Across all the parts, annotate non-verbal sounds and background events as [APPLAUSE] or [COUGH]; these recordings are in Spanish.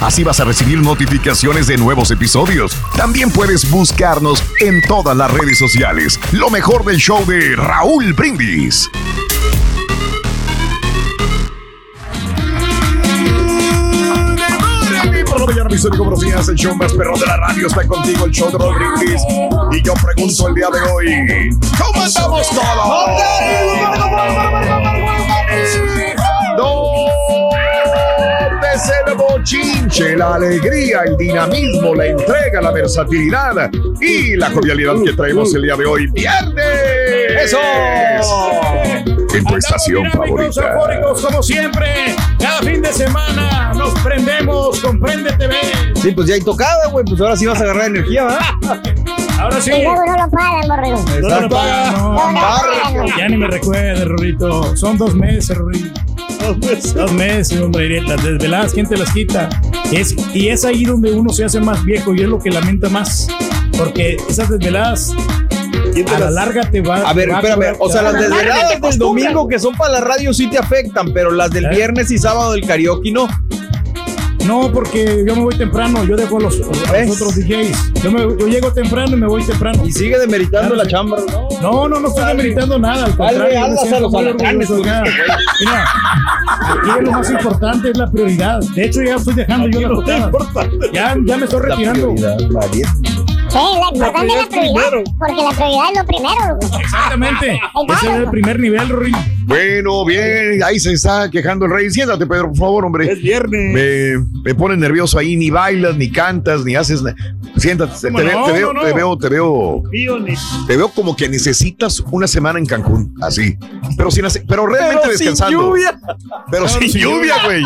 Así vas a recibir notificaciones de nuevos episodios. También puedes buscarnos en todas las redes sociales. Lo mejor del show de Raúl Brindis. mis buenos días, el show más perro de la radio está contigo, el show de Brindis. Y yo pregunto el día de hoy, ¿cómo estamos todos? Es el bochinche, la alegría, el dinamismo, la entrega, la versatilidad y la jovialidad que traemos el día de hoy? ¡Viernes! ¡Eso! En tu estación favorita. como siempre, cada fin de semana nos prendemos con Prende TV. Sí, pues ya hay tocada, güey. Pues ahora sí vas a agarrar energía, ¿verdad? [LAUGHS] Ahora sí. Luego no lo pagan, borrego. No, no, no, no. No, no pagan. Ya ni me recuerdes, Rorito. Son dos meses, Rorito. Dos meses, hombre, y las desveladas, ¿quién te las quita? Es, y es ahí donde uno se hace más viejo y es lo que lamenta más. Porque esas desveladas a la larga te va A ver, va espérame. cobrar- O sea, las desveladas del domingo que son para la radio sí te afectan, pero las del ¿Eh? viernes y sábado del karaoke no. No, porque yo me voy temprano, yo dejo a los, a los otros DJs. Yo, me- yo llego temprano y me voy temprano. Y sigue demeritando la chamba, ¿no? No, no, no estoy demeritando nada, al Dale, contrario. alas a los alacranes mira. aquí es lo más importante, es la prioridad. De hecho, ya estoy dejando yo la tocada. Ya, ya me estoy retirando. Sí, la importante es la prioridad. Porque la prioridad es lo primero. güey. Exactamente. [LAUGHS] Ese es el primer nivel, Rory. Bueno, bien, ahí se está quejando el rey. Siéntate, Pedro, por favor, hombre. Es viernes. Me, me pone nervioso ahí, ni bailas, ni cantas, ni haces nada. Siéntate, te, ¿Cómo ve- no? te veo, No, no. te veo, te veo, te veo como que necesitas una semana en Cancún, así. Pero sin hace- pero realmente Pero sin descansando. lluvia. Pero sin sin lluvia, güey.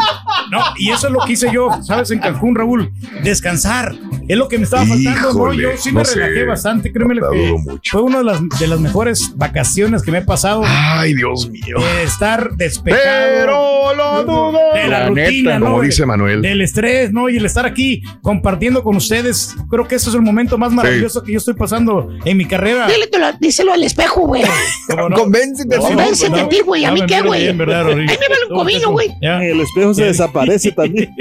No, y eso es lo que hice yo, ¿sabes? En Cancún, Raúl. Descansar. Es lo que me estaba faltando, ¿no? Híjole, Yo sí no me sé. relajé bastante, créeme que mucho. fue una de las, de las mejores vacaciones que me he pasado. Ay, Dios mío. de estar despejado. Pero lo dudo. De la, La rutina, neta, ¿no? como dice Manuel. Del estrés, ¿no? Y el estar aquí compartiendo con ustedes. Creo que eso es el momento más maravilloso que yo estoy pasando en mi carrera. Díselo, díselo al espejo, güey. [LAUGHS] ¿Cómo no? Convéncete, No, Convéncete no, a ti, güey. ¿A mí qué, güey? bien, ¿verdad, Rodrigo? Ahí me vale un güey. Ya. El espejo se desaparece también. [LAUGHS]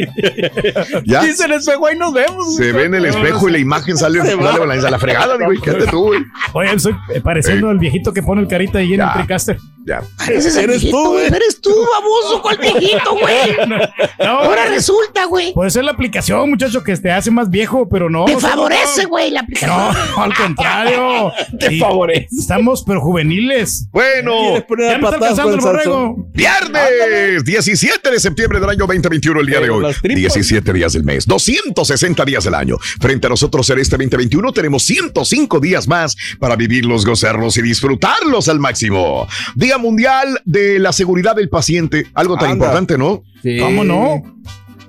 Ya Dice el espejo, ahí nos vemos. se ve en el espejo y la imagen sale, sale a la, a la fregada, güey. Quédate tú, güey. Oye, estoy eh, pareciendo el viejito que pone el carita ahí en el. Tricaster. Ya. Ese es el Eres viejito, tú, güey. güey. Eres tú, baboso, ¿cuál viejito, güey? [LAUGHS] No, Ahora resulta, güey. puede ser la aplicación, muchacho, que te hace más viejo, pero no. Te favorece, no. güey, la aplicación. No, al contrario. [LAUGHS] Te Sí, favorece. Estamos, pero juveniles. Bueno, ¿Quieres poner Ya me está alcanzando el borrego. Viernes 17 de septiembre del año 2021, el día de hoy. las tripas. 17 días del mes, 260 días del año. Frente a nosotros en este 2021 tenemos 105 días más para vivirlos, gozarlos y disfrutarlos al máximo. Día Mundial de la Seguridad del Paciente, algo tan Anda. importante, ¿no? Sí. ¿Cómo no?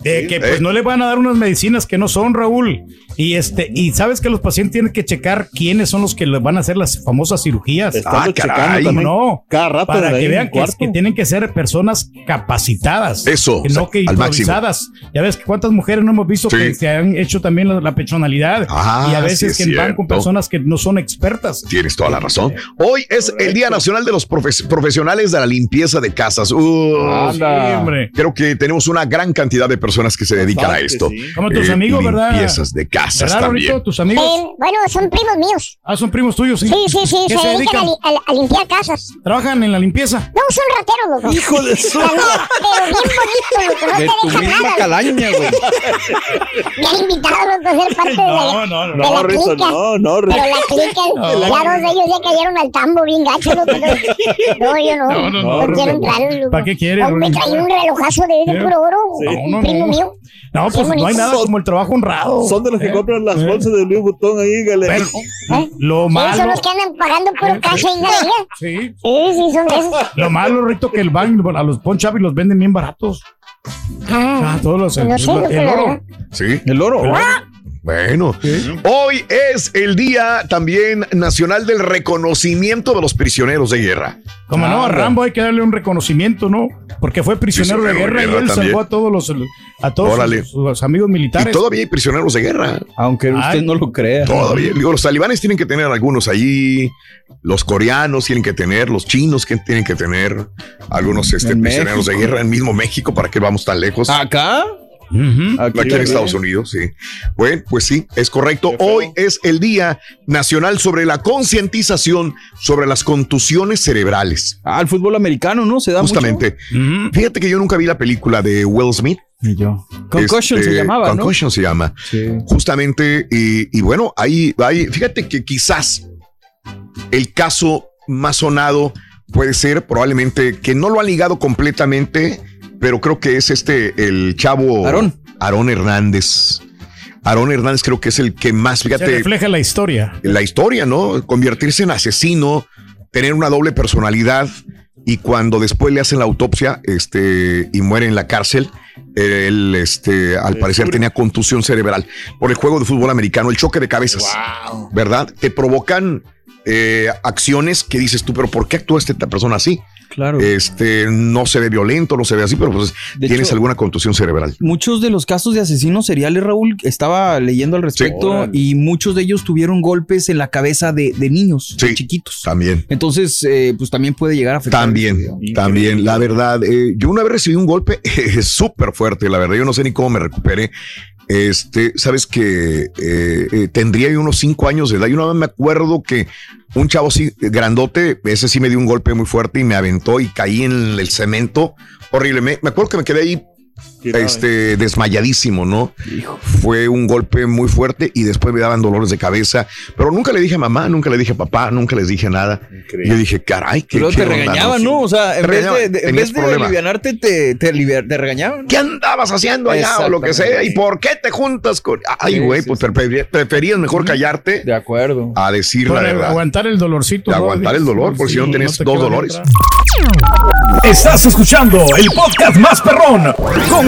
De que pues Eh. no le van a dar unas medicinas que no son, Raúl. Y este, y sabes que los pacientes tienen que checar quiénes son los que les van a hacer las famosas cirugías. Ah, checando caray. ¿Cómo también no? cada rato Para que vean que, tienen que ser personas capacitadas. Eso, que no que improvisadas. Ya ves que cuántas mujeres no hemos visto Sí. que se han hecho también la, la personalidad. Ah, y a veces es que van con personas que no son expertas. Tienes toda la razón. Hoy es el Día Nacional de los Profes- Profesionales de la Limpieza de Casas. Uh, hombre. Creo que tenemos una gran cantidad de personas que se dedican a esto. sí. Como tus Eh, amigos, ¿verdad? Limpiezas de casas ¿Verdad, también. ¿Tus amigos? Eh, bueno, son primos míos. Ah, son primos tuyos, sí. Sí, sí, sí, ¿Qué se, dedican a, li- a- a limpiar casas. ¿Trabajan en la limpieza? No, son rateros, loco. Hijo de su. Pero bien bonito, loco. No De te tu dejan nada. calaña, güey. Me han invitado, loco, a ser parte de la, no, de No, la Rito, clica. no, no. Pero la clica, ya dos de ellos se cayeron al tambo bien gacho, loco. No, yo no. No, No, no, no, quiero entrar, loco. ¿Para qué quieres, Rito? traía un relojazo de, puro oro. Sí. Un No, no, primo no. mío. No, pues no hay nada como el trabajo honrado. Son de los que Eh, compran las eh. bolsas de Louis Vuitton ahí, gale. Pero, ¿Eh? lo Sí, malo. son los que andan pagando puro cash ahí en vida. Sí. Sí, sí, son esos. Lo malo, Rito, que el banco a los Ponchap y los venden bien baratos. Ah, Ah, todos los. no sé, el, el oro. verdad. Sí. El oro. Bueno, hoy es el Día también nacional del reconocimiento de los prisioneros de guerra. Como no, a Rambo hay que darle un reconocimiento, ¿no? Porque fue prisionero de Prisionero de guerra y él también. salvó a todos los a todos sus, sus amigos militares. Y todavía hay prisioneros de guerra. Aunque usted no lo crea. Todavía. Digo, los talibanes tienen que tener algunos allí, los coreanos tienen que tener, los chinos que tienen que tener, algunos este, prisioneros de guerra en mismo México, ¿para qué vamos tan lejos? ¿Acá? Aquí en Estados Unidos, sí. Bueno, pues sí, es correcto. Hoy es el Día Nacional sobre la concientización sobre las contusiones cerebrales. Ah, el fútbol americano, ¿no? Se da Justamente. Fíjate que yo nunca vi la película de Will Smith. Y yo. Concussion Este, se llamaba, ¿no? Concussion se llama. Sí. Justamente, y, y bueno, ahí, ahí, fíjate que quizás el caso más sonado puede ser probablemente que no lo ha ligado completamente, pero creo que es este, el chavo Aarón. Aarón Hernández. Aarón Hernández creo que es el que más, Se fíjate, refleja la historia. la historia, ¿no? Convertirse en asesino, tener una doble personalidad y cuando después le hacen la autopsia este, y muere en la cárcel, él este, al parecer tenía contusión cerebral por el juego de fútbol americano, el choque de cabezas, ¿verdad? Te provocan eh, acciones que dices tú, pero ¿por qué actúa esta persona así? Claro. Este, no se ve violento, no se ve así, pero pues De tienes hecho- alguna contusión cerebral. Muchos de los casos de asesinos seriales, Raúl, estaba leyendo al respecto Sí. y muchos de ellos tuvieron golpes en la cabeza de, de niños, de chiquitos. También. Entonces, eh, pues también puede llegar a afectar. También, también, la verdad, eh, yo una vez recibí un golpe eh, [LAUGHS] súper fuerte, la verdad, yo no sé ni cómo me recuperé. Este, sabes que eh, eh, tendría yo unos cinco años de edad. Yo una vez me acuerdo que un chavo así grandote, ese sí me dio un golpe muy fuerte y me aventó y caí en el cemento horrible. Me acuerdo que me quedé ahí este, desmayadísimo, ¿no? Fue un golpe muy fuerte y después me daban dolores de cabeza, pero nunca le dije a mamá, nunca le dije a papá, nunca les dije nada. Y yo dije, caray, qué Pero qué te regañaban, ¿no? O sea, en Te vez de, regañaban, de- en vez de alivianarte, te, te, aliviar- te regañaban. ¿Qué andabas haciendo allá o lo que sea? ¿Y por qué te juntas con.? Ay, güey, sí, pues sí. preferías mejor callarte De acuerdo. a decir la verdad. aguantar el dolorcito. De aguantar el dolor, porque si no tenías te dos dolores. Estás escuchando el podcast más perrón con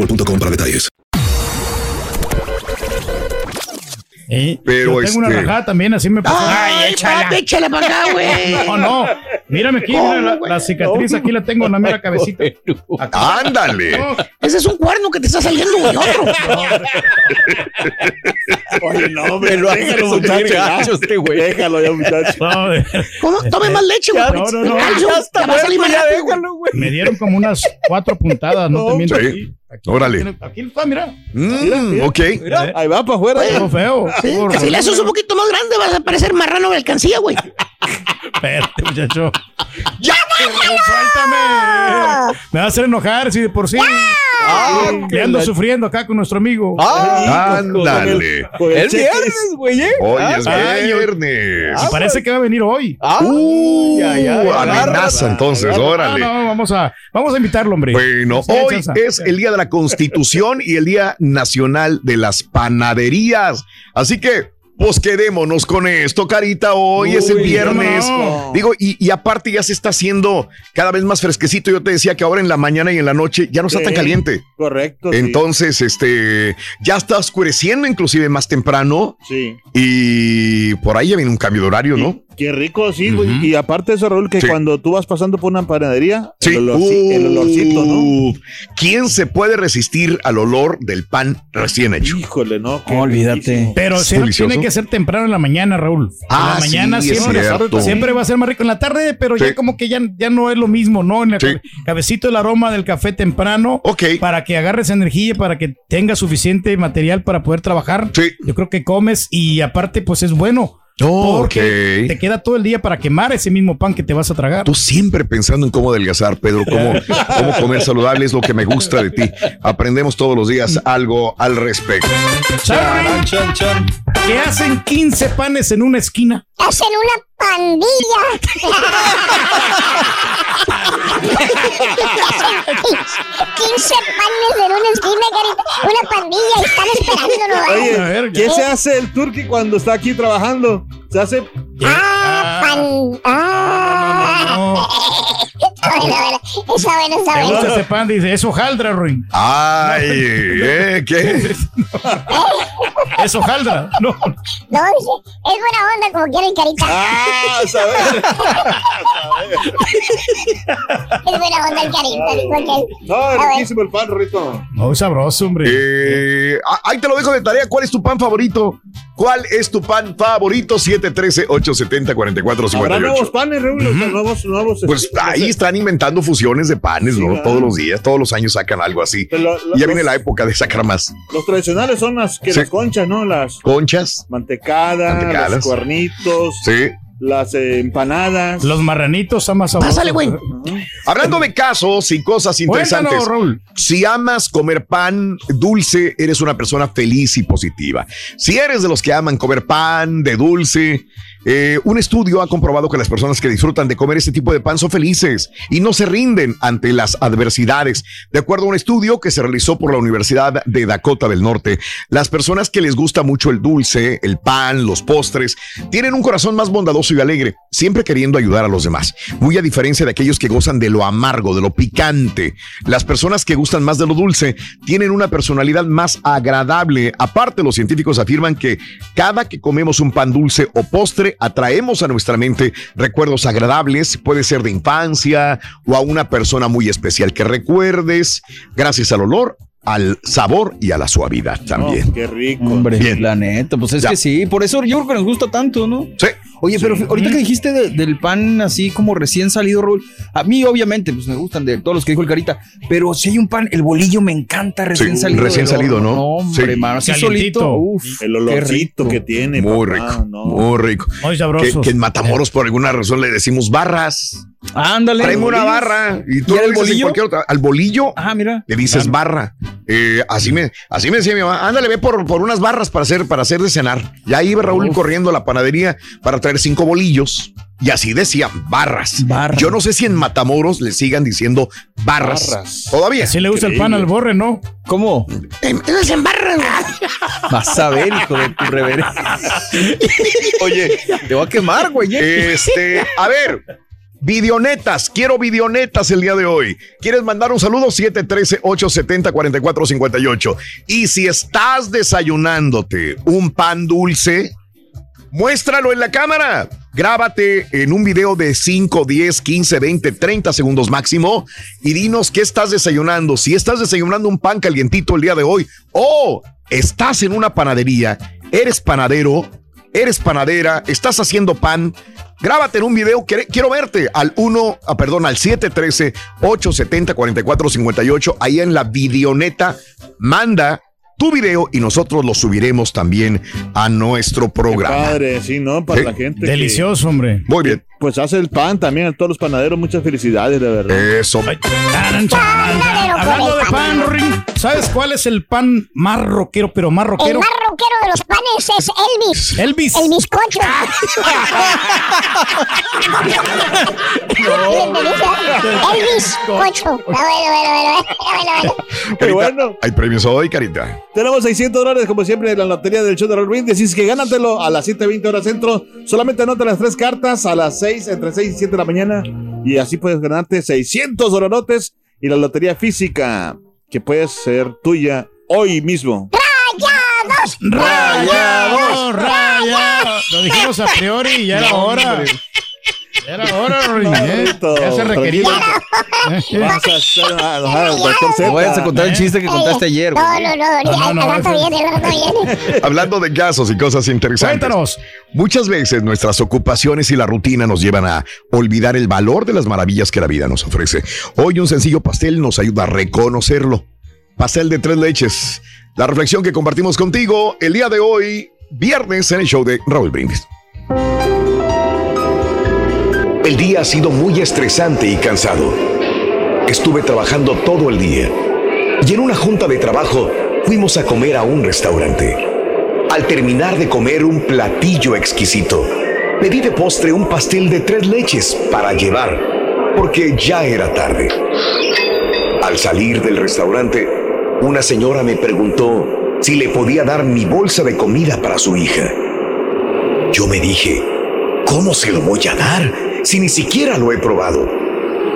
boostmobile.com para detalles. Sí. Pero Yo tengo una este- rajada también, así me pasó. Ay, papi, échala para acá, güey. No, no. Mírame aquí, mira, la, la cicatriz aquí la tengo en la mera cabecita. Ándale. No, Ese es un cuerno que te está saliendo, güey. Otro. Oye, no, hombre, lo déjalo, muchacho. este güey. Déjalo ya, muchacho. no, ¿Cómo? Tome más leche, güey. No, no, no. Ya está ya güey. me dieron como unas cuatro puntadas, no, te miento. Sí. Aquí, aquí, Órale. Aquí está, mira. Mm, ok. Mira. Ahí va para afuera. Todo feo. Sí, Por- Si le haces un poquito más grande, vas a parecer marrano de alcancía, güey. [LAUGHS] Espérate, muchacho. ¡Ya! Suéltame. Me va a hacer enojar si de por sí. Ah, Le ando sufriendo acá con nuestro amigo. Ah, Ándale. Por el el cheque. viernes, güey, ¿eh? Hoy es Ay, viernes. Y parece que va a venir hoy. Ah, Uh, ya, ya, ya. amenaza entonces, Ah, órale. no, vamos a, vamos a invitarlo, hombre. Bueno, Sí, hoy chanza. es el Día de la Constitución y el Día Nacional de las Panaderías. Así que, pues quedémonos con esto, Carita. Hoy es el viernes. no. Digo, y, y aparte ya se está haciendo cada vez más fresquecito. Yo te decía que ahora en la mañana y en la noche ya no está Sí. tan caliente. Correcto. sí. Entonces, este, ya está oscureciendo inclusive más temprano Sí. y por ahí ya viene un cambio de horario, ¿no? Qué rico, sí, güey. Y aparte de eso, Raúl, que Sí. cuando tú vas pasando por una panadería, Sí. el, olorci- el olorcito, ¿no? Uf, ¿Quién se puede resistir al olor del pan recién hecho? Híjole, ¿no? Olvídate. Pero delicioso. tiene que ser temprano en la mañana, Raúl. Ah, en la mañana sí, siempre, va a ser más rico. En la tarde, pero Sí. ya como que ya, ya no es lo mismo, ¿no? En el Sí. cabecito el aroma del café temprano. Ok. Para que agarres energía, para que tengas suficiente material para poder trabajar. Sí. Yo creo que comes y aparte, pues es bueno. Oh, porque ok. te queda todo el día para quemar ese mismo pan que te vas a tragar. Tú siempre pensando en cómo adelgazar, Pedro, cómo, [LAUGHS] cómo comer saludable es lo que me gusta de ti. Aprendemos todos los días algo al respecto. ¿Saben Chan, chan. ¿Qué hacen 15 panes en una esquina? Hacen una pandilla. 15 panes en una esquina, carita. Una pandilla y están esperándonos. Oye, A ver, ¿qué se hace el turqui cuando está aquí trabajando? Se hace. Ah, pan. Ah. No, [LAUGHS] Está bueno, bueno. Está bueno, está me gusta bueno. ese pan, dice, es hojaldra, Ruin. Ay, ¿eh? ¿Qué? [LAUGHS] Es hojaldra. No, [LAUGHS] No, dice, es buena onda como quieren, carita. ¡Ah! ¿sabes? [LAUGHS] Es buena onda el carita, dijo. No, es riquísimo el pan, Rito. no, es sabroso, hombre. Eh, ah, ahí te lo dejo de tarea. ¿Cuál es tu pan favorito? ¿Cuál es tu pan favorito? 713-870-4458. Habrá nuevos panes, Raúl. nuevos, nuevos. Pues este, ahí no sé. están inventando fusiones de panes, ¿no? claro. Todos los días, todos los años sacan algo así. Pero lo- lo- Ya los, viene la época de sacar más los tradicionales son las que Sí. las conchas, ¿no? Las conchas. mantecadas, Mantecadas. los cuernitos, Sí. Las eh, empanadas. Los marranitos son más sabrosos. Pásale, güey. Hablando de casos y cosas interesantes. Cuéntanos, Raúl. Si amas comer pan dulce, eres una persona feliz y positiva. Si eres de los que aman comer pan de dulce, eh, un estudio ha comprobado que las personas que disfrutan de comer este tipo de pan son felices y no se rinden ante las adversidades. De acuerdo a un estudio que se realizó por la Universidad de Dakota del Norte, las personas que les gusta mucho el dulce, el pan, los postres, tienen un corazón más bondadoso y alegre, siempre queriendo ayudar a los demás. Muy a diferencia de aquellos que gozan de lo amargo, de lo picante. Las personas que gustan más de lo dulce tienen una personalidad más agradable. Aparte, los científicos afirman que cada que comemos un pan dulce o postre, atraemos a nuestra mente recuerdos agradables, puede ser de infancia o a una persona muy especial que recuerdes, gracias al olor, al sabor y a la suavidad también. Oh, qué rico. Hombre, Bien. la neta, pues es Ya. que sí, por eso yo creo que nos gusta tanto, ¿no? Sí. Oye, pero ahorita que dijiste de- del pan así como recién salido, Raúl, a mí obviamente pues me gustan de todos los que dijo el Carita, pero si hay un pan, el bolillo me encanta recién Sí, salido. recién salido, horno. ¿no? hombre, Sí. mano, así Calientito. solito, uf, El olorcito que tiene. Muy papá, rico, no. muy rico. Muy Que, sabrosos. que en Matamoros por alguna razón le decimos barras. Ándale. Tráeme una barra. Y tú ¿Y al en bolillo? cualquier otra- Al bolillo Ah, mira. le dices barra. Eh, así, me, así me decía mi mamá. Ándale, ve por, por unas barras para hacer, para hacer de cenar. Ya iba Raúl corriendo a la panadería para traer cinco bolillos. Y así decía, barras. Barras. Yo no sé si en Matamoros le sigan diciendo barras. Barras. Todavía. Así le gusta el pan al borre, ¿no? ¿Cómo? Esas se embarran, güey. [LAUGHS] Vas a ver, hijo de tu reverencia. [LAUGHS] Oye, Te voy a quemar, güey. este, a ver. Videonetas, quiero videonetas el día de hoy. ¿Quieres mandar un saludo? 713-870-4458. Y si estás desayunándote un pan dulce, muéstralo en la cámara. Grábate en un video de 5, 10, 15, 20, 30 segundos máximo y dinos qué estás desayunando. Si estás desayunando un pan calientito el día de hoy o estás en una panadería, eres panadero, eres panadera, estás haciendo pan, grábate en un video, quiero verte al 1, ah, perdón, al 713-870-4458, ahí en la videoneta, manda tu video y nosotros lo subiremos también a nuestro programa. Padre, sí, ¿no? Para la gente. que, Delicioso, hombre. Muy bien. Pues hace el pan también a todos los panaderos. Muchas felicidades, de verdad. Eso. Taran, charan, charan. Hablando de pan, Ring, ¿sabes cuál es el pan más rockero, pero más El rockero? más rockero de los panes es Elvis. Elvis. El bizcocho. Elvis Cocho. [LAUGHS] Bueno, bueno, bueno, bueno, bueno. Hay premios hoy, Carita. Tenemos 600 dólares, como siempre, en la lotería del show de. Así es que gánatelo a las 7.20 horas centro. Solamente anota las tres cartas a las 6, entre 6 y 7 de la mañana. Y así puedes ganarte 600 dolorotes y la lotería física, que puede ser tuya hoy mismo. ¡Rayados! Rayados, rayados. Lo dijimos a priori y ya era hora. Era hora, Ring. ¿eh? Ya se requería. Vamos a hacer a- a- al doctor Te Z. voy a contar el chiste que contaste ayer, No, no, no, No, no, al rato viene, al rato viene. Hablando de casos y cosas interesantes. Cuéntanos. Muchas veces nuestras ocupaciones y la rutina nos llevan a olvidar el valor de las maravillas que la vida nos ofrece. Hoy un sencillo pastel nos ayuda a reconocerlo. Pastel de tres leches. La reflexión que compartimos contigo el día de hoy, viernes, en el show de Raúl Brindis. El día ha sido muy estresante y cansado. Estuve trabajando todo el día. Y en una junta de trabajo fuimos a comer a un restaurante. Al terminar de comer un platillo exquisito, pedí de postre un pastel de tres leches para llevar, porque ya era tarde. Al salir del restaurante, una señora me preguntó si le podía dar mi bolsa de comida para su hija. Yo me dije, ¿cómo se lo voy a dar si ni siquiera lo he probado?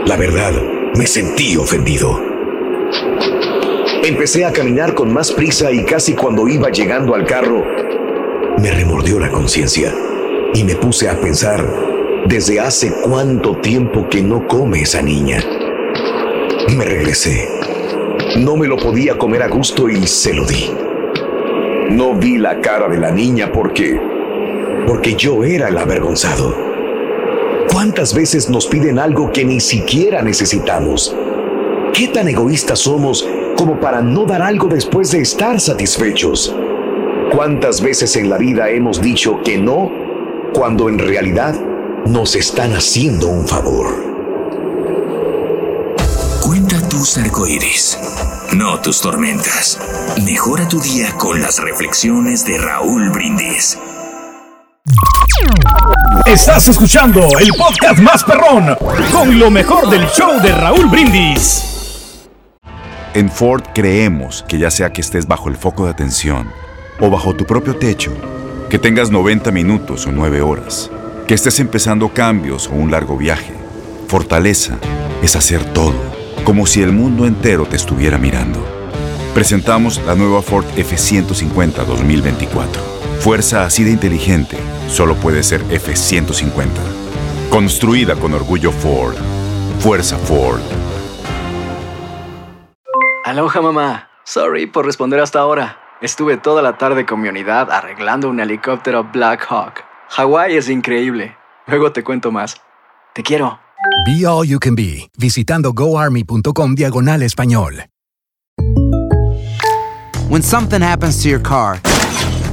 La verdad, me sentí ofendido. Empecé a caminar con más prisa y casi cuando iba llegando al carro, me remordió la conciencia y me puse a pensar desde hace cuánto tiempo que no come esa niña. Me regresé. No me lo podía comer a gusto y se lo di. No vi la cara de la niña porque porque yo era el avergonzado. ¿Cuántas veces nos piden algo que ni siquiera necesitamos? ¿Qué tan egoístas somos como para no dar algo después de estar satisfechos? ¿Cuántas veces en la vida hemos dicho que no cuando en realidad nos están haciendo un favor? Cuenta tus arcoíris, no tus tormentas. Mejora tu día con las reflexiones de Raúl Brindis. Estás escuchando el podcast más perrón con lo mejor del show de Raúl Brindis. En Ford creemos que ya sea que estés bajo el foco de atención o bajo tu propio techo, que tengas 90 minutos o 9 horas, que estés empezando cambios o un largo viaje, fortaleza es hacer todo, como si el mundo entero te estuviera mirando. Presentamos la nueva Ford F150 2024. Fuerza así de inteligente solo puede ser F150. Construida con orgullo Ford. Fuerza Ford. Aloha mamá. Sorry por responder hasta ahora. Estuve toda la tarde con mi unidad arreglando un helicóptero Black Hawk. Hawái es increíble. Luego te cuento más. Te quiero. Be All You Can Be, visitando goarmy.com diagonal español. When something happens to your car,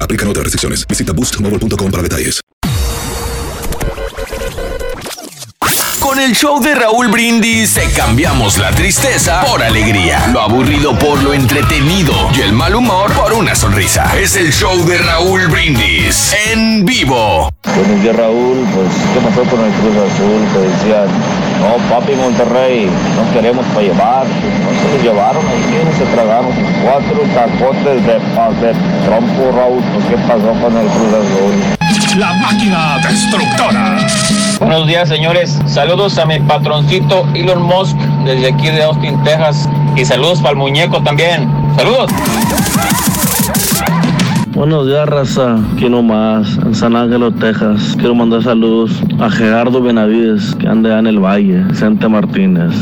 Aplican otras restricciones. Visita boostmobile.com para detalles. Con el show de Raúl Brindis te cambiamos la tristeza por alegría, lo aburrido por lo entretenido y el mal humor por una sonrisa. Es el show de Raúl Brindis en vivo. Buenos días Raúl, pues ¿qué pasó con el Cruz Azul? Que decían, no papi Monterrey, no queremos para llevar, no se lo llevaron, ahí se tragaron cuatro tacotes de, de trompo Raúl, ¿qué pasó con el Cruz Azul? La máquina destructora. Buenos días, señores. Saludos a mi patroncito Elon Musk desde aquí de Austin, Texas. Y saludos para el muñeco también. Saludos. Buenos días, raza. Aquí nomás, en San Ángelo, Texas. Quiero mandar saludos a Gerardo Benavides, que anda en el Valle, Vicente Martínez.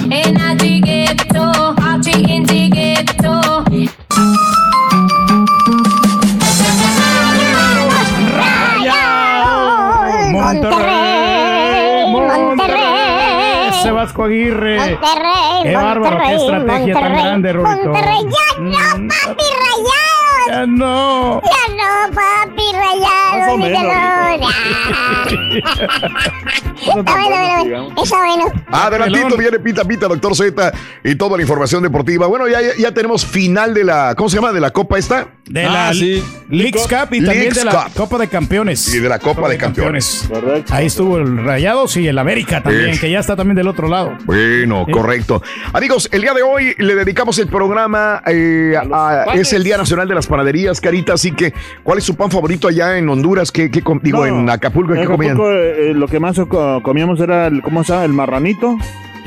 Monterrey, Monterrey, ese Vasco Aguirre. Monterrey, Qué bárbaro, qué Monterrey, estrategia tan Monterrey, grande, Rorito. Monterrey, ya no, papi, rayados. Ya no. Ya no, papi, rayados. Más o menos. [LAUGHS] [LAUGHS] bueno, está bueno. Adelantito viene Pita Pita, Doctor Z y toda la información deportiva. Bueno, ya, ya tenemos final de la, ¿cómo se llama? De la Copa esta. De la Leagues Cup y también Leagues de la Cup. Copa de Campeones. Y de la Copa de Campeones. Ahí estuvo el Rayados y el América también, Sí. que ya está también del otro lado. Bueno, Sí. correcto. Amigos, el día de hoy le dedicamos el programa, eh, a- es el Día Nacional de las Panaderías, Carita, así que, ¿cuál es su pan favorito allá en Honduras? ¿Qué, qué digo, No, en Acapulco, En ¿qué comían? Acapulco, eh, lo que más co- comíamos era, el, ¿cómo se llama? El marranito,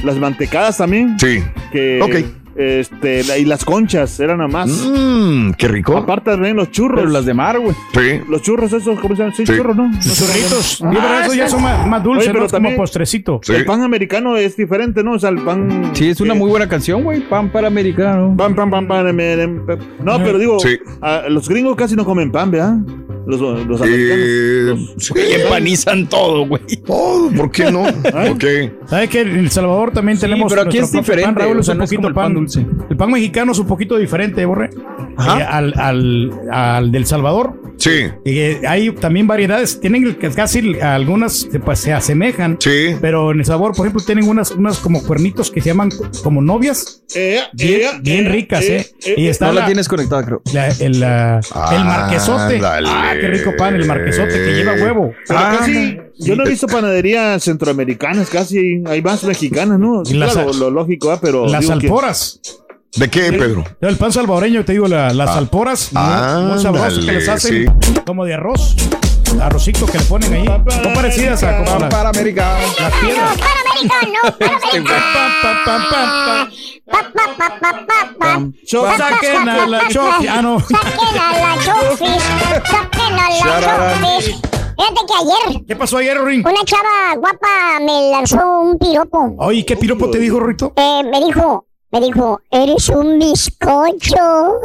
las mantecadas también. Sí. Que, Ok. Este, la- y las conchas, eran nada más. Mmm, qué rico. Aparte también los churros. Pero las de mar, güey. Sí. Los churros esos, ¿cómo se llaman? Sí, Sí. churros, ¿no? Los churritos. Ah, Sí, pero esos ya sí. son más, más dulces, Oye, pero ¿no? Es como también postrecito. El pan americano es diferente, ¿no? O sea, el pan... Sí, es una muy buena canción, güey. Pan para americano. Pan, pan, pan, pan, em, em, em. No, pero digo, Sí. a- los gringos casi no comen pan, ¿verdad? Los, los americanos. sí. empanizan todo, güey. Todo, ¿por qué no? ¿Por qué? ¿Sabes que en El Salvador también tenemos pero aquí es diferente, Pan, Raúl, o es sea, un no es poquito como el pan dulce. El pan mexicano es un poquito diferente, Borre. Ajá. Eh, al, al, al del Salvador. Sí. Y, eh, hay también variedades. Tienen que casi algunas se, pues, se asemejan. Sí. Pero en el sabor, por ejemplo, tienen unas, unas como cuernitos que se llaman como novias. Eh, Bien, eh, bien eh, ricas, eh, ¿eh? eh, y está No la, la tienes conectada, creo. la- el, la- el marquesote. Ándale. Ah, qué rico pan, el marquesote que lleva huevo. Pero Ah, casi, yo no he visto panaderías centroamericanas, casi hay más mexicanas, ¿no? Claro, lo lógico, ¿ah? pero. Las digo que- alporas. ¿De qué, Pedro? El pan salvadoreño, te digo, la- las Ah. alporas, muy, Ándale, muy sabrosas que les hacen como de arroz. Arrocito que le ponen ahí. Son parecidas a como las, Para americano. las piedras. Americano, para americano. Saquen a la chofi. Ah, no. Saquen a la chofis. Saquen a la chofis. Fíjate que ayer ¿Qué pasó ayer, Ring? una chava guapa me lanzó un piropo. Oye, ¿qué piropo te dijo, Rito? Eh, me dijo, me dijo, eres un bizcocho.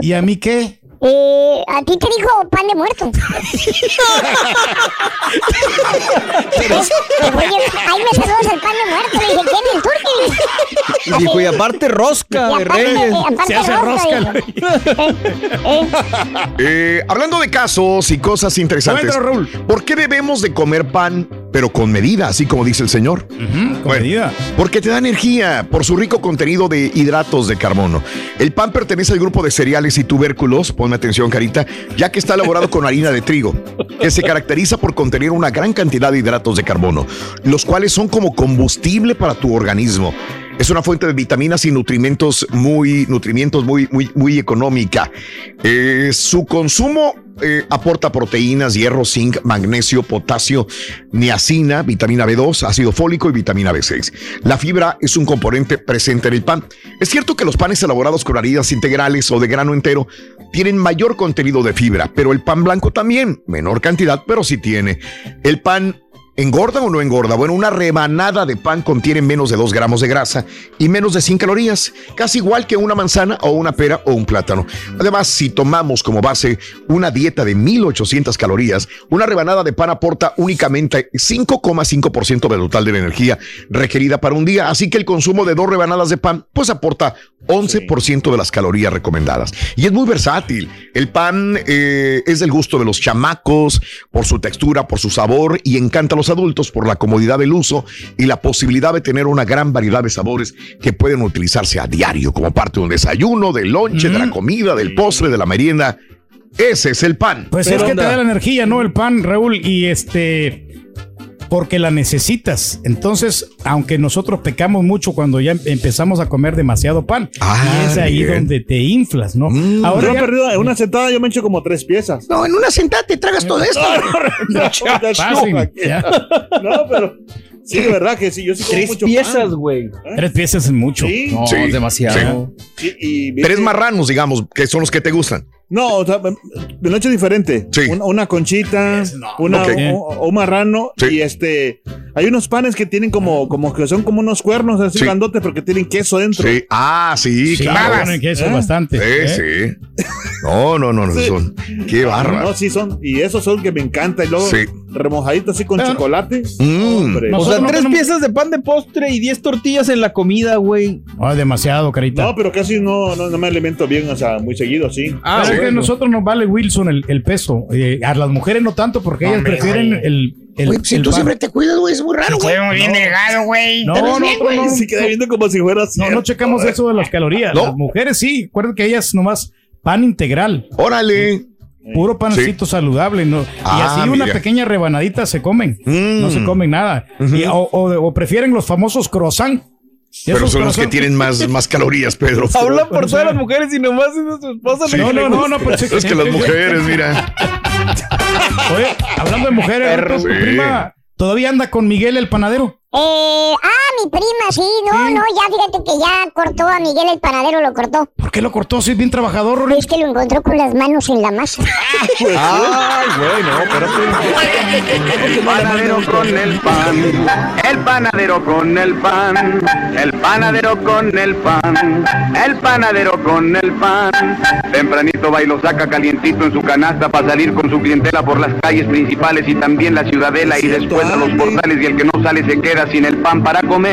¿Y a mí qué? [LAUGHS] Eh, a ti te dijo pan de muerto. [LAUGHS] Oye, ahí me saludas el pan de muerto. Le dije, ¿quién es el turqui? Y dijo, y aparte rosca Y de aparte- reyes. eh, aparte Se hace rosca. dijo. [LAUGHS] Eh, hablando de casos y cosas interesantes. ¿por qué debemos de comer pan, pero con medida, así como dice el señor? Con Bueno, medida. Porque te da energía por su rico contenido de hidratos de carbono. El pan pertenece al grupo de cereales y tubérculos, ponme atención carita, ya que está elaborado con harina de trigo, que se caracteriza por contener una gran cantidad de hidratos de carbono, los cuales son como combustible para tu organismo. Es una fuente de vitaminas y nutrimentos muy, nutrimientos muy, muy, muy económica. Eh, su consumo eh, aporta proteínas, hierro, zinc, magnesio, potasio, niacina, vitamina B2, ácido fólico y vitamina B6. La fibra es un componente presente en el pan. Es cierto que los panes elaborados con harinas integrales o de grano entero tienen mayor contenido de fibra, pero el pan blanco también, menor cantidad, pero sí tiene. El pan ¿Engorda o no engorda? Bueno, una rebanada de pan contiene menos de 2 gramos de grasa y menos de 100 calorías, casi igual que una manzana o una pera o un plátano. Además, si tomamos como base una dieta de 1800 calorías, una rebanada de pan aporta únicamente 5,5% del total de la energía requerida para un día, así que el consumo de dos rebanadas de pan pues aporta 11% de las calorías recomendadas. Y es muy versátil. El pan eh, es del gusto de los chamacos, por su textura, por su sabor y encanta a los adultos por la comodidad del uso y la posibilidad de tener una gran variedad de sabores que pueden utilizarse a diario como parte de un desayuno, del lonche, de la comida, del postre, de la merienda. Ese es el pan. Pues es que te da la energía, ¿no? El pan, Raúl, y este. Porque la necesitas. Entonces, aunque nosotros pecamos mucho cuando ya empezamos a comer demasiado pan, y es ahí bien. donde te inflas, ¿no? Ahora ya- he perdido en una sentada yo me echo como tres piezas. No, en una sentada te tragas todo esto. [LAUGHS] No, Fácil, ya. [LAUGHS] No, pero sí, de verdad que sí, yo sí como Tres mucho piezas, güey. Tres piezas es mucho. Sí. No, Sí, es demasiado. Sí, y Tres marranos, digamos, que son los que te gustan. No, o sea, me me lo he hecho diferente. Una, una conchita, una, Ok. o- un marrano y este. Hay unos panes que tienen como, como que son como unos cuernos así Sí. grandotes porque tienen queso dentro. Sí. Ah, sí, Sí, claro. tienen queso ¿Eh? bastante, Sí, ¿eh? sí. No, no, no, no. Sí. Son, qué bárbaro. No, sí son. Y esos son que me encanta. Y luego Sí. remojaditos así con chocolate. Mm. O sea, tres piezas de pan de postre y diez tortillas en la comida, güey. Ah, demasiado, carita. No, pero casi no, no, no me alimento bien, o sea, muy seguido, sí. Ah, Pero es que a nosotros nos vale Wilson el, el peso. Eh, a las mujeres no tanto porque ellas Hombre, prefieren güey. el, el, Güey, si el tú pan. siempre te cuidas, güey, es muy raro, güey. muy bien delgado, güey. No, no, bien, no, güey. no. Se queda viendo como si fuera No, cierto. no checamos eso de las calorías. No. Las mujeres sí. Acuerden que ellas nomás pan integral. Órale. Puro pancito saludable. ¿no? y Ah, así una mira. pequeña rebanadita se comen. No se comen nada. Y- o, o- o prefieren los famosos croissant. Pero son los que tienen más, más calorías, Pedro. [LAUGHS] Habla por todas las mujeres y nomás es de su esposa. Sí. No, no, no, no, pues Es que las mujeres, mira. Oye, hablando de mujeres, Perro. tu Sí. prima todavía anda con Miguel el panadero. Eh, ah, mi prima, sí, no, no, ya fíjate que ya cortó a Miguel el panadero, lo cortó. ¿Por qué lo cortó? Si es bien trabajador, Rory. Es que lo encontró con las manos en la masa. [LAUGHS] Ay, güey, no, El panadero con el pan, el panadero con el pan, el panadero con el pan, el panadero con el pan. Tempranito va y lo saca calientito en su canasta para salir con su clientela por las calles principales y también la ciudadela y después a los portales y el que no sale se queda sin el pan para comer.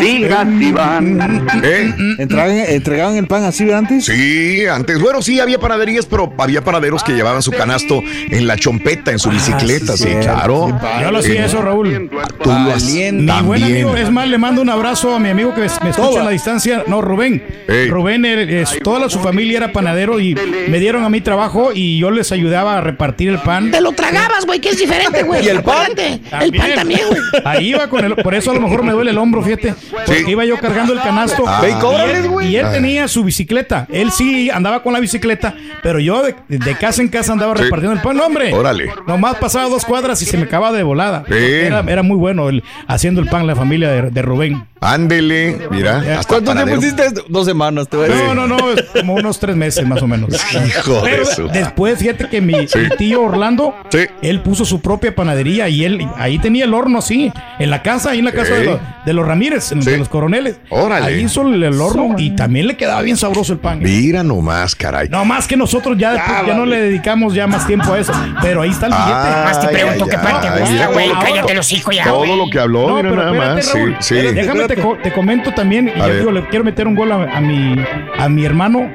Siga si van. ¿Eh? ¿Entregaban, ¿Entregaban el pan así de antes? Sí, antes. Bueno, sí, había panaderías, pero había panaderos que llevaban su canasto en la chompeta, en su bicicleta, sí, claro. Yo lo hacía Eh, eso, Raúl. Tú lo has Mi buen también. amigo, es más, le mando un abrazo a mi amigo que me me escucha a la distancia. No, Rubén. Ey. Rubén, eh, es- toda la- su familia era panadero y me dieron a mi trabajo y yo les ayudaba a repartir el pan. Te lo tragabas, güey, que es diferente, güey. ¿Y el pan? Acuérdate, El pan también, güey. Ahí iba con el, por eso a lo mejor me duele el hombro, fíjate. Porque iba yo cargando el canasto. Ah. y, él, güey. y él Ah. tenía su bicicleta. Él sí andaba con la bicicleta, pero yo de, de casa en casa andaba Sí. repartiendo el pan, No, hombre. Órale. Nomás pasaba dos cuadras y se me acababa de volada. Sí. Era, era muy bueno el, haciendo el pan la familia de, de Rubén. Ándele, mira. Hasta ¿Cuánto tiempo hiciste? Dos semanas, te voy a decir. No, no, no, es como unos tres meses más o menos. [LAUGHS] Hijo de su- después, fíjate que mi, Sí. mi tío Orlando, Sí. él puso su propia panadería y él ahí tenía el horno así, en la casa, ahí en la casa Sí. de, los, de los Ramírez, en- de los coroneles. Órale. Ahí hizo el, el horno y también le quedaba bien sabroso el pan. Mira nomás, caray. No más que nosotros ya, después ya no le dedicamos ya más tiempo a eso, pero ahí está el billete. Ay, Más te pregunto qué pan te gusta, güey. todo- Cállate los hijos ya, Todo güey. lo que habló, No, mira pero nada espérate, más. Sí, Raúl. sí. Déjame te, co- te comento también, y A yo digo, le quiero meter un gol a, a mi, a mi hermano,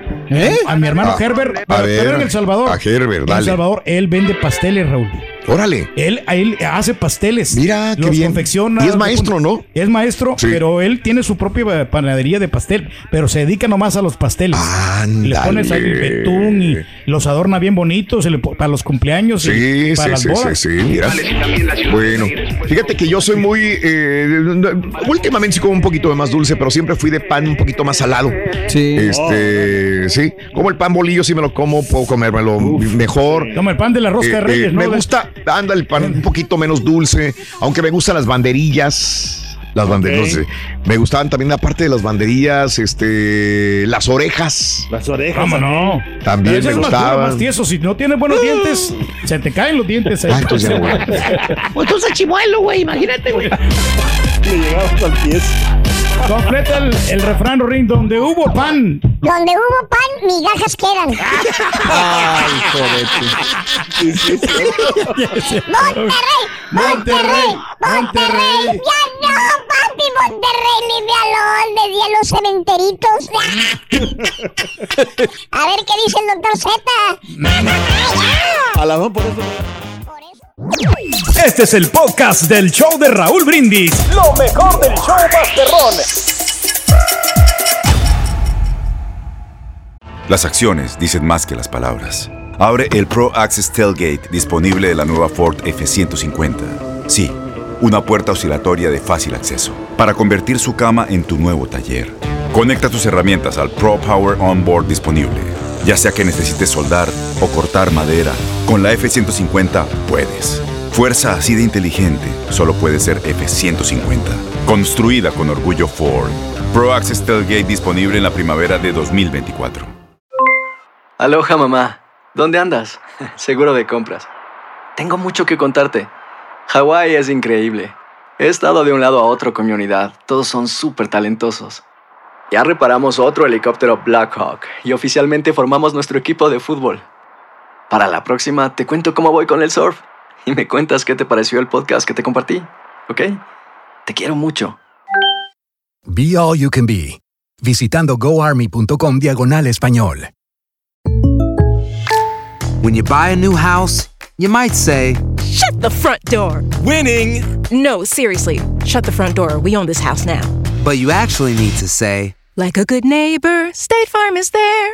a mi hermano Ah, Herbert, a ver, en El Salvador. a Herbert, En El dale. Salvador, él vende pasteles, Raúl. Órale. Él, él hace pasteles. Mira, qué los bien. confecciona. Y es maestro, ¿no? Es maestro, Sí. pero él tiene su propia panadería de pastel, pero se dedica nomás a los pasteles. Le pones ahí betún y los adorna bien bonitos para los cumpleaños Sí, y para sí, las sí, bodas. sí, sí, mira. Bueno, fíjate que yo soy muy. eh, últimamente sí como un poquito de más dulce, pero siempre fui de pan un poquito más salado. Sí. Este, sí. Como el pan bolillo, sí me lo como, puedo comérmelo mejor. Como el pan de la rosca de Eh, Reyes, eh, ¿no? Me De- gusta, anda el pan un poquito menos dulce, aunque me gustan las banderillas. Las banderillas. Me gustaban también, aparte de las banderillas, este, las orejas. Las orejas. ¿Cómo no? También me es gustaban. más tieso. Si no tienes buenos dientes, se te caen los dientes. ahí. Ah, entonces ya no voy. [LAUGHS] Pues tú chimuelo, güey, imagínate, güey. Le llegaba hasta el pies. Completa el, el refrán, Ring, donde hubo pan. Donde hubo pan, migajas quedan. Ay, Monterrey, Monterrey, Monterrey. Ya no, papi, Monterrey, libre a los cementeritos. [LAUGHS] A ver qué dice el doctor Z. A la mejor por eso. Este es el podcast del show de Raúl Brindis. Lo mejor del show Masterrón. Las acciones dicen más que las palabras. Abre el Pro Access Tailgate disponible de la nueva Ford F-150. Sí, una puerta oscilatoria de fácil acceso para convertir su cama en tu nuevo taller. Conecta tus herramientas al Pro Power Onboard disponible. Ya sea que necesites soldar o cortar madera, con la F-150 puedes. Fuerza así de inteligente solo puede ser F-150. Construida con orgullo Ford. Pro Access Tailgate disponible en la primavera de 2024. Aloha mamá, ¿dónde andas? [LAUGHS] Seguro de compras. Tengo mucho que contarte. Hawái es increíble. He estado de un lado a otro con mi unidad. Todos son súper talentosos. Ya reparamos otro helicóptero Blackhawk y oficialmente formamos nuestro equipo de fútbol. Para la próxima te cuento cómo voy con el surf y me cuentas qué te pareció el podcast que te compartí, ¿ok? Te quiero mucho. Be All You Can Be, visitando goarmy.com diagonal español. When you buy a new house, you might say, Shut the front door. Winning. No, seriously. Shut the front door. We own this house now. but you actually need to say, Like a good neighbor, State Farm is there.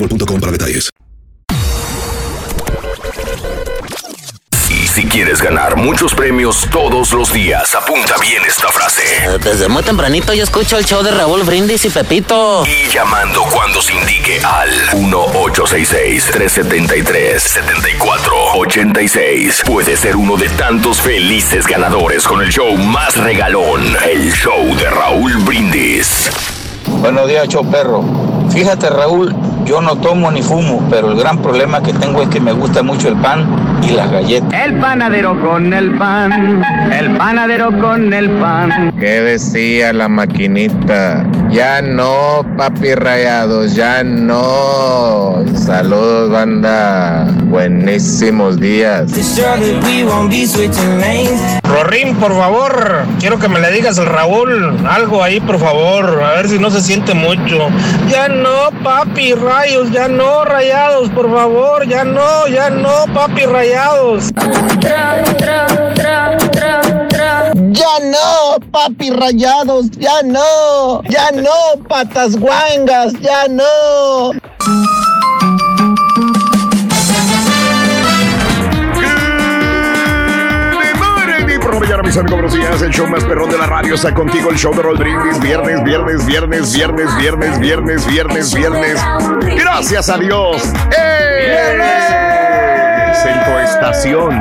para detalles. Y si quieres ganar muchos premios todos los días, apunta bien esta frase. Desde muy tempranito yo escucho el show de Raúl Brindis y Pepito. Y llamando cuando se indique al 1-866-373-7486. Puede ser uno de tantos felices ganadores con el show más regalón, el show de Raúl Brindis. Buenos días, show perro. Fíjate, Raúl, yo no tomo ni fumo, pero el gran problema que tengo es que me gusta mucho el pan y las galletas. El panadero con el pan, el panadero con el pan. ¿Qué decía la maquinita? Ya no, papi rayados, ya no. Saludos, banda. Buenísimos días. Rorín, por favor, quiero que me le digas al Raúl algo ahí, por favor, a ver si no se siente mucho. Ya no, papi, rayos, ya no, rayados, por favor, ya no, ya no, papi, rayados. Ya no, papi rayados, ya no, ya no, patas guangas, ya no. Amigos, buenos días. El show más perrón de la radio está contigo. El show de Roll Brindis. Viernes, viernes, viernes, viernes, viernes, viernes, viernes, viernes. Gracias a Dios. ¡Eh! en tu estación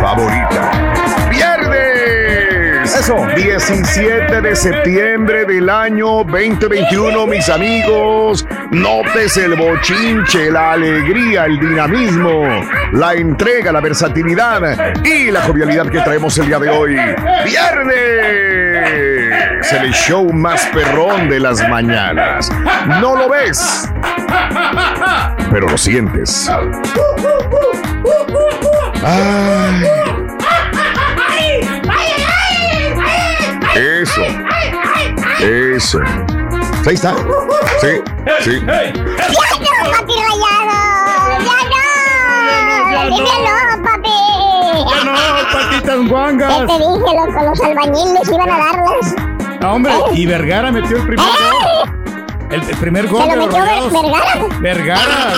favorita. Eso. 17 de septiembre del año 2021, mis amigos. Notes el bochinche, la alegría, el dinamismo, la entrega, la versatilidad y la jovialidad que traemos el día de hoy. ¡Viernes! El show más perrón de las mañanas. No lo ves, pero lo sientes. Ay. Eso. Eso. Ahí está. Sí, sí. ¡Ya no, papi rayado! ¡Ya no! ¡Ya no, papi! Ya no, patitas guangas. ¿Qué te dije, loco? Los albañiles iban a darlas. No, hombre, y Vergara metió el primer gol. El, el primer gol ¿Se de lo los metió rayados. Ver- Vergara? Vergara,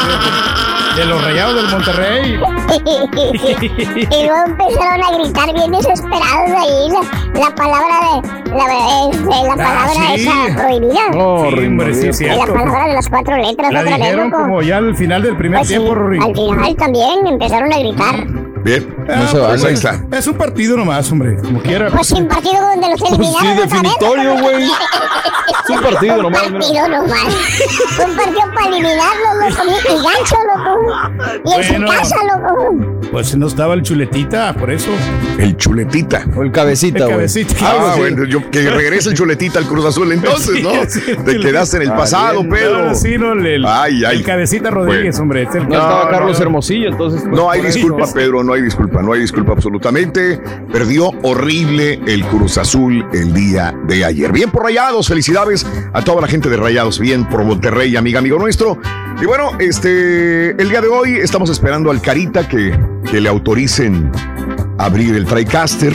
de, los rayados del Monterrey. [LAUGHS] y luego empezaron a gritar bien desesperados ahí la, la palabra de la, este, la palabra Ah, sí. esa prohibida. Oh, Sí, hombre, sí, es la palabra de las cuatro letras La otra vez, dijeron loco. como ya al final del primer Pues sí, tiempo, Rory. al final también empezaron a gritar. Bien. Ah, se pues, Ahí está. Es un partido nomás, hombre. Como quiera. Pues sin partido donde los eliminaron. sí, otra vez, definitorio, güey. [LAUGHS] Es un partido nomás, Un partido nomás. un partido para eliminarlos, [LAUGHS] loco. Y gancho, loco. Y en Bueno. su casa, loco. Pues no estaba el chuletita, por eso. El chuletita. O el cabecita, El güey. cabecita. Ah, bueno, yo, que regrese el chuletita al Cruz Azul entonces, ¿no? Sí, sí, Te quedaste en el Ah, pasado. Pedro. No, sí, no, el, Ay, ay. el cabecita Rodríguez, Bueno. hombre. es el- No, estaba Carlos no. Hermosillo, entonces. pues, No hay disculpa, Pedro, no hay disculpa, no hay disculpa absolutamente. Perdió horrible el Cruz Azul el día de ayer. Bien por Rayados, felicidades a toda la gente de Rayados, bien por Monterrey, amiga, amigo nuestro. Y bueno, este, el día de hoy estamos esperando al Carita que, que le autoricen abrir el TriCaster.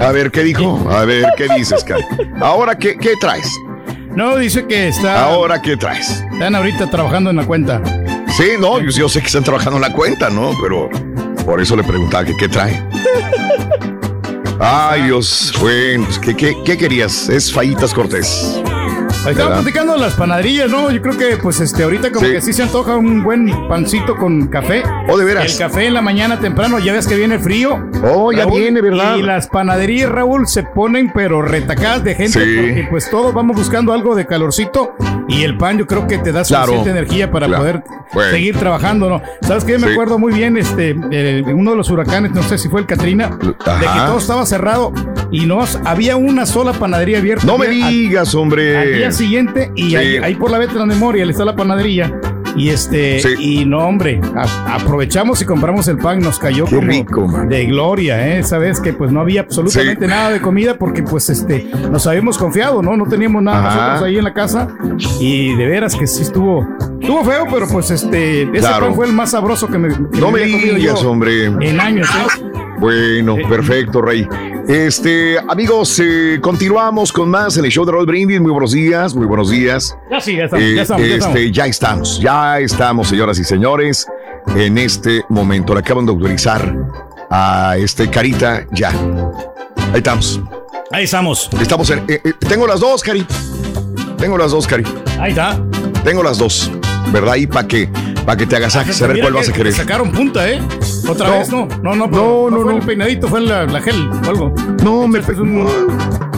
A ver, ¿qué dijo? A ver, ¿qué dices, Cari? Ahora, ¿qué, qué traes? No, dice que está. Ahora, ¿qué traes? Están ahorita trabajando en la cuenta. Sí, no, yo, yo sé que están trabajando en la cuenta, ¿no? Pero por eso le preguntaba que qué trae. Ay, Dios, bueno, pues, ¿qué, qué, qué querías? Es Fallitas Cortés. Estaba platicando de las panaderías, ¿no? Yo creo que, pues, este, ahorita como Sí. que sí se antoja un buen pancito con café. Oh, de veras. El café en la mañana temprano, ya ves que viene el frío. Oh, ya viene, ¿verdad? Y las panaderías, Raúl, se ponen pero retacadas de gente Sí. porque pues todos vamos buscando algo de calorcito y el pan yo creo que te da Claro. suficiente energía para Claro. poder Bueno. seguir trabajando, ¿no? ¿Sabes qué? Me Sí. acuerdo muy bien, este, eh, uno de los huracanes, no sé si fue el Katrina, de que todo estaba cerrado y no había una sola panadería abierta. No me digas, hombre. Día siguiente y Sí. ahí, ahí por la Veteran Memorial está la panadería y este Sí. y no hombre a- aprovechamos y compramos el pan nos cayó como rico, de gloria eh sabes que pues no había absolutamente Sí. nada de comida porque pues este nos habíamos confiado no no teníamos nada Ajá. nosotros ahí en la casa y de veras que sí estuvo estuvo feo pero pues este ese Claro. pan fue el más sabroso que me que No me comido digas, yo hombre. en años ¿eh? Bueno, perfecto, Rey. Este, amigos, eh, continuamos con más en el show de Roll Brindis. Muy buenos días, muy buenos días. ya sí ya estamos, Eh, ya estamos, ya estamos. este, ya estamos, ya estamos, señoras y señores. En este momento le acaban de autorizar a este Carita ya. Ahí estamos. ahí estamos Estamos en. eh, eh, tengo las dos, Cari. Tengo las dos, Cari. ahí está Tengo las dos. ¿Verdad? Y para que, para que te agasajes a ver cuál vas a que querer. sacaron punta eh otra No. vez no no no No, no, no, fue no. el peinadito fue la, la gel o algo No, me. Este es un-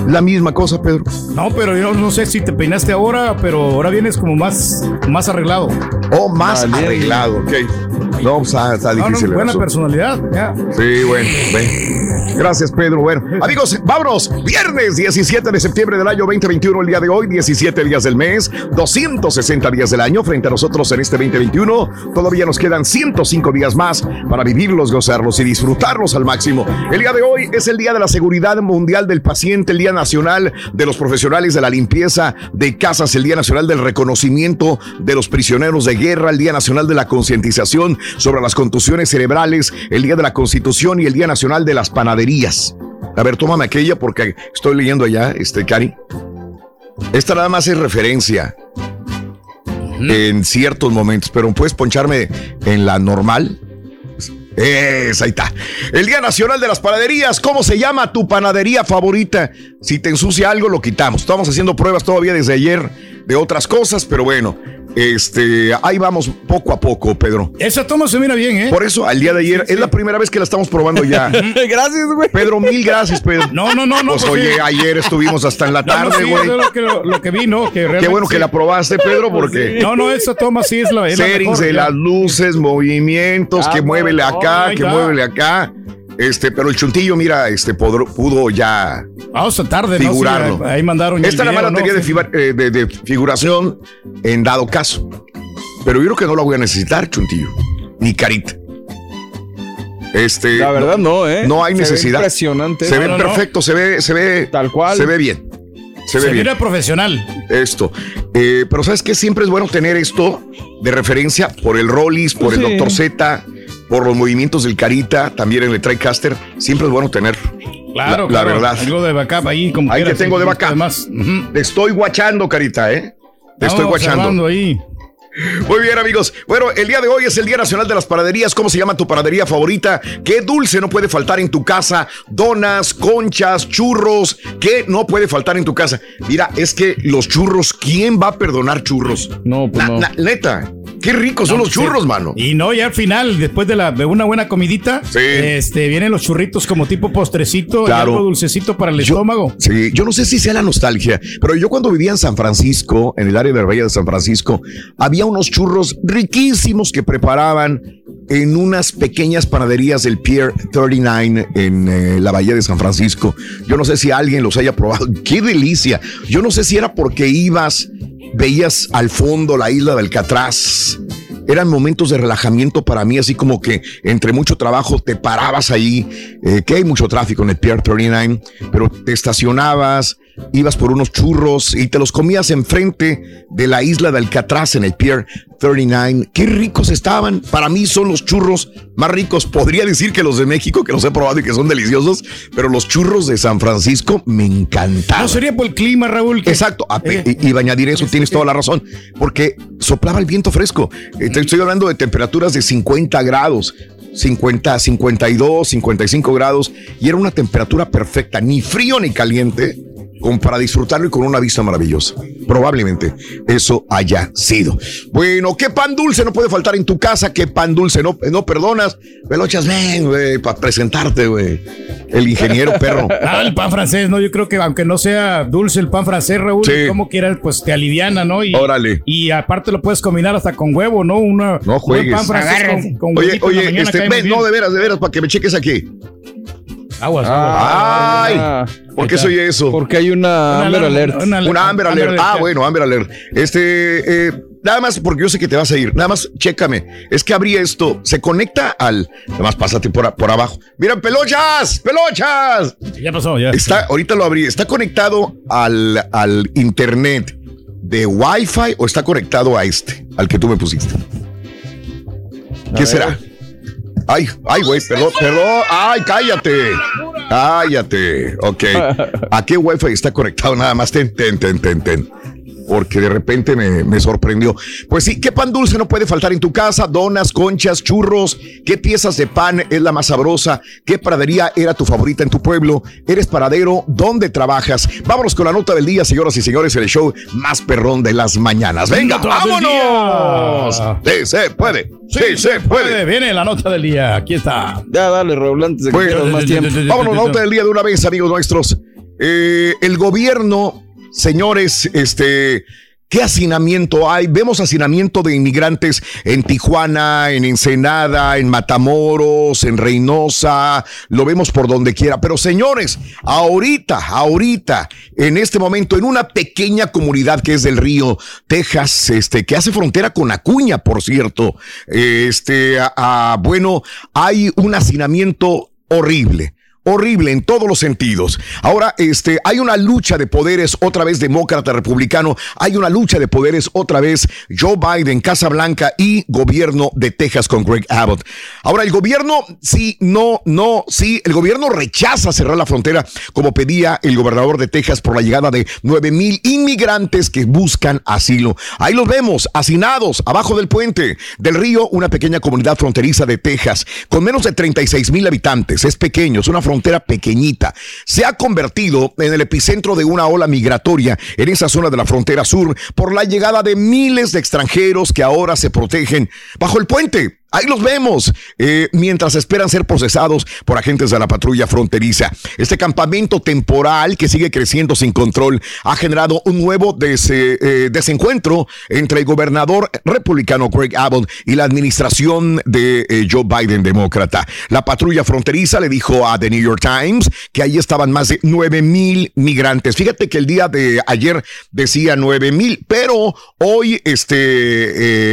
La misma cosa, Pedro. No, pero yo no sé si te peinaste ahora, pero ahora vienes como más, más arreglado. Oh, más Vale. arreglado, ok. No, pues, ah, está No, no, difícil. buena asunto. personalidad, ya. Sí, bueno, ven. Gracias, Pedro. Bueno, amigos, vámonos. Viernes 17 de septiembre del año 2021, el día de hoy, 17 días del mes, 260 días del año. Frente a nosotros en este 2021, todavía nos quedan 105 días más para vivirlos, gozarlos y disfrutarlos al máximo. El día de hoy es el Día de la Seguridad Mundial del Paciente, el Día Nacional de los Profesionales de la Limpieza de Casas, el Día Nacional del Reconocimiento de los Prisioneros de Guerra, el Día Nacional de la Concientización sobre las contusiones cerebrales, el Día de la Constitución y el Día Nacional de las Panaderías. A ver, tómame aquella porque estoy leyendo allá, este, Cari. Esta nada más es referencia en ciertos momentos, pero puedes poncharme en la normal. Es, ahí está. El Día Nacional de las Panaderías. ¿Cómo se llama tu panadería favorita? Si te ensucia algo, lo quitamos. Estamos haciendo pruebas todavía desde ayer de otras cosas, pero bueno. Este, ahí vamos poco a poco, Pedro. Esa toma se mira bien, ¿eh? Por eso, al día de ayer, es la primera vez que la estamos probando ya. [LAUGHS] gracias, güey. Pedro, mil gracias, Pedro. No, no, no, no. Pues pues oye, sí. ayer estuvimos hasta en la No, no, tarde, sí, güey. es lo que, lo que vi, ¿no? Que Qué bueno que la probaste, Pedro, porque No, no, esa toma sí es la, es la mejor, de ya. las luces, movimientos, Ah, que no, muévele no, acá, que muévele acá. Este, pero el chuntillo, mira, este pudo ya Ah, o sea, tarde, ¿no? figurarlo. Sí, ahí mandaron Esta más la de, fiba- eh, de- de figuración en dado caso. Pero yo creo que no la voy a necesitar, chuntillo. Ni carita. Este, La verdad, no, ¿eh? No hay Se ve necesidad. impresionante. Se ve no, no. perfecto, se ve, se ve. Tal cual. Se ve bien. Se ve Se bien. mira profesional. Esto. Eh, pero ¿sabes qué? Siempre es bueno tener esto de referencia por el Rollis, por el Sí. Dr. Z, por los movimientos del Carita, también el TriCaster. Siempre es bueno tener. Claro, la, la claro. verdad. Algo de backup ahí. Como Ahí te tengo de sí, backup. Además. Te estoy guachando, Carita, ¿eh? Te estoy Vamos guachando. ahí. Muy bien, amigos. Bueno, el día de hoy es el Día Nacional de las Panaderías. ¿Cómo se llama tu panadería favorita? ¿Qué dulce no puede faltar en tu casa? Donas, conchas, churros. ¿Qué no puede faltar en tu casa? Mira, es que los churros, ¿quién va a perdonar churros? No, pues no. neta, qué ricos son No, los sí. churros, mano. Y no, ya al final, después de, la, de una buena comidita, este, vienen los churritos como tipo postrecito Claro. y algo dulcecito para el Yo- estómago. Sí, yo no sé si sea la nostalgia, pero yo cuando vivía en San Francisco, en el área de la Bahía de San Francisco, había unos churros riquísimos que preparaban en unas pequeñas panaderías del Pier 39 en eh, la Bahía de San Francisco. Yo no sé si alguien los haya probado. [LAUGHS] ¡Qué delicia! Yo no sé si era porque ibas, veías al fondo la isla del Alcatraz. Eran momentos de relajamiento para mí, así como que entre mucho trabajo te parabas ahí, eh, que hay mucho tráfico en el Pier 39, pero te estacionabas, ibas por unos churros y te los comías enfrente de la isla de Alcatraz en el Pier 39. Qué ricos estaban. Para mí son los churros más ricos. Podría decir que los de México, que los he probado y que son deliciosos, pero los churros de San Francisco me encantaban. No sería por el clima, Raúl. que- Exacto, a- Eh. y, y añadir eso, tienes toda la razón, porque soplaba el viento fresco. Eh, estoy hablando de temperaturas de 50 grados, 50, 52, 55 grados, y era una temperatura perfecta, ni frío ni caliente, para disfrutarlo y con una vista maravillosa. Probablemente eso haya sido. Bueno, ¿qué pan dulce no puede faltar en tu casa? ¿Qué pan dulce no, no perdonas? Pelochas, ven, güey, para presentarte, güey. El ingeniero perro. [LAUGHS] Ah, el pan francés, ¿no? Yo creo que aunque no sea dulce el pan francés, Raúl, Sí. como quieras, pues te aliviana, ¿no? Y, Órale. Y aparte lo puedes combinar hasta con huevo, ¿no? Una, No un juegues. pan francés con, con Oye, oye, este, ven, no, de veras, de veras, para que me cheques aquí. Aguas, Ay, ¿por qué soy eso? Porque hay una Una Amber Alert. una Amber Amber Alert. Alert, Ah, bueno, Amber Alert. Este, eh, nada más porque yo sé que te vas a ir. Nada más, chécame. Es que abrí esto. Se conecta al. Nada más pásate por, por abajo. Miren, pelochas, pelochas. Ya pasó, ya. Está, ahorita lo abrí. ¿Está conectado al, al internet de Wi-Fi o está conectado a este, al que tú me pusiste? ¿Qué ver. será? Ay, ay, güey, perdón, perdón. Ay, cállate. Cállate. Ok. [LAUGHS] ¿A qué Wi-Fi está conectado? Nada más. Ten, ten, ten, ten, ten. Porque de repente me, me sorprendió. Pues sí, ¿qué pan dulce no puede faltar en tu casa? Donas, conchas, churros. ¿Qué piezas de pan es la más sabrosa? ¿Qué pradería era tu favorita en tu pueblo? ¿Eres paradero? ¿Dónde trabajas? Vámonos con la nota del día, señoras y señores, el show más perrón de las mañanas. ¡Venga, vámonos! Sí, se puede. Sí, se puede. Viene la nota del día. Aquí está. Ya dale, Raúl, antes de que Bueno, más tiempo. Vámonos, nota del día de una vez, amigos nuestros. Eh, el gobierno, señores, este. ¿Qué hacinamiento hay? Vemos hacinamiento de inmigrantes en Tijuana, en Ensenada, en Matamoros, en Reynosa, lo vemos por donde quiera. Pero señores, ahorita, ahorita, en este momento, en una pequeña comunidad que es del río Texas, este, que hace frontera con Acuña, por cierto, este, bueno, hay un hacinamiento horrible horrible en todos los sentidos. Ahora, este, hay una lucha de poderes, otra vez demócrata, republicano, hay una lucha de poderes, otra vez Joe Biden, Casa Blanca y gobierno de Texas con Greg Abbott. Ahora, el gobierno, sí, no, no, sí, el gobierno rechaza cerrar la frontera como pedía el gobernador de Texas por la llegada de 9 mil inmigrantes que buscan asilo. Ahí los vemos, hacinados, abajo del puente del río, una pequeña comunidad fronteriza de Texas, con menos de 36 mil habitantes. Es pequeño, es una frontera frontera pequeñita. Se ha convertido en el epicentro de una ola migratoria en esa zona de la frontera sur por la llegada de miles de extranjeros que ahora se protegen bajo el puente. Ahí los vemos, eh, mientras esperan ser procesados por agentes de la patrulla fronteriza. Este campamento temporal que sigue creciendo sin control ha generado un nuevo eh, desencuentro entre el gobernador republicano Greg Abbott y la administración de eh, Joe Biden, demócrata. La patrulla fronteriza le dijo a The New York Times que ahí estaban más de 9 mil migrantes. Fíjate que el día de ayer decía 9 mil, pero hoy, este,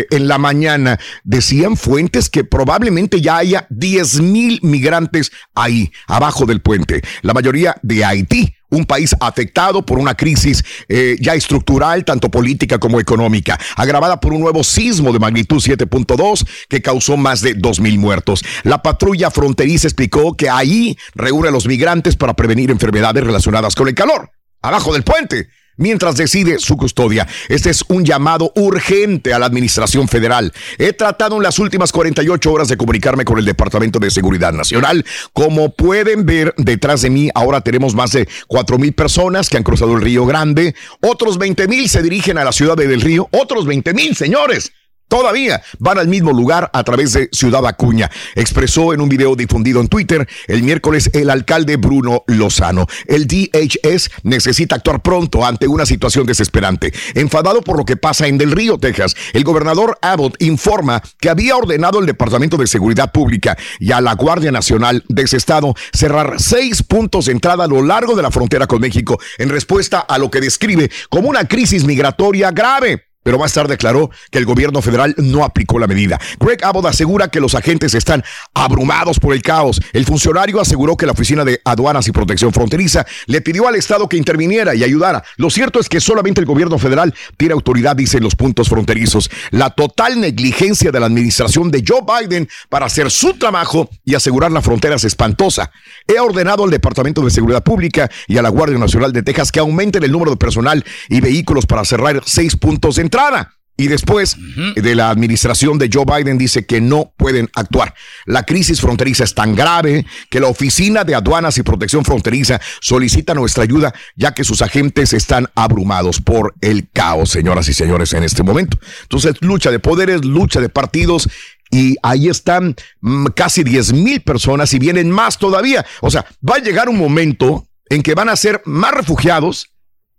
eh, en la mañana, decían fuentes que probablemente ya haya 10 mil migrantes ahí, abajo del puente. La mayoría de Haití un país afectado por una crisis eh, ya estructural, tanto política como económica, agravada por un nuevo sismo de magnitud 7.2 que causó más de 2.000 muertos. La patrulla fronteriza explicó que ahí reúne a los migrantes para prevenir enfermedades relacionadas con el calor, abajo del puente mientras decide su custodia. Este es un llamado urgente a la Administración Federal. He tratado en las últimas 48 horas de comunicarme con el Departamento de Seguridad Nacional. Como pueden ver detrás de mí, ahora tenemos más de 4 mil personas que han cruzado el Río Grande. Otros 20 mil se dirigen a la ciudad de Del Río. Otros 20 mil, señores. Todavía van al mismo lugar a través de Ciudad Acuña, expresó en un video difundido en Twitter el miércoles el alcalde Bruno Lozano. El DHS necesita actuar pronto ante una situación desesperante. Enfadado por lo que pasa en Del Río, Texas, el gobernador Abbott informa que había ordenado al Departamento de Seguridad Pública y a la Guardia Nacional de ese estado cerrar seis puntos de entrada a lo largo de la frontera con México en respuesta a lo que describe como una crisis migratoria grave pero más tarde declaró que el gobierno federal no aplicó la medida. Greg Abbott asegura que los agentes están abrumados por el caos. El funcionario aseguró que la Oficina de Aduanas y Protección Fronteriza le pidió al Estado que interviniera y ayudara. Lo cierto es que solamente el gobierno federal tiene autoridad, dice en los puntos fronterizos. La total negligencia de la administración de Joe Biden para hacer su trabajo y asegurar la frontera es espantosa. He ordenado al Departamento de Seguridad Pública y a la Guardia Nacional de Texas que aumenten el número de personal y vehículos para cerrar seis puntos de entrada. Y después de la administración de Joe Biden dice que no pueden actuar. La crisis fronteriza es tan grave que la Oficina de Aduanas y Protección Fronteriza solicita nuestra ayuda ya que sus agentes están abrumados por el caos, señoras y señores, en este momento. Entonces, lucha de poderes, lucha de partidos y ahí están mm, casi 10 mil personas y vienen más todavía. O sea, va a llegar un momento en que van a ser más refugiados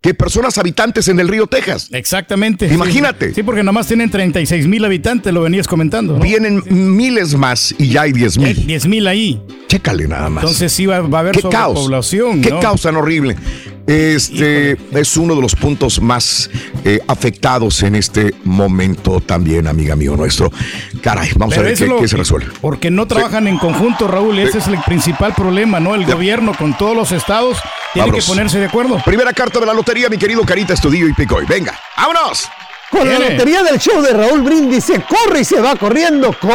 que personas habitantes en el río Texas. Exactamente. Imagínate. Sí, sí, porque nomás tienen 36 mil habitantes, lo venías comentando. ¿no? Vienen miles más y ya hay 10 mil. 10 mil ahí. Chécale nada más. Entonces sí va, va a haber ¿Qué caos? sobrepoblación. Qué ¿no? caos tan horrible. Este es uno de los puntos más eh, afectados en este momento también, amiga mío nuestro. Caray, vamos Pero a ver qué, lo qué se resuelve. Porque no trabajan en conjunto, Raúl. Ese es el principal problema, ¿no? El gobierno con todos los estados tiene Vámonos. que ponerse de acuerdo. Primera carta de la lotería, mi querido Carita Estudio y Picoy. Venga, vámonos. Con la lotería del show de Raúl Brindis se corre y se va corriendo con.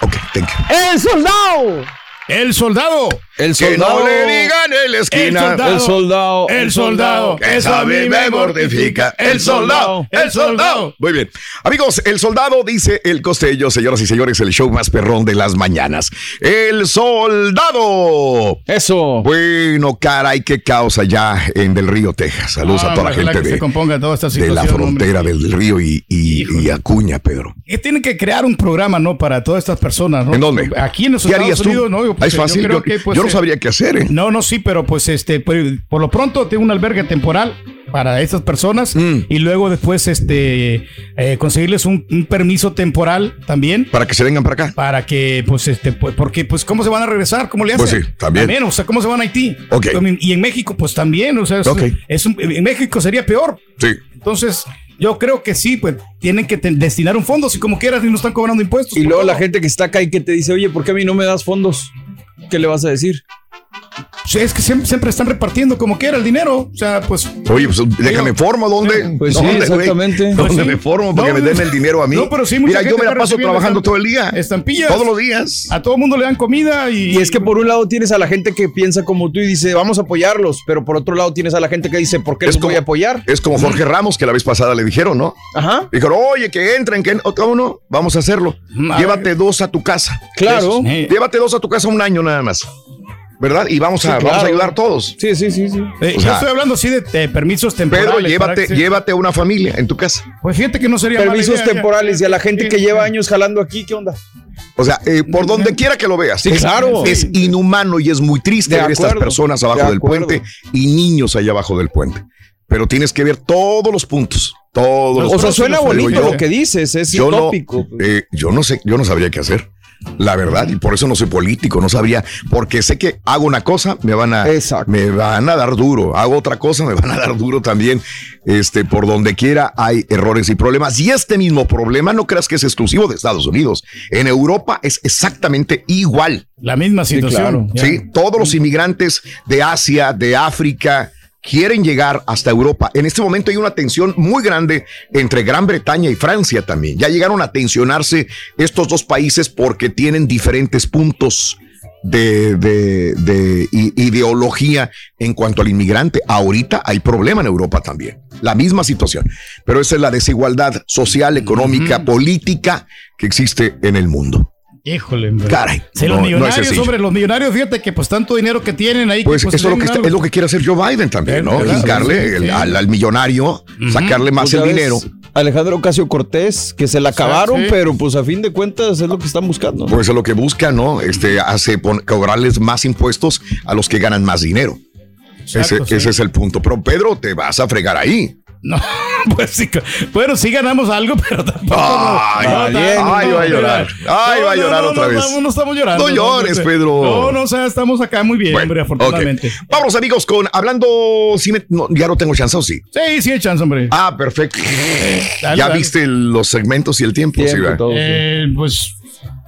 Ok, thank you. ¡El soldado! El soldado. El Que no le digan en la esquina. El soldado. El soldado. Eso a mí me mortifica. El soldado. El soldado. Muy bien. Amigos, el soldado dice el costello, señoras y señores, el show más perrón de las mañanas. El soldado. Eso. Bueno, caray, qué caos allá en Del Río, Texas. Saludos Ah, a toda la gente que de, se componga toda esta de la frontera hombre. del río y, y- y Acuña, Pedro. Que tienen que crear un programa, ¿no? Para todas estas personas, ¿no? ¿En dónde? Aquí en los ¿Qué Estados harías tú? Unidos, ¿no? Yo, Ah, es yo fácil. creo Yo, que, pues, yo no sabría qué hacer, ¿eh? No, no, sí, pero pues este, pues, por lo pronto tengo un albergue temporal para estas personas Mm. y luego después este eh, conseguirles un, un permiso temporal también Para que se vengan para acá. para que pues este pues, porque pues cómo se van a regresar cómo le hacen Pues sí, también. o sea cómo se van a Haití Ok. y en México pues también o sea es- un- en México sería peor Sí. entonces yo creo que sí pues tienen que destinar un fondo si como quieras y no están cobrando impuestos Y por luego la gente que está acá y que te dice, oye, ¿por qué a mí no me das fondos? ¿Qué le vas a decir? Sí, es que siempre, siempre están repartiendo como quiera el dinero. O sea, pues. Oye, pues déjame formo, ¿dónde? Pues sí, ¿Dónde, güey? exactamente. ¿Dónde Pues sí. me formo para No, que me den el dinero a mí? no, pero sí, mucha Mira, yo gente me la paso trabajando todo el día. Estampillas. Todos los días. A todo mundo le dan comida y. Y es que por un lado tienes a la gente que piensa como tú y dice, vamos a apoyarlos, pero por otro lado tienes a la gente que dice, ¿por qué Es los voy a apoyar? Es como Jorge Ramos, que la vez pasada le dijeron, ¿no? Ajá. Dijeron, oye, que entren, que en- ¿cómo no? Vamos a hacerlo. a Llévate dos a tu casa. Claro. Llévate dos a tu casa un año nada más. ¿Verdad? Y vamos a, Sí, vamos a ayudar todos. Sí, sí, sí, sí. Eh, yo sea, estoy hablando así de, de permisos temporales. Pedro, llévate, se- llévate a una familia en tu casa. Pues fíjate que no sería mala Permisos idea, ya. temporales y a la gente que lleva años jalando aquí, ¿qué onda? O sea, eh, por donde quiera que lo veas. Sí, es, claro. Es inhumano y es muy triste De ver estas personas abajo de del puente y niños allá abajo del puente. Pero tienes que ver todos los puntos. Todos los O sea, suena bonito yo, lo que dices, es yo no, utópico. eh, yo no sé, yo no sabría qué hacer. La verdad, y por eso no soy político, no sabría, porque sé que hago una cosa, me van a, me van a dar duro, hago otra cosa, me van a dar duro también. Este, por donde quiera hay errores y problemas. Y este mismo problema no creas que es exclusivo de Estados Unidos. En Europa es exactamente igual. La misma situación. Sí, todos los inmigrantes de Asia, de África, quieren llegar hasta Europa. En este momento hay una tensión muy grande entre Gran Bretaña y Francia también. Ya llegaron a tensionarse estos dos países porque tienen diferentes puntos de, de- de i- ideología en cuanto al inmigrante. Ahorita hay problema en Europa también. La misma situación. Pero esa es la desigualdad social, económica, política que existe en el mundo. Híjole, hombre. Caray, Sí, no- los no es millonarios, sencillo. hombre, los millonarios, fíjate que pues tanto dinero que tienen ahí. Pues, que, eso es lo, que está- es lo que quiere hacer Joe Biden también, ¿no? ¿verdad? Hincarle Sí, el- sí. al, al millonario, sacarle más Pues el dinero. Alejandro Ocasio Cortés, que se la acabaron, sí. pero pues a fin de cuentas es lo que están buscando. Pues es lo que busca, ¿no? Este hace cobrarles más impuestos a los que ganan más dinero. Exacto, ese, sí. ese es el punto. Pero Pedro, te vas a fregar ahí. No, [LAUGHS] pues sí. Bueno, sí ganamos algo, [LAUGHS] pero tampoco. Ay, no, valiente. no, Ay, no, va a llorar. Ay, va a llorar no, otra no, vez. No, no estamos llorando. No llores, Pedro. No, no, o sea, estamos acá muy bien, hombre, afortunadamente. Vamos, amigos, con hablando. me- no, ya no tengo chance, ¿o sí? Sí, sí hay chance, hombre. Ah, perfecto. [LAUGHS] Dale, ¿Ya dale. viste los segmentos y el tiempo? sí, ¿verdad? Eh, pues.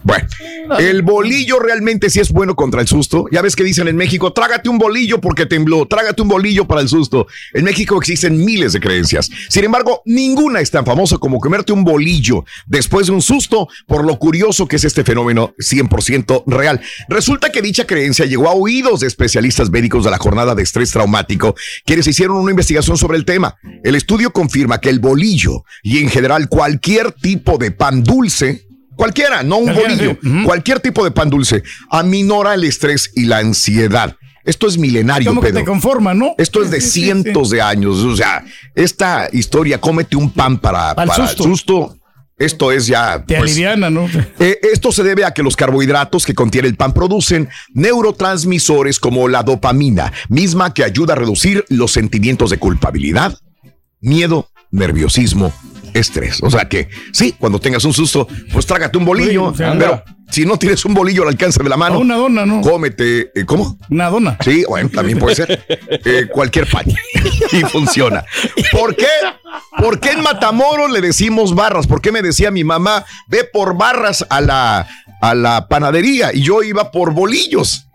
Bueno, el bolillo realmente sí es bueno contra el susto. Ya ves que dicen en México, trágate un bolillo porque tembló, trágate un bolillo para el susto. En México existen miles de creencias. Sin embargo, ninguna es tan famosa como comerte un bolillo después de un susto por lo curioso que es este fenómeno 100% real. Resulta que dicha creencia llegó a oídos de especialistas médicos de la jornada de estrés traumático, quienes hicieron una investigación sobre el tema. El estudio confirma que el bolillo y en general cualquier tipo de pan dulce Cualquiera, no un bolillo. sí. Cualquier tipo de pan dulce aminora el estrés y la ansiedad. Esto es milenario, Como que Pedro. te conforma, ¿no? Esto es de Sí, sí, sí, cientos de años. O sea, esta historia, cómete un pan para, Para el para susto. el susto. Esto es ya. Te pues, aliviana, ¿no? [LAUGHS] eh, esto se debe a que los carbohidratos que contiene el pan producen neurotransmisores como la dopamina, misma que ayuda a reducir los sentimientos de culpabilidad, miedo, nerviosismo, estrés. O sea que sí, cuando tengas un susto, pues trágate un bolillo, Sí, pero si no tienes un bolillo al alcance de la mano, una dona, ¿no? cómete, eh, ¿cómo? Una dona. Sí, bueno, también puede ser eh, cualquier pan [LAUGHS] y funciona. ¿Por qué? ¿Por qué en Matamoros le decimos barras? ¿Por qué me decía mi mamá, ve por barras a la, a la panadería y yo iba por bolillos?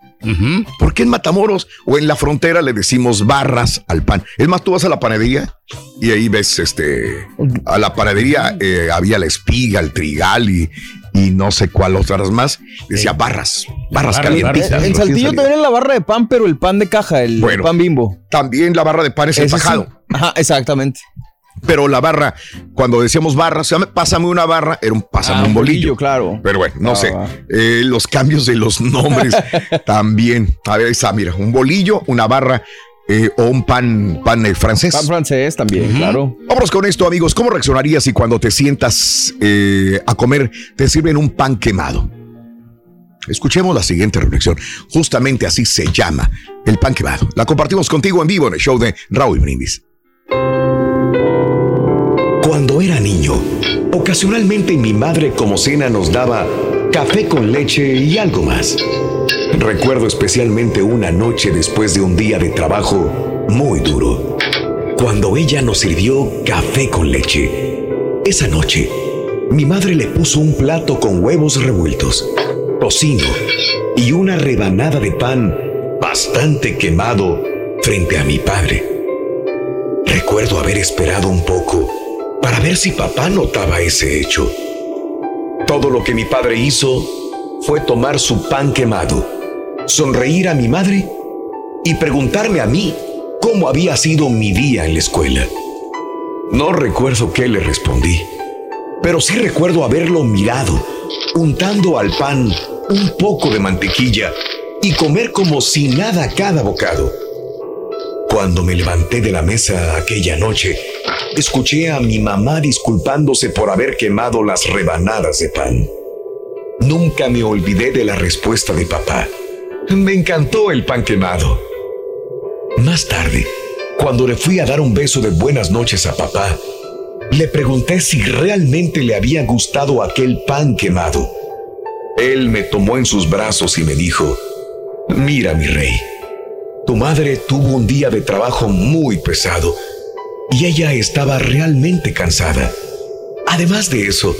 ¿Por qué en Matamoros o en la frontera le decimos barras al pan? Es más, tú vas a la panadería y ahí ves este a la panadería eh, había la espiga, el trigal y, y no sé cuál otras más. Decía barras, barras En, calientitas. en recién Saltillo también en la barra de pan, pero el pan de caja, el Bueno, pan bimbo. También la barra de pan es empajado. Ajá, exactamente. Pero la barra, cuando decíamos barra, o sea, pásame una barra, era un pásame Ah, un bolillo. bolillo, claro. Pero bueno, no Ah, sé. Eh, los cambios de los nombres [LAUGHS] también. A ver, ahí está, mira, un bolillo, una barra eh, o un pan, pan eh, francés. Pan francés también, claro. Vámonos con esto, amigos. ¿Cómo reaccionarías si cuando te sientas eh, a comer te sirven un pan quemado? Escuchemos la siguiente reflexión. Justamente así se llama el pan quemado. La compartimos contigo en vivo en el show de Raúl Brindis. Cuando era niño, ocasionalmente mi madre como cena nos daba café con leche y algo más. Recuerdo especialmente una noche después de un día de trabajo muy duro, cuando ella nos sirvió café con leche. Esa noche, mi madre le puso un plato con huevos revueltos, tocino y una rebanada de pan bastante quemado frente a mi padre. Recuerdo haber esperado un poco para ver si papá notaba ese hecho. Todo lo que mi padre hizo fue tomar su pan quemado, sonreír a mi madre y preguntarme a mí cómo había sido mi día en la escuela. No recuerdo qué le respondí, pero sí recuerdo haberlo mirado, untando al pan un poco de mantequilla y comer como si nada cada bocado. Cuando me levanté de la mesa aquella noche, escuché a mi mamá disculpándose por haber quemado las rebanadas de pan. Nunca me olvidé de la respuesta de papá. Me encantó el pan quemado. Más tarde, cuando le fui a dar un beso de buenas noches a papá, le pregunté si realmente le había gustado aquel pan quemado. Él me tomó en sus brazos y me dijo, mira mi rey, tu madre tuvo un día de trabajo muy pesado y ella estaba realmente cansada. Además de eso,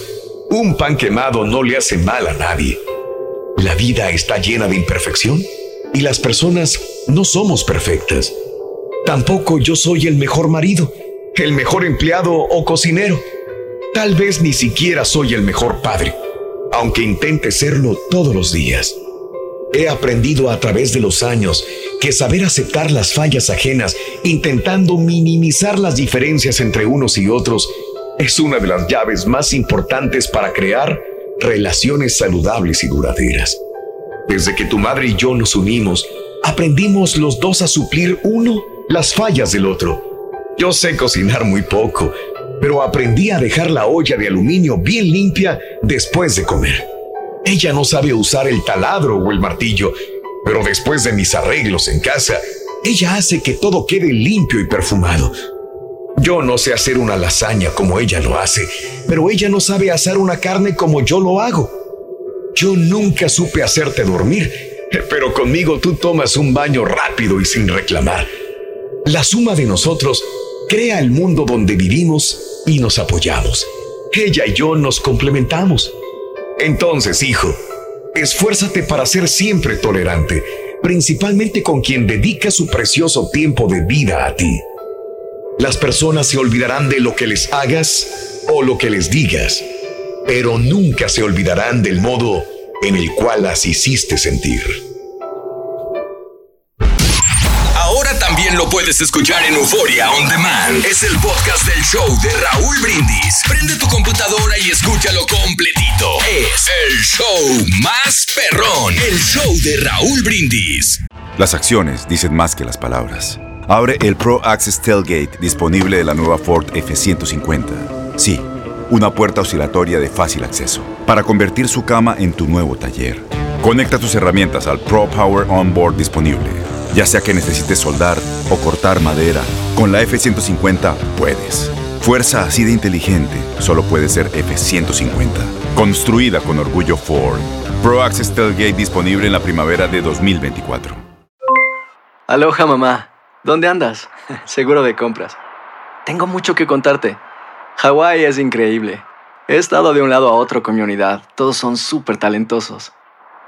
un pan quemado no le hace mal a nadie. La vida está llena de imperfección y las personas no somos perfectas. Tampoco yo soy el mejor marido, el mejor empleado o cocinero. Tal vez ni siquiera soy el mejor padre, aunque intente serlo todos los días. He aprendido a través de los años que saber aceptar las fallas ajenas, intentando minimizar las diferencias entre unos y otros, es una de las llaves más importantes para crear relaciones saludables y duraderas. Desde que tu madre y yo nos unimos, aprendimos los dos a suplir uno las fallas del otro. Yo sé cocinar muy poco, pero aprendí a dejar la olla de aluminio bien limpia después de comer. Ella no sabe usar el taladro o el martillo, pero después de mis arreglos en casa, ella hace que todo quede limpio y perfumado. Yo no sé hacer una lasaña como ella lo hace, pero ella no sabe hacer una carne como yo lo hago. Yo nunca supe hacerte dormir, pero conmigo tú tomas un baño rápido y sin reclamar. La suma de nosotros crea el mundo donde vivimos y nos apoyamos. Ella y yo nos complementamos. Entonces, hijo, esfuérzate para ser siempre tolerante, principalmente con quien dedica su precioso tiempo de vida a ti. Las personas se olvidarán de lo que les hagas o lo que les digas, pero nunca se olvidarán del modo en el cual las hiciste sentir. Lo puedes escuchar en Euforia On Demand. Es el podcast del show de Raúl Brindis. Prende tu computadora y escúchalo completito. Es el show más perrón. El show de Raúl Brindis. Las acciones dicen más que las palabras. Abre el Pro Access Tailgate disponible de la nueva Ford F-150. Sí, una puerta oscilatoria de fácil acceso para convertir su cama en tu nuevo taller. Conecta tus herramientas al Pro Power Onboard disponible. Ya sea que necesites soldar o cortar madera, con la F-150 puedes. Fuerza así de inteligente solo puede ser F-150. Construida con orgullo Ford. Pro Access Tailgate disponible en la primavera de 2024. Aloha mamá. ¿Dónde andas? [LAUGHS] Seguro de compras. Tengo mucho que contarte. Hawái es increíble. He estado de un lado a otro con mi unidad. Todos son súper talentosos.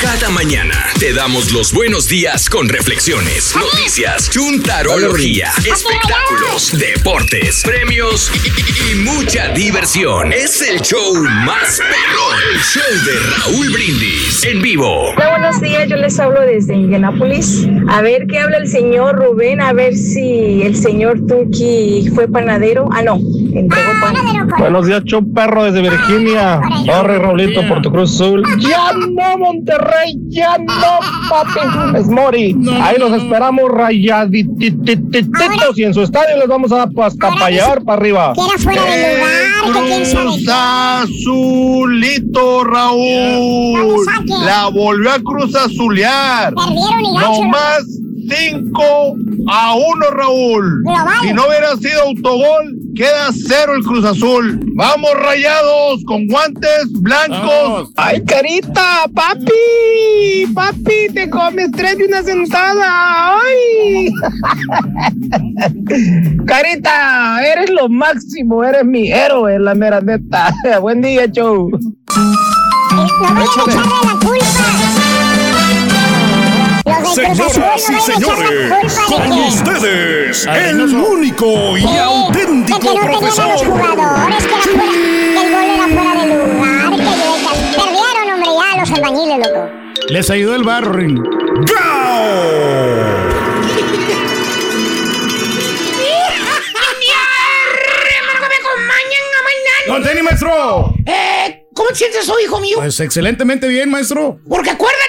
Cada mañana te damos los buenos días con reflexiones, noticias, chuntarología, espectáculos, deportes, premios y, y mucha diversión. Es el show más perrón, el show de Raúl Brindis en vivo. Hola, buenos días. Yo les hablo desde Indianápolis. A ver qué habla el señor Rubén, a ver si el señor Turki fue panadero. Ah, no, entregó pan. Buenos días, show perro desde Virginia. Corre, Raulito, por tu Cruz Azul. Ya no, Monterrey, ya no, papi. Es Mori. Ahí los esperamos rayadititos y en su estadio les vamos a dar hasta para llevar para arriba. Que era fuera lugar, Raúl. La volvió a Cruz Azulear. Perdieron y gacho, No ¿no? más 5 a 1, Raúl. Si no hubiera sido autogol, queda cero el Cruz Azul. Vamos rayados con guantes blancos. Ay, carita, papi, papi, te comes tres de una sentada. Ay. [LAUGHS] Carita, eres lo máximo, eres mi héroe, la mera neta. [LAUGHS] Buen día, show. No vayan a echarle la culpa. Señoras y señores, con ustedes, el único y auténtico que no tenían a los profesor. jugadores, que, era fuera, que el gol era fuera de lugar, que, que perdieron, hombre, ya los albañiles, loco. Les ayudó el barro, Rin. ¡Don Tenny, maestro! Eh, ¿Cómo te sientes hoy, hijo mío? Pues excelentemente bien, maestro. Porque acuérdate.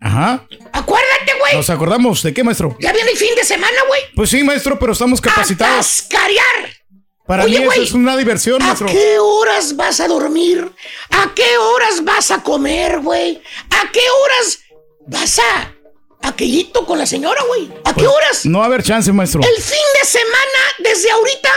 Ajá. Acuérdate, güey. ¿Nos acordamos de qué, maestro? Ya viene el fin de semana, güey. Pues sí, maestro, pero estamos capacitados. Cascarear. Para Oye, mí eso es una diversión, ¿A maestro. qué horas vas a dormir? ¿A qué horas vas a comer, güey? ¿A qué horas vas a aquellito con la señora, güey? ¿A qué horas? No va a haber chance, maestro. El fin de semana, desde ahorita,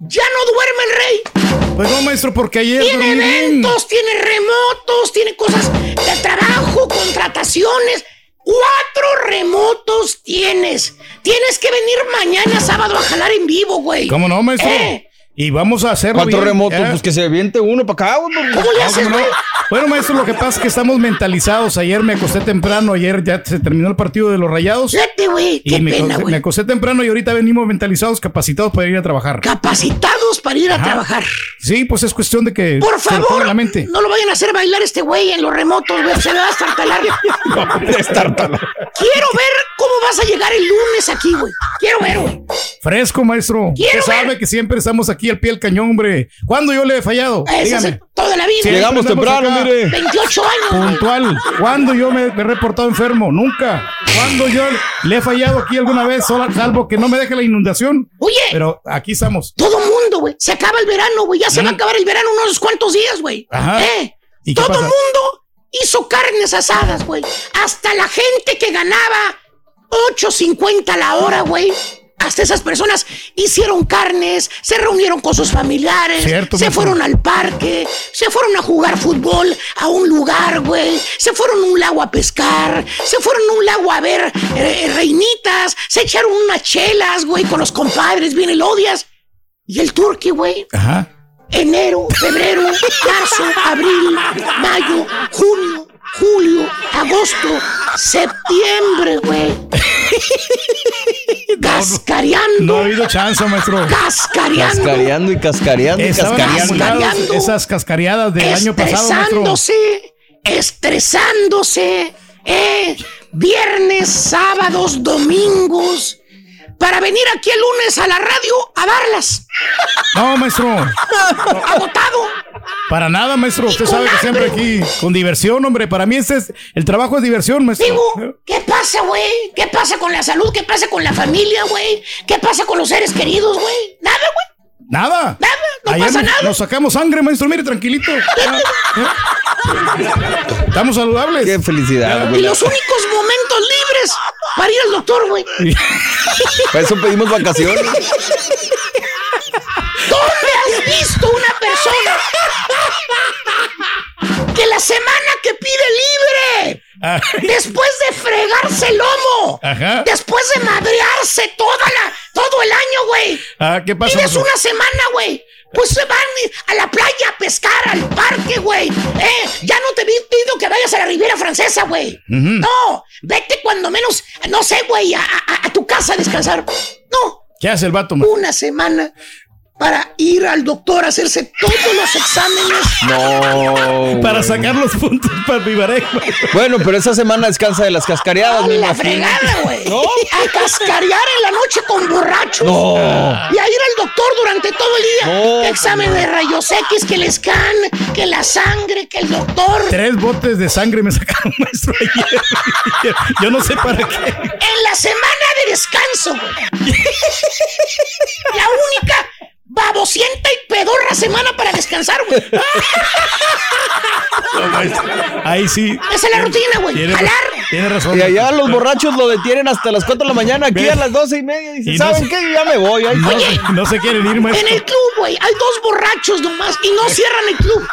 ya no duerme el rey. Pues no, maestro, porque ayer Tiene bien. eventos, tiene remotos, tiene cosas de trabajo, contrataciones. Cuatro remotos tienes. Tienes que venir mañana sábado a jalar en vivo, güey. ¿Cómo no, maestro? Eh, Y vamos a hacerlo ¿Cuántos bien, remotos? ¿eh? Pues que se aviente uno para acá. ¿Cómo le haces, güey? Bueno, maestro, lo que pasa es que estamos mentalizados. Ayer me acosté temprano, ayer ya se terminó el partido de los rayados. Fíjate, güey, Y qué me, pena, acosté- güey. me acosté temprano y ahorita venimos mentalizados, capacitados para ir a trabajar. Capacitados para ir a trabajar. Sí, pues es cuestión de que Por favor, la mente. no lo vayan a hacer bailar este güey en los remotos, güey. Se me va a estartalar. [LAUGHS] Quiero ver cómo vas a llegar el lunes aquí, güey. Quiero ver, güey. Fresco, maestro. Quiero Usted sabe que siempre estamos aquí al pie del cañón, hombre. ¿Cuándo yo le he fallado? Ese es Dígame. el- toda la vida. Llegamos temprano, acá. mire. 28 años. Puntual. ¿Cuándo yo me, me he reportado enfermo? Nunca. ¿Cuándo yo le he fallado aquí alguna vez, salvo que no me deje la inundación? Oye. Pero aquí estamos. Todo mundo, güey. Se acaba el verano, güey. Ya se va a acabar el verano unos cuantos días, güey. Ajá. ¿Eh? ¿Y qué Todo pasa? mundo hizo carnes asadas, güey. Hasta la gente que ganaba 8.50 la hora, güey. Hasta esas personas hicieron carnes, se reunieron con sus familiares, Cierto, se fueron al parque, se fueron a jugar fútbol a un lugar, güey, se fueron a un lago a pescar, se fueron a un lago a ver eh, reinitas, se echaron unas chelas, güey, con los compadres, bien elodias. Y el turqui, güey, Ajá. enero, febrero, marzo, abril, mayo, junio, julio, agosto, septiembre, güey. [LAUGHS] Cascareando. No ha habido chance, maestro. Cascareando. Cascareando y cascareando y cascareando. esas cascareadas del año pasado. Estresándose, estresándose, eh, viernes, sábados, domingos, para venir aquí el lunes a la radio a darlas. No, maestro. [LAUGHS] Agotado. Para nada, maestro. Usted sabe que siempre aquí con diversión, hombre. Para mí este es el trabajo es diversión, maestro. Digo, ¿qué pasa, güey? ¿Qué pasa con la salud? ¿Qué pasa con la familia, güey? ¿Qué pasa con los seres queridos, güey? Nada, güey. Nada. Nada, no pasa nos, nada. nos sacamos sangre, maestro. Mire, tranquilito. [LAUGHS] Estamos saludables. Qué felicidad, Y los únicos momentos libres para ir al doctor, güey. [LAUGHS] Para eso pedimos vacaciones. ¿Dónde has visto una persona que la semana que pide libre, después de fregarse el lomo, Ajá. después de madrearse toda la, todo el año, güey, Ah, ¿qué pasa? maestro? una semana, güey? Pues se van a la playa a pescar, al parque, güey. Eh, ya no te pido que vayas a la Riviera francesa, güey. No, vete cuando menos, no sé, güey, a, a- a tu casa a descansar. No, ¿Qué hace el vato, maestro? una semana para ir al doctor a hacerse todos los exámenes. No. Para sacar los puntos para Vivarey. Bueno, pero esa semana descansa de las cascareadas, me la fregada, güey. A cascarear en la noche con borrachos. No. Y a ir al doctor durante todo el día. No, Que examen de rayos X, que el scan, que la sangre, que el doctor. Tres botes de sangre me sacaron, maestro, ayer. Yo no sé para qué. En la semana de descanso, güey. La única babosienta y pedorra semana para descansar, güey. Ahí sí. Esa es la rutina, güey. Tiene, Jalar. tiene razón. Y allá los borrachos lo detienen hasta las 4 de la mañana, aquí a las 12 y media. Dice, Y ¿saben qué? Yo ya me voy. Ahí No, está". se- no se quieren ir, En maestro. el club, güey, hay dos borrachos nomás y no cierran el club.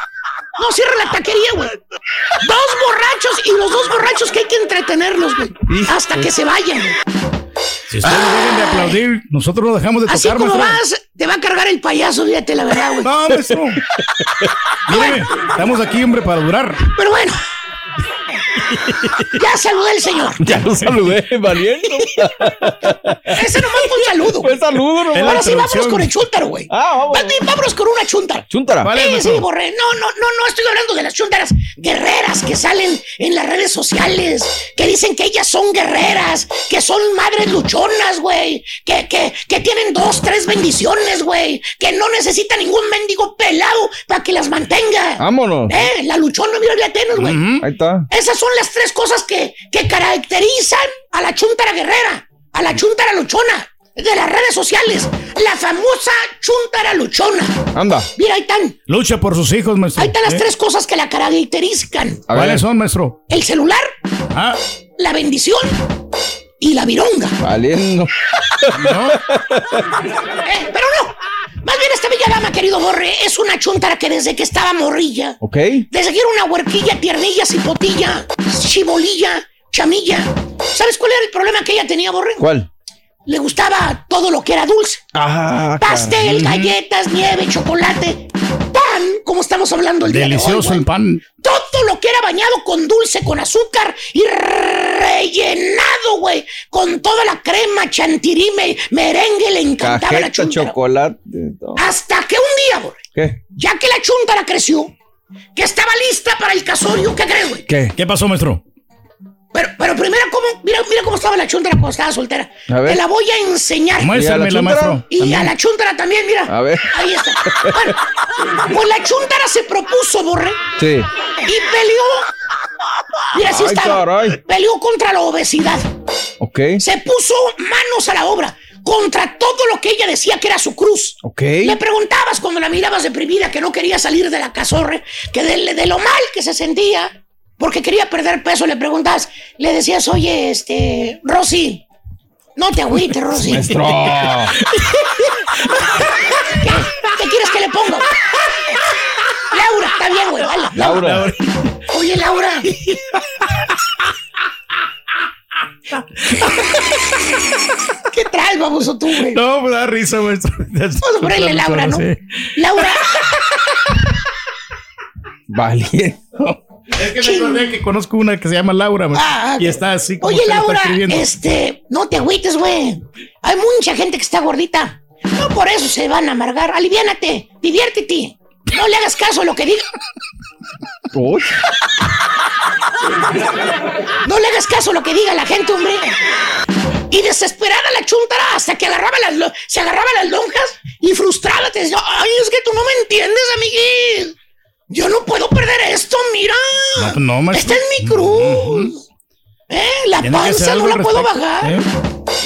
No cierran la taquería, güey. Dos borrachos y los dos borrachos que hay que entretenerlos, güey. Hasta que se vayan, güey. Si ustedes dejen de aplaudir, nosotros no dejamos de Así tocar, como vas, te va a cargar el payaso, fíjate la verdad, güey. No, maestro. [LAUGHS] Míreme, estamos aquí, hombre, para durar. Pero bueno. [LAUGHS] Ya saludé al señor. Ya lo saludé, valiendo. Ese nomás fue un saludo. Fue saludo, nomás. Ahora sí, la vámonos con el chúntaro, güey. Ah, vamos. Vámonos con una chúntara. Chúntara. Vale, Sí, sí, borré. No, no, no, no estoy hablando de las chúntaras guerreras que salen en las redes sociales, que dicen que ellas son guerreras, que son madres luchonas, güey, que, que, que tienen dos, tres bendiciones, güey, que no necesitan ningún mendigo pelado para que las mantenga. Vámonos. Eh, la luchona, mira, ya tienes, güey. Ahí está. Esas son las tres cosas que, que caracterizan a la chuntara guerrera, a la chuntara luchona de las redes sociales, la famosa chuntara luchona. Anda. Mira, ahí están. Lucha por sus hijos, maestro. Ahí están las ¿Eh? tres cosas que la caracterizan. ¿Cuáles son, maestro? El celular, Ah, la bendición y la vironga. Valiendo. no. [LAUGHS] Eh, pero no. Más bien esta bella dama, querido Borre, es una chuntara que desde que estaba morrilla, Ok. desde que era una huerquilla, tiernilla, cipotilla, chibolilla, chamilla. ¿Sabes cuál era el problema que ella tenía, Borre? ¿Cuál? Le gustaba todo lo que era dulce. Ah, Pastel, caray. galletas, nieve, chocolate, pan, como estamos hablando el día de hoy, Delicioso el pan. Todo lo que era bañado con dulce, con azúcar y rellenado, güey, con toda la crema, chantilly, me- merengue, le encantaba la chuntara. chocolate. todo. Hasta que un día, güey, ¿Qué? ya que la chuntara creció, que estaba lista para el casorio, ¿qué crees, güey? ¿Qué? ¿Qué pasó, maestro? Pero, pero primero, ¿cómo? Mira, mira cómo estaba la chuntara cuando estaba soltera. A ver. Te la voy a enseñar. Muéstramela, maestro. Y También. a la chuntara también, mira. A ver. Ahí está. Bueno, pues la chuntara se propuso, Borre, Sí. y peleó. Mira, así Ay, estaba. caray. Peleó contra la obesidad. Ok. Se puso manos a la obra contra todo lo que ella decía que era su cruz. Ok. Le preguntabas cuando la mirabas deprimida que no quería salir de la casorre, que de, de lo mal que se sentía, porque quería perder peso, le preguntabas, le decías, oye, este, Rosy, no te agüites, Rosy. Maestro. [LAUGHS] ¿Qué, qué quieres que le ponga? [LAUGHS] Laura, está bien, güey, dale. Laura. Oye, Laura. [LAUGHS] ¿Qué traes, baboso tú, güey? No, me da risa, maestro. Vamos a ponerle Laura, ¿no? Sí. Laura, Valiendo. Es que me acordé que conozco una que se llama Laura, maestro. Ah, y está así como oye, está Laura, este, no te agüites, güey. Hay mucha gente que está gordita. No por eso se van a amargar. Aliviánate, diviértete. No le hagas caso a lo que diga. Uy. No le hagas caso a lo que diga la gente, hombre. Y desesperada la chuntara hasta que agarraba las, se agarraba las lonjas y frustrada te decía, ay, es que tú no me entiendes, amiguín. Yo no puedo perder esto, mira. No, pues no. Esta es mi cruz. ¿Eh? La panza no la puedo bajar. ¿eh?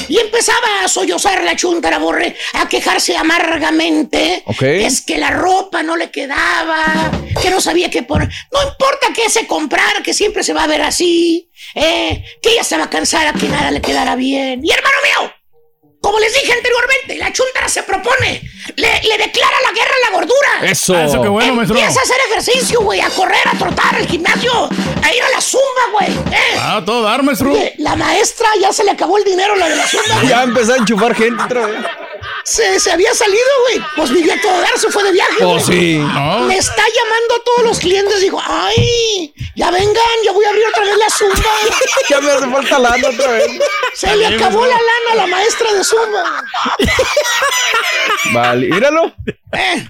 Y empezaba a sollozar la chuntara, borre, a quejarse amargamente. Ok. Es que la ropa no le quedaba, que no sabía qué poner. No importa qué se comprara, que siempre se va a ver así. Eh, que ella estaba cansada, que nada le quedara bien. Y hermano mío, como les dije anteriormente, la chuntara se propone, le, le declara la guerra a la gordura. Eso. Ah, eso qué bueno, maestro. Empieza a hacer ejercicio, güey, a correr, a trotar, al gimnasio, a ir a la zumba, güey. ¿eh? Ah, todo dar, maestro. Oye, La maestra ya se le acabó el dinero, la de la zumba, güey. Ya empezó a enchufar gente otra vez. Se, se había salido, güey. Pues vivía a todo dar, se fue de viaje. Oh, güey. sí. No. Le está llamando a todos los clientes. Dijo, ay, Ya vengan, yo voy a abrir otra vez la zumba. [LAUGHS] Ya me hace falta lana otra vez. Se le acabó la lana a la maestra de zumba. Vale, míralo. Eh,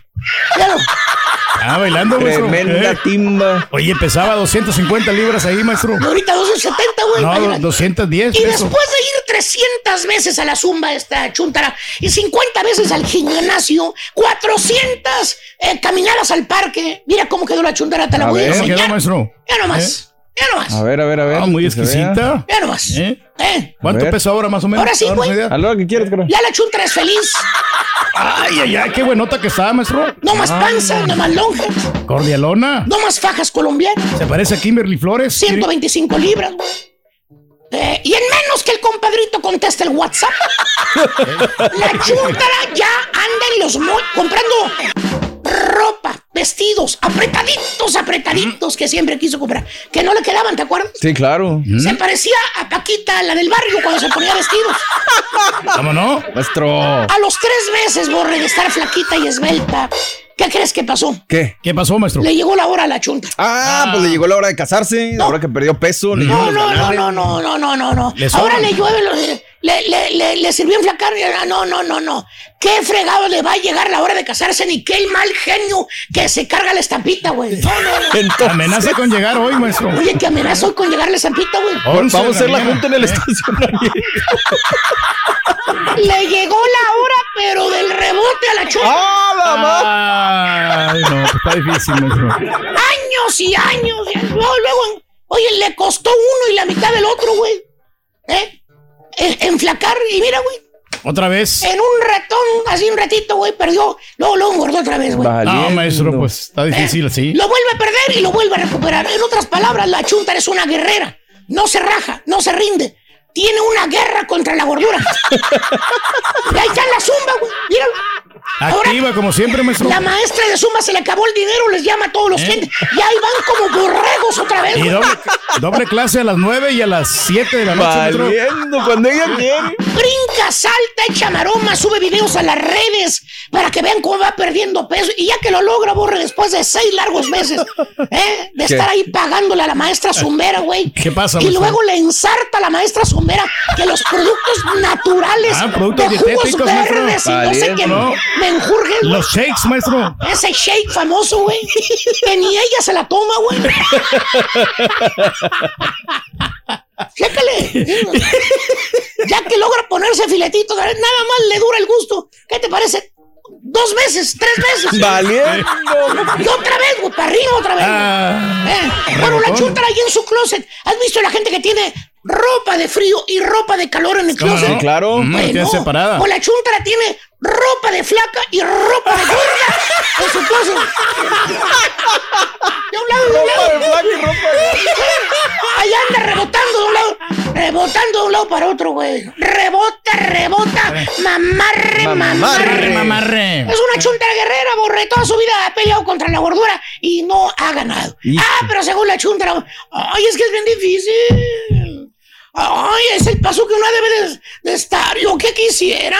Ah, bailando, maestro. Tremenda Eh. timba. Oye, pesaba 250 libras ahí, maestro. Y ahorita 270, güey. No, imagínate. 210 Y pesos. después de ir 300 veces a la zumba esta chuntara y 50 veces al gimnasio, 400 eh, caminadas al parque. Mira cómo quedó la chuntara, te la A voy a ver, ¿cómo enseñar. quedó, maestro? Ya nomás, ya nomás. A ver, a ver, a ver. Ah, muy exquisita. Ya nomás. ¿Eh? Eh, ¿Cuánto pesa ahora más o menos? Ahora sí, güey. A lo que quieres, creo. Ya la chuntara es feliz. Ay, ay, ay, qué buenota que está, maestro. No más panza, no más lonja, Cordialona. no más fajas colombianas. Se parece a Kimberly Flores. 125 libras, güey. Eh, y en menos que el compadrito conteste el WhatsApp, [LAUGHS] la chuntara ya anda en los comprando ropa, vestidos, apretaditos, apretaditos que siempre quiso comprar. Que no le quedaban, ¿te acuerdas? Sí, claro. Se parecía a Paquita, la del barrio, cuando se ponía vestidos. ¿Cómo no? Maestro. A los tres meses, borre, de estar flaquita y esbelta, ¿qué crees que pasó? ¿Qué? ¿Qué pasó, maestro? Le llegó la hora a la chunta. Ah, pues le llegó la hora de casarse, la hora que perdió peso. le llegó No, los no, no, no, no, no, no, no, no. Ahora le llueve, lo- le, le, le, le sirvió enflacar. Ah, No, no, no, no. ¿Qué fregado le va a llegar la hora de casarse? Ni qué mal genio que se carga la estampita, güey. No, no, no. Entonces- Amenaza con llegar hoy, maestro. Oye, que amenaza hoy con llegar la estampita, güey. Vamos a hacer la junta en el Eh. estacionamiento. [LAUGHS] Le llegó la hora, pero del rebote a la chota. ¡Ah, Ay, no, pues está difícil, maestro. Años y años. y Luego, luego, oye, le costó uno y la mitad del otro, güey. ¿Eh? En- Enflacar y mira, güey. Otra vez. En un ratón, así un ratito, güey, perdió. Luego, luego engordó otra vez, güey. No, maestro, pues está difícil así. Lo vuelve a perder y lo vuelve a recuperar. En otras palabras, la chunta es una guerrera. No se raja, no se rinde. Tiene una guerra contra la gordura. [LAUGHS] y ahí está la zumba, güey. Míralo. Activa como siempre, maestro. La maestra de zumba se le acabó el dinero, les llama a todos los ¿Eh? clientes. Y ahí van como borregos otra vez. Y güey. doble, doble clase a las 9 y a las 7 de la noche. Valiendo cuando ella quiere. Brinca, salta, echa maroma, sube videos a las redes para que vean cómo va perdiendo peso. Y ya que lo logra, borre después de seis largos meses ¿eh? de ¿Qué? estar ahí pagándole a la maestra zumbera, güey. ¿Qué pasa, Y maestro? luego le ensarta a la maestra zumbera que los productos naturales Ah, productos de jugos verdes y no sé qué. Me enjurguen. güey. Los shakes, maestro. Ese shake famoso, güey. Que ni ella se la toma, güey. Chécale. Ya que logra ponerse filetito, nada más le dura el gusto. ¿Qué te parece? Dos veces, tres veces. Valiendo. Y otra vez, güey, para arriba otra vez. Ah, Eh, Bueno, la chuntara ahí en su closet. ¿Has visto la gente que tiene ropa de frío y ropa de calor en el ¿Cómo closet? Claro. Bueno, tiene separada. O la chuntara tiene ropa de flaca y ropa de gorda en su closet. De un lado de un lado. Ropa de flaca y ropa Ahí anda rebotando de un lado, rebotando de un lado para otro, güey. Rebota, rebota, mamarre, mamarre. Mamarre, mamarre. Es una chuntara guerrera, borre. Toda su vida ha peleado contra la gordura y no ha ganado. Ah, pero según la chuntara, ay, es que es bien difícil. Ay, es el paso que uno debe de, de estar. Yo que quisiera.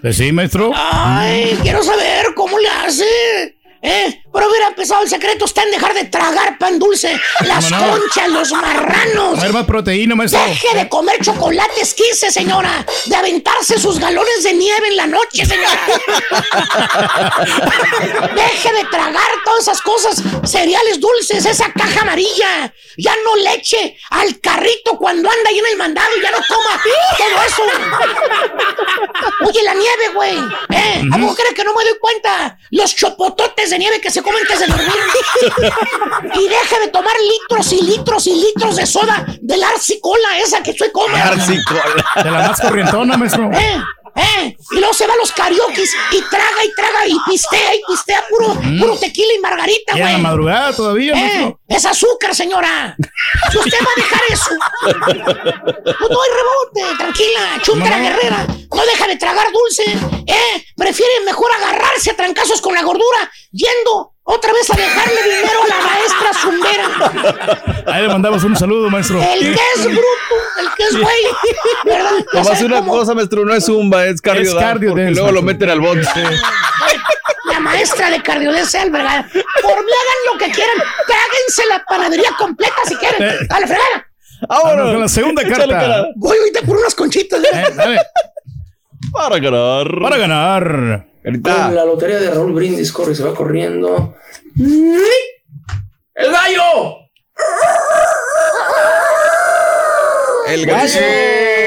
Pues sí, maestro. Ay, quiero saber cómo le hace. ¿Eh? Pero hubiera empezado el secreto está en dejar de tragar pan dulce, [LAUGHS] las conchas, los marranos. Más proteína, maestro. Deje de comer chocolates 15, señora. De aventarse sus galones de nieve en la noche, señora. [LAUGHS] Deje de tragar todas esas cosas, cereales dulces, esa caja amarilla. Ya no leche al carrito cuando anda ahí en el mandado y ya no coma todo eso. Oye, la nieve, güey. ¿Eh? ¿A poco crees que no me doy cuenta? Los chopototes de nieve que se comen antes de dormir. y deje de tomar litros y litros y litros de soda del arsicola, esa que estoy come. De la más corrientona, maestro. ¿Eh? ¿Eh? Y luego se va a los karaoke y traga y traga y pistea y pistea puro, puro tequila y margarita, Y a la güey. madrugada todavía, ¿Eh? maestro. Es azúcar, señora. Si usted va a dejar eso, pues no hay rebote, tranquila, chuntara No. guerrera. No deja de tragar dulce, ¿eh? Prefiere mejor agarrarse a trancazos con la gordura, yendo otra vez a dejarle dinero a la maestra zumbera. Ahí le mandamos un saludo, maestro. El que es bruto, el que es güey, ¿verdad? Nomás sabe una cómo- cosa, maestro, no es zumba, es cardio. Es cardio porque dance, luego lo meten al bote. La maestra de cardio de. Por mí hagan lo que quieran. Tráguense la panadería completa si quieren. A la fregada. Vámonos con la segunda carta. Voy ahorita por unas conchitas. ¿eh? Para ganar. Para ganar. Con la lotería de Raúl Brindis corre y se va corriendo. ¡El gallo! El gallo.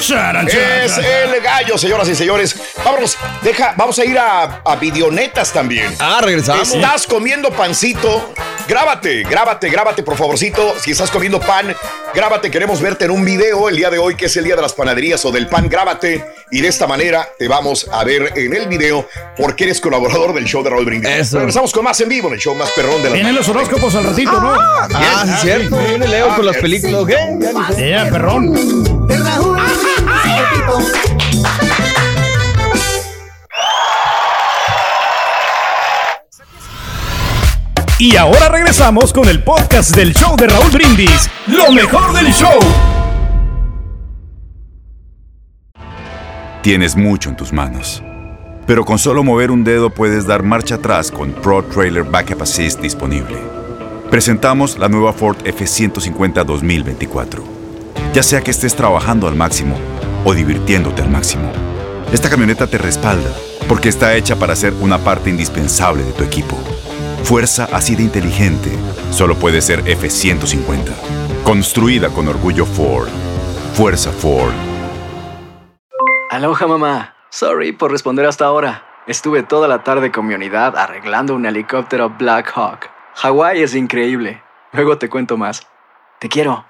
Es el gallo, señoras y señores. Vámonos, deja, vamos a ir a, a videonetas también. Ah, regresamos. Estás comiendo pancito. Grábate, grábate, grábate, por favorcito. Si estás comiendo pan, grábate. Queremos verte en un video el día de hoy, que es el día de las panaderías o del pan. Grábate. Y de esta manera te vamos a ver en el video porque eres colaborador del show de Raúl Brindis. Eso. Regresamos con más en vivo en el show más perrón de la Vienen los horóscopos al ratito, ¿no? Ah, sí, cierto. Viene Leo con las películas. ¿Qué? Sé. Ya, perrón. Y ahora regresamos con el podcast del show de Raúl Brindis. Lo mejor del show. Tienes mucho en tus manos. Pero con solo mover un dedo puedes dar marcha atrás con Pro Trailer Backup Assist disponible. Presentamos la nueva Ford F150 2024. Ya sea que estés trabajando al máximo o divirtiéndote al máximo, esta camioneta te respalda porque está hecha para ser una parte indispensable de tu equipo. Fuerza así de inteligente solo puede ser F150. Construida con orgullo Ford. Fuerza Ford. Aloha mamá. Sorry por responder hasta ahora. Estuve toda la tarde con mi unidad arreglando un helicóptero Black Hawk. Hawái es increíble. Luego te cuento más. Te quiero.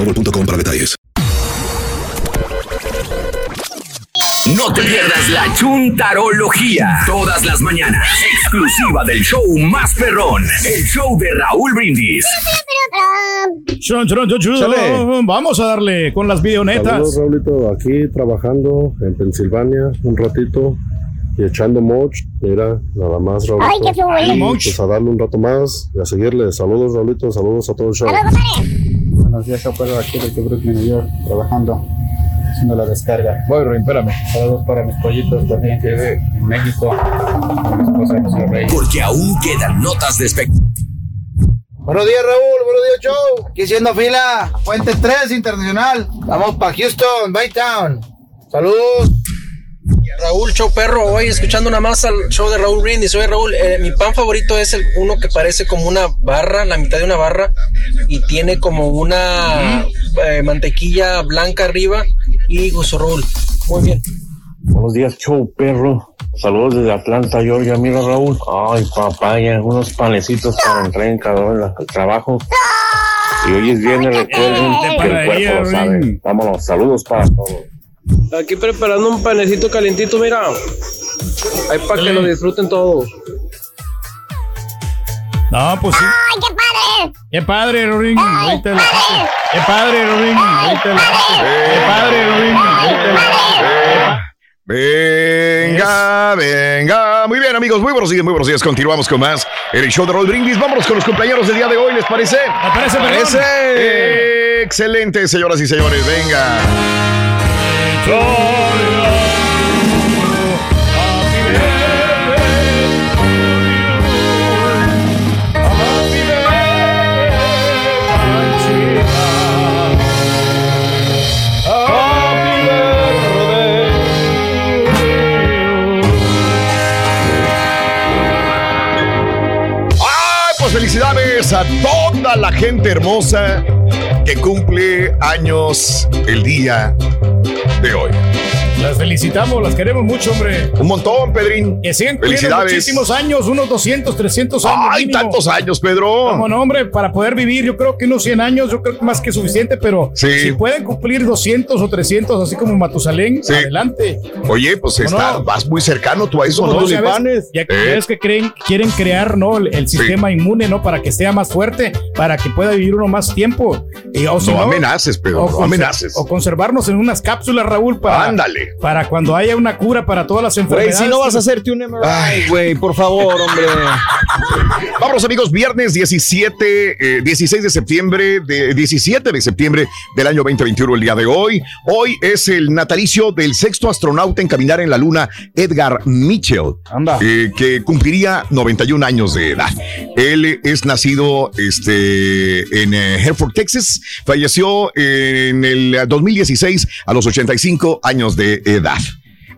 boostmobile.com para detalles. No te pierdas la chuntarología. Todas las mañanas. Exclusiva del show más perrón. El show de Raúl Brindis. Chun, chun, chun. Chale. Vamos a darle con las videonetas. Saludos, Raulito, aquí trabajando en Pensilvania un ratito y echando moch. Mira, nada más, Raulito. Ay, qué. Pues a darle un rato más y a seguirle. Saludos, Raulito, saludos a todo el show. Buenos días, Chopper, aquí desde Brooklyn, New York, trabajando, haciendo la descarga. Voy, Ruin, espérame. Saludos para mis pollitos también, que es en México, con mi esposa José Rey. Porque aún quedan notas de espectáculo. Buenos días, Raúl. Buenos días, show. Aquí haciendo fila. Puente 3 Internacional. Vamos para Houston, Baytown. Saludos. Raúl, show perro, hoy escuchando nada más al show de Raúl Brindis. Soy Raúl, eh, mi pan favorito es el uno que parece como una barra, la mitad de una barra, y tiene como una eh, mantequilla blanca arriba y gusto Raúl. Muy bien. Buenos días, show perro. Saludos desde Atlanta, Georgia. Mira, Raúl. Ay, papaya, unos panecitos para entrar en el trabajo. Y hoy es viernes, recuerden que el cuerpo lo sabe. Vámonos, saludos para todos. Aquí preparando un panecito calientito, mira. Ahí para que lo disfruten todos. No, pues sí. ¡Ay, qué padre! Qué padre, Rorín. Qué padre, Rorín. Qué padre, Rorín. Venga, venga. Muy bien, amigos. Muy buenos días, muy buenos días. Continuamos con más el show de Raúl Brindis. Vámonos con los compañeros del día de hoy, ¿les parece? Me parece, perrón. Excelente, señoras y señores. Venga. Pues felicidades a toda la gente hermosa cumple años el día de hoy. Las felicitamos, las queremos mucho, hombre. Un montón, Pedrín. Que sigan Felicidades. muchísimos años, unos 200, 300 años. ¡Ay, mínimo. tantos años, Pedro! Como no, hombre, para poder vivir, yo creo que unos 100 años, yo creo que más que suficiente, pero Sí. si pueden cumplir 200 o 300, así como Matusalén, Sí. adelante. Oye, pues ¿O está, no? vas muy cercano tú a eso, ¿no? ya ves, Ya, Eh. que creen, quieren crear ¿no? el, el sistema inmune ¿no? para que sea más fuerte, para que pueda vivir uno más tiempo. Y, o si No amenaces, Pedro, no conser- amenaces. O conservarnos en unas cápsulas, Raúl, para, Ándale. Para cuando haya una cura para todas las Güey, enfermedades. si no vas a hacerte un MRI, güey, por favor, hombre. Vámonos amigos, viernes 17, eh, 16 de septiembre, de 17 de septiembre del año 2021, el día de hoy. Hoy es el natalicio del sexto astronauta en caminar en la luna, Edgar Mitchell, eh, que cumpliría 91 años de edad. Él es nacido este, en eh, Hereford, Texas, falleció en el 2016 a los 85 años de edad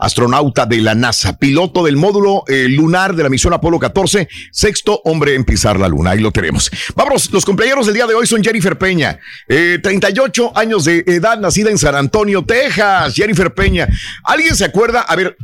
astronauta de la NASA, piloto del módulo eh, lunar de la misión Apolo 14, sexto hombre en pisar la luna. Ahí lo tenemos. Vámonos, los cumpleaños del día de hoy son Jennifer Peña, eh, 38 años de edad, nacida en San Antonio, Texas. Jennifer Peña. ¿Alguien se acuerda? A ver.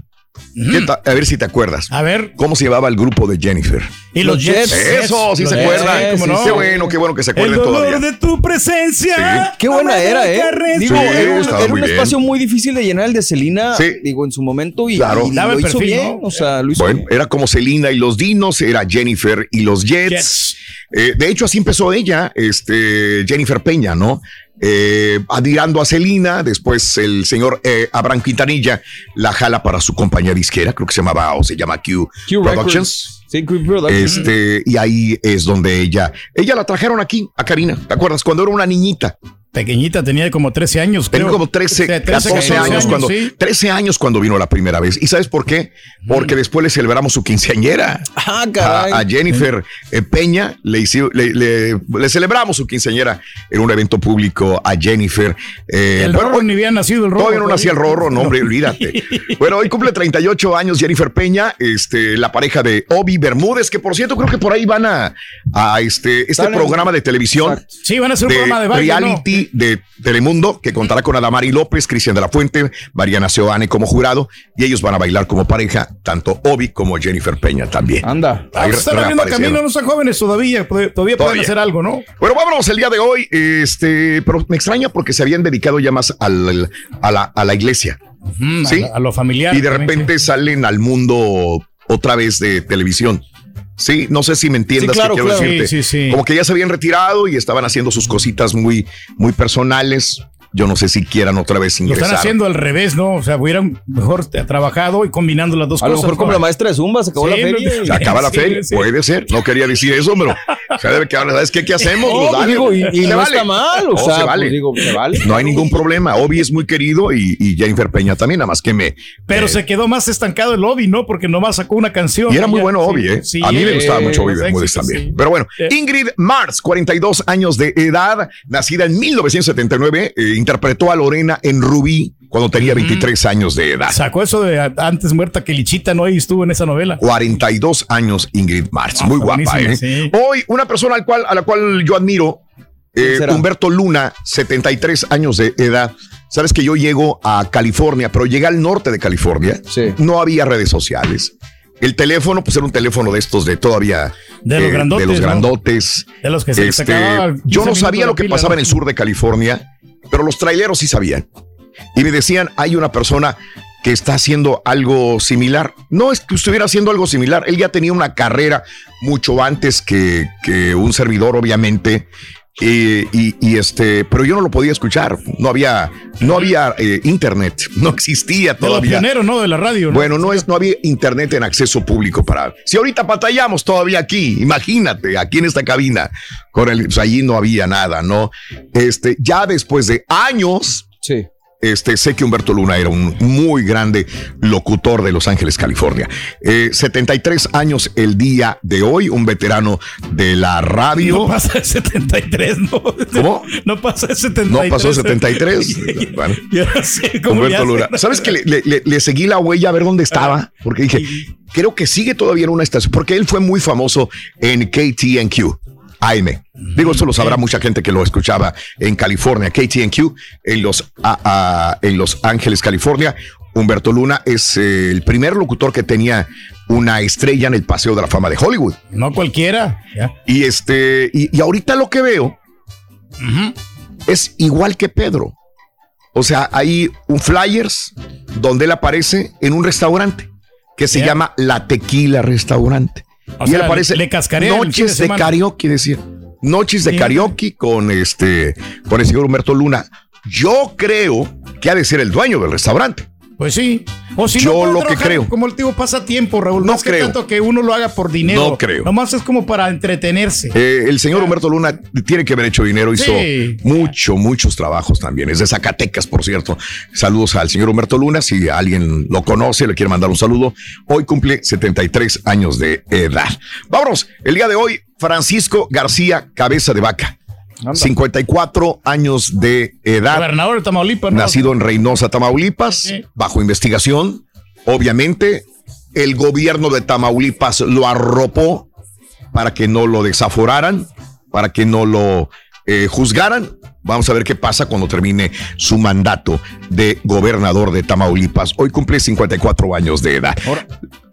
¿Qué ta- A ver si te acuerdas. A ver. ¿Cómo se llamaba el grupo de Jennifer? Y los Jets. Eso, sí Los se acuerdan. ¿cómo no? Qué bueno, qué bueno que se acuerden El dolor todavía. de tu presencia. Qué buena era, ¿eh? Digo, Sí, era un, estaba era muy un bien. espacio muy difícil de llenar el de Celina, Sí. digo, en su momento, y, Claro. y lo hizo perfil, bien. ¿no? O sea, lo hizo Bueno, bien. era como Selina y los Dinos, era Jennifer y los Jets. Jets. Eh, de hecho, así empezó ella, este, Jennifer Peña, ¿no? Eh, admirando a Selina, después el señor eh, Abraham Quintanilla la jala para su compañía disquera, creo que se llamaba o se llama Q, Q Productions. Records. Sí, Q Productions. Este, y ahí es donde ella, ella la trajeron aquí, a Karina, ¿te acuerdas? Cuando era una niñita. Pequeñita, tenía como 13 años. Tenía creo. como 13, 13, 14 14 años, cuando, sí. 13 años cuando vino la primera vez. ¿Y sabes por qué? Porque después le celebramos su quinceañera. Ah, caray. A, a Jennifer eh, Peña le, hici- le, le- le celebramos su quinceañera en un evento público a Jennifer. Eh, El bueno, Rorro ni había nacido el Rorro. Todavía no nacía el Rorro, no, hombre, olvídate. [LAUGHS] Bueno, hoy cumple 38 años Jennifer Peña, este, la pareja de Obi Bermúdez, que por cierto creo que por ahí van a, a este, este programa de televisión Sí, van a hacer un programa de baile, ¿no? De Telemundo que contará con Adamari López, Cristian de la Fuente, Mariana Seoane como jurado y ellos van a bailar como pareja, tanto Obi como Jennifer Peña también. Anda. Ah, Ahí pues están abriendo camino, no son jóvenes todavía. Todavía, todavía pueden hacer algo, ¿no? Bueno, vámonos el día de hoy, este, pero me extraña porque se habían dedicado ya más al- a, la, a la iglesia. Sí. A, a lo familiar. y de repente salen al mundo otra vez de televisión. Sí, no sé si me entiendas Sí, claro, qué quiero claro. decirte. Sí, sí, sí. Como que ya se habían retirado y estaban haciendo sus cositas muy, muy personales. Yo no sé si quieran otra vez Lo ingresar. están haciendo al revés, ¿no? O sea, hubieran mejor trabajado y combinando las dos A lo cosas. mejor como ¿no? la maestra de Zumba, se acabó Sí, la feria. no- Se acaba la Sí, feria, sí. puede ser. No quería decir eso, pero se debe que ahora, ¿sabes qué? ¿Qué hacemos? No, Pues dale. digo, y, y Se no vale. está mal, o No, sea, se vale. pues digo, se vale. No hay ningún problema. Obi es muy querido y, y Jennifer Peña también, nada más que me. Pero eh, se quedó más estancado el Obi, ¿no? Porque nomás sacó una canción. Y era muy bueno sí, Obi, ¿eh? sí, a mí me gustaba mucho Obi Bermúdez también. sí. Pero bueno, Eh. Ingrid Marx, 42 años de edad, nacida en 1979, eh, interpretó a Lorena en Rubí cuando tenía 23 años de edad. Sacó eso de antes muerta que Lichita, ¿no? Y estuvo en esa novela. 42 años Ingrid Marx, muy guapa, ¿eh? sí. Hoy, una persona al cual, a la cual yo admiro, eh? Humberto Luna, 73 años de edad. Sabes que yo llego a California, pero llegué al norte de California. Sí. No había redes sociales. El teléfono, pues era un teléfono de estos de todavía. De los grandotes, De los ¿no? grandotes. De los que se Este, sacaba 15 yo no sabía lo que pila, pasaba ¿no? en el sur de California, pero los traileros sí sabían. Y me decían, hay una persona que está haciendo algo similar. No es que estuviera haciendo algo similar, él ya tenía una carrera mucho antes que, que un servidor, obviamente. Y, y- y, este, pero yo no lo podía escuchar. No había, no había eh, internet, [LAUGHS] no existía De todavía. pioneros, ¿no? De la radio, ¿no? Bueno, no es, no había internet en acceso público para. Si ahorita batallamos todavía aquí, imagínate, aquí en esta cabina, con el, pues allí no había nada, ¿no? Este, ya después de años, Sí. Este, sé que Humberto Luna era un muy grande locutor de Los Ángeles, California. Eh, 73 años el día de hoy, un veterano de la radio. No pasa de 73, ¿no? ¿Cómo? No pasa de 73. No pasó 73. [LAUGHS] Bueno. Yo no sé cómo le Humberto. Luna. ¿Sabes que le, le- le- le seguí la huella a ver dónde estaba? Porque dije, creo que sigue todavía en una estación, porque él fue muy famoso en KTNQ. AM. Digo, eso lo sabrá mucha gente que lo escuchaba en California, KTNQ, en los, a- a- en los Ángeles, California. Humberto Luna es eh, el primer locutor que tenía una estrella en el Paseo de la Fama de Hollywood. No cualquiera. Y este, y, y ahorita lo que veo es igual que Pedro. O sea, hay un flyers donde él aparece en un restaurante que se llama La Tequila Restaurante. O y él sea, aparece le de noches de, karaoke, decía. Noches de Sí. karaoke con este, con el señor Humberto Luna. Yo creo que ha de ser el dueño del restaurante. Pues sí. O si Yo no, lo que creo. Como el tipo pasatiempo, Raúl. No Más que creo. tanto que uno lo haga por dinero. No creo. Nomás es como para entretenerse. Eh, el señor Humberto Luna tiene que haber hecho dinero, hizo Sí. mucho, muchos trabajos también. Es de Zacatecas, por cierto. Saludos al señor Humberto Luna. Si alguien lo conoce, le quiere mandar un saludo. Hoy cumple 73 años de edad. Vámonos. El día de hoy, Francisco García Cabeza de Vaca. 54 años de edad. Gobernador de Tamaulipas, ¿no? Nacido en Reynosa, Tamaulipas, bajo investigación. Obviamente, el gobierno de Tamaulipas lo arropó para que no lo desaforaran, para que no lo eh, juzgaran. Vamos a ver qué pasa cuando termine su mandato de gobernador de Tamaulipas. Hoy cumple 54 años de edad.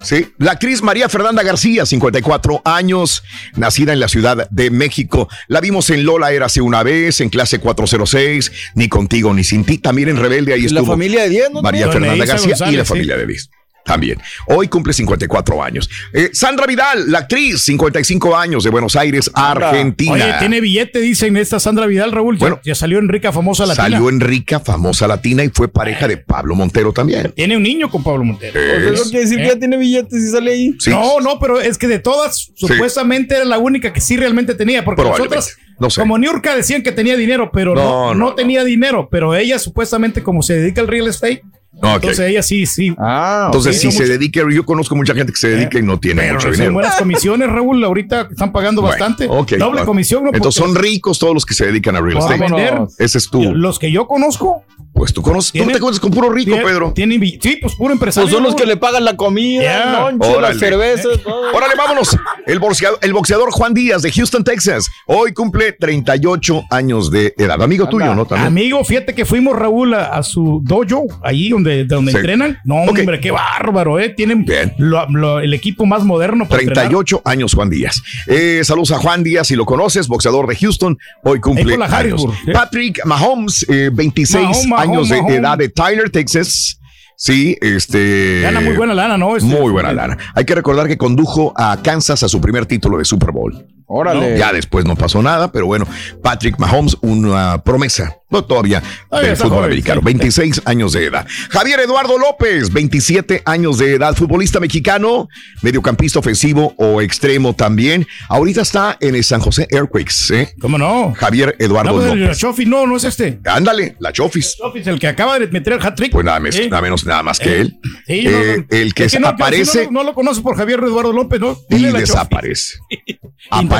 Sí, la actriz María Fernanda García, 54 años, nacida en la Ciudad de México. La vimos en Lola Érase una vez, en clase 406, ni contigo ni sin ti. También en Rebelde, ahí Y la estuvo. familia de 10, ¿no? María Fernanda García y la sí. familia de 10. También. Hoy cumple 54 años. Eh, Sandra Vidal, la actriz, 55 años de Buenos Aires, Argentina. Oye, tiene billete, dicen esta Sandra Vidal, Raúl. Ya- Bueno, ya, salió en rica, famosa latina. Salió en rica, famosa latina y fue pareja de Pablo Montero también. Tiene un niño con Pablo Montero. Es- Eso quiere decir que ¿Eh? ya tiene billetes y sale ahí. Sí. No, no, pero es que de todas, supuestamente era la única que sí realmente tenía, porque las otras, No sé. como Niurka decían que tenía dinero, pero No, no, no, no, tenía dinero, pero ella supuestamente como se dedica al real estate, Entonces ella sí, sí. Ah, Entonces, si se dedica, yo conozco mucha gente que se dedica y no tiene pero mucho son dinero. buenas comisiones, Raúl, ahorita están pagando Bueno, bastante. ok, Doble comisión, ¿no? Entonces son ricos todos los que se dedican a real estate. vender. Ese es tú. Los que yo conozco. Pues tú conoces, tú no te cuentas con puro rico, Pedro. Tienen, bill- sí, pues puro empresario. Pues son los que le pagan la comida, Ya. el lonche, la Órale. cerveza, todo. Órale, vámonos. El boxeador, el boxeador Juan Díaz de Houston, Texas. Hoy cumple 38 años de edad. Amigo tuyo, ¿no? También. Amigo, fíjate que fuimos Raúl a, a su dojo, ahí donde, donde Sí. entrenan. No, hombre, qué bárbaro, ¿eh? Tienen lo- lo- el equipo más moderno para entrenar. 38 años Juan Díaz. Eh, saludos a Juan Díaz, si lo conoces, boxeador de Houston, hoy cumple años. ¿eh? Patrick Mahomes, eh, 26 Mahomes, Mahomes, años de edad de Tyler, Texas. Sí, este. Gana muy buena lana, ¿no? Este- Muy buena lana. Hay que recordar que condujo a Kansas a su primer título de Super Bowl. Órale. Ya después no pasó nada, pero bueno, Patrick Mahomes, una promesa, no todavía del fútbol joven, americano, sí. 26 años de edad. Javier Eduardo López, 27 años de edad, futbolista mexicano, mediocampista ofensivo o extremo también. Ahorita está en el San José Earthquakes, ¿eh? ¿Cómo no? Javier Eduardo No, pues, López. Chofi, no, no es este. Ándale, la Chofis. Chofi es el que acaba de meter el hat-trick. Pues nada, más, Sí. nada menos, nada más que Eh, él. sí, no, Eh, no. el que, Es no, aparece no, no lo conoce por Javier Eduardo López, ¿no? y la desaparece. [LAUGHS] Aparece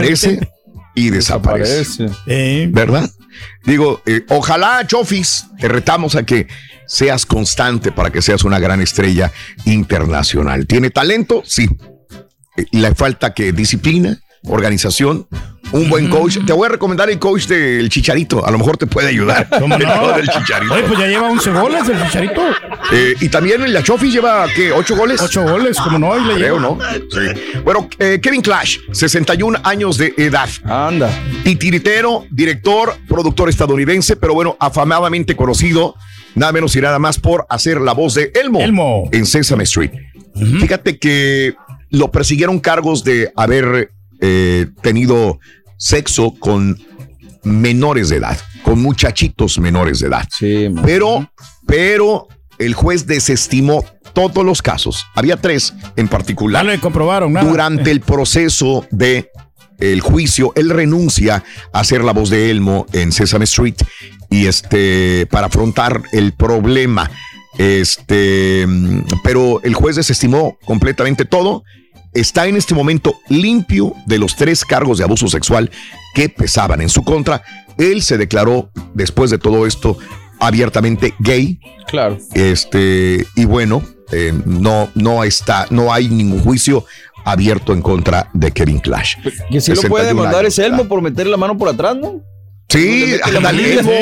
y desaparece. Eh, ¿Verdad? Digo, eh, ojalá, Chofis, te retamos a que seas constante para que seas una gran estrella internacional. ¿Tiene talento? Sí. Eh, Le falta que disciplina, organización, un buen coach. Te voy a recomendar el coach del Chicharito. A lo mejor te puede ayudar. [LAUGHS] ¿Cómo El no? del Chicharito. Oye, pues ya lleva 11 goles el Chicharito. Eh, y también la Chofis lleva, ¿qué? ¿Ocho goles? Ocho goles, como no, y le Creo, lleva. ¿no? Sí. Bueno, eh, Kevin Clash, 61 años de edad. Anda. Titiritero, director, productor estadounidense, pero bueno, afamadamente conocido, nada menos y nada más por hacer la voz de Elmo, Elmo. en Sesame Street. Fíjate que lo persiguieron cargos de haber eh, tenido sexo con menores de edad, con muchachitos menores de edad. Sí. Pero, pero el juez desestimó todos los casos. Había tres en particular. No le comprobaron nada. Durante el [LAUGHS] proceso de el juicio, él renuncia a ser la voz de Elmo en Sesame Street y este para afrontar el problema. Este, mm, pero el juez desestimó completamente todo. Está en este momento limpio de los tres cargos de abuso sexual que pesaban en su contra. Él se declaró después de todo esto abiertamente gay. Claro. Este, y bueno, eh, no, no está, no hay ningún juicio abierto en contra de Kevin Clash. Que si lo puede 61 demandar es. Elmo por meterle la mano por atrás, ¿no? Sí, manita, Elmo.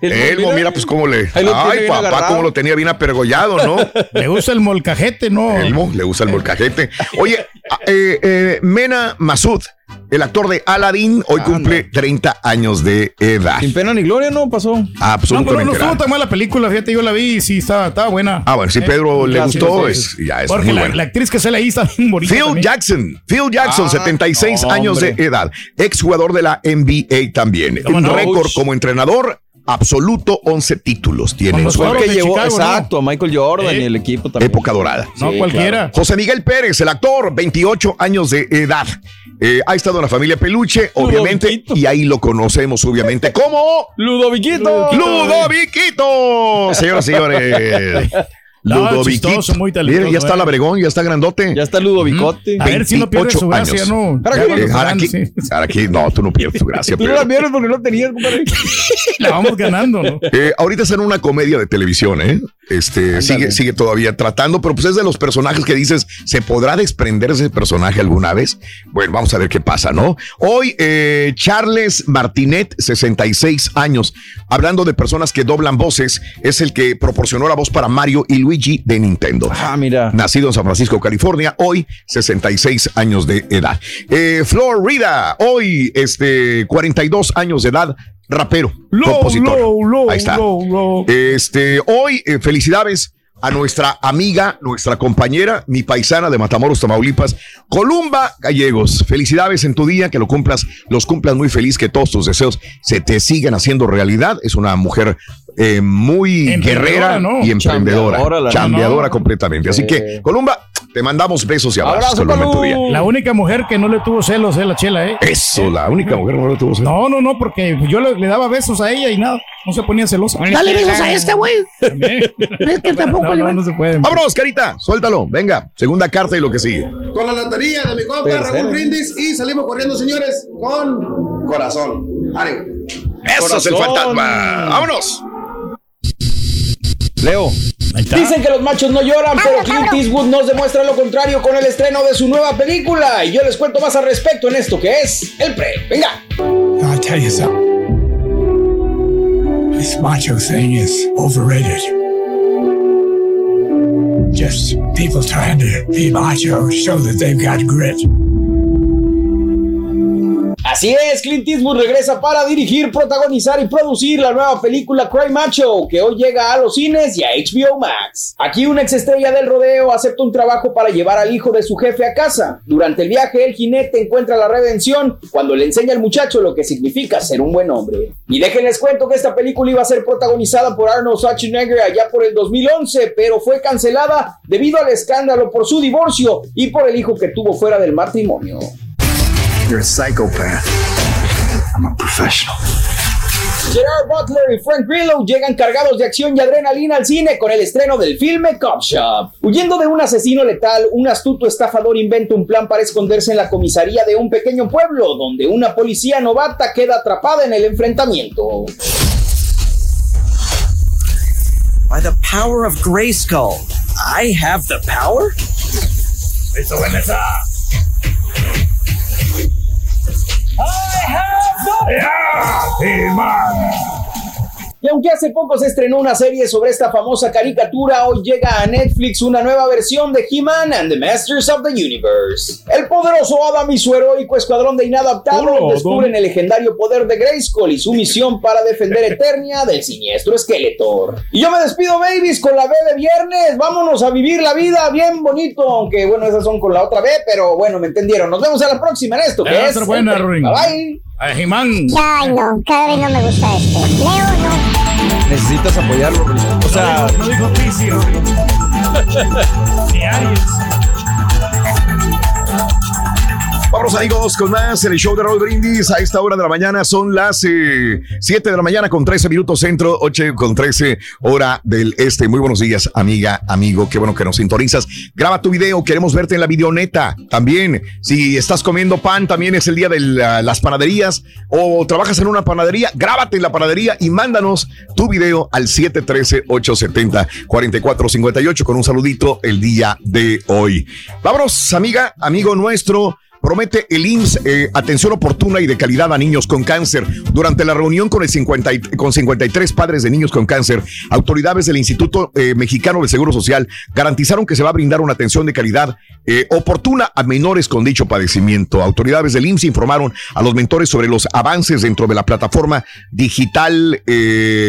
Elmo, mira, pues cómo le. Ay, bien papá, agarrado. cómo lo tenía bien apergollado, ¿no? [LAUGHS] Le gusta el molcajete, ¿no? Elmo, le gusta el molcajete. Oye, eh, eh, Mena Masud, el actor de Aladdin, hoy cumple 30 años de edad. Sin pena ni gloria, ¿no? Pasó. No, pero no Absolutamente estuvo nada. tan mala la película, fíjate, yo la vi y sí, estaba, estaba buena. Ah, bueno, si Eh, Pedro le gracias, gustó, gracias. es, ya es Porque muy la, bueno. la actriz que sale ahí está bien bonita. Phil también. Jackson, Phil Jackson, Ah, 76 no, años de hombre. edad, exjugador de la NBA también. ¿Cómo Un no? récord como entrenador absoluto, 11 títulos tiene. en su Fue el haber. que llevó, exacto, a Michael Jordan ¿Eh? y el equipo también. Época dorada. No, Sí, cualquiera. claro. José Miguel Pérez, el actor, 28 años de edad. Eh, ha estado en la familia Peluche, obviamente, y ahí lo conocemos, obviamente, como Ludoviquito. Ludoviquito. Señoras y señores. [LAUGHS] No, Ludoviquito. chistoso, muy Mira, ya está eh. Labregón, ya está grandote. Ya está Ludovicote. A ver si no pierde 28 su gracia, años. ¿no? Ahora aquí- se aquí, gane, ahora aquí- no, tú no pierdes tu gracia. [LAUGHS] Tú no la vieron porque no tenías, compadre. [LAUGHS] La vamos ganando, ¿no? Eh, ahorita está en una comedia de televisión, ¿eh? Este, sigue, sigue todavía tratando, pero pues es de los personajes que dices, ¿se podrá desprender ese personaje alguna vez? Bueno, vamos a ver qué pasa, ¿no? Hoy, eh, Charles Martinet, 66 años, hablando de personas que doblan voces, es el que proporcionó la voz para Mario y Luigi de Nintendo. Ah, mira. Nacido en San Francisco, California, hoy 66 años de edad. Eh, Florida, hoy este, 42 años de edad, rapero, Low, compositor. low, low, Ahí está. low, low. Este, hoy, eh, felicidades a nuestra amiga, nuestra compañera, mi paisana de Matamoros, Tamaulipas, Columba Gallegos. Felicidades en tu día, que lo cumplas, los cumplas muy feliz, que todos tus deseos se te sigan haciendo realidad. Es una mujer eh, muy guerrera ¿no? y emprendedora, Chambeadora, la chambeadora nena. completamente. Así que, Columba, te mandamos besos y abrazos, Abrazo, Columba, en tu día. La única mujer que no le tuvo celos es la chela, ¿eh? Eso, la única mujer que no le tuvo celos. No, no, no, porque yo le, le daba besos a ella y nada, no se ponía celosa. Dale besos a este, güey. Es que tampoco No, le no, van- no se puede. Vámonos, carita, suéltalo. Venga, segunda carta y lo que sigue. Con la lotería de mi compa. Raúl Brindis y salimos corriendo, señores, con corazón. Ánimo. Eso es el fantasma. Vámonos. Leo. Dicen que los machos no lloran, pero Clint Eastwood nos demuestra lo contrario con el estreno de su nueva película. Y yo les cuento más al respecto en esto que es el pre. Venga. I'll tell you something. This macho thing is overrated. Just people trying to be macho, show that they've got grit. Así es, Clint Eastwood regresa para dirigir, protagonizar y producir la nueva película Cry Macho, que hoy llega a los cines y a HBO Max. Aquí una exestrella del rodeo acepta un trabajo para llevar al hijo de su jefe a casa. Durante el viaje, el jinete encuentra la redención cuando le enseña al muchacho lo que significa ser un buen hombre. Y déjenles cuento que esta película iba a ser protagonizada por Arnold Schwarzenegger allá por el 2011, pero fue cancelada debido al escándalo por su divorcio y por el hijo que tuvo fuera del matrimonio. You're a psychopath. I'm a professional. Gerard Butler y Frank Grillo llegan cargados de acción y adrenalina al cine con el estreno del filme Cop Shop. Huyendo de un asesino letal, un astuto estafador inventa un plan para esconderse en la comisaría de un pequeño pueblo, donde una policía novata queda atrapada en el enfrentamiento. By the power of Grayskull, I have the power? Eso, I have the... Yeah, man. Y aunque hace poco se estrenó una serie sobre esta famosa caricatura, hoy llega a Netflix una nueva versión de He-Man and the Masters of the Universe. El poderoso Adam y su heroico escuadrón de inadaptados Hola, descubren el legendario poder de Grayskull y su misión para defender Eternia del siniestro Skeletor. Y yo me despido, babies, con la B de viernes. Vámonos a vivir la vida bien bonito, aunque bueno, esas son con la otra B, pero bueno, me entendieron. Nos vemos a la próxima en esto, que es... buena. Bye bye. A He-Man. Ay, no, cada vez no me gusta este. Leo, no. Necesitas apoyarlo. O sea, No dijo Pisi, Ni Aries. Vamos amigos con más en el show de Raúl Brindis. A esta hora de la mañana son las 7 de la mañana con 13 minutos centro, 8 con 13 hora del este. Muy buenos días, amiga, amigo. Qué bueno que nos sintonizas. Graba tu video, queremos verte en la videoneta. También, si estás comiendo pan, también es el día de la- las panaderías o trabajas en una panadería, grábate en la panadería y mándanos tu video al 713-870-4458 con un saludito el día de hoy. Vámonos, amiga, amigo nuestro. Promete el IMSS eh, atención oportuna y de calidad a niños con cáncer. Durante la reunión con, el 50 y- con 53 padres de niños con cáncer, autoridades del Instituto eh, Mexicano del Seguro Social garantizaron que se va a brindar una atención de calidad eh, oportuna a menores con dicho padecimiento. Autoridades del IMSS informaron a los mentores sobre los avances dentro de la plataforma digital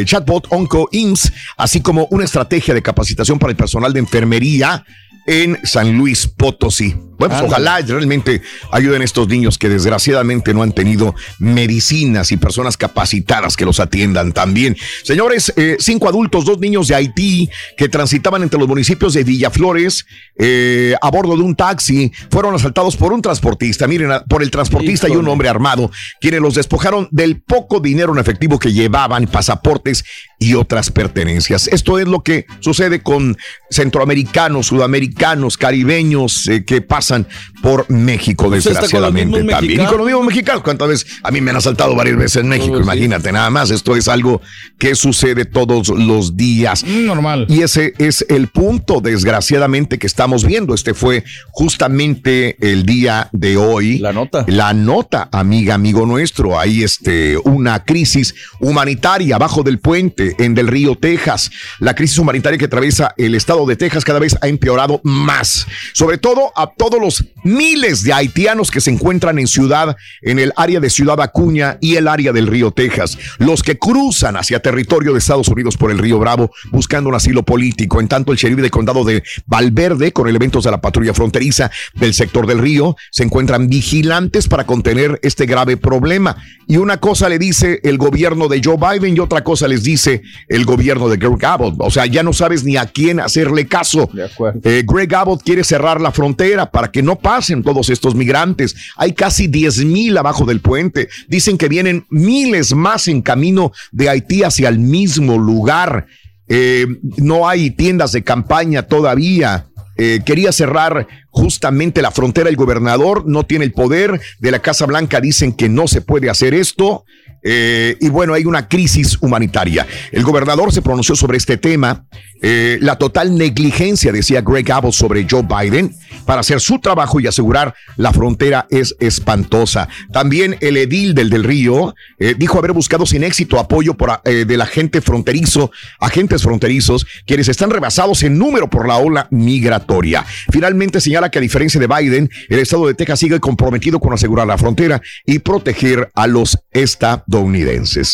chatbot Onco IMSS, así como una estrategia de capacitación para el personal de enfermería en San Luis Potosí. Bueno, pues ojalá realmente ayuden a estos niños que desgraciadamente no han tenido medicinas y personas capacitadas que los atiendan también. Señores, eh, cinco adultos, dos niños de Haití que transitaban entre los municipios de Villaflores eh, a bordo de un taxi fueron asaltados por un transportista. Miren, por el transportista y un hombre armado, quienes los despojaron del poco dinero en efectivo que llevaban, pasaportes y otras pertenencias. Esto es lo que sucede con centroamericanos, sudamericanos, caribeños eh, que pasan son. Por México, con desgraciadamente también. Y mexicanos. con los mismos mexicanos, ¿cuántas veces? A mí me han asaltado varias veces en México, Oh, sí. imagínate, nada más. Esto es algo que sucede todos los días. Normal. Y ese es el punto, desgraciadamente, que estamos viendo. Este fue justamente el día de hoy. La nota. La nota, amiga, amigo nuestro. Hay este, una crisis humanitaria abajo del puente en del río Texas. La crisis humanitaria que atraviesa el estado de Texas cada vez ha empeorado más. Sobre todo a todos los miles de haitianos que se encuentran en ciudad, en el área de Ciudad Acuña y el área del río Texas. Los que cruzan hacia territorio de Estados Unidos por el río Bravo buscando un asilo político. En tanto, el sheriff del condado de Valverde, con elementos de la patrulla fronteriza del sector del río, se encuentran vigilantes para contener este grave problema. Y una cosa le dice el gobierno de Joe Biden y otra cosa les dice el gobierno de Greg Abbott. O sea, ya no sabes ni a quién hacerle caso. Eh, Greg Abbott quiere cerrar la frontera para que no pasen todos estos migrantes. Hay casi 10 mil abajo del puente. Dicen que vienen miles más en camino de Haití hacia el mismo lugar. Eh, no hay tiendas de campaña todavía. Eh, quería cerrar justamente la frontera. El gobernador no tiene el poder. De la Casa Blanca dicen que no se puede hacer esto. Eh, y bueno, hay una crisis humanitaria. El gobernador se pronunció sobre este tema. Eh, la total negligencia, decía Greg Abbott, sobre Joe Biden para hacer su trabajo y asegurar la frontera es espantosa. También el edil del Del Río eh, dijo haber buscado sin éxito apoyo por, eh, de la gente fronterizo, agentes fronterizos, quienes están rebasados en número por la ola migratoria. Finalmente señala que a diferencia de Biden, el estado de Texas sigue comprometido con asegurar la frontera y proteger a los estadounidenses.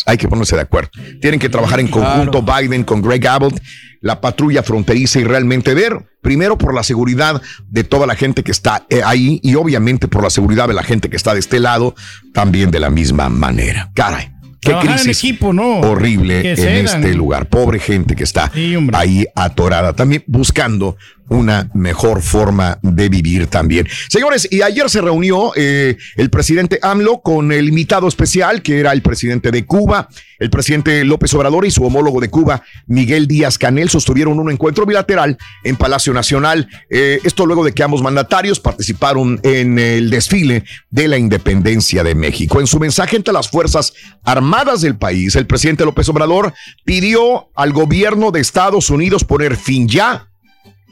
Hay que ponerse de acuerdo. Tienen que trabajar en conjunto Biden con Greg Abbott, la patrulla fronteriza y realmente ver, primero por la seguridad de toda la gente que está eh, ahí y obviamente por la seguridad de la gente que está de este lado, también de la misma manera. Caray. Qué Trabajar en crisis equipo, ¿no? horrible en este lugar. Pobre gente que está ahí atorada, también buscando una mejor forma de vivir también. Señores, y ayer se reunió eh, el presidente AMLO con el invitado especial, que era el presidente de Cuba, el presidente López Obrador y su homólogo de Cuba, Miguel Díaz Canel, sostuvieron un encuentro bilateral en Palacio Nacional. Eh, esto luego de que ambos mandatarios participaron en el desfile de la independencia de México. En su mensaje entre las Fuerzas Armadas del país, el presidente López Obrador pidió al gobierno de Estados Unidos poner fin ya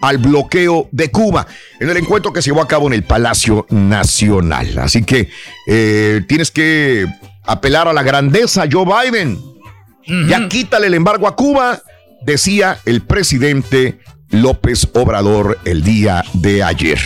al bloqueo de Cuba en el encuentro que se llevó a cabo en el Palacio Nacional. Así que eh, tienes que apelar a la grandeza, Joe Biden. Ya quítale el embargo a Cuba, decía el presidente López Obrador el día de ayer.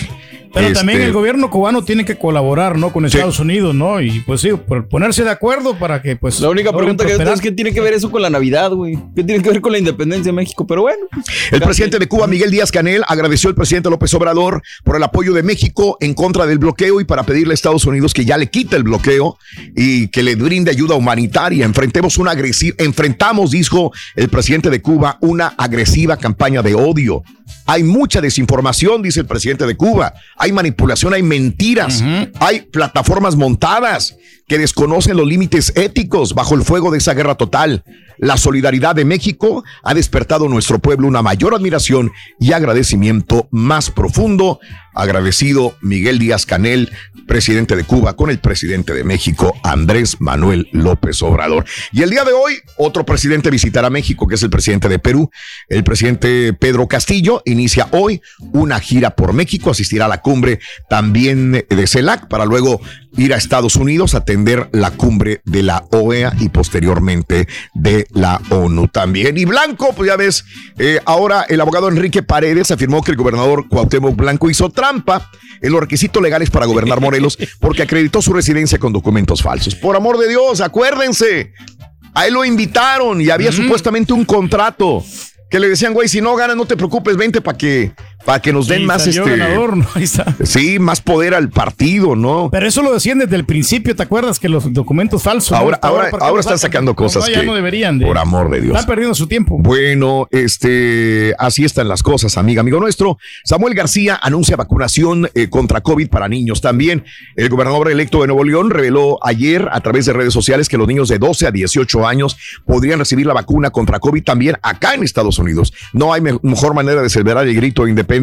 Pero también Este, el gobierno cubano tiene que colaborar, ¿no? Con Estados Unidos, ¿no? Y pues sí, por ponerse de acuerdo para que pues... La única pregunta que yo tengo es qué tiene que ver eso con la Navidad, güey. ¿Qué tiene que ver con la independencia de México? Pero bueno. El presidente de Cuba, Miguel Díaz Canel, agradeció al presidente López Obrador por el apoyo de México en contra del bloqueo y para pedirle a Estados Unidos que ya le quite el bloqueo y que le brinde ayuda humanitaria. Enfrentemos una agresiva, enfrentamos, dijo el presidente de Cuba, una agresiva campaña de odio. Hay mucha desinformación, dice el presidente de Cuba. Hay manipulación, hay mentiras, hay plataformas montadas que desconocen los límites éticos bajo el fuego de esa guerra total. La solidaridad de México ha despertado en nuestro pueblo una mayor admiración y agradecimiento más profundo. Agradecido Miguel Díaz Canel, presidente de Cuba, con el presidente de México, Andrés Manuel López Obrador. Y el día de hoy, otro presidente visitará México, que es el presidente de Perú. El presidente Pedro Castillo inicia hoy una gira por México, asistirá a la cumbre también de CELAC para luego ir a Estados Unidos a atender la cumbre de la OEA y posteriormente de la ONU también. Y Blanco, pues ya ves, eh, ahora el abogado Enrique Paredes afirmó que el gobernador Cuauhtémoc Blanco hizo trampa en los requisitos legales para gobernar Morelos [LAUGHS] porque acreditó su residencia con documentos falsos. Por amor de Dios, acuérdense. A él lo invitaron y había supuestamente un contrato que le decían, güey, si no ganas, no te preocupes, vente para que para que nos den Sí, más este ganador, ¿no? Ahí está. sí más poder al partido no Pero eso lo decían desde el principio, ¿te acuerdas? Que los documentos falsos. ¿no? ahora ahora ¿por qué ahora lo están sacan? sacando cosas ya que no deberían de. por amor de Dios Están perdiendo su tiempo. bueno este así están las cosas amiga amigo nuestro Samuel García anuncia vacunación eh, contra COVID para niños también el gobernador electo de Nuevo León reveló ayer a través de redes sociales que los niños de 12 a 18 años podrían recibir la vacuna contra COVID también acá en Estados Unidos no hay me- mejor manera de celebrar el grito de independencia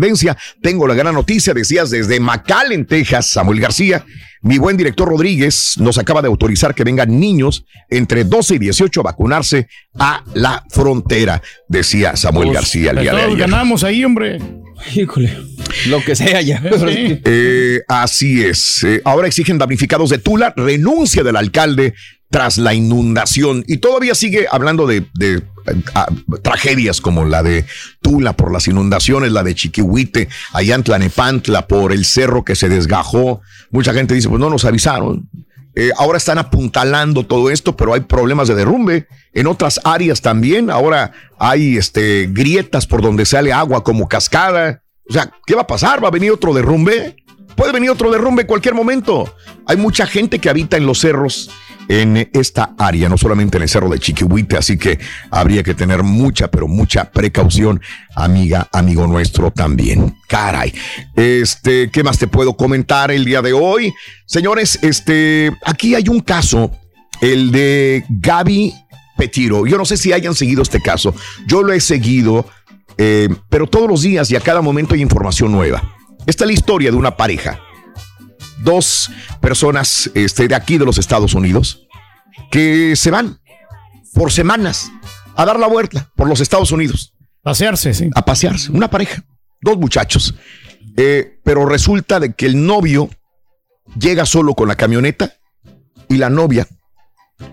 tengo la gran noticia, decías desde McAllen, Texas, Samuel García. Mi buen director Rodríguez nos acaba de autorizar que vengan niños entre 12 y 18 a vacunarse a la frontera, decía Samuel García el día de Todos ayer. ganamos ahí, hombre. Híjole. Lo que sea ya. [LAUGHS] Sí. Eh, así es. Eh, ahora exigen damnificados de Tula renuncia del alcalde tras la inundación. Y todavía sigue hablando de, de, tragedias como la de Tula por las inundaciones, la de Chiquihuite, allá en Tlanepantla por el cerro que se desgajó. Mucha gente dice, pues no nos avisaron. Eh, ahora están apuntalando todo esto, pero hay problemas de derrumbe en otras áreas también. Ahora hay este, grietas por donde sale agua como cascada. O sea, ¿qué va a pasar? ¿Va a venir otro derrumbe? Puede venir otro derrumbe en cualquier momento. Hay mucha gente que habita en los cerros en esta área, no solamente en el cerro de Chiquihuite, así que habría que tener mucha, pero mucha precaución, amiga, amigo nuestro también. Caray. Este, ¿qué más te puedo comentar el día de hoy? Señores, este, aquí hay un caso, el de Gaby Petiro. Yo no sé si hayan seguido este caso. Yo lo he seguido, eh, pero todos los días y a cada momento hay información nueva. Esta es la historia de una pareja. Dos personas este, de aquí de los Estados Unidos que se van por semanas a dar la vuelta por los Estados Unidos. Pasearse, sí. A pasearse. Una pareja. Dos muchachos. Eh, pero resulta de que el novio llega solo con la camioneta y la novia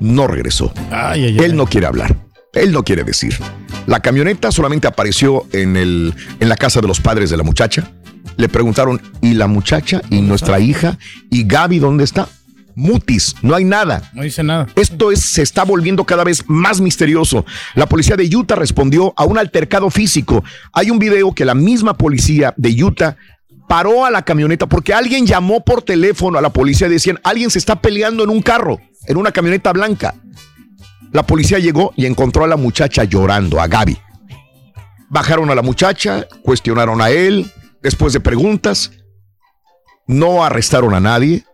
no regresó. Ay, ay, ay. Él no quiere hablar. Él no quiere decir. La camioneta solamente apareció en, el, en la casa de los padres de la muchacha. Le preguntaron, ¿y la muchacha? ¿Y nuestra hija? ¿Y Gaby dónde está? Mutis, no hay nada. No dice nada. Esto es, se está volviendo cada vez más misterioso. La policía de Utah respondió a un altercado físico. Hay un video que la misma policía de Utah paró a la camioneta porque alguien llamó por teléfono a la policía y decían, alguien se está peleando en un carro, en una camioneta blanca. La policía llegó y encontró a la muchacha llorando, a Gaby. Bajaron a la muchacha, cuestionaron a él, después de preguntas, no arrestaron a nadie.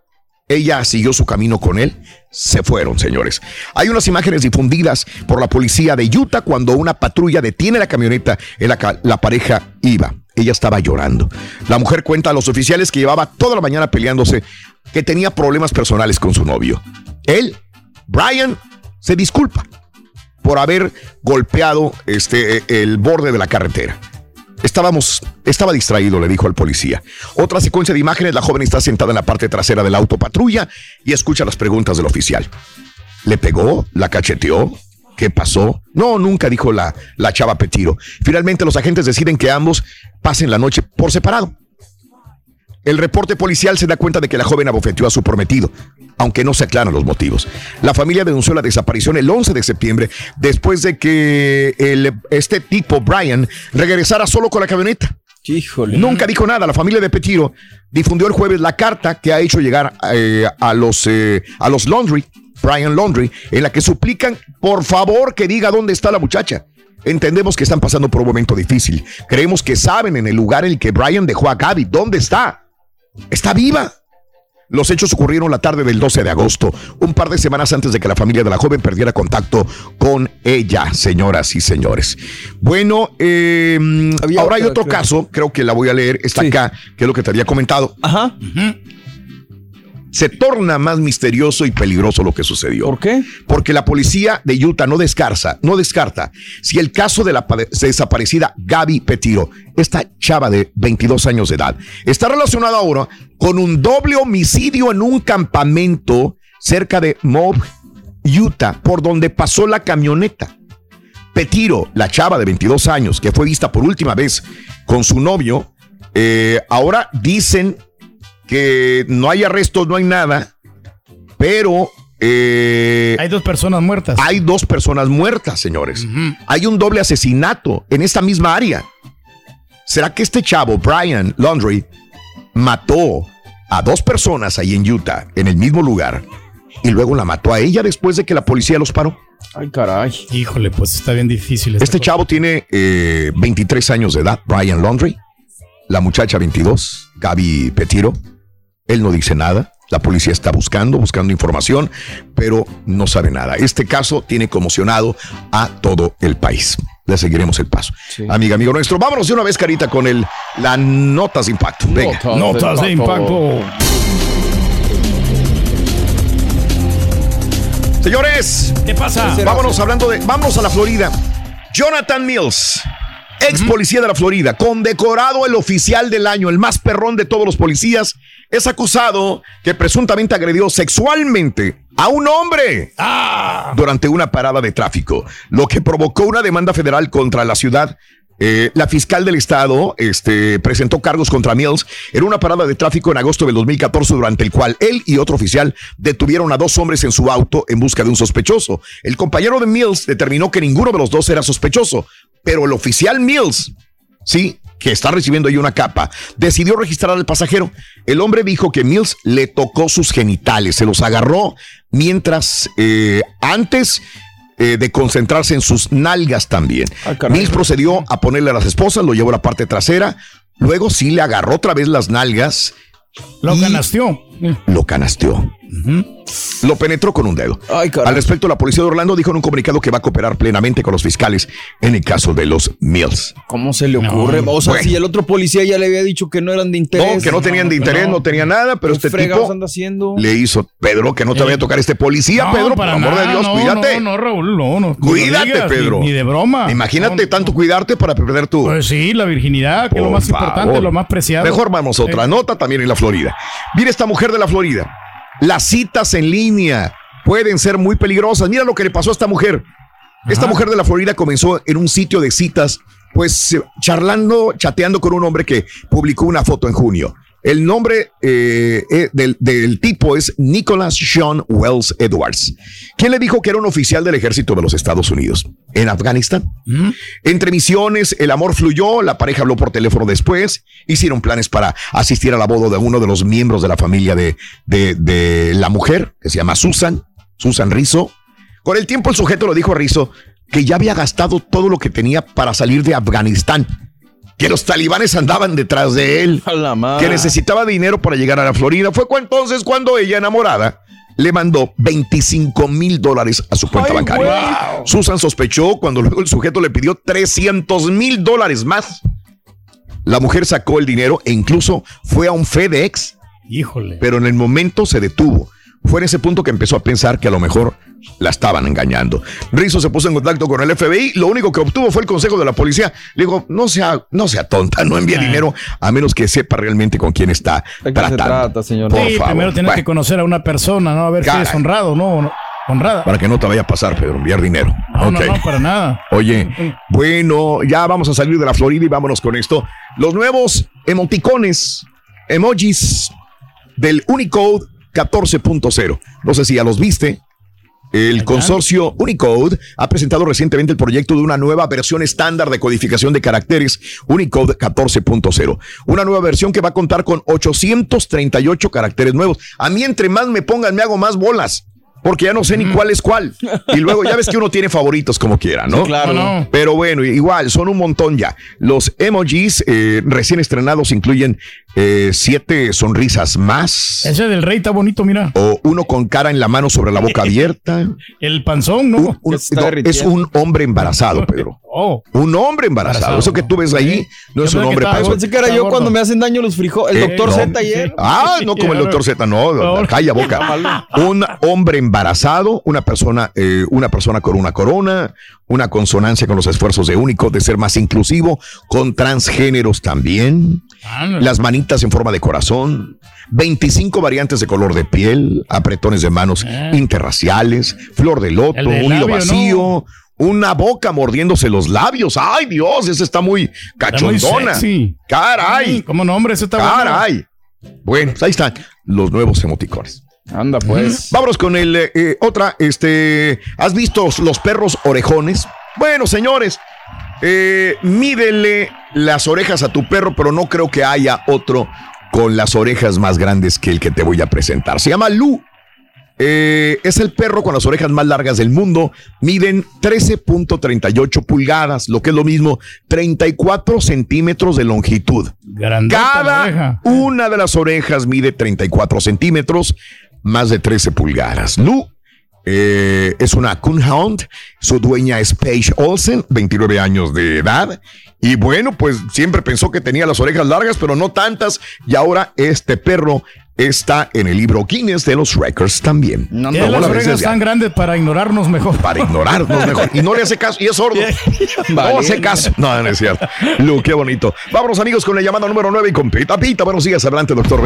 Ella siguió su camino con él. Se fueron, señores. Hay unas imágenes difundidas por la policía de Utah cuando una patrulla detiene la camioneta en la que la pareja iba. Ella estaba llorando. La mujer cuenta a los oficiales que llevaba toda la mañana peleándose, que tenía problemas personales con su novio. Él, Brian, se disculpa por haber golpeado este, el borde de la carretera. Estábamos, estaba distraído, le dijo al policía. Otra secuencia de imágenes, la joven está sentada en la parte trasera del auto patrulla y escucha las preguntas del oficial. ¿Le pegó? ¿La cacheteó? ¿Qué pasó? No, nunca dijo la, la chava Petiro. Finalmente los agentes deciden que ambos pasen la noche por separado. El reporte policial se da cuenta de que la joven abofeteó a su prometido, aunque no se aclaran los motivos. La familia denunció la desaparición el 11 de septiembre después de que el- este tipo, Brian, regresara solo con la camioneta. Híjole. Nunca dijo nada. La familia de Petiro difundió el jueves la carta que ha hecho llegar eh, a, los, eh, a los Laundry, Brian Laundry, en la que suplican por favor que diga dónde está la muchacha. Entendemos que están pasando por un momento difícil. Creemos que saben en el lugar en el que Brian dejó a Gaby. ¿Dónde está? Está viva. Los hechos ocurrieron la tarde del 12 de agosto, un par de semanas antes de que la familia de la joven perdiera contacto con ella, señoras y señores. Bueno, eh, ahora hay otro creo. caso, creo que la voy a leer, está acá, que es lo que te había comentado. Ajá. Se torna más misterioso y peligroso lo que sucedió. ¿Por qué? Porque la policía de Utah no descarta, no descarta si el caso de la desaparecida Gaby Petiro, esta chava de 22 años de edad, está relacionada ahora con un doble homicidio en un campamento cerca de Mob, Utah, por donde pasó la camioneta. Petiro, la chava de 22 años que fue vista por última vez con su novio, eh, ahora dicen que no hay arrestos, no hay nada, pero... eh, Hay dos personas muertas. hay dos personas muertas, señores. Hay un doble asesinato en esta misma área. ¿Será que este chavo, Brian Laundry, mató a dos personas ahí en Utah, en el mismo lugar, y luego la mató a ella después de que la policía los paró? Ay, caray. Híjole, pues está bien difícil. Este chavo tiene eh, 23 años de edad, Brian Laundry. La muchacha 22, Gaby Petiro. Él no dice nada. La policía está buscando, buscando información, pero no sabe nada. Este caso tiene conmocionado a todo el país. Le seguiremos el paso. Amiga, amigo nuestro, vámonos de una vez, Carita, con el la notas de impacto. Venga. Notas de impacto. Señores, ¿qué pasa? Vámonos hablando de, vámonos a la Florida. Jonathan Mills, ex policía de la Florida, condecorado el oficial del año, el más perrón de todos los policías, es acusado que presuntamente agredió sexualmente a un hombre durante una parada de tráfico, lo que provocó una demanda federal contra la ciudad. Eh, la fiscal del estado este, presentó cargos contra Mills en una parada de tráfico en agosto del 2014, durante el cual él y otro oficial detuvieron a dos hombres en su auto en busca de un sospechoso. El compañero de Mills determinó que ninguno de los dos era sospechoso, pero el oficial Mills, sí, que está recibiendo ahí una capa, decidió registrar al pasajero. El hombre dijo que Mills le tocó sus genitales, se los agarró mientras eh, antes eh, de concentrarse en sus nalgas también. Mills procedió a ponerle a las esposas, lo llevó a la parte trasera, luego sí le agarró otra vez las nalgas. Lo canasteó. Lo canasteó. Lo penetró con un dedo. Al respecto, la policía de Orlando dijo en un comunicado que va a cooperar plenamente con los fiscales en el caso de los Mills. ¿Cómo se le ocurre? o sea, Bueno. si el otro policía ya le había dicho que no eran de interés. No, que no tenían de interés, no, tenía nada, pero ¿Qué este fregados tipo anda haciendo? le hizo, Pedro, que no te vaya a tocar este policía, No, Pedro, por amor de Dios, no, cuídate. No, no, Raúl, no, no. Cuídate, digas, Pedro. Ni, de broma. Imagínate tanto cuidarte para perder tu. Pues sí, la virginidad, que es lo más importante, lo más preciado. Mejor vamos a otra Eh, nota también en la Florida. Mira esta mujer de la Florida. Las citas en línea pueden ser muy peligrosas. Mira lo que le pasó a esta mujer. Esta mujer de la Florida comenzó en un sitio de citas, pues charlando, chateando con un hombre que publicó una foto en junio. El nombre eh, eh, del, del tipo es Nicholas Sean Wells Edwards. ¿Quién le dijo que era un oficial del ejército de los Estados Unidos? ¿En Afganistán? Entre misiones, el amor fluyó, la pareja habló por teléfono después, hicieron planes para asistir a la boda de uno de los miembros de la familia de, de, de la mujer, que se llama Susan, Susan Rizzo. Con el tiempo el sujeto le dijo a Rizzo que ya había gastado todo lo que tenía para salir de Afganistán, que los talibanes andaban detrás de él, que necesitaba dinero para llegar a la Florida. Fue entonces cuando ella, enamorada, le mandó 25 mil dólares a su cuenta bancaria. Susan sospechó cuando luego el sujeto le pidió 300 mil dólares más. La mujer sacó el dinero e incluso fue a un FedEx. Híjole. Pero en el momento se detuvo. Fue en ese punto que empezó a pensar que a lo mejor la estaban engañando. Rizzo se puso en contacto con el FBI. Lo único que obtuvo fue el consejo de la policía. Le dijo, no sea, no sea tonta, no envíe dinero a menos que sepa realmente con quién está tratando. trata, señor? Por sí, favor. primero tienes Bueno, que conocer a una persona, ¿no? A ver si es honrado, ¿no? ¿no? Honrada. para que no te vaya a pasar, Pedro, enviar dinero. No, no, Ok. no, para nada. Oye, bueno, ya vamos a salir de la Florida y vámonos con esto. Los nuevos emoticones, emojis del Unicode 14.0. No sé si ya los viste. El consorcio Unicode ha presentado recientemente el proyecto de una nueva versión estándar de codificación de caracteres Unicode 14.0. Una nueva versión que va a contar con 838 caracteres nuevos. A mí entre más me pongan me hago más bolas. Porque ya no sé ni cuál es cuál. Y luego ya ves que uno tiene favoritos como quiera, ¿no? Sí, claro. No. Pero bueno, igual, son un montón ya. Los emojis eh, recién estrenados incluyen eh, siete sonrisas más. Ese del rey está bonito, mira. O uno con cara en la mano sobre la boca [LAUGHS] abierta. El panzón, ¿no? Un- un- no, es un hombre embarazado, Pedro. Oh. Un hombre embarazado. Eso que tú ves ahí no es un hombre Yo pensé que era yo cuando me hacen daño los frijoles. El Eh, doctor no. Z ayer. Ah, no como el doctor Z, no, [LAUGHS] calla boca. Un hombre embarazado, una persona, eh, una persona con una corona, una consonancia con los esfuerzos de único, de ser más inclusivo, con transgéneros también, las manitas en forma de corazón, 25 variantes de color de piel, apretones de manos interraciales, flor de loto, un hilo vacío. Una boca mordiéndose los labios. Ay, Dios, ese está muy cachondona. sexy. Caray. ¿Cómo no, hombre? Ese está bueno. Caray. Bueno, pues ahí están los nuevos emoticones. Anda, pues. Vámonos con el eh, eh, otra. Este, ¿has visto los perros orejones? Bueno, señores, eh, mídele las orejas a tu perro, pero no creo que haya otro con las orejas más grandes que el que te voy a presentar. Se llama Lu. Eh, es el perro con las orejas más largas del mundo. Miden 13.38 pulgadas, lo que es lo mismo, 34 centímetros de longitud. Grandota Cada una de las orejas mide 34 centímetros, más de 13 pulgadas. Lu eh, es una Coonhound, su dueña es Paige Olsen, 29 años de edad. Y bueno, pues siempre pensó que tenía las orejas largas, pero no tantas. Y ahora este perro está en el libro Guinness de los Records también. Tiene ¿Cómo las orejas tan grandes para ignorarnos mejor. Para ignorarnos mejor. Y no le hace caso, y es sordo. [LAUGHS] No hace caso. No, no es cierto. Lu, qué bonito. Vámonos, amigos, con la llamada número 9 y con Pita Pita. Buenos días, adelante, doctor.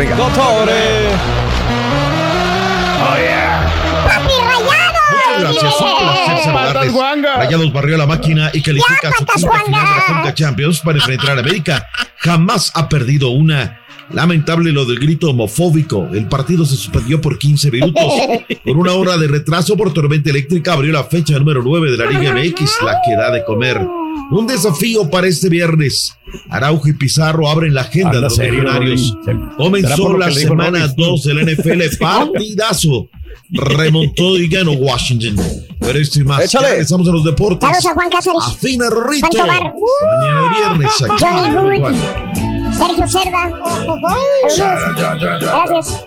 Venga. Gracias, un placer saludarles. Rayados barrió la máquina y califica su quinta final de la Conca Champions para enfrentar a América. Jamás ha perdido una. Lamentable lo del grito homofóbico. El partido se suspendió por 15 minutos. [LAUGHS] Con una hora de retraso por tormenta eléctrica abrió la fecha número 9 de la Liga MX, la que da de comer. Un desafío para este viernes. Araujo y Pizarro abren la agenda de los serio, legionarios. Robin. ¿Será por Comenzó la semana Robin? 2 de la NFL. [LAUGHS] Partidazo. Remontó y ganó Washington. Pero esto y más. Échale. Ya regresamos a los deportes. Saludos a Juan Cáceres. Afina Rorrito. Juan Tobar. Mañana de viernes aquí. Johnny en Wood. Sergio Cerda. Gracias.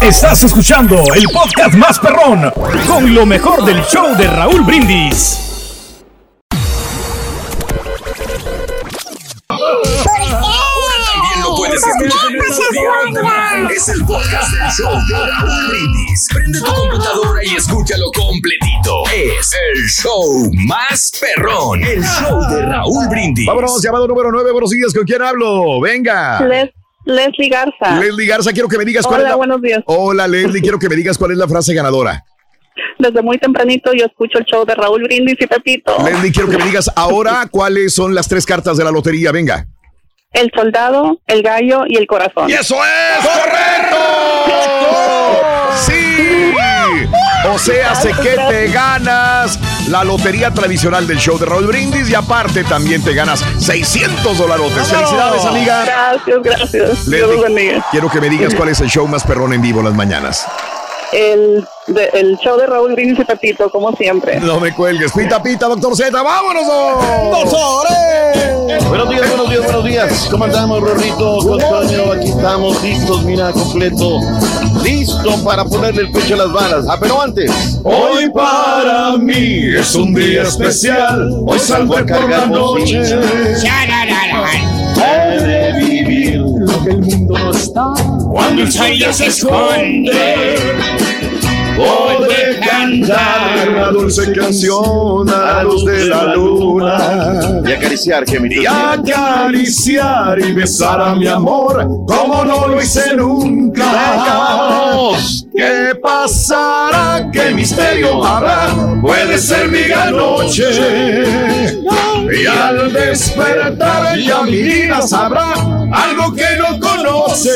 Estás escuchando el podcast más perrón con lo mejor del show de Raúl Brindis. También lo puedes escuchar Es el podcast del show de Raúl Brindis. Prende tu computadora y escúchalo completito. Es el show más perrón. El show de Raúl Brindis. Vámonos, llamado número 9. Buenos días, ¿con quién hablo? Venga. Les- Leslie Garza. Leslie Garza, quiero que me digas cuál Hola, es la... buenos días. Hola, Leslie, quiero que me digas cuál es la frase ganadora. Desde muy tempranito yo escucho el show de Raúl Brindis y Pepito. Leslie, quiero que me digas ahora cuáles son las tres cartas de la lotería. Venga. El soldado, el gallo y el corazón. ¡Y eso es correcto! ¡Sí! O sea, hace que te ganas la lotería tradicional del show de Raúl Brindis y aparte también te ganas 600 dolarotes. ¡Felicidades, amiga! Gracias, gracias. Dios los Leslie, bendiga. quiero que me digas cuál es el show más perrón en vivo las mañanas. El, de- el show de Raúl Brindis y Pepito, como siempre. No me cuelgues. Pita, pita, doctor Z. ¡Vámonos! Buenos días, buenos días, buenos días. ¿Cómo andamos, Rorrito? Aquí estamos listos, mira, completo. Listo para ponerle el pecho a las balas. Ah, pero antes. Hoy para mí es un día especial. Hoy salgo por la noche. He de vivir lo que el mundo no está. Cuando el sol ya se esconde. A cantar una dulce canción a la luz de la luna. Y acariciar, Gemini. y acariciar y besar a mi amor como no lo hice nunca. ¿Qué pasará? ¿Qué misterio habrá? Puede ser mi gran noche. Y al despertar ya mi vida sabrá algo que no conoce.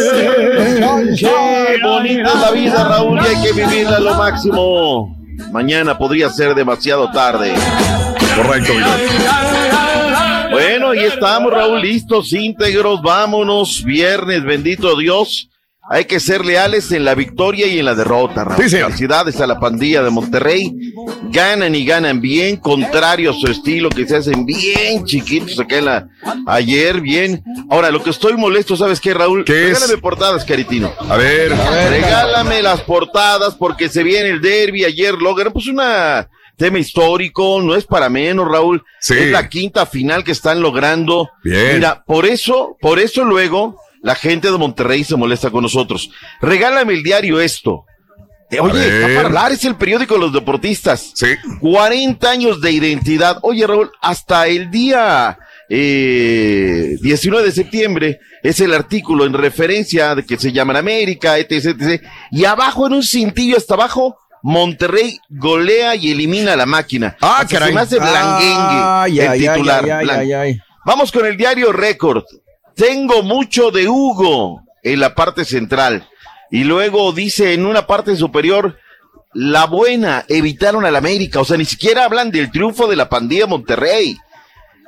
Qué bonita es la vida, Raúl, y hay que vivirla lo máximo. Mañana podría ser demasiado tarde. Correcto, Bueno, y estamos, Raúl, listos, íntegros, vámonos. Viernes, bendito Dios. Hay que ser leales en la victoria y en la derrota. Raúl. Felicidades a la pandilla de Monterrey. Ganan y ganan bien, contrario a su estilo, que se hacen bien chiquitos acá en la, ayer, bien. Ahora, lo que estoy molesto, ¿sabes qué, Raúl? ¿Qué Regálame portadas, Caritino. A ver. Regálame las portadas porque se viene el derby. Ayer logran, pues una tema histórico, no es para menos, Raúl. Es la quinta final que están logrando. Bien. Mira, por eso, por eso luego la gente de Monterrey se molesta con nosotros. Regálame el diario esto. Eh, Oye, está para hablar, es el periódico de los deportistas. Sí. 40 años de identidad. Oye, Raúl, hasta el día eh, 19 de septiembre es el artículo en referencia de que se llaman América, etc, etc. Y abajo, en un cintillo hasta abajo, Monterrey golea y elimina la máquina. Ah, caray. Se me hace blanguengue Ay, el ay, titular. ay, ay. Vamos con el diario Record. Tengo mucho de Hugo en la parte central. Y luego dice en una parte superior, la buena, evitaron al América. O sea, ni siquiera hablan del triunfo de la pandilla Monterrey.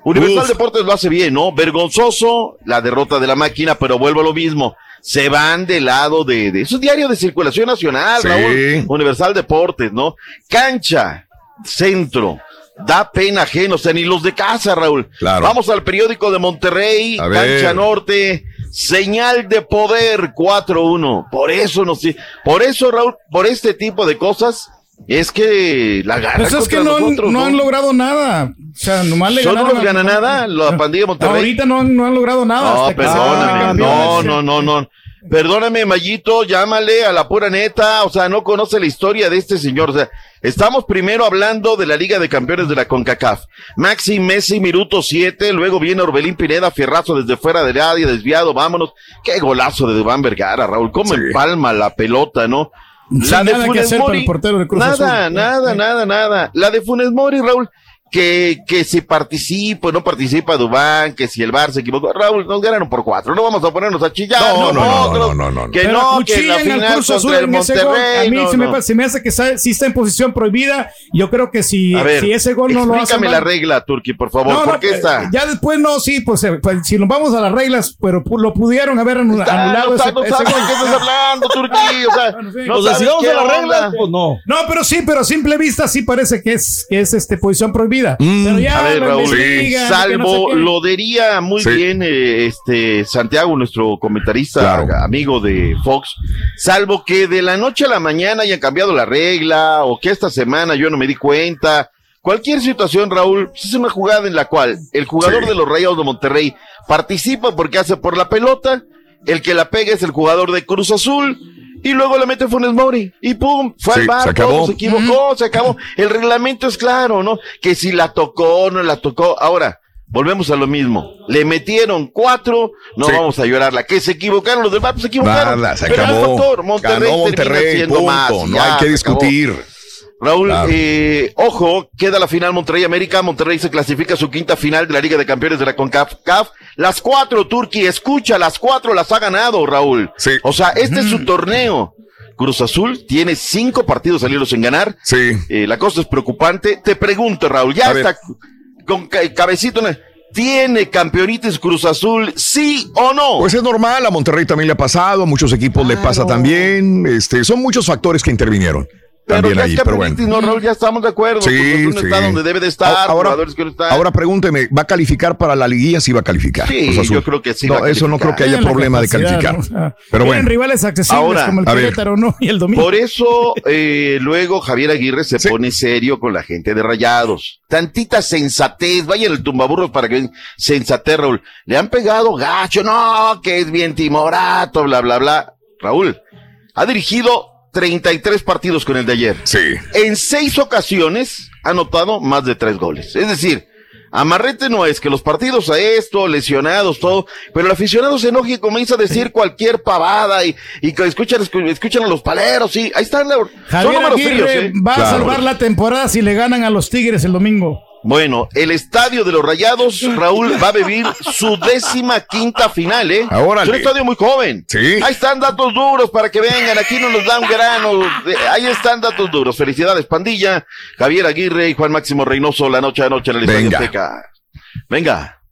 Universal Uf. Deportes lo hace bien, ¿no? Vergonzoso la derrota de la máquina, pero vuelvo a lo mismo. Se van del lado de, de, es un diario de circulación nacional, Sí. Raúl. Universal Deportes, ¿no? Cancha, centro, da pena ajena, o sea, ni los de casa, Raúl. Claro. Vamos al periódico de Monterrey. Cancha Norte, señal de poder 4-1. Por eso no sé, por eso, Raúl, por este tipo de cosas, es que la gana Pues es que no, han- no han logrado nada. O sea, nomás le ¿Solo ganaron no gana nada la pandilla de Monterrey? Ahorita no, han- no han logrado nada. No, hasta perdóname, no, no, no, no. Perdóname, Mayito, llámale a la pura neta, o sea, no conoce la historia de este señor, o sea, estamos primero hablando de la Liga de Campeones de la CONCACAF. Maxi Messi, minuto 7, luego viene Orbelín Pineda, fierrazo desde fuera del área, desviado, vámonos. Qué golazo de Dubán Vergara, Raúl, cómo empalma la pelota, ¿no? Sin nada que hacer para el portero de Cruz nada, Azul. nada, nada, nada. La de Funes Mori, Raúl, que, que si participa o no participa Dubán, que si el Bar se equivocó. Raúl, nos ganaron por cuatro. No vamos a ponernos a chillar. No, no, no, no, no, no, no. Que no, que la final contra el en ese gol. Monterrey. A mí no, se, me, no. pa- se me hace que sí está en posición prohibida. Yo creo que si, si ese gol no lo hace. explícame la regla, Turki, por favor. No, ¿Por no, qué eh, está? Ya después no, sí, pues, eh, pues, si nos vamos a las reglas, pero pu- lo pudieron haber anulado no, ese, está- no ese sabes gol. de qué estás hablando, Turki. O sea, [LAUGHS] no o sea, si vamos a las reglas, pues no. No, pero sí, pero a simple vista sí parece que es, que es este posición prohibida. Pero ya Mm, A ver, lo Raúl, investigan, que no salvo sé lo diría muy Sí. bien eh, este Santiago, nuestro comentarista Claro. amigo de Fox, salvo que de la noche a la mañana hayan cambiado la regla o que esta semana yo no me di cuenta. Cualquier situación, Raúl, pues, es una jugada en la cual el jugador Sí. de los Rayados de Monterrey participa porque hace por la pelota, el que la pega es el jugador de Cruz Azul. Y luego le mete Funes Mori. Y pum, fue Sí, al bar, se acabó. se equivocó, se acabó. El reglamento es claro, ¿no? Que si la tocó, no la tocó. Ahora, volvemos a lo mismo. Le metieron cuatro, no Sí. vamos a llorarla. Que se equivocaron los del bar, pues se equivocaron. Nada, se Pero acabó. factor. Monterrey Ganó Monterrey, punto. más, no ya, hay que acabó. Raúl, Claro. eh, ojo, queda la final Monterrey América. Monterrey se clasifica a su quinta final de la Liga de Campeones de la CONCACAF. Las cuatro, Turquía, escucha, las cuatro las ha ganado, Raúl. Sí. O sea, este es su torneo. Cruz Azul tiene cinco partidos salidos sin ganar. Sí. Eh, la cosa es preocupante. Te pregunto, Raúl, ya A ver. está con ca- cabecito. en el- ¿Tiene campeonitis Cruz Azul, sí o no? Pues es normal, a Monterrey también le ha pasado, a muchos equipos le pasa también. Este, son muchos factores que intervinieron también ya ahí, pero bueno. no, Raúl, ya estamos de acuerdo. Sí, no sí. está donde debe de estar, ahora- jugadores que no están. Ahora pregúnteme, ¿va a calificar para la liguilla? Sí va a calificar. Sí, yo creo que sí No, va a eso no creo que haya problema de calificar. ¿no? O sea, Pero tienen bueno. rivales accesibles Ahora, como el a ver. Querétaro, ¿no? Y el domingo. Por eso, [LAUGHS] eh, luego Javier Aguirre se pone serio con la gente de Rayados. Tantita sensatez, vayan el tumbaburros para que vean sensatez, Raúl. Le han pegado gacho, no, que es bien timorato, bla, bla, bla. Raúl, ha dirigido 33 partidos con el de ayer. Sí. En seis ocasiones ha anotado más de tres goles. Es decir, amarrete no es que los partidos a esto, lesionados, todo, pero el aficionado se enoja y comienza a decir cualquier pavada y, y que escuchan, escuchan a los paleros, sí, ahí están, la- son Javier números Aguirre serios, ¿eh? va a Claro. salvar la temporada si le ganan a los Tigres el domingo. Bueno, el estadio de los Rayados, Raúl, va a vivir su décima quinta final, ¿eh? Órale. Es un estadio muy joven. Sí. Ahí están datos duros para que vengan, aquí no nos dan grano. Ahí están datos duros. Felicidades, pandilla. Javier Aguirre y Juan Máximo Reynoso la noche a noche en el Estadio Venga. Azteca. Venga.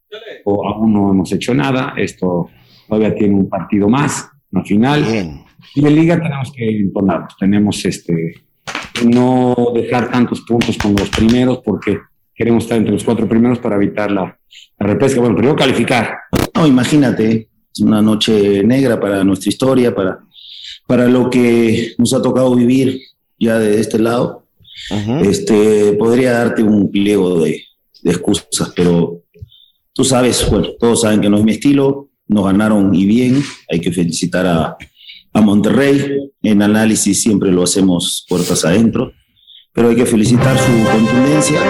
o aún no hemos hecho nada. Esto todavía tiene un partido más. una final. Y en liga tenemos que imponernos, tenemos este, no dejar tantos puntos con los primeros porque queremos estar entre los cuatro primeros para evitar la, la repesca. Bueno, primero calificar. No, imagínate, es una noche negra para nuestra historia, para, para lo que nos ha tocado vivir ya de este lado. este, podría darte un pliego de, de excusas, pero tú sabes, bueno, todos saben que no es mi estilo, nos ganaron y bien, hay que felicitar a, a Monterrey, en análisis siempre lo hacemos puertas adentro, pero hay que felicitar su contundencia.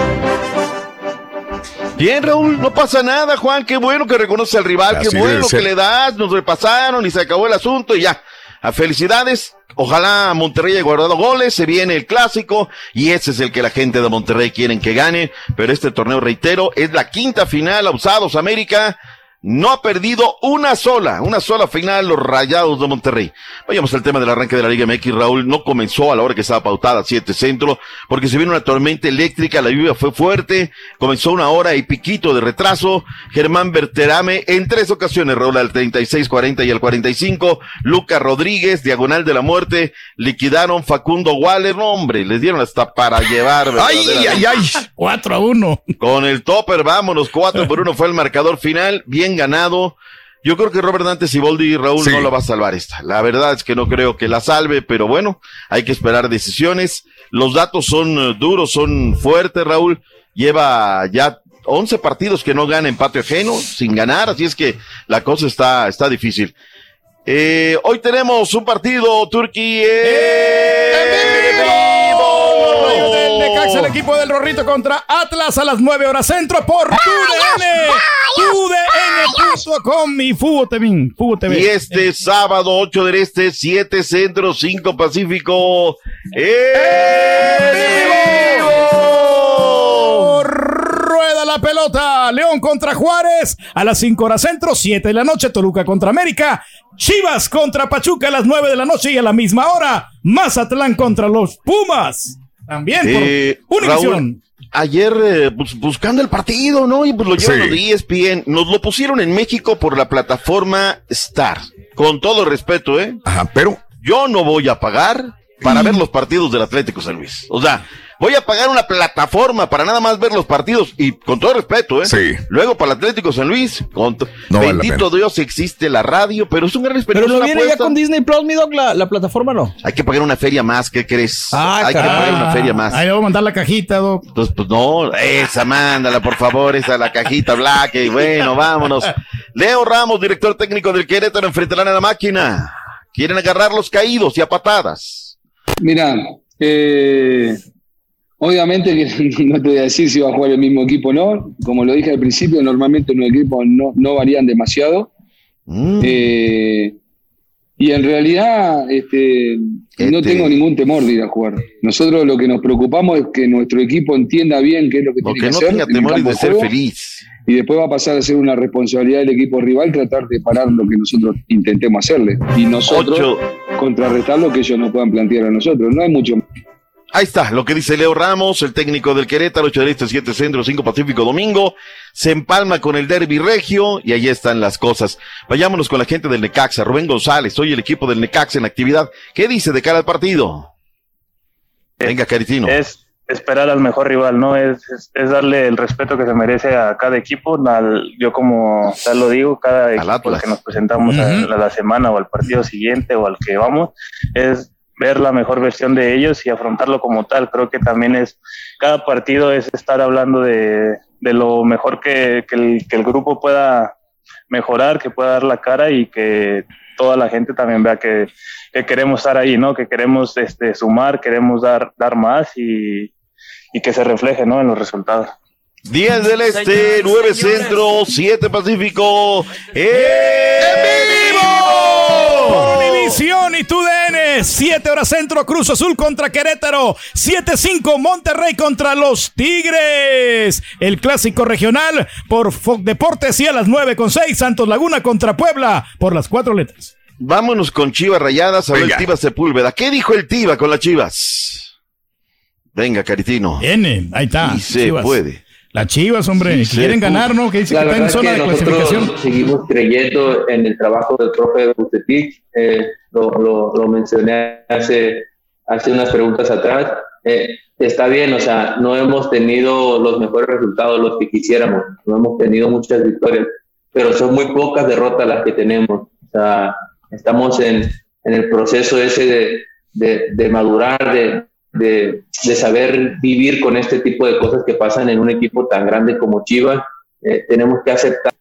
Bien, Raúl, no pasa nada, Juan. Qué bueno que reconoce al rival, qué bueno que le das, nos repasaron y se acabó el asunto y ya. A felicidades. Ojalá Monterrey haya guardado goles, se viene el clásico y ese es el que la gente de Monterrey quieren que gane. Pero este torneo, reitero, es la quinta final a Usados América no ha perdido una sola, una sola final los Rayados de Monterrey. Vayamos al tema del arranque de la Liga MX, Raúl. No comenzó a la hora que estaba pautada, siete centro, porque se vino una tormenta eléctrica, la lluvia fue fuerte, comenzó una hora y piquito de retraso. Germán Berterame en tres ocasiones, Raúl, al 36, 40 y al 45. Lucas Rodríguez, diagonal de la muerte, liquidaron Facundo Waller, no, hombre, les dieron hasta para llevar. ay, ay, ay, 4 a 1. Con el topper, vámonos, 4 por 1 fue el marcador final. Bien ganado. Yo creo que Robert Dante Siboldi y Raúl no lo va a salvar esta. La verdad es que no creo que la salve, pero bueno, hay que esperar decisiones. Los datos son eh, duros, son fuertes, Raúl. Lleva ya 11 partidos que no gana en patio ajeno, sin ganar, así es que la cosa está, está difícil. Eh, hoy tenemos un partido, Turquía. El equipo del Rorrito contra Atlas a las 9 horas centro por TUDN. TUDN.com mi Fútbol TV. Y este sábado, 8 del Este, 7 Centro, 5 Pacífico. Rueda la pelota. León contra Juárez a las 5 horas centro, 7 de la noche. Toluca contra América. Chivas contra Pachuca a las 9 de la noche y a la misma hora. Mazatlán contra los Pumas. También eh, por Raúl, ayer eh, buscando el partido, ¿no? Y pues lo llevan los de ESPN. Nos lo pusieron en México por la plataforma Star. Con todo respeto, ¿eh? Ajá, pero. Yo no voy a pagar para ver los partidos del Atlético San Luis. O sea, voy a pagar una plataforma para nada más ver los partidos y con todo respeto, ¿eh? Sí. Luego para el Atlético San Luis, con bendito Dios existe la radio, pero es un gran respeto. Pero lo viene ya con Disney Plus, mi dog, la, la, plataforma no. Hay que pagar una feria más, ¿qué crees? Ah, Hay que pagar una feria más. Ahí le voy a mandar la cajita, doc. Entonces, pues no, esa mándala, por favor, esa la cajita black y bueno, vámonos. Leo Ramos, director técnico del Querétaro, enfrentarán a la máquina. Quieren agarrar los caídos y a patadas. Mira, eh, Obviamente que [LAUGHS] no te voy a decir si va a jugar el mismo equipo o no. Como lo dije al principio, normalmente los equipos no, no varían demasiado. Mm. Eh, y en realidad este, no Este- tengo ningún temor de ir a jugar. Nosotros lo que nos preocupamos es que nuestro equipo entienda bien qué es lo que tiene que hacer. tenga en el temor de ser juego, feliz. Y después va a pasar a ser una responsabilidad del equipo rival tratar de parar lo que nosotros intentemos hacerle. Y nosotros Ocho. contrarrestar lo que ellos no puedan plantear a nosotros. No hay mucho Ahí está, lo que dice Leo Ramos, el técnico del Querétaro, 8 del Este, 7 Centro, 5 Pacífico, Domingo. Se empalma con el Derby Regio y ahí están las cosas. Vayámonos con la gente del Necaxa. Rubén González, hoy el equipo del Necaxa en actividad. ¿Qué dice de cara al partido? Venga, Caritino. Es esperar al mejor rival, ¿no? Es, es, es darle el respeto que se merece a cada equipo. Al- yo como tal lo digo, cada equipo al que nos presentamos a, a la semana o al partido siguiente o al que vamos, es ver la mejor versión de ellos y afrontarlo como tal. Creo que también es, cada partido es estar hablando de, de lo mejor que, que el, que el grupo pueda mejorar, que pueda dar la cara y que toda la gente también vea que, que queremos estar ahí, ¿no? Que queremos este, sumar, queremos dar, dar más y, y que se refleje, ¿no? En los resultados. 10 del Este, 9 Centro, 7 Pacífico. ¡En vivo! Por Univisión y TUDN, 7 horas centro, Cruz Azul contra Querétaro, 7-5 Monterrey contra los Tigres. El clásico regional por Fox Deportes y a las 9 con 6 Santos Laguna contra Puebla por las cuatro letras. Vámonos con Chivas Rayadas, habló el Venga. Tiva Sepúlveda. ¿Qué dijo el Tiva con las Chivas? Venga, Caritino. Viene, ahí está. Y se Chivas. puede. Las Chivas, hombre, quieren ganar, ¿no? Que dice que está en zona de clasificación. Seguimos creyendo en el trabajo del profe Bucetich. Eh, lo, lo, lo, mencioné hace, hace unas preguntas atrás. Eh, está bien, o sea, no hemos tenido los mejores resultados, los que quisiéramos. No hemos tenido muchas victorias, pero son muy pocas derrotas las que tenemos. O sea, estamos en, en el proceso ese de, de, de madurar, de, de, saber vivir con este tipo de cosas que pasan en un equipo tan grande como Chivas. Eh, tenemos que aceptar.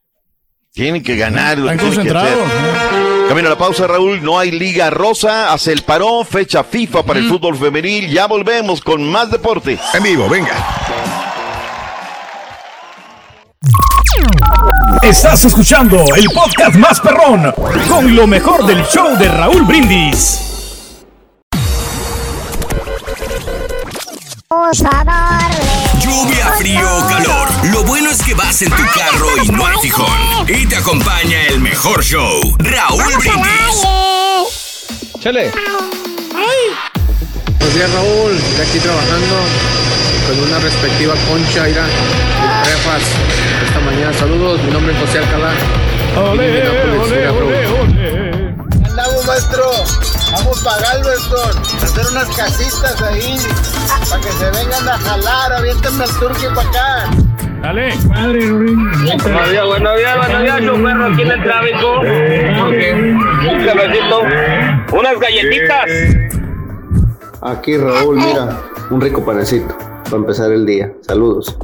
Tienen que ganar. Están concentrados. Camino a la pausa, Raúl. No hay Liga Rosa. Hace el parón. Fecha FIFA para el fútbol femenil. Ya volvemos con más deporte. En vivo, venga. Estás escuchando el podcast más perrón con lo mejor del show de Raúl Brindis. Lluvia, frío o calor. Lo bueno es que vas en tu carro y no hay fijón. Y te acompaña el mejor show, Raúl Brindis. Chale. Buenos días, Raúl. Estoy aquí trabajando con una respectiva concha, ira, refas esta mañana. Saludos, mi nombre es José Alcalá. Ole, ole, ole, ole. Andamos, maestro. Vamos para Galveston, hacer unas casitas ahí, para que se vengan a jalar, avienten el turque para acá. Dale. Madre, Buenos días, buenos días, buenos días, yo perro aquí en el tráfico. Un cafecito, unas galletitas. Aquí, Raúl, mira, un rico panecito para empezar el día. Saludos.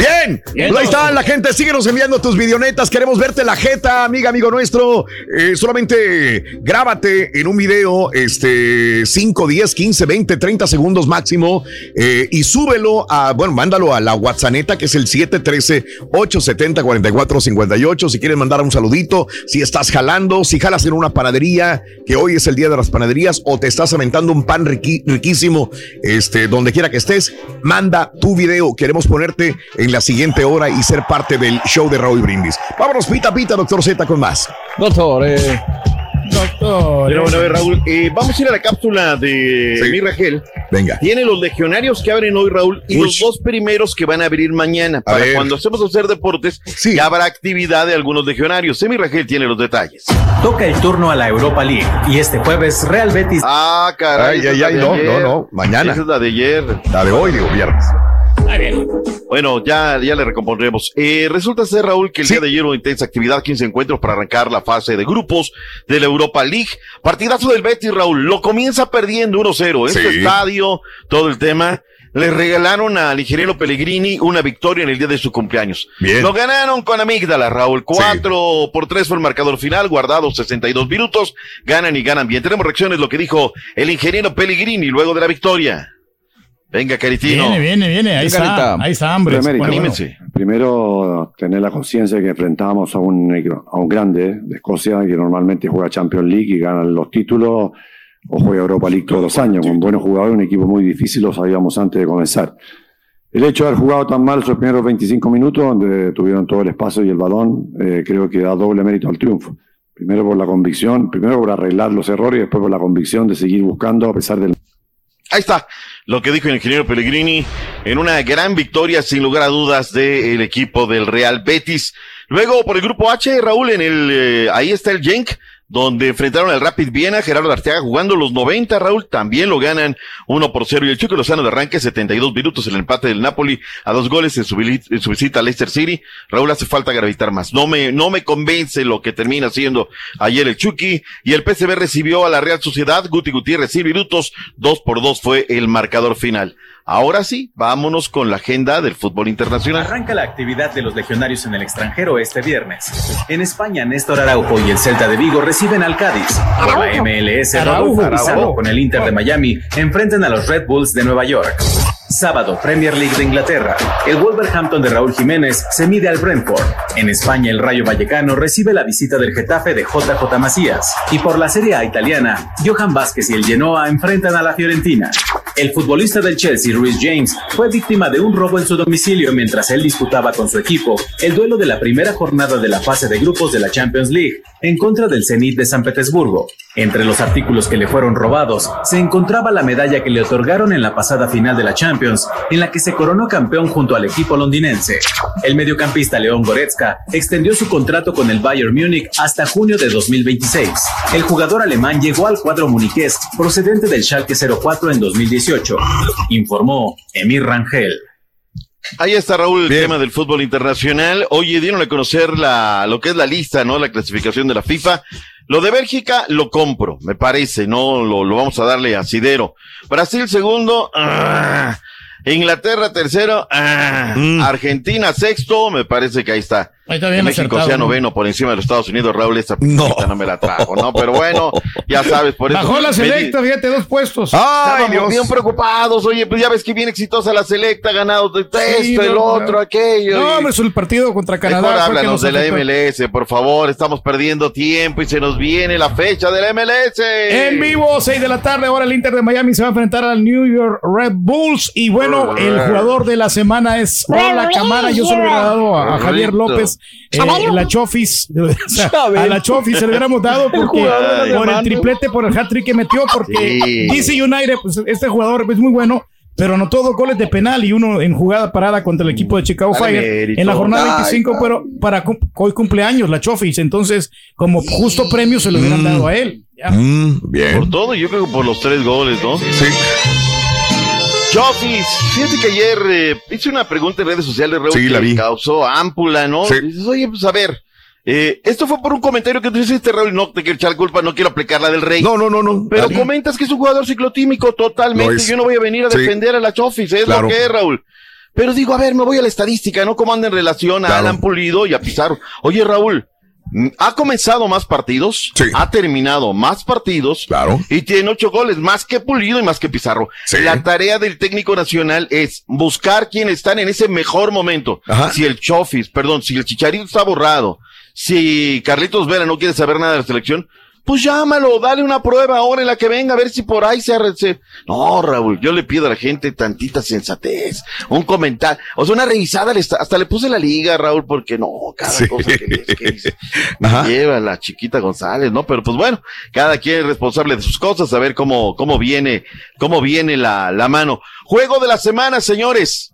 Bien, pues ahí está la gente. Síguenos enviando tus videonetas. Queremos verte la jeta, amiga, amigo nuestro. Eh, solamente grábate en un video, este, 5, 10, 15, 20, 30 segundos máximo. eh, y súbelo a, bueno, mándalo a la WhatsApp que es el 713-870-4458. Si quieres mandar un saludito, si estás jalando, si jalas en una panadería, que hoy es el día de las panaderías, o te estás aventando un pan riquísimo, este, donde quiera que estés, manda tu video. Queremos ponerte en la siguiente hora y ser parte del show de Raúl Brindis. Vámonos, pita, pita, doctor Z, con más. Doctor, eh. Doctor. Pero bueno, a ver, Raúl, eh, vamos a ir a la cápsula de mi Rangel. Venga. Tiene los legionarios que abren hoy, Raúl, y Uy. los dos primeros que van a abrir mañana. Para ver. cuando hacemos hacer deportes, ya habrá actividad de algunos legionarios. Semi Rangel tiene los detalles. Toca el turno a la Europa League y este jueves Real Betis. Ah, caray. Ay, ay, ay, no, ayer. no, no, mañana. Esa es la de ayer. La de hoy, digo, viernes. Bueno, ya, ya le recompondremos. Eh, resulta ser, Raúl, que el día de ayer hubo intensa actividad, 15 encuentros para arrancar la fase de grupos de la Europa League. Partidazo del Betis, Raúl. Lo comienza perdiendo 1-0. Este Sí. estadio, todo el tema. Le regalaron al ingeniero Pellegrini una victoria en el día de su cumpleaños. Bien. Lo ganaron con amígdala, Raúl. 4 por 3 fue el marcador final, guardado 62 minutos. Ganan y ganan bien. Tenemos reacciones, lo que dijo el ingeniero Pellegrini luego de la victoria. Venga, Caritino. Viene, viene, viene. Ahí está. Ahí está, hambre. Primero, Anímense. Primero, tener la conciencia de que enfrentábamos a un, a un grande de Escocia que normalmente juega Champions League y gana los títulos o juega Europa League todos los años, con buenos jugadores, un equipo muy difícil, lo sabíamos antes de comenzar. El hecho de haber jugado tan mal esos primeros 25 minutos, donde tuvieron todo el espacio y el balón, eh, creo que da doble mérito al triunfo. Primero por la convicción, primero por arreglar los errores y después por la convicción de seguir buscando a pesar del Ahí está lo que dijo el ingeniero Pellegrini en una gran victoria, sin lugar a dudas, del equipo del Real Betis. Luego, por el grupo H, Raúl, en el, eh, ahí está el Genk, donde enfrentaron al Rapid Viena, Gerardo Arteaga jugando los 90, Raúl, también lo ganan 1 por 0. Y el Chico Lozano de arranque, 72 minutos, el empate del Napoli a dos goles en su, visita a Leicester City. Raúl, hace falta gravitar más. No me, no me convence lo que termina haciendo ayer el Chucky. Y el PSV recibió a la Real Sociedad, Guti Gutiérrez, 100 minutos, 2 por 2 fue el marcador final. Ahora sí, vámonos con la agenda del fútbol internacional. Arranca la actividad de los legionarios en el extranjero este viernes. En España, Néstor Araujo y el Celta de Vigo reciben al Cádiz. Por la MLS, Araujo. Pizarro con el Inter de Miami enfrentan a los Red Bulls de Nueva York. Sábado, Premier League de Inglaterra. El Wolverhampton de Raúl Jiménez se mide al Brentford. En España, el Rayo Vallecano recibe la visita del Getafe de JJ Macías. Y por la Serie A italiana, Johan Vázquez y el Genoa enfrentan a la Fiorentina. El futbolista del Chelsea, Rhys James, fue víctima de un robo en su domicilio mientras él disputaba con su equipo el duelo de la primera jornada de la fase de grupos de la Champions League en contra del Zenit de San Petersburgo. Entre los artículos que le fueron robados se encontraba la medalla que le otorgaron en la pasada final de la Champions, en la que se coronó campeón junto al equipo londinense. El mediocampista León Goretzka extendió su contrato con el Bayern Múnich hasta junio de 2026. El jugador alemán llegó al cuadro muniqués procedente del Schalke 04 en 2018, informó Emir Rangel. Ahí está Raúl, el tema del fútbol internacional. Oye, dieron a conocer la, lo que es la lista, ¿no? La clasificación de la FIFA. Lo de Bélgica lo compro, me parece, ¿no? Lo, lo vamos a darle a Sidero. Brasil segundo, ah, Inglaterra tercero, ah, Mm. Argentina sexto, me parece que ahí está. Ahí está bien México acertado, sea ¿no? noveno por encima de los Estados Unidos, Raúl, esta no. no me la trajo, ¿no? Pero bueno, ya sabes, por eso. Bajó la selecta, fíjate, dos puestos. Estábamos bien preocupados, oye, pues ya ves que bien exitosa la selecta, ganado de Sí, esto, el no, otro, no. aquello. No, hombre, es el partido contra Canadá. Mejor háblanos nos de la. MLS, por favor, estamos perdiendo tiempo y se nos viene la fecha de la MLS. En vivo, 6 de la tarde, ahora el Inter de Miami se va a enfrentar al New York Red Bulls. Y bueno, el jugador de la semana es Ola Camara. Yo se lo hubiera dado a, a Javier. López, eh, la Chofis. [LAUGHS] o sea, a la Chofis se lo hubiéramos dado porque por el triplete, por el hat-trick que metió, porque Sí. DC United, pues este jugador es muy bueno. Pero anotó dos goles de penal y uno en jugada parada contra el equipo de Chicago Dale Fire mérito. en la jornada Ay, 25, pero para cum- hoy cumpleaños la Chofis. Entonces, como justo premio se lo hubieran Mm. dado a él. Bien. Por todo, yo creo que por los tres goles, ¿no? Sí. Chofis, fíjate que ayer eh, hice una pregunta en redes sociales, Raúl, Sí, que la vi. causó ámpula, ¿no? Sí. Dices, oye, pues a ver, eh, esto fue por un comentario que tú hiciste, Raúl, no te quiero echar culpa, no quiero aplicar la del rey. No, no, no, no. Pero Dale. comentas que es un jugador ciclotímico totalmente. Yo no voy a venir a Sí. defender a la Chofis, es Claro. lo que es, Raúl. Pero digo, a ver, me voy a la estadística, ¿no? ¿Cómo anda en relación a Claro. Alan Pulido y a Pizarro? Oye, Raúl, ha comenzado más partidos, ha terminado más partidos, Claro. y tiene ocho goles, más que Pulido y más que Pizarro. La tarea del técnico nacional es buscar quienes están en ese mejor momento. Si el Chofis, perdón, si el Chicharito está borrado, si Carlitos Vera no quiere saber nada de la selección, pues llámalo, dale una prueba ahora en la que venga a ver si por ahí se arrece. No, Raúl, yo le pido a la gente tantita sensatez, un comentario, o sea, una revisada, le está- hasta le puse la liga, Raúl, porque no, cada Sí. cosa que que [LAUGHS] lleva la chiquita González, ¿no? Pero pues bueno, cada quien es responsable de sus cosas, a ver cómo, cómo viene, cómo viene la, la mano. Juego de la semana, señores.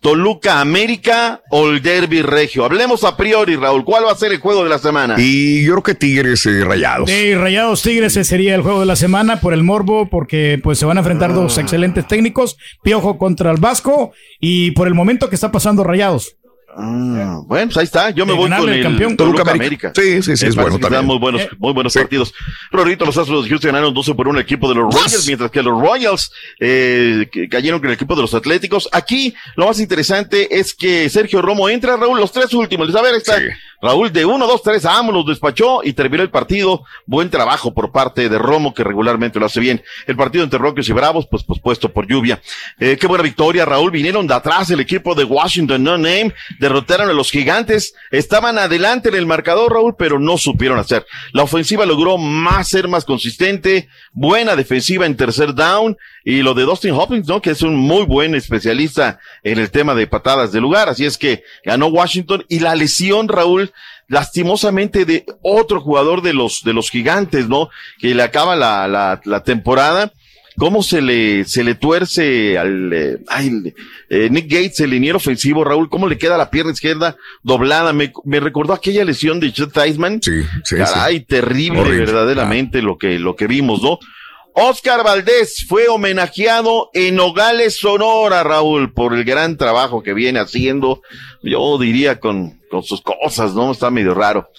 Toluca América o el Derby Regio. Hablemos a priori, Raúl. ¿Cuál va a ser el juego de la semana? Y yo creo que Tigres eh, Rayados. Sí, Rayados Tigres ese sería el juego de la semana por el morbo, porque pues se van a enfrentar Ah. dos excelentes técnicos, Piojo contra el Vasco, y por el momento que está pasando Rayados. Ah, bueno, pues ahí está. Yo me De voy con el el campeón. Toluca Toluca América. América. Sí, sí, sí, es bueno también. muy buenos, muy buenos partidos. Rorrito, los Astros de Houston ganaron 12 por 1 el equipo de los Rangers, mientras que los Royals eh, cayeron con el equipo de los Atléticos. Aquí lo más interesante es que Sergio Romo entra, Raúl, los tres últimos. A ver, está Raúl de 1, 2, 3, vámonos, despachó y terminó el partido. Buen trabajo por parte de Romo, que regularmente lo hace bien. El partido entre Rockies y Bravos, pues pospuesto por lluvia. Eh, qué buena victoria, Raúl. Vinieron de atrás el equipo de Washington No Name, derrotaron a los gigantes, estaban adelante en el marcador, Raúl, pero no supieron hacer. La ofensiva logró más ser más consistente, buena defensiva en tercer down, y lo de Dustin Hopkins, ¿no? Que es un muy buen especialista en el tema de patadas de lugar. Así es que ganó Washington y la lesión, Raúl, lastimosamente de otro jugador de los, de los gigantes, ¿no? Que le acaba la, la, la temporada. ¿Cómo se le, se le tuerce al, eh, ay, eh, Nick Gates, el liniero ofensivo, Raúl? ¿Cómo le queda la pierna izquierda doblada? Me, me recordó aquella lesión de Chet Theismann. Sí, sí, Caray, terrible, Horrible. verdaderamente, lo que, lo que vimos, ¿no? Oscar Valdés fue homenajeado en Nogales, Sonora, Raúl, por el gran trabajo que viene haciendo. Yo diría con, sus cosas, ¿no? Está medio raro.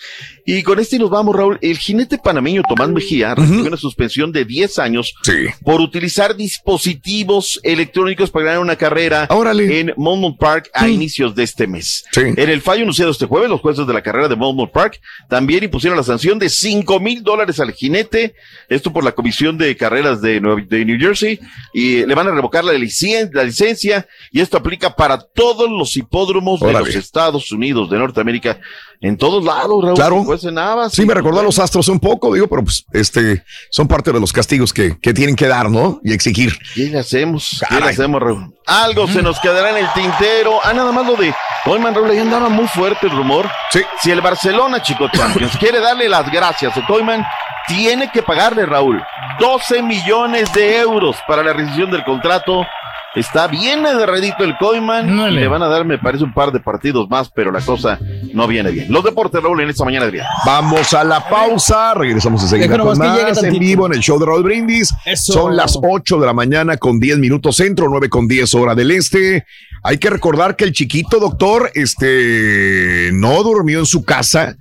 Y con este nos vamos, Raúl. El jinete panameño Tomás Mejía recibió una suspensión de 10 años por utilizar dispositivos electrónicos para ganar una carrera en Monmouth Park a inicios de este mes. En el fallo anunciado este jueves, los jueces de la carrera de Monmouth Park también impusieron la sanción de 5 mil dólares al jinete, esto por la Comisión de Carreras de, Nueva- de New Jersey, y le van a revocar la, licen- la licencia, y esto aplica para todos los hipódromos de Órale. los Estados Unidos, de Norteamérica, en todos lados, Raúl. Claro. Pues en Navas, Sí, me recordó a los Astros un poco, digo, pero pues, este, son parte de los castigos que, que tienen que dar, ¿no? Y exigir. ¿Qué le hacemos? ¿Qué le hacemos, Raúl? Algo se nos quedará en el tintero. Ah, nada más lo de Toyman, Raúl, ahí andaba muy fuerte el rumor. Sí. Si el Barcelona, chico Champions, quiere darle las gracias a Toyman, tiene que pagarle, Raúl, 12 millones de euros para la rescisión del contrato Está bien agarradito el Coiman. y le van a dar, me parece, un par de partidos más, pero la cosa no viene bien. Los deportes, Raúl, en esta mañana, Adrián. Vamos a la pausa. Regresamos enseguida con más en vivo en el show de Raúl Brindis. Son las 8 de la mañana con 10 minutos centro, 9 con 10 hora del este. Hay que recordar que el chiquito doctor, este, no durmió en su casa.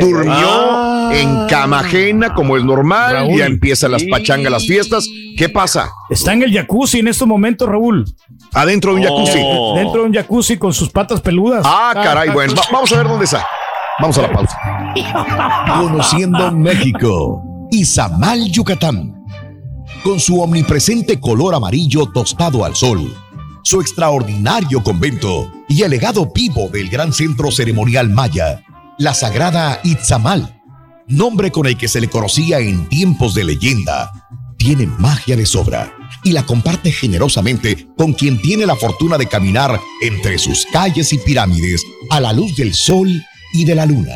durmió ah. En cama ajena, como es normal. Ya empiezan las pachangas, las fiestas. ¿Qué pasa? Está en el jacuzzi en estos momentos, Raúl. Adentro de un jacuzzi. Oh. Dentro de un jacuzzi con sus patas peludas. Ah, caray, bueno. vamos a ver dónde está. Vamos a la pausa. [LAUGHS] Conociendo México. Izamal, Yucatán. Con su omnipresente color amarillo tostado al sol, su extraordinario convento y el legado vivo del gran centro ceremonial maya, la sagrada Itzamal, nombre con el que se le conocía en tiempos de leyenda, tiene magia de sobra y la comparte generosamente con quien tiene la fortuna de caminar entre sus calles y pirámides a la luz del sol y de la luna.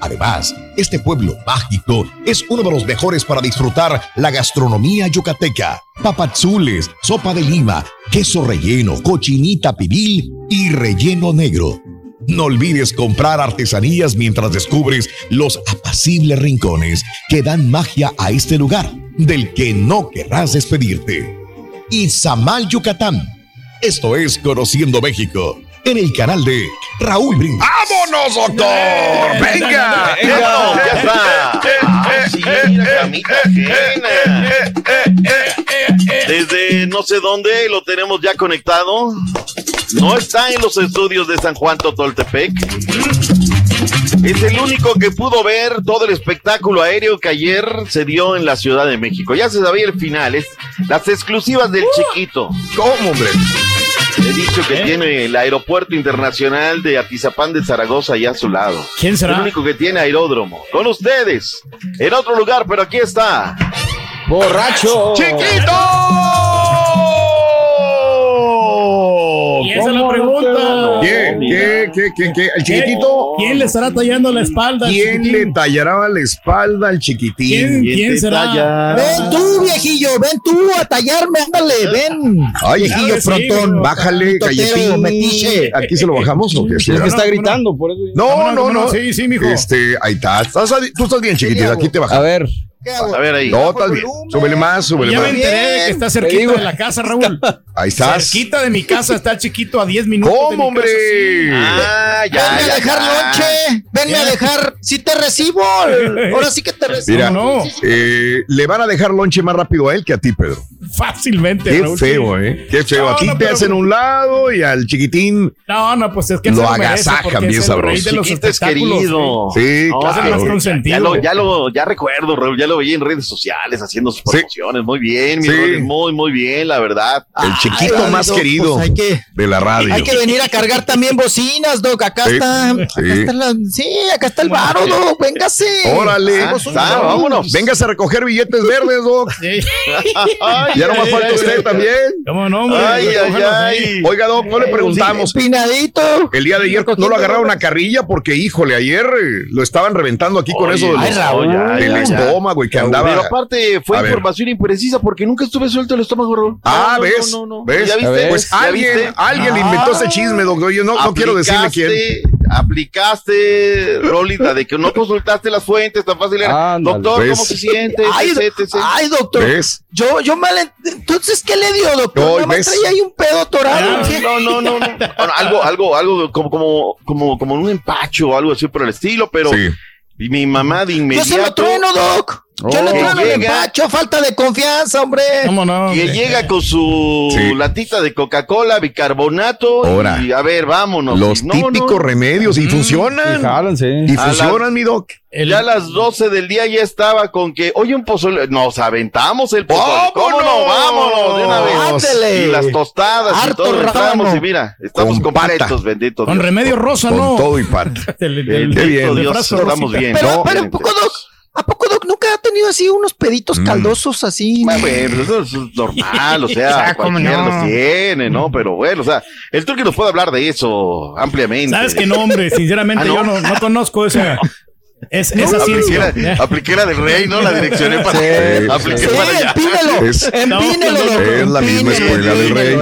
Además, este pueblo mágico es uno de los mejores para disfrutar la gastronomía yucateca. Papazules, sopa de lima, queso relleno, cochinita pibil y relleno negro. No olvides comprar artesanías mientras descubres los apacibles rincones que dan magia a este lugar del que no querrás despedirte. Izamal, Yucatán. Esto es Conociendo México en el canal de Raúl Brindis. ¡Vámonos, doctor! ¡Venga! Desde no sé dónde lo tenemos ya conectado. No está en los estudios de San Juan Totoltepec. Es el único que pudo ver todo el espectáculo aéreo que ayer se dio en la Ciudad de México. Ya se sabía el final, es las exclusivas del chiquito. ¿Cómo, hombre? He dicho que ¿Eh? tiene el aeropuerto internacional de Atizapán de Zaragoza allá a su lado. ¿Quién será? El único que tiene aeródromo. Con ustedes. En otro lugar, pero aquí está. ¡Borracho! ¡Chiquito! Y esa es la pregunta. ¿Qué? ¿Qué? ¿Qué? ¿Qué? ¿Qué? ¿El chiquitito? ¿Quién le estará tallando la espalda? ¿Quién le tallará la espalda al chiquitín? ¿Quién, ¿quién será? Ven tú, viejillo, ven tú a tallarme, ándale, ven. Ay, viejillo frontón. Bájale, galletín. Metiche. ¿Aquí se lo bajamos o qué? Es que está gritando, por eso. No, no, no. Sí, sí, mijo. Este, ahí está. Tú estás bien, chiquitito. Aquí te bajamos. A ver. A ver ahí. No, estás bien. Súbele más, súbele ya más. me enteré de que está cerquita de la casa, Raúl. [LAUGHS] Ahí estás. Cerquita de mi casa está el chiquito a 10 minutos. ¿Cómo, de mi hombre? Ah, ya, Venme ya, a dejar ya. lonche. Venme a dejar. Si te recibo. [LAUGHS] Ahora sí que te recibo. Mira, no. eh, le van a dejar lonche más rápido a él que a ti, Pedro. Fácilmente, Qué Raúl. feo, sí. ¿eh? Qué feo. No, a ti no, te pero- hacen un lado y al chiquitín. No, no, pues es que Lo agasajan bien sabroso. Chiquito es querido. Sí, claro. Ya lo, ya lo, ya recuerdo, Raúl, ya lo veía en redes sociales haciendo sus promociones. Muy bien, mi Sí. Muy, muy bien, la verdad. El chiquito Ay, más Doc, querido pues hay que- de la radio. Hay que venir a cargar también bocinas, Doc. Acá Sí, está. Acá sí. está la, sí, acá está el varo, Doc. Véngase. Órale, Ah, show. vámonos. Véngase a recoger billetes verdes, Doc. Sí. [LAUGHS] Ay, Ya no más falta usted ay. también. ¿Cómo no, hombre? Ay, ay. Oiga, Doc, no le preguntamos. Empinadito. El día de ayer no lo agarraron a carrilla porque, híjole, ayer lo estaban reventando aquí con eso de ay, los- Raúl, ya, del ya, ya. estómago y que andaba. Pero aparte fue A ver. información imprecisa porque nunca estuve suelto el estómago, Raúl. Ah, No, ¿ves? no, no, no. ¿Ves? ¿Ya viste? Pues ¿Ya alguien, viste? alguien le inventó ese chisme, doctor. Yo no, no quiero decirle quién. Aplicaste, Rolita, de que no consultaste las fuentes tan fácil era. Ándale. Doctor, ¿cómo se siente? Ay, Etc, etc. ay, doctor. ¿Ves? Yo, yo mal. ent- Entonces, ¿qué le dio, doctor? No, traía ahí un pedo atorado. ¿qué? No, no, no, no. Bueno, algo, algo, algo como, como, como, como un empacho o algo así por el estilo, pero Sí. mi mamá de Yo inmediato. se lo trueno, Doc. Yo le Oh. trueno el empacho. Falta de confianza, hombre. ¿Cómo no? Que llega con su Sí. latita de Coca-Cola, bicarbonato. Ahora. Y a ver, vámonos. Los No, típicos no. remedios y Mm, funcionan. Y jálanse. Y A funcionan, mi doc. Ya a las 12 del día ya estaba con que, oye, un pozole. Nos aventamos el pozole. ¿Cómo no? ¡Vámonos! De una vez. Ándele. Y las tostadas y Harto todo. rábano. Entramos y mira, estamos Con completos, bendito Con Dios. remedio rosa, Con ¿no? todo y parte. [LAUGHS] El- el- Bendito Qué bien. Dios, estamos bien. Pero, pero, ¿a poco, Doc? ¿A poco, tenido así unos peditos Mm. caldosos así? Bueno, pues, eso es normal, o sea, [LAUGHS] Ah, ¿cómo cualquiera no? los tiene, ¿no? Pero bueno, o sea, el turque nos puede hablar de eso ampliamente. Sabes que no, hombre, sinceramente [LAUGHS] Ah, ¿no? yo no, no conozco esa, [LAUGHS] Es, es así. Apliqué la, apliqué la del rey, ¿no? La direccioné para, Sí, apliqué sí, para allá. empínelo, Es- empínelo, Es la misma escuela del rey.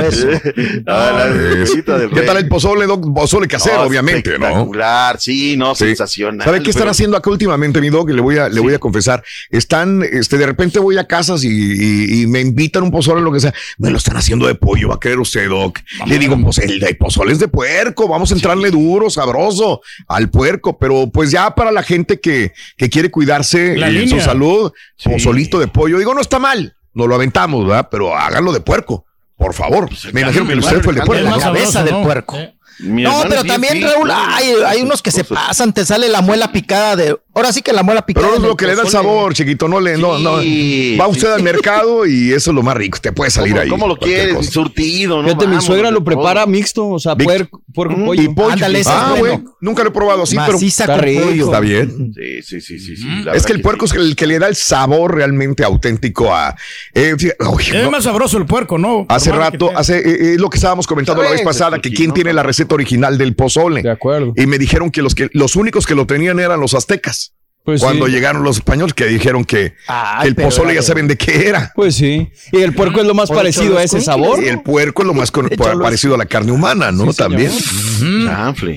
Ah, la Es- del ¿Qué rey. tal el pozole, doc? Pozole casero, No, obviamente, ¿no? espectacular, sí, no, Sí. sensacional. ¿Sabe qué están pero- haciendo acá últimamente, mi doc? Le voy a, le voy a confesar. Están, este, de repente voy a casas y, y- y me invitan un pozole, lo que sea. Me lo están haciendo de pollo, va a querer usted, doc. Le digo, pues el de pozole es de puerco, vamos a entrarle duro, sabroso al puerco, pero pues ya para la gente que, que quiere cuidarse La eh, su salud, pozolito de pollo. Digo, no está mal, no lo aventamos, ¿verdad? Pero háganlo de puerco, por favor. Me imagino que usted fue el de puerco. La cabeza del puerco. Sí. Mi No, pero también, Raúl, hay, hay unos que se pasan, te sale la muela picada de. Ahora sí que la muela picada. Pero no es lo que le da el sabor, chiquito. No le, no, no. Va sí, usted al mercado y eso es lo más rico. Te puede salir ¿Cómo, ahí. ¿Cómo lo quieres? cosa. Surtido, ¿no? Fíjate, mi suegra lo prepara todo. mixto, o sea, puerco, puerco, Mm, pollo. Y pollo. Ándale, ah, es güey. bueno. Nunca lo he probado así, pero Maciza con pollo. está bien. Sí, sí, sí, sí. sí Mm. Es que el puerco es el que le da el sabor realmente auténtico a. eh, fíjate, uy, Es no, más sabroso el puerco, ¿no? hace rato, hace eh, eh, lo que estábamos comentando la vez pasada, que quién tiene la receta original del pozole. De acuerdo. Y me dijeron que los que los únicos que lo tenían eran los aztecas. Pues cuando sí. llegaron los españoles que dijeron que, Ay, que el pozole ya saben de qué era. Pues sí. Y el puerco es lo más parecido a ese sabor. Y el puerco es lo más parecido a la carne humana, ¿no? Sí. También.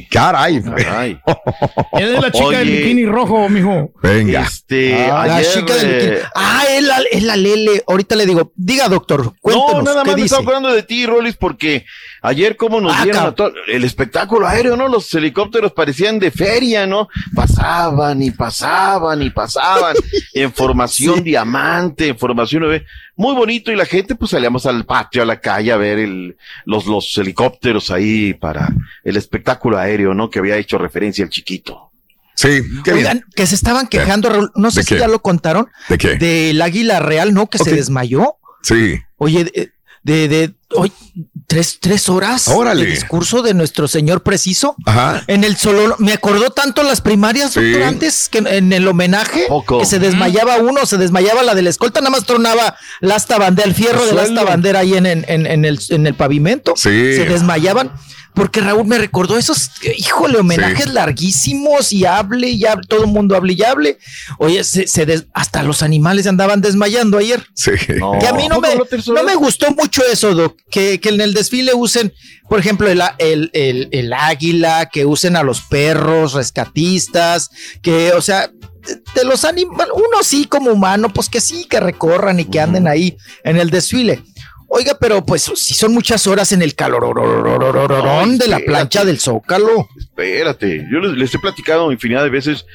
Caray. Caray. [LAUGHS] Es la chica del bikini rojo, mijo. Venga. Este, Ah, la chica del bikini. Ah, es la, es la Lele. Ahorita le digo, diga, doctor, cuéntenos. No, nada ¿qué más me dice? estaba acordando de ti, Rolis, porque ayer como nos Ah, dieron cab- a todo el espectáculo aéreo, ¿no? Los helicópteros parecían de feria, ¿no? Pasaban y pasaban y pasaban. [LAUGHS] en formación diamante, en formación. Muy bonito y la gente pues salíamos al patio, a la calle a ver el, los, los helicópteros ahí para el espectáculo aéreo, ¿no? Que había hecho referencia el chiquito. Sí, qué bien. Oigan, que se estaban quejando, Raúl, no sé ¿De si qué? ya lo contaron, ¿De qué? del águila real, ¿no? Que se desmayó. Sí. Oye, de, de, de- oye, tres, tres horas Órale. de discurso de nuestro señor preciso. Ajá. En el solo, me acordó tanto las primarias, Sí. doctor, antes que en el homenaje, Poco. que se desmayaba uno, se desmayaba la de la escolta, nada más tronaba la bandera, el fierro El de la suelo. asta bandera ahí en, en, en, en el, en el pavimento. Sí. Se desmayaban. Porque Raúl me recordó esos, híjole, homenajes Sí. larguísimos y hable y hable, todo el mundo hable y hable. Oye, se, se des- hasta los animales andaban desmayando ayer. Sí. No. Que a mí no me, no me gustó mucho eso, Doc, que, que en el desfile usen, por ejemplo, el, a- el, el, el águila, que usen a los perros rescatistas, que, o sea, de, de los animales, uno sí como humano, pues que sí, que recorran y que anden ahí en el desfile. Oiga, pero pues si son muchas horas en el calor de la plancha del Zócalo. Espérate, yo les, les he platicado infinidad de veces.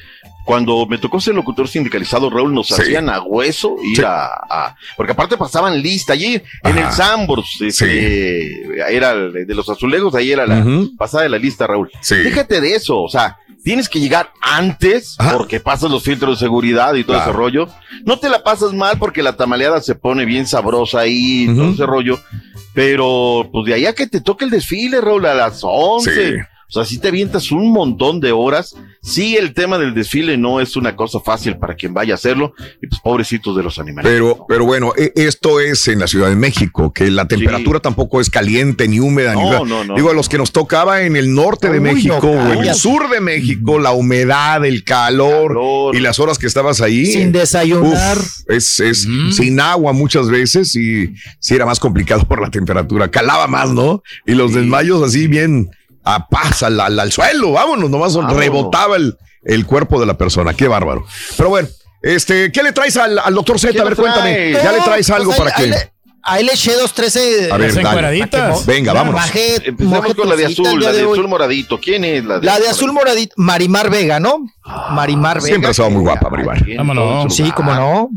Cuando me tocó ser locutor sindicalizado, Raúl, nos Sí. hacían a hueso ir Sí. a, a- Porque aparte pasaban lista allí en el Sambors. este, Era el de los azulejos, ahí era la pasada de la lista, Raúl. Sí. Déjate de eso, o sea, tienes que llegar antes Ajá. porque pasas los filtros de seguridad y todo Claro. ese rollo. No te la pasas mal porque la tamaleada se pone bien sabrosa ahí y todo ese rollo. Pero, pues de ahí a que te toque el desfile, Raúl, a las 11. Sí. O sea, si te avientas un montón de horas. Sí, el tema del desfile no es una cosa fácil para quien vaya a hacerlo. Y pues pobrecitos de los animales. Pero, pero bueno, e- esto es en la Ciudad de México, que la temperatura tampoco es caliente, ni húmeda, ni No, nada. no, no. Digo, a los que nos tocaba en el norte de Uy, México o en el sur de México, la humedad, el calor, Calor. y las horas que estabas ahí. Sin desayunar. Uf, es, es sin agua muchas veces y sí era más complicado por la temperatura. Calaba más, ¿no? Y los desmayos así bien a paz, al, al- al suelo, vámonos, nomás Vámonos. rebotaba el, el cuerpo de la persona. Qué bárbaro. Pero bueno, este, ¿qué le traes al, al doctor Z? ¿Qué A ver, cuéntame. ¿Ya le traes algo Pues ahí- para ahí que... Ahí le eché dos, trece. A ver, dale. Venga, vámonos. Empecemos con la de azul, la de hoy. azul moradito. ¿Quién es la de La de azul moradito, Marimar Vega, ¿no? Marimar Vega. Siempre ha estado muy guapa, Marimar. Vámonos. Sí, como no.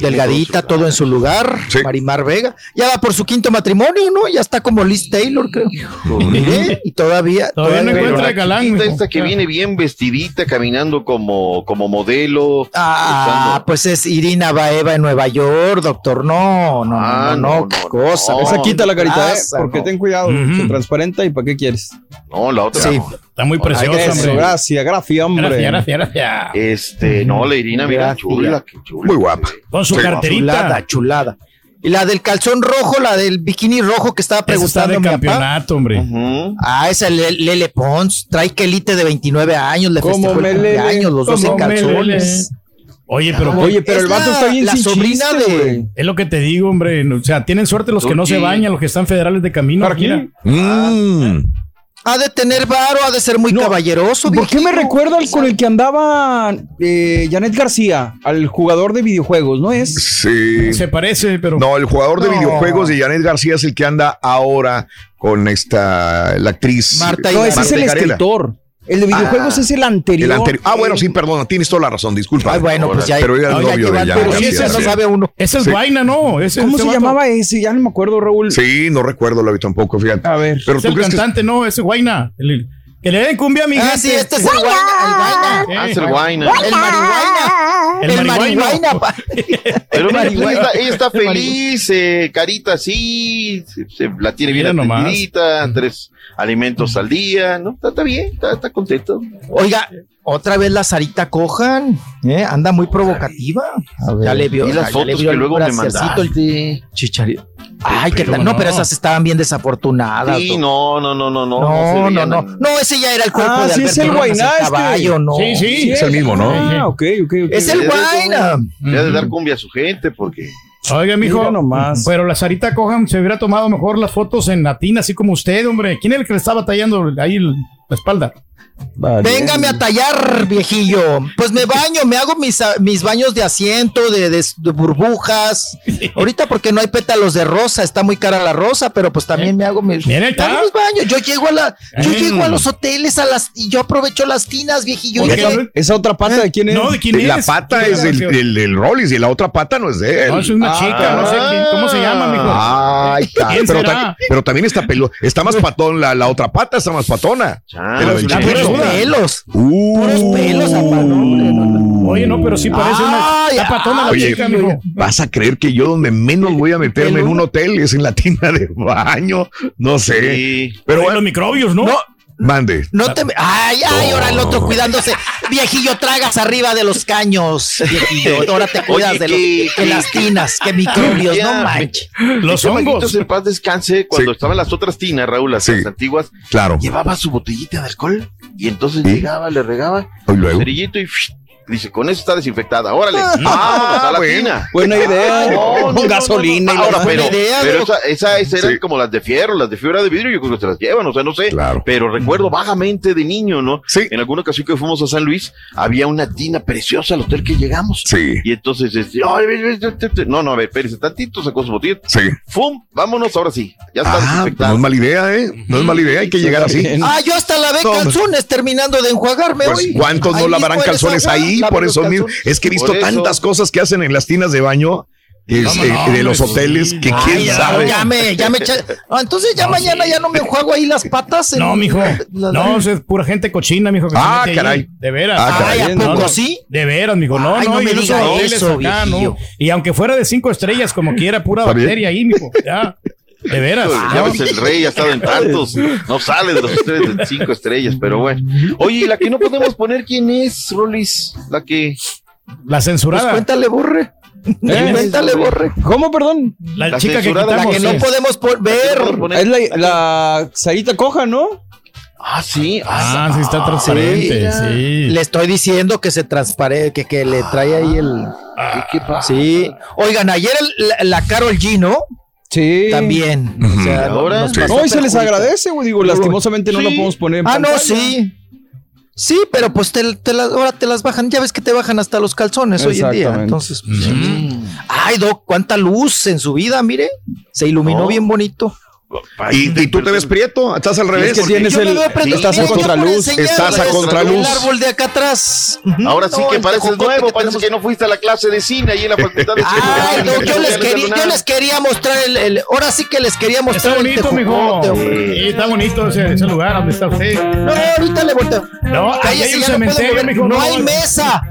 Delgadita, todo en su lugar. Sí. Marimar Vega. Ya va por su quinto matrimonio, ¿no? Ya está como Liz Taylor, creo. [LAUGHS] ¿Eh? Y todavía. Todavía no encuentra galán. esta que viene bien vestidita, caminando como, como modelo. Ah, usando- pues es Irina Baeva en Nueva York, doctor. No, no, Ah, no, no, no, qué no, cosa. no. Esa quita la carita, ¿eh? Porque no. ten cuidado, se transparenta y ¿para qué quieres? No, la otra. Sí. Está muy precioso, hombre. gracias, gracias, hombre. Gracias, gracias, gracias. Este, no, la Irina, mira, chula, qué chula. Muy guapa. Con su Sí. carterita. Chulada, chulada. Y la del calzón rojo, la del bikini rojo que estaba está preguntando de mi papá. campeonato, hombre. Ah, esa Le- Lele Pons. Trae quelite de 29 años, le ¿Cómo festejó el Melele? cumpleaños, los dos en ¿Cómo calzones. Oye, pero Oye, pero el vato la- está bien la sin sobrina chiste, de-. Es lo que te digo, hombre. O sea, tienen suerte los que no se bañan, los que están federales de camino. ¿Para mira. qué? Mm. Ha de tener varo, ha de ser muy caballeroso. ¿Por qué me recuerda al con el que andaba eh, Janet García, al jugador de videojuegos, ¿no es? Sí. Se parece, pero. No, el jugador de No. videojuegos de Janet García es el que anda ahora con esta, la actriz. Marta No, ese es el Garela. escritor. El de videojuegos Ah, es el anterior. El anterior. Ah, bueno, sí, perdón, tienes toda la razón, disculpa. Ay, bueno, pues ya. Pero era el no, ya novio de llevan- Janet pero sí, ese no sabe uno. Es el Sí. Guaina, ¿no? Ese- ¿Cómo ese se vato. llamaba ese? Ya no me acuerdo, Raúl. Sí, no recuerdo la tampoco, fíjate. A ver. Pero Es tú el crees que cantante, no, ese Guaina. El- que le den cumbia a mi Ah, gente. sí, este es el guayna. El guayna. Ah, es el Guayna. El marihuana. El El marihuana. [LAUGHS] Pero pues, ella está, feliz, eh, carita así, se, se la tiene bien atendidita, tres alimentos al día, ¿no? Está, está bien, está, está contento. Oiga, otra vez la Sarita Cojan. ¿eh? Anda muy provocativa. Ya le vio. Y las ya le fotos vio que luego me brasiacito, el mandaste. Chicharito. Ay, qué tal. No, no. pero esas estaban bien desafortunadas. Sí, no, no, no, no, no. No, no, no. No, ese ya era el cuerpo Ah, de sí, es el este. caballo, no. Sí, sí. es el mismo, ¿no? Ah, ok, ok, ok. Es el de- Guayna. Debe de dar cumbia a su gente, porque Oiga, mijo. Mira nomás. Pero la Sarita Cojan se hubiera tomado mejor las fotos en latín, así como usted, hombre. ¿Quién es el que le estaba tallando ahí la espalda? Véngame a tallar, viejillo. Pues me baño, me hago mis, mis baños de asiento, de, de- de burbujas. Ahorita porque no hay pétalos de rosa, está muy cara la rosa, pero pues también me hago mis, Mira, ahí me está. hago mis baños. Yo llego a la, yo llego a los hoteles a las y yo aprovecho las tinas, viejillo. Que- ¿Esa otra pata de quién es? No, ¿de quién La es? pata es del, del, del Rollis y la otra pata no es de él. No, es una Ah. chica, no sé cómo se llama, mijo. Ay, ca- ¿Quién pero, será? ta- pero también está pelo, está más patón, la, la otra pata está más patona. Puros pelos, Uh. puros pelos, apa, no, hombre, no, no. Oye, no, pero sí parece una. Ay, Está patona la Oye, chica, mijo. vas a creer que yo donde menos voy a meterme en un hotel es en la tina de baño, no sé. Sí. Pero bueno, los microbios, ¿no? No, mande. no te Ay, ay, ahora el otro cuidándose. Viejillo, tragas arriba de los caños, viejillo. Ahora te cuidas Oye, de, los- que- de las tinas, que microbios, Ya, no manches. Los hongos. en paz descanse, cuando Sí. estaban las otras tinas, Raúl, las, Sí. las antiguas, Claro. llevaba su botellita de alcohol y entonces ¿Sí? llegaba, le regaba Y luego. cerillito y ¡fish! Dice, con eso está desinfectada, órale, Ah, vámonos a la bueno. tina. Buena idea. No, no, no, gasolina. no, y Ahora, pero, Buena idea, pero Doc. esa, esas eran Sí. como las de fierro, las de fibra de vidrio, yo creo que se las llevan, o sea, no sé. Claro. Pero recuerdo vagamente de niño, ¿no? Sí. En alguna ocasión que fuimos a San Luis, había una tina preciosa al hotel que llegamos. Sí. Y entonces, este, ay, ve, ve, ve, ve, ve. no, no, a ver, espérese tantito, sacó su botella. Sí. ¡Fum! Vámonos, ahora sí. Ya está Ah, no desinfectado. es mala idea, ¿eh? No es mala idea, hay que llegar así. Ah, yo hasta lavé No, calzones terminando de enjuagarme Pues, hoy. ¿cuántos no lavarán calzones ahí? Por eso mismo. Es que he visto tantas cosas que hacen en las tinas de baño es, ¿Cómo eh, no, de los hoteles que Ay, quién ya, sabe. Ya me, ya me echa- [LAUGHS] Ah, entonces ya mañana ya no me enjuago ahí las patas. en- No, mijo. [LAUGHS] la- No, es pura gente cochina, mijo. que Ah, ahí. caray. De veras. Ah, Ay, ¿a No, poco no. sí? De veras, mijo. No, Ay, no, no me diga eso, acá, ¿no? Y aunque fuera de cinco estrellas, como [LAUGHS] quiera, pura bacteria ahí, mijo. Ya. De veras. Ya ves, el rey ha estado en tantos. No sale de los hoteles de cinco estrellas, pero bueno. Oye, ¿y la que no podemos poner quién es, Rolis? La que. La Pues censurada. cuéntale, borre. ¿Eh? Cuéntale, borre. ¿Cómo, perdón? la, la chica que censurada, La quitamos. que no podemos ver. Es la, la Sarita Coja, ¿no? Ah, sí. Ah, sí, está transparente. Sí. Sí. Le estoy diciendo que se transparente, que, que le trae ahí el. ¿Qué, qué pasa? Sí. Oigan, ayer el- la, la Carol G, ¿no? Sí. También. O sea, ¿Y ahora? nos No, y se les agradece, güey. Digo, lastimosamente no lo podemos poner en Ah, no, sí. Sí, pero pues te, te las- ahora te las bajan. Ya ves que te bajan hasta los calzones hoy en día. Entonces, pues, ay, Doc, cuánta luz en su vida, mire. Se iluminó No. bien bonito. ¿Y, y tú te ves prieto? ¿Estás al revés? que tienes el- estás a contraluz. Estás a contraluz. El árbol de acá atrás. Ahora sí No, que el tejocote nuevo, que parece tenemos. que no fuiste a la clase de cine ahí en la [LAUGHS] facultad de Ay, Cine. no, yo les, quería, hizo yo nada. les quería mostrar el, el- ahora sí que les quería Está mostrar el bonito, mijo. tejocote, hombre. Sí, está bonito ese, ese lugar donde está usted. No, ahorita le volteo. No, ahí hay un cementerio, mijo. No hay mesa.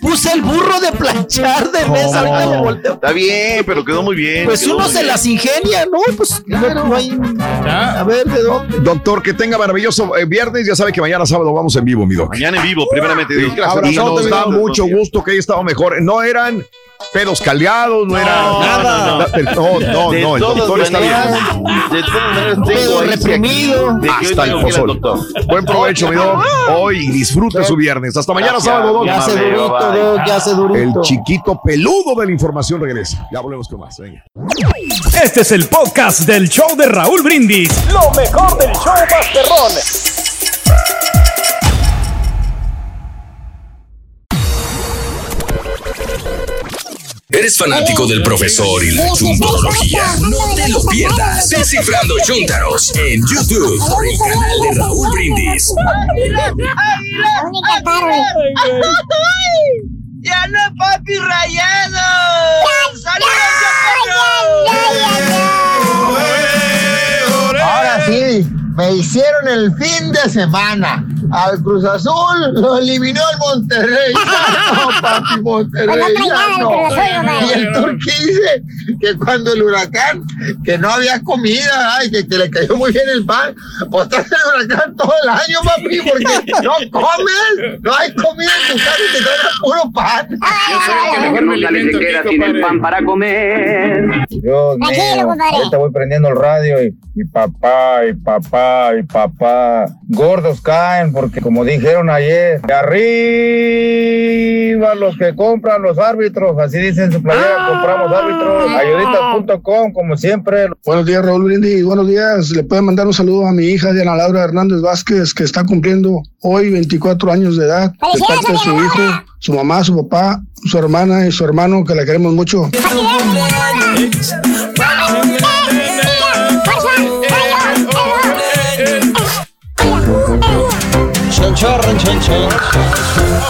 Puse el burro de planchar de mesa, ahorita le volteo. Está bien, pero quedó muy bien. Pues uno se bien. las ingenia, ¿no? Pues no, no hay. Ya. A ver, ¿de dónde? Doctor, que tenga maravilloso eh, viernes. Ya sabe que mañana sábado vamos en vivo, mi doc. Mañana en vivo, primeramente. Y nos Buenos da mucho gusto que haya estado mejor. No eran pedos caldeados, no, era nada. No, no, no, el doctor está bien. De todas maneras, ahí reprimido. Hasta el pozol. Buen provecho, mi doc. Hoy disfrute su viernes. Hasta mañana, sábado, doc. Durito. El chiquito peludo de la información regresa. Ya volvemos con más. Venga. Este es el podcast del show de Raúl Brindis. Lo mejor del show Masterrón. ¿Eres fanático del profesor y la chuntorología? No te lo pierdas. Descifrando Chuntaros en YouTube por el canal de Raúl Brindis. ¡Ya no, papi rayado! Ahora me hicieron el fin de semana. Al Cruz Azul lo eliminó el Monterrey. [LAUGHS] No, papi, Monterrey. ya no. Y el Turqui dice que cuando el huracán, que no había comida, ay, que, que le cayó muy bien el pan. Pues estás en el huracán todo el año, papi, porque no comes, no hay comida en tu casa y te traen puro pan. nunca le se queda sin el pan para comer. Dios mío, ahorita voy prendiendo el radio y, y papá, y papá, y papá. Gordos caen porque como dijeron ayer, de arriba los que compran los árbitros, así dicen su playera, compramos árbitros, ayuditas.com como siempre. Buenos días, Raúl Brindis. Buenos días. Le pueden mandar un saludo a mi hija Diana Laura Hernández Vázquez, que está cumpliendo hoy 24 años de edad. De parte de su hijo, su mamá, su papá, su hermana y su hermano, que la queremos mucho.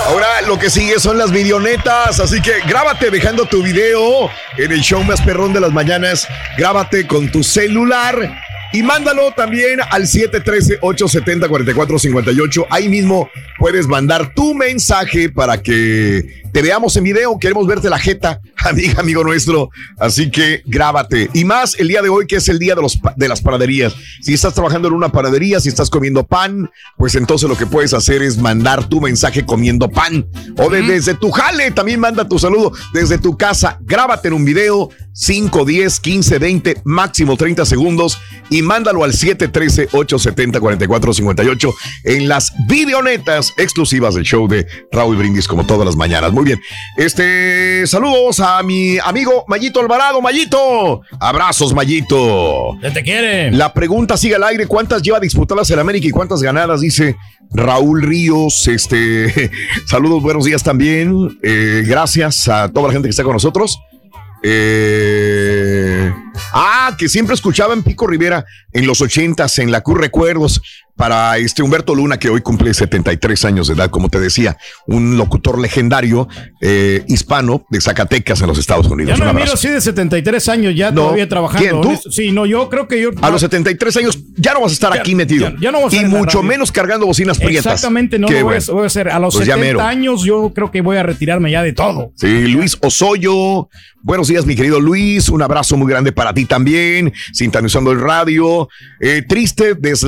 Ahora lo que sigue son las videonetas, así que grábate dejando tu video en el show más perrón de las mañanas. Grábate con tu celular y mándalo también al 713-870-4458. Ahí mismo puedes mandar tu mensaje para que te veamos en video. Queremos verte la jeta, [LAUGHS] amiga, amigo nuestro. Así que grábate. Y más el día de hoy, que es el día de, los, de las panaderías. Si estás trabajando en una panadería, si estás comiendo pan, pues entonces lo que puedes hacer es mandar tu mensaje comiendo pan. O de- desde tu jale, también manda tu saludo. Desde tu casa, grábate en un video. 5, 10, 15, 20, máximo 30 segundos y mándalo al 713-870-4458 en las videonetas exclusivas del show de Raúl Brindis como todas las mañanas. Muy bien. Este, saludos a mi amigo Mayito Alvarado. Mayito, abrazos Mayito. ¿Qué te quieren? La pregunta sigue al aire. ¿Cuántas lleva disputadas el América y cuántas ganadas? Dice Raúl Ríos. Este, [LAUGHS] saludos, buenos días también. Eh, gracias a toda la gente que está con nosotros. Eh, ah, que siempre escuchaba en Pico Rivera en los ochentas, en la Q Recuerdos, para este Humberto Luna, que hoy cumple 73 años de edad, como te decía, un locutor legendario eh, hispano de Zacatecas en los Estados Unidos. Ya no miro así de 73 años ya No. todavía trabajando. ¿Quién, tú? Sí, no, yo creo que yo. A los 73 años ya no vas a estar Ya- aquí metido. ya- ya no vas a y mucho menos cargando bocinas prietas. Exactamente, no voy, bueno. a, voy a hacer. A los Pues ya 70 mero. años yo creo que voy a retirarme ya de todo. Sí, Luis Osoyo. Buenos días, mi querido Luis. Un abrazo muy grande para ti también. Sintonizando el radio. Eh, triste, des-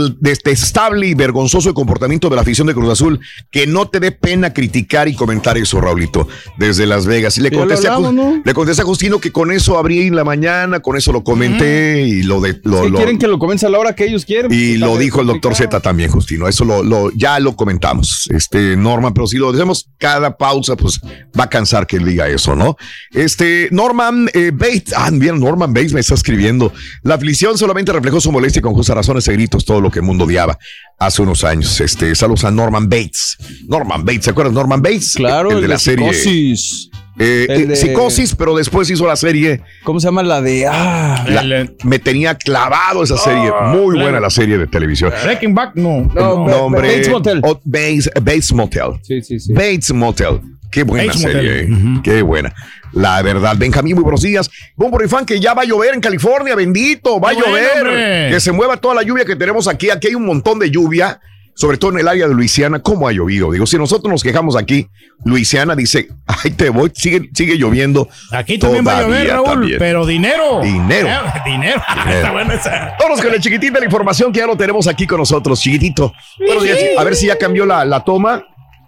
detestable y vergonzoso el comportamiento de la afición de Cruz Azul. Que no te dé pena criticar y comentar eso, Raulito, desde Las Vegas. Y le contesté, a, le contesté a Justino que con eso abrí la mañana, con eso lo comenté y lo de. Lo, Si lo- quieren que lo comience a la hora que ellos quieren. y lo dijo el doctor Z también, Justino. Eso lo, lo- ya lo comentamos. Este, Norman, pero si lo decimos cada pausa, pues va a cansar que él diga eso, ¿no? Este, Norman eh, Bates, ah, bien, Norman Bates me está escribiendo. La aflicción solamente reflejó su molestia y con justas razones e gritos, todo lo que el mundo odiaba hace unos años. Este, saludos a Norman Bates. Norman Bates, ¿se acuerdas de Norman Bates? Claro, el, el de de la serie. Psicosis. Eh, El eh, de- Psicosis, pero después hizo la serie. ¿Cómo se llama la de.? Ah, La- me tenía clavado esa serie. Ah, Muy claro. buena la serie de televisión. Breaking Back, no. No, No, hombre. Bates Motel. Oh, Bates, Bates Motel. Sí, sí, sí. Bates Motel. Qué buena serie. Eh. Qué buena. La verdad. Benjamín, muy buenos días. Bombo y fan que ya va a llover en California. Bendito. Va a bueno, llover. hombre. que se mueva toda la lluvia que tenemos aquí. Aquí hay un montón de lluvia. Sobre todo en el área de Luisiana. ¿Cómo ha llovido? Digo, si nosotros nos quejamos aquí, Luisiana dice, ay, te voy, sigue, sigue lloviendo. Aquí también va a llover, Raúl, también. pero dinero. Dinero. Eh, Dinero. [LAUGHS] Está buena esa. Vámonos con el chiquitín de la información que ya lo tenemos aquí con nosotros, chiquitito. Buenos días, chi- a ver si ya cambió la, la toma.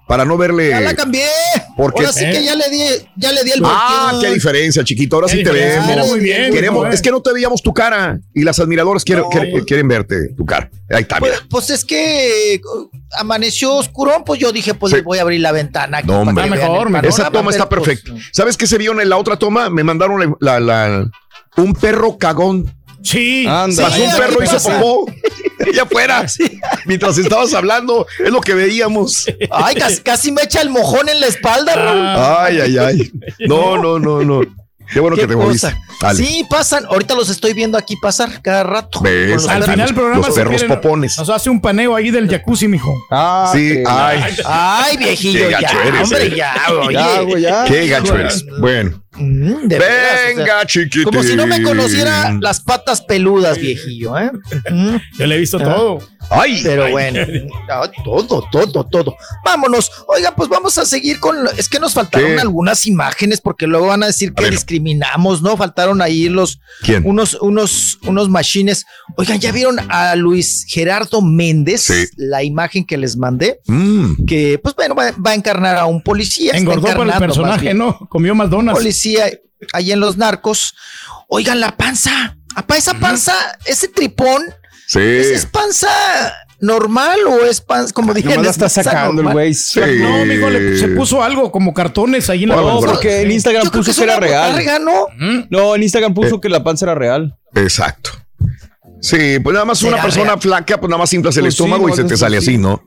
Para no verle. Ya la cambié. Porque Ahora sí que ya le di, ya le di el Ah, qué diferencia, chiquito. Ahora Qué sí te vemos. Era muy bien, Queremos, muy es que no te veíamos tu cara y las admiradoras quieren, quieren, quieren verte tu cara. Ahí está, mira. Pues es que uh, amaneció oscurón, pues yo dije, pues le voy a abrir la ventana. aquí No, para hombre. que vean el panorama, Esa toma está pues, perfecta. ¿Sabes qué se vio en la otra toma? Me mandaron la, la- la- un perro cagón. Sí. Pasó Sí, un perro y se popó. [LAUGHS] [LAUGHS] Y afuera. Mientras estabas hablando, es lo que veíamos. Ay, casi, casi me echa el mojón en la espalda, Raúl. Ay, ay, ay. No, no, no, no. Qué bueno Qué que te moviste. Sí, pasan. Ahorita los estoy viendo aquí pasar cada rato. ¿Ves? Al perros. final del programa los perros quieren- popones. Nos hace un paneo ahí del jacuzzi, mijo. Ah, Sí, ay. Ay, viejillo, Qué ya, eres, hombre, eh. ya, oye. Ya, ya. Qué gacho eres. Bueno. Mm, de veras, o sea, Venga, chiquitín. Como si no me conociera las patas peludas, viejillo, ¿eh? [LAUGHS] Mm. Yo le he visto Ah. todo. Ay. Pero bueno, ah, todo, todo, todo. Vámonos. Oiga, pues vamos a seguir con. Es que nos faltaron ¿Qué? algunas imágenes porque luego van a decir que discriminamos, ¿no? Faltaron ahí los ¿Quién? unos, unos, unos machines. Oigan, ¿ya vieron a Luis Gerardo Méndez? Sí. La imagen que les mandé. Mm. Que, pues bueno, va, va a encarnar a un policía. Engordó para el personaje, ¿no? Comió más donas. policía ahí en los narcos. Oigan, la panza. Apa, esa panza, ese tripón, Sí. ¿esa ¿es panza normal o es panza, como dije, es está sacando el güey. Sí. No, mijo, le- se puso algo como cartones ahí en la No, porque en Instagram Yo puso que era real. botarga, ¿no? No, en Instagram puso que la panza era real. Exacto. Sí, pues nada más una persona real. flaca, pues nada más inflas el Pues sí, estómago y no, se te sale sí. así, ¿no?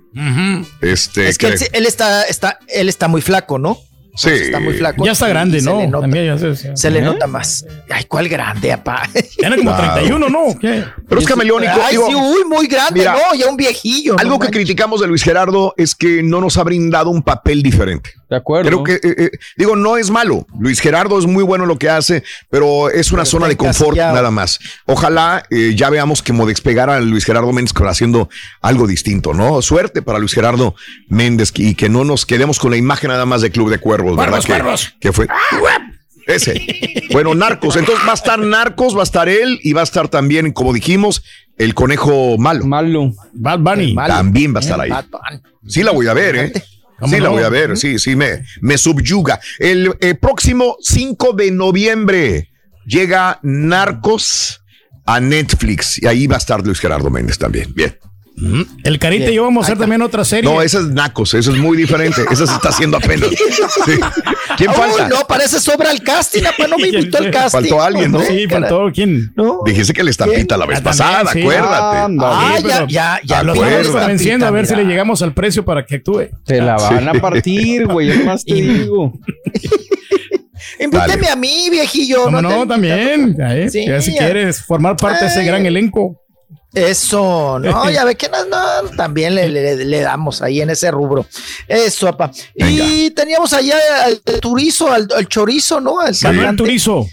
Este, Es que él, que- él está, está, él está muy flaco, ¿no? Sí. Está muy flaco. Ya está grande, y se ¿no? le nota, También ya se, se le nota más. Ay, ¿cuál grande, apá? Era como Claro. 31, ¿no? ¿Qué? Pero es camaleónico. Ay, digo, sí, uy, muy grande, mira, no, ya un viejillo. algo no que manches. criticamos de Luis Gerardo es que no nos ha brindado un papel diferente. De acuerdo. Creo que, eh, eh, digo, no es malo. Luis Gerardo es muy bueno en lo que hace, pero es una Pero zona de confort nada más. Ojalá eh, ya veamos que despegar a Luis Gerardo Méndez haciendo algo distinto, ¿no? Suerte para Luis Gerardo Méndez y que no nos quedemos con la imagen nada más de Club de Cuervos, ¿verdad? Cuervos, que, cuervos. que fue ese. Bueno, Narcos. Entonces va a estar Narcos, va a estar él y va a estar también, como dijimos, el conejo malo. Malo. Bad Bunny. Malo. También va a estar ahí. Bad Bunny. Sí la voy a ver, ¿eh? ¿Cómo Sí la voy a ver, sí, sí, me, me subyuga. El eh, próximo 5 de noviembre llega Narcos a Netflix y ahí va a estar Luis Gerardo Méndez también. Bien. El Carita y yo vamos a hacer también otra serie. No, ese es Nacos, eso es muy diferente. Esa se está haciendo apenas. [LAUGHS] Sí. ¿Quién Uy, falta? no, parece sobra el casting, apá, no me [LAUGHS] invitó el casting. Faltó alguien, ¿no? Sí, faltó. ¿Quién? No. Dijiste que le estampita la vez Ah, también, pasada, sí. acuérdate. Ah, Sí, ya, pero- ya, ya Lo convenciendo a ver si le llegamos al precio para que actúe. Te la van a partir, güey. Yo más te [LAUGHS] digo. Invíteme Dale. a mí, viejillo. ¿Cómo te no? invitado. También. ¿eh? Sí. Ya si quieres formar parte de ese gran elenco. Eso, no, [LAUGHS] ya ve que no, no, también le, le- le damos ahí en ese rubro. Eso, papá. Y teníamos allá al turizo, al, al chorizo, ¿no? Al Manuel. Turizo.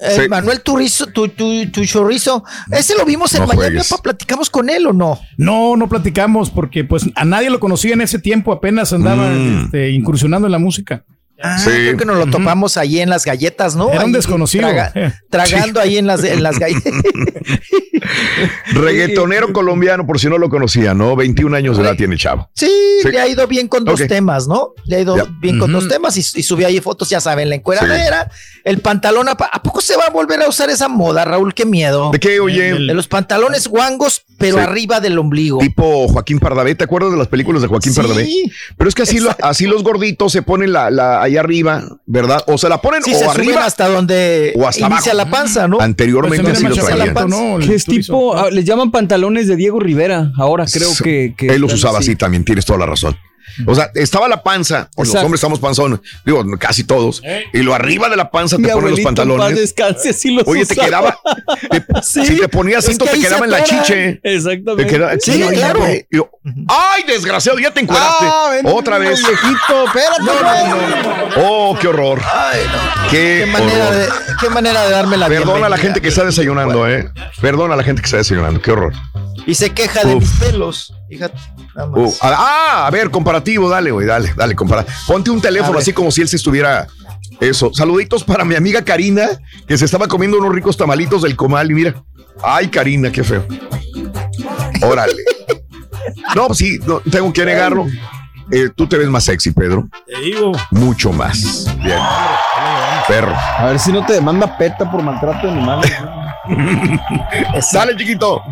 Eh, Sí. Manuel Turizo, tu, tu, tu chorizo. Ese lo vimos en No Miami, juegues. papá. ¿Platicamos con él o no? No, no platicamos porque pues a nadie lo conocía en ese tiempo, apenas andaba Mm. este, incursionando en la música. Ah, Sí. creo que nos lo topamos ahí en las galletas, ¿no? Era un Ahí desconocido. traga- tragando ahí en las, en las [LAUGHS] galletas. [LAUGHS] Reggaetonero colombiano, por si no lo conocía, ¿no? 21 años de edad tiene el chavo. Sí, Sí. le ha ido bien con dos temas, ¿no? Le ha ido Ya. bien con dos temas y, y subió ahí fotos, ya saben, la encueradera, el pantalón. ¿A, ¿A poco se va a volver a usar esa moda, Raúl? Qué miedo. ¿De qué, oye? De los pantalones guangos, pero Sí. arriba del ombligo. Tipo Joaquín Pardavé, ¿te acuerdas de las películas de Joaquín Sí. Pardavé? Pero es que así, lo- así los gorditos se ponen la, la, ahí arriba, ¿verdad? O se la ponen Sí, o se suben arriba hasta donde o hasta inicia abajo. la panza, ¿no? Anteriormente Pues así lo traían. Que es. Tipo, ah, les llaman pantalones de Diego Rivera ahora, creo que. que Él los usaba así también, tienes toda la razón. O sea, estaba la panza, los hombres estamos panzón, digo, casi todos, y lo arriba de la panza te ponen los pantalones. descanse, así los Oye, te quedaba, te- [LAUGHS] Sí, si te ponías es cinto, que te quedaba en la chiche. Te Exactamente. quedaba- Sí, Ay, claro. yo, Ay, desgraciado, ya te encueraste. Ah, ven, Otra vez. Viejito, espérate. No, no, no. Oh, qué horror. Ay, no. Qué, Qué manera, horror. de, qué manera de darme la Perdona a la gente que está desayunando, eh. Perdona a la gente que está desayunando. Qué horror. Y se queja de mis pelos. Fíjate. nada más. Uh, ah, a ver, comparativo, dale, güey, dale, dale, compara. Ponte un teléfono así como si él se estuviera. Eso. Saluditos para mi amiga Karina, que se estaba comiendo unos ricos tamalitos del comal. Y mira, ay, Karina, qué feo. Órale. No, pues sí, no, tengo que negarlo. eh, tú te ves más sexy, Pedro. Te digo. Mucho más. Bien. Perro. A ver si no te demanda PETA por maltrato de animales. [LAUGHS] Sale, chiquito.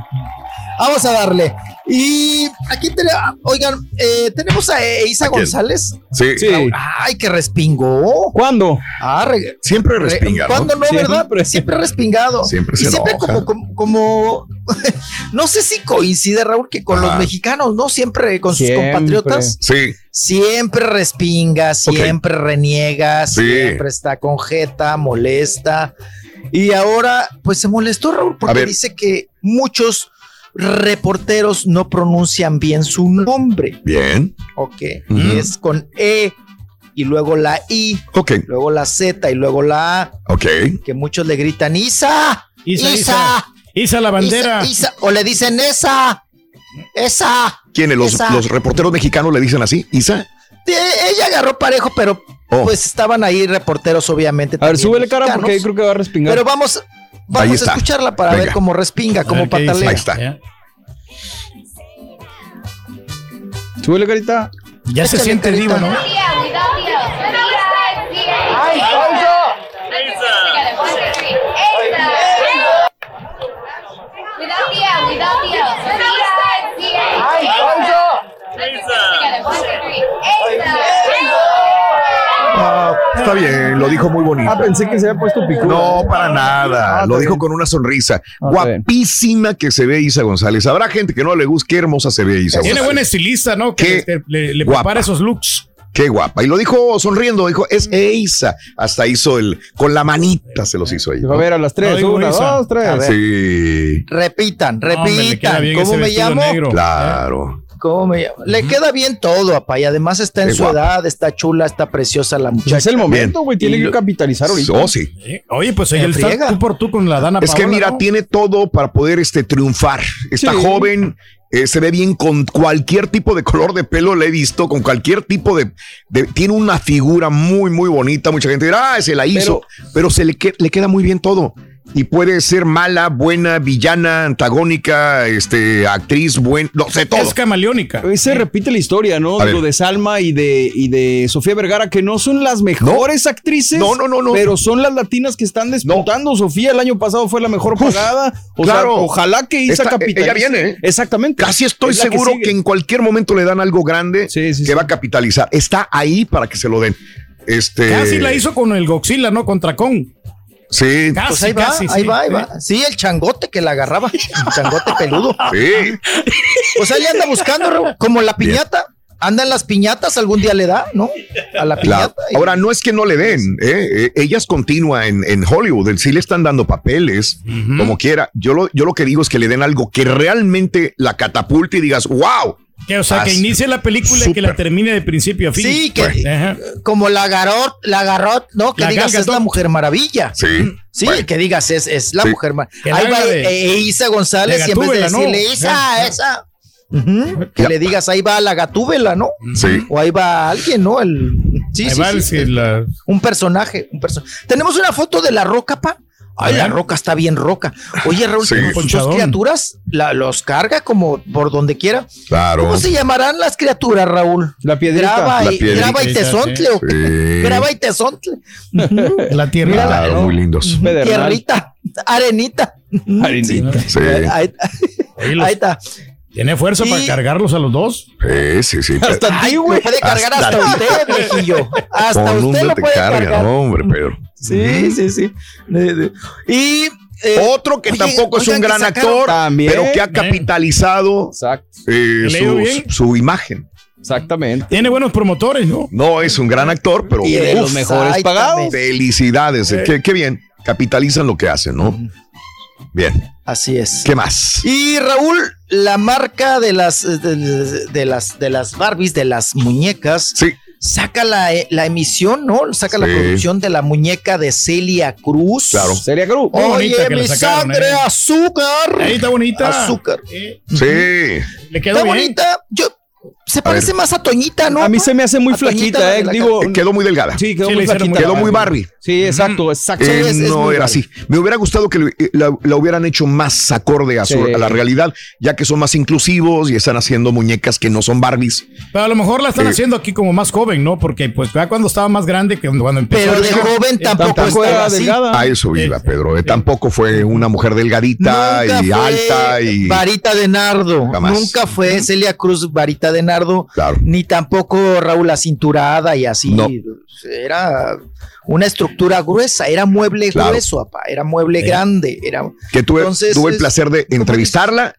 Vamos a darle. Y aquí tenemos, oigan, eh, tenemos a Isa González. Sí. Ay, que respingó. ¿Cuándo? Ah, re- Siempre respinga. ¿Cuándo no, Siempre. verdad? Siempre respingado. Siempre y se siempre enoja. como, como, como- [LAUGHS] no sé si coincide, Raúl, que con los Ajá. mexicanos, ¿no? Siempre con sus Siempre. compatriotas. Sí. Siempre respinga, siempre reniega, Sí. siempre está con jeta, molesta. Y ahora, pues se molestó, Raúl, porque dice que muchos reporteros no pronuncian bien su nombre. Bien. Ok. Y es con E y luego la I, Ok. luego la Z y luego la A, Ok. que muchos le gritan Isa, Isa, Isa, Isa. Isa la bandera. Isa, Isa", o le dicen esa, esa. ¿Quiénes? Los, Esa. los reporteros mexicanos le dicen así, Isa. Ella agarró parejo, pero Oh. pues estaban ahí reporteros, obviamente. A ver, también súbele cara porque ahí mexicanos. creo que va a respingar. Pero vamos, Ahí vamos a escucharla para Venga. ver cómo respinga, cómo patalea. Ahí está. Ya, Súbele carita. Ya se siente carita. diva, ¿no? ¡Ay! ¡Ay, está bien, lo dijo muy bonito. Ah, pensé que se había puesto picudo. No, para nada. Ah, lo dijo bien. con una sonrisa. Ah. Guapísima que se ve Isa González. Habrá gente que no le guste. Qué hermosa se ve Isa Tiene González. buen estilista, ¿no? Qué Que le, le- le guapa. prepara esos looks. Qué guapa. Y lo dijo sonriendo. Dijo, es Isa. Hasta hizo el. Con la manita se los hizo ella. A ver, a las tres. No digo Una, Isa. dos, tres. Sí. Repitan, No, hombre, repitan. ¿Cómo me llamo? negro. Claro. ¿Cómo me llamo? Le queda bien todo, apa, y además está en Qué su guapa. edad, está chula, está preciosa la muchacha. es el momento, güey. Tiene Y que lo- capitalizar ahorita. Oh, sí. Oye, pues ella está tú por tú con la Dana Es que mira, ¿no? tiene todo para poder este, triunfar. Está Sí. joven, eh, se ve bien con cualquier tipo de color de pelo, le he visto, con cualquier tipo de, de- Tiene una figura muy, muy bonita. Mucha gente dirá, ah, se la hizo, pero, se le, que- le queda muy bien todo. Y puede ser mala, buena, villana, antagónica, este, actriz, buen, no sé, todo. Es camaleónica. Se repite la historia, ¿no? Digo, de Salma y de, y de Sofía Vergara, que no son las mejores actrices. No, no, no, no. Pero son las latinas que están despuntando. Sofía el año pasado fue la mejor pagada. O sea, claro. ojalá que Isa Esta- capitalice. ella viene, ¿eh? Exactamente. Casi estoy Es la que seguro que, en cualquier momento le dan algo grande Sí, sí, que sí. va a capitalizar. Está ahí para que se lo den. Este, Casi la hizo con el Godzilla, ¿no? Contra Kong. Sí. Casi, Pues ahí va, casi, ahí sí. va, ahí va. Sí, el changote que la agarraba, el changote peludo. Sí. Pues ahí anda buscando, como la piñata. Anda en las piñatas, algún día le da, ¿no? A la piñata. Ahora, no es que no le den, ¿eh? Eh, ella es continua en, en Hollywood, sí le están dando papeles, como quiera. Yo lo, yo lo que digo es que le den algo que realmente la catapulte y digas, wow. Que, o sea, que inicie la película y que la termine de principio a fin. Sí, que Ajá. como la garot, la garot, ¿no? Que La digas es la mujer maravilla. Sí. Sí, Bueno. que digas es, es la Sí. mujer maravilla. Ahí va de- eh, Isa González y en vez de decirle Isa, Ya, que Ya. le digas ahí va la gatúbela, ¿no? Sí. O ahí va alguien, ¿no? El, sí, Ahí sí, va sí, el- sí. sí, la- Un personaje, un personaje. Tenemos una foto de la roca, pa. Ay, la roca está bien roca. Oye, Raúl, Sí. sus criaturas la- los carga como por donde quiera. Claro. ¿Cómo se llamarán las criaturas, Raúl? La piedrita. Graba La y, graba y tesontle. ¿o qué? Sí. Graba y tesontle. la tierra. Claro, muy lindos. Pedernal. Tierrita, arenita. Arenita. Sí. Ahí, Oye, los- ahí está. ¿Tiene fuerza Y- para cargarlos a los dos? Sí, sí, sí. Hasta ti, güey. Puede cargar hasta, usted, viejillo. Hasta Con usted lo te puede carga, cargar. no, hombre, Pedro. Sí, sí, sí. Y eh, Otro que oye, tampoco es un gran actor, También. pero que ha capitalizado eh, ¿Le ha ido su, imagen. Exactamente. Tiene buenos promotores, ¿no? No es un gran actor, pero Y de uf, los mejores pagados. Felicidades. Qué, qué bien. Capitalizan lo que hacen, ¿no? Bien. Así es. ¿Qué más? Y Raúl, la marca de las de, de las de las Barbies, de las muñecas, Sí. saca la, la emisión, ¿no? Saca la producción de la muñeca de Celia Cruz. Claro. Sería Cruz. Muy Oye, mi sacaron, sangre, ¿eh? azúcar. Ahí está bonita. Azúcar. Eh, Sí. le quedó Está bien. bonita. Yo, se parece más a Toñita, ¿no? A mí se me hace muy A flaquita, eh. la Digo, Quedó muy delgada. sí, quedó Sí, muy flaquita. Quedó muy Barbie. Sí, exacto, exacto. Eh, Sí, es- es no era Barbie. así. Me hubiera gustado que eh, la, la hubieran hecho más acorde a, su- Sí. a la realidad, ya que son más inclusivos y están haciendo muñecas que no son Barbies. Pero a lo mejor la están Eh. haciendo aquí como más joven, ¿no? Porque pues ya cuando estaba más grande, que cuando empezó. Pero a de joven tampoco Tampoco era así. delgada. A eso iba, Pedro. Eh, Tampoco fue una mujer delgadita Nunca y fue alta y. Varita de Nardo. Jamás. Nunca fue Celia Cruz Varita de Nardo. Claro. Ni tampoco Raúl la cinturada y así. No. Era una estructura gruesa, era mueble Claro. grueso, papá. Era mueble grande. Era... Que tuve, Entonces, tuve el placer de entrevistarla,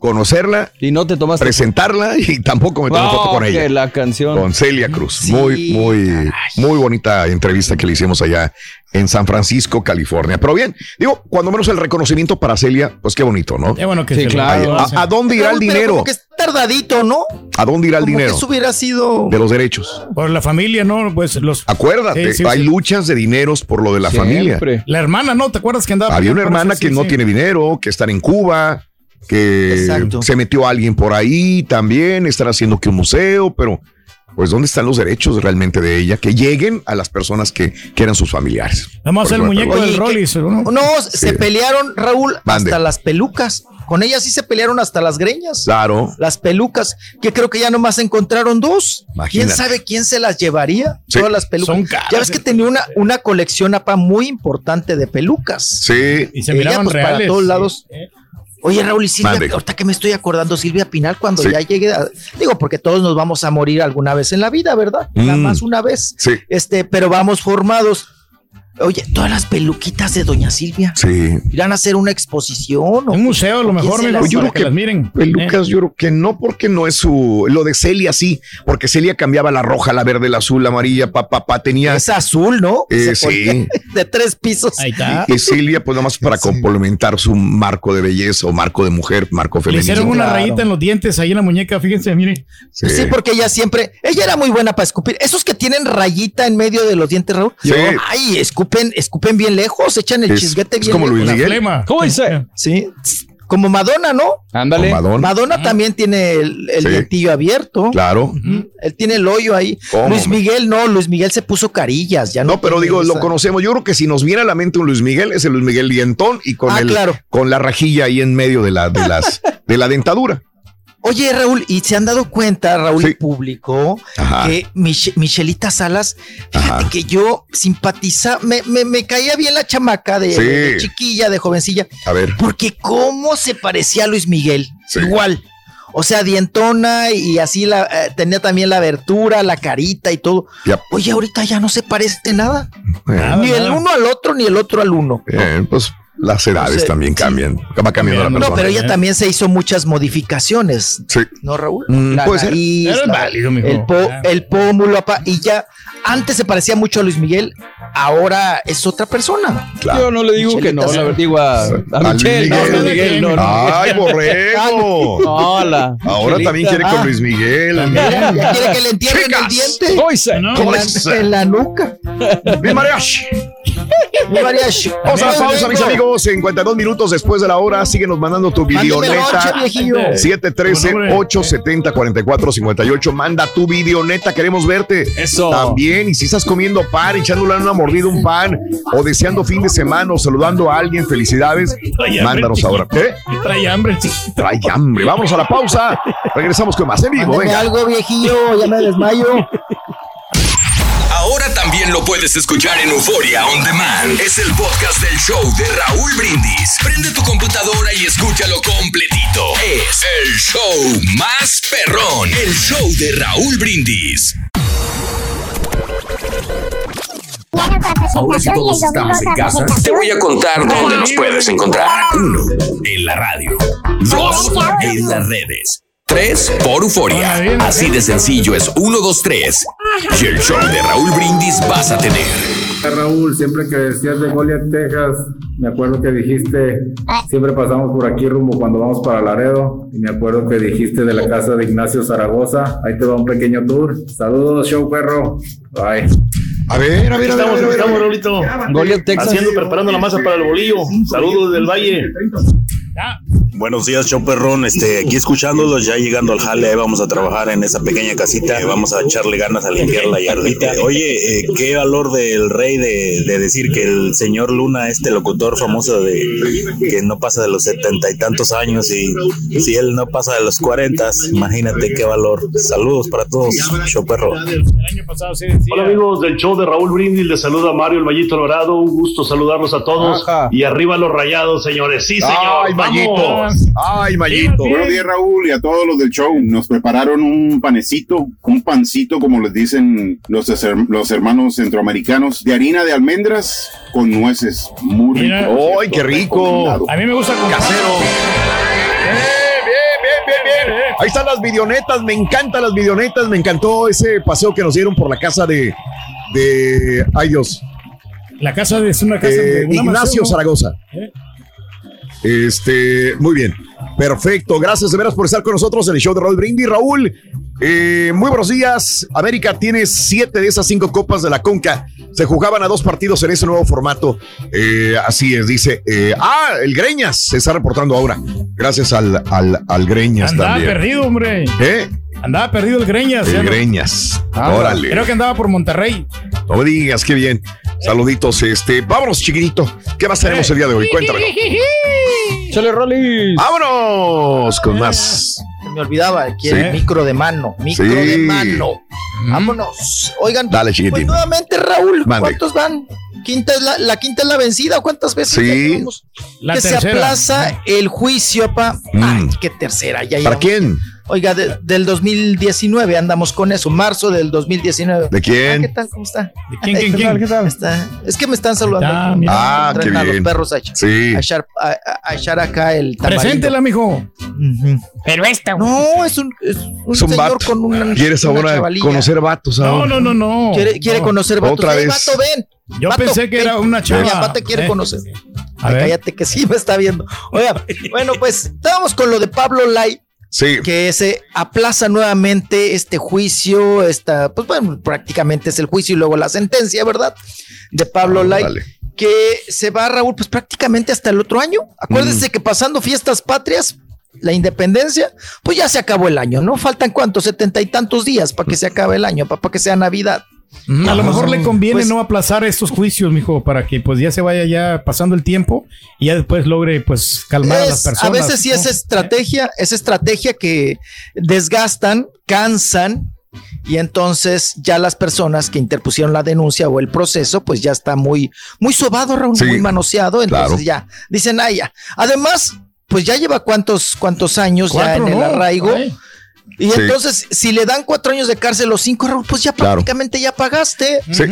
conocerla, Y no te tomaste presentarla y tampoco me tomé foto con ella. la canción. Con Celia Cruz. Sí. Muy, muy, muy bonita entrevista que le hicimos allá en San Francisco, California. Pero bien, digo, cuando menos el reconocimiento para Celia, pues qué bonito, ¿no? Qué bueno que Sí, claro. ¿A, a dónde irá el Raúl, pero dinero? como que es tardadito, ¿no? ¿A dónde irá el Como que dinero? eso hubiera sido. De los derechos. Por la familia, ¿no? Pues los. Acuérdate, Sí, sí, hay sí. luchas de dineros por lo de la familia. Siempre. La hermana, ¿no? ¿Te acuerdas que andaba? Había una hermana eso? que Sí, no sí. tiene dinero, que está en Cuba, que Exacto. se metió alguien por ahí también, están haciendo que un museo, pero pues ¿dónde están los derechos realmente de ella? Que lleguen a las personas que, que eran sus familiares. Vamos a hacer el muñeco del. Rollis, ¿no? No, se pelearon, Raúl, hasta las pelucas. Con ella sí se pelearon hasta las greñas. Claro. Las pelucas, que creo que ya nomás encontraron dos. ¿Quién Imagínate. sabe quién se las llevaría? Sí. Todas las pelucas. Son caras, ya ves que eh. tenía una, una colección, apa, muy importante de pelucas. Sí. Y se Ella, miraban pues, para reales. todos sí. Oye, Raúl y Silvia, ahorita que me estoy acordando, Silvia Pinal, cuando Sí. ya llegue, a- digo, porque todos nos vamos a morir alguna vez en la vida, ¿verdad? Nada Mm. más una vez. Sí. Este, pero vamos formados. Oye, todas las peluquitas de Doña Silvia Sí. irán a hacer una exposición. ¿o Un museo, a lo ¿Quién mejor, las- Yo creo que las miren. Pelucas, Eh. yo creo que no, porque no es su. Lo de Celia sí, porque Celia cambiaba la roja, la verde, la azul, la amarilla, papá, pa, tenía. Es azul, ¿no? Eh, sí. [LAUGHS] De tres pisos. Ahí está. Y Celia, pues nada más para complementar su marco de belleza o marco de mujer, marco Le femenino. hicieron una Claro. rayita en los dientes ahí en la muñeca, fíjense, mire. Sí. Sí, porque ella siempre, ella era muy buena para escupir. Esos que tienen rayita en medio de los dientes, Raúl. Sí. Ay, escupen, escupen bien lejos, echan el Es- chisguete es bien como Luis lejos. Miguel. ¿Cómo dice? Sí. Como Madonna, ¿no? Ándale. Madonna. Madonna también tiene el, el Sí. dientillo abierto. Claro. Él tiene el hoyo ahí. ¿Cómo, Luis? Miguel no, Luis Miguel se puso carillas, ya no. No, pero digo, lo conocemos. Yo creo que si nos viene a la mente un Luis Miguel, es el Luis Miguel dientón y con Ah, el, claro. con la rajilla ahí en medio de la, de las, de la dentadura. Oye, Raúl, ¿y se han dado cuenta, Raúl, Sí. público, Ajá. que Mich- Michelita Salas, fíjate Ajá. que yo simpatiza, me, me, me caía bien la chamaca de, Sí. de chiquilla, de jovencilla, A ver. porque cómo se parecía a Luis Miguel, Sí. igual. O sea, dientona y así la, eh, tenía también la abertura, la carita y todo. Ya. Oye, ahorita ya no se parece nada. Eh, ni el uno al otro, ni el otro al uno. eh, pues las edades O sea, también sí. cambian. Va cambiando la No, persona. No, pero ella también se hizo muchas modificaciones, Sí. ¿no, Raúl? Mm, la puede ser. nariz, Era la- válido, mijo. el, po- Ah. el pómulo, apa, y ya antes se parecía mucho a Luis Miguel, ahora es otra persona. Claro. Yo no le digo que no, la verdad, digo a, a Michelle, no, Miguel. a Miguel, no, no. Ay, [LAUGHS] borrego. No, la Ahora también quiere con. Luis Miguel. Ya quiere que le entierren el diente. No. en la, en la nuca. Mi mariachi. Mi mariachi. Vamos a la pausa, mis amigos. 52 minutos después de la hora. Síguenos mandando tu videoneta. noche, viejillo. 713-870-4458. Manda tu videoneta. Queremos verte. Eso. También. Y si estás comiendo pan, echándole una mordida un pan, o deseando fin de semana, o saludando a alguien, felicidades. Trae Mándanos ahora. ¿Qué? Trae hambre, sí. Trae hambre. Vamos a la pausa. Regresamos con más en vivo. Venga. algo, viejillo, ya me desmayo. También lo puedes escuchar en Euforia On Demand. Es el podcast del show de Raúl Brindis. Prende tu computadora y escúchalo completito. Es el show más perrón. El show de Raúl Brindis. Ahora que todos estamos en casa, Te voy a contar dónde nos puedes encontrar. Uno, en la radio. Dos, en las redes. Tres, por Euforia. Así de sencillo es uno, dos, tres. Y el show de Raúl Brindis vas a tener. Raúl, siempre que decías de Goliath, Texas, me acuerdo que dijiste, siempre pasamos por aquí rumbo cuando vamos para Laredo, y me acuerdo que dijiste de la casa de Ignacio Zaragoza, ahí te va un pequeño tour. Saludos, show perro. Bye. A ver, a ver, a ver. Estamos, a ver, a ver. estamos, Raulito. Goliath, Texas. Haciendo, preparando la masa para el bolillo. Saludos desde el valle. Buenos días, show perrón. Este, aquí escuchándolos, ya llegando al jale, ahí vamos a trabajar en esa pequeña casita, eh, vamos a echarle ganas a limpiar la yardita. Oye, eh, qué valor del rey de, de decir que el señor Luna, este locutor famoso de que no pasa de los setenta y tantos años y si él no pasa de los cuarenta, imagínate qué valor. Saludos para todos, show perro. Hola amigos del show de Raúl Brindis, les saluda Mario el Mallito Dorado, un gusto saludarlos a todos y arriba los rayados, señores. Sí, señor. Ay, Mallito. Ay, Mallito. Buenos días, Raúl, y a todos los del show. Nos prepararon un panecito, un pancito, como les dicen los, los hermanos centroamericanos, de harina de almendras con nueces. Muy Mira. rico. ¡Ay, qué rico! A mí me gusta con casero. Ahí están las videonetas, me encantan las videonetas, me encantó ese paseo que nos dieron por la casa de, de ay Dios, La casa de, es una casa eh, de una Ignacio. Zaragoza. ¿Eh? Este, muy bien, perfecto, gracias de veras por estar con nosotros en el show de Raúl Brindis. Raúl, eh, muy buenos días. América tiene siete de esas cinco copas de la Conca. Se jugaban a dos partidos en ese nuevo formato. Eh, así es, dice. eh, ah, el Greñas se está reportando ahora. Gracias al, al, al Greñas Andaba también. perdido, hombre. ¿Eh? Andaba perdido el Greñas. El no- Greñas. Ah, Órale. Creo que andaba por Monterrey. No me digas, qué bien. Saluditos, este. Vámonos, chiquitito. ¿Qué más tenemos el día de hoy? Cuéntame. Chale, Rolly. Vámonos con más. Se me olvidaba, aquí Sí. el micro de mano, micro Sí. de mano. Vámonos. Oigan, Dale, chiquitín. pues nuevamente, Raúl, Mande. ¿cuántos van? Quinta es la, la quinta es la vencida, ¿cuántas veces Sí. La que se aplaza el juicio, pa. Ay, qué tercera, ya ¿Para quién? Oiga, de- del 2019 andamos con eso, marzo del 2019. ¿De quién? Ah, ¿Qué tal? ¿Cómo está? ¿De quién, quién, quién? ¿Qué tal? Está- Es que me están saludando. Ah, aquí. mira. Ah, qué a los bien. perros a, echar- Sí. a echar, a- a- a echar acá el tamarindo. Preséntela, mijo. Pero esta. No, es un, es un Es un señor vato. con una. ¿Quieres una ahora chavalilla. conocer vatos No, ahora? no, no, no. Quiere, quiere No. conocer vatos. Otra vez. vato, ven. Yo Vato, pensé que ven. era una chava. Mi papá te quiere Eh. conocer. A Ay, ver. cállate que sí me está viendo. Oiga, bueno, pues estábamos con lo de Pablo Lai. Sí. Que se aplaza nuevamente este juicio, esta, pues bueno, prácticamente es el juicio y luego la sentencia, ¿verdad? De Pablo Lai. Dale. Que se va, Raúl, pues prácticamente hasta el otro año. Acuérdese Mm. que pasando fiestas patrias, la independencia, pues ya se acabó el año, ¿no? Faltan cuántos, setenta y tantos días para que se acabe el año, para que sea Navidad. Mm, A lo mejor le conviene Pues- no aplazar estos juicios, mijo, para que pues ya se vaya ya pasando el tiempo y ya después logre pues calmar a las personas. a veces sí ¿no? es estrategia, es estrategia que desgastan, cansan y entonces ya las personas que interpusieron la denuncia o el proceso pues ya está muy muy sobado, Raúl, Sí, muy manoseado, entonces claro. ya dicen, "Ah, ya." Además, pues ya lleva cuántos cuántos años ya en el arraigo. Ay. Y Sí. entonces, si le dan cuatro años de cárcel o cinco, Raúl, pues ya Claro. prácticamente ya pagaste. Sí.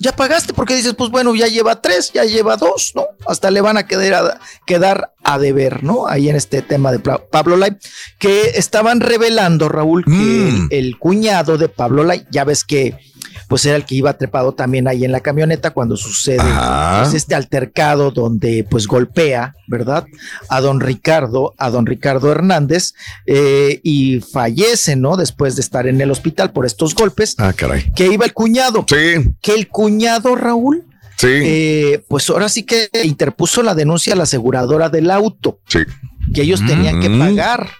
Ya pagaste porque dices, pues bueno, ya lleva tres, ya lleva dos, ¿no? Hasta le van a quedar a, quedar a deber, ¿no? Ahí en este tema de Pablo Lai, que estaban revelando, Raúl, que Mm. el, el cuñado de Pablo Lai, ya ves que pues era el que iba trepado también ahí en la camioneta cuando sucede pues, este altercado donde pues golpea, ¿verdad? A don Ricardo, a don Ricardo Hernández, eh, y fallece, ¿no? Después de estar en el hospital por estos golpes, Ah, caray. que iba el cuñado. Sí, Que el cuñado, Raúl, sí, eh, pues ahora sí que interpuso la denuncia a la aseguradora del auto, sí. que ellos tenían que Mm. pagar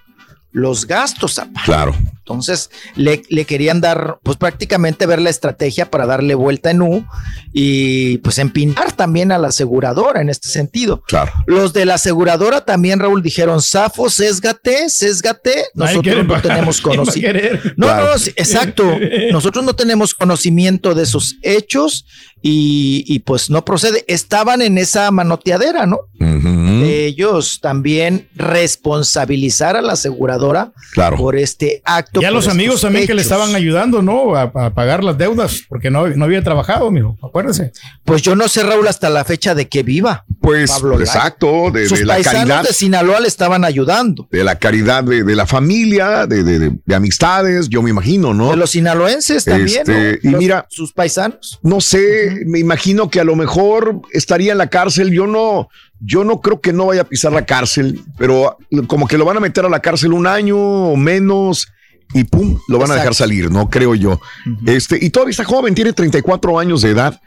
los gastos. apa. Claro. Entonces le, le querían dar, pues prácticamente ver la estrategia para darle vuelta en U y pues empinar también a la aseguradora en este sentido. Claro. Los de la aseguradora también, Raúl, dijeron, Safo, sésgate, sésgate, nosotros no [LAUGHS] tenemos ¿Quién va a conocimiento. No, Claro. no, exacto. Nosotros no tenemos conocimiento de esos hechos y, y, pues no procede. Estaban en esa manoteadera, ¿no? Ellos también responsabilizar a la aseguradora Claro. por este acto. Y a los amigos también que le estaban ayudando, ¿no? A, a pagar las deudas, porque no, no había trabajado, mijo. Acuérdese. Pues yo no sé, Raúl, hasta la fecha de que viva. Pues, Pablo exacto, de, Sus de la paisanos caridad. de Sinaloa le estaban ayudando. De la caridad de, de la familia, de, de- de- de amistades, yo me imagino, ¿no? De los sinaloenses también. Este, ¿no? y Los- mira- sus paisanos. No sé, me imagino que a lo mejor estaría en la cárcel. Yo no, yo no creo que no vaya a pisar la cárcel, pero como que lo van a meter a la cárcel un año o menos y pum, lo van a dejar salir, ¿no? Creo yo. Este, y todavía está joven, tiene 34 años de edad.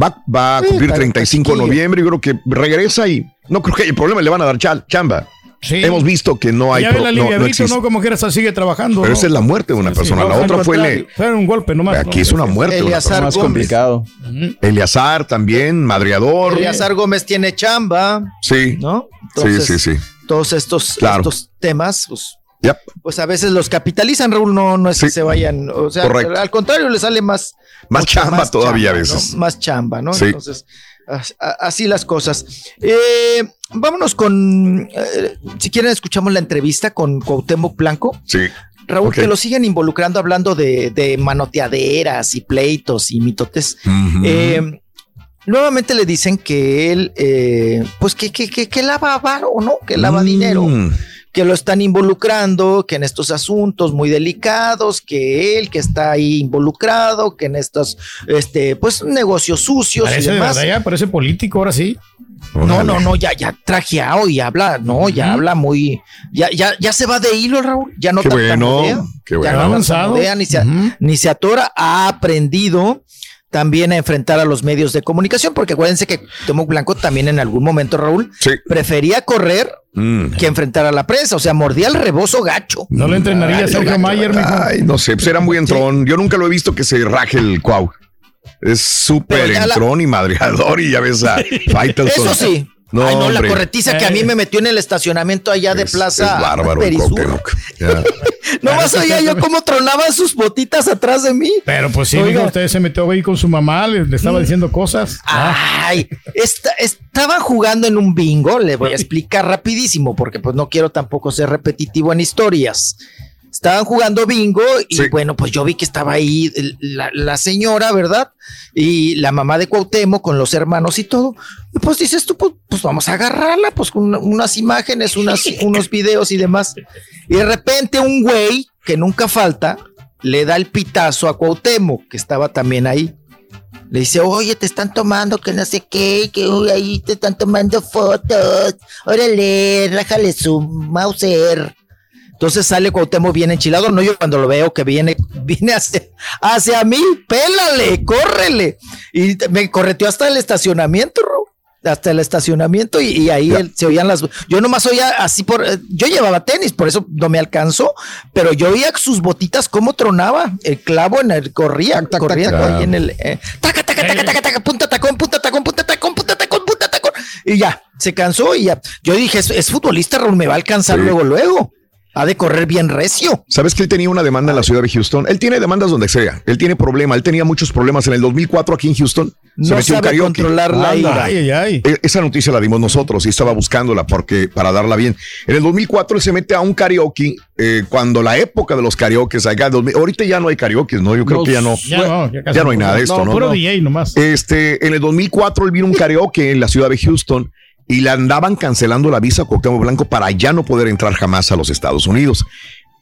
Va, va a Sí, cumplir está- 35 de está noviembre y creo que regresa y no creo que haya problema, le van a dar chal- chamba. Hemos visto que no hay Ya pro- la no, línea no existe. ¿no? Como que esa sigue trabajando. Pero ¿no? esa es la muerte de una Sí, sí, persona. no, la fue otra fue contrario. le, Fue un golpe nomás. Aquí ¿no? es una muerte. Eleazar. Gómez. complicado. Eliazar también, madreador. Eleazar Gómez tiene chamba, Sí. ¿no? sí, sí, sí. Todos estos, Claro. estos temas, pues, Yep. pues a veces los capitalizan, Raúl, no, no es que se vayan, o sea, Correcto. al contrario, le sale más... Más chamba todavía a veces. ¿no? Más chamba, ¿no? Sí. Entonces, así las cosas. Eh, vámonos con, eh, si quieren, escuchamos la entrevista con Cuauhtémoc Blanco. Sí. Raúl, que lo siguen involucrando hablando de, de manoteaderas y pleitos y mitotes. Eh, nuevamente le dicen que él, eh, pues que, que, que, que lava varo, ¿no? Que lava Mm. dinero, que lo están involucrando, que en estos asuntos muy delicados, que él que está ahí involucrado, que en estos, este, pues negocios sucios Parece y de demás. verdad ya, parece político ahora sí. No, no, no, ya, ya trajeado y habla, no, ya habla muy, ya, ya, ya se va de hilo, Raúl, ya no Qué bueno, qué ya bueno. no Avanzado. ni se, ni se atora, ha aprendido también a enfrentar a los medios de comunicación, porque acuérdense que Temo Blanco también en algún momento, Raúl, prefería correr Mm. que enfrentar a la prensa, o sea, mordía el rebozo gacho. No le entrenaría a Sergio Mayer, mijo. Ay, no sé, pues era muy entrón. Yo nunca lo he visto que se raje el cuau. Es súper la- entrón y madreador y ya ves a [LAUGHS] Faitelson. Eso sí. No, Ay, no, hombre. la corretiza que a mí me metió en el estacionamiento allá de Es Plaza bárbaro. Cuauhtémoc. Ya. [LAUGHS] Nomás oía yo cómo tronaban sus botitas atrás de mí. Pero pues sí, mijo, usted se metió ahí con su mamá, le, le estaba diciendo cosas. Ay, esta- estaban jugando en un bingo, le voy a explicar rapidísimo porque pues no quiero tampoco ser repetitivo en historias. Estaban jugando bingo y bueno, pues yo vi que estaba ahí la, la señora, ¿verdad? Y la mamá de Cuauhtémoc con los hermanos y todo. Y pues dices tú, pues, pues vamos a agarrarla, pues con una- unas imágenes, unas, [LAUGHS] unos videos y demás. Y de repente un güey, que nunca falta, le da el pitazo a Cuauhtémoc, que estaba también ahí. Le dice, oye, te están tomando que no sé qué, que uy, ahí te están tomando fotos. Órale, rájale su Mauser. Entonces sale Cuauhtémoc bien enchilado. No, yo cuando lo veo que viene, [LAUGHS] viene hacia, hacia mí, pélale, córrele. Y me correteó hasta el estacionamiento, Raúl. Hasta el estacionamiento y, y ahí él- se oían las. Yo nomás oía así por. eh, Yo llevaba tenis, por eso no me alcanzó, pero yo oía sus botitas cómo tronaba. El clavo en el. Corría, corriendo tac. ahí en el. eh, taca, taca, taca, taca, taca, punta tacón, punta tacón, punta tacón, punta tacón, punta tacón. Y ya, se cansó y ya. Yo dije, es, es futbolista, Raúl, me va a alcanzar luego, luego. Ha de correr bien recio. ¿Sabes que él tenía una demanda en la ciudad de Houston? Él tiene demandas donde sea. Él tiene problema. Él tenía muchos problemas en el 2004 aquí en Houston. No se metió un sabe karaoke. controlar la ira. Ay, ay, ay. E- Esa noticia la dimos nosotros y estaba buscándola porque para darla bien. En el 2004 él se mete a un karaoke eh, cuando la época de los karaokes acá, 2000 ahorita ya no hay karaoke, ¿no? Yo creo que ya no. ya no, ya casi ya no hay nada de esto, No, ¿no? puro No. DJ nomás. Este, en el 2004 él vino a un karaoke en la ciudad de Houston y le andaban cancelando la visa a Cuauhtémoc Blanco para ya no poder entrar jamás a los Estados Unidos.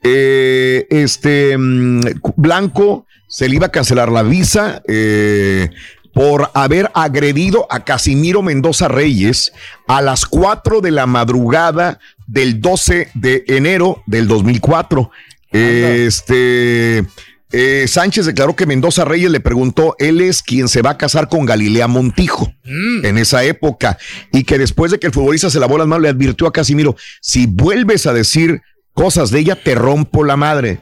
Eh, este mm, Blanco se le iba a cancelar la visa eh, por haber agredido a Casimiro Mendoza Reyes a las 4 de la madrugada del 12 de enero del 2004. Este eh, Sánchez declaró que Mendoza Reyes le preguntó, él es quien se va a casar con Galilea Montijo en esa época y que después de que el futbolista se lavó las manos le advirtió a Casimiro, si vuelves a decir cosas de ella, te rompo la madre.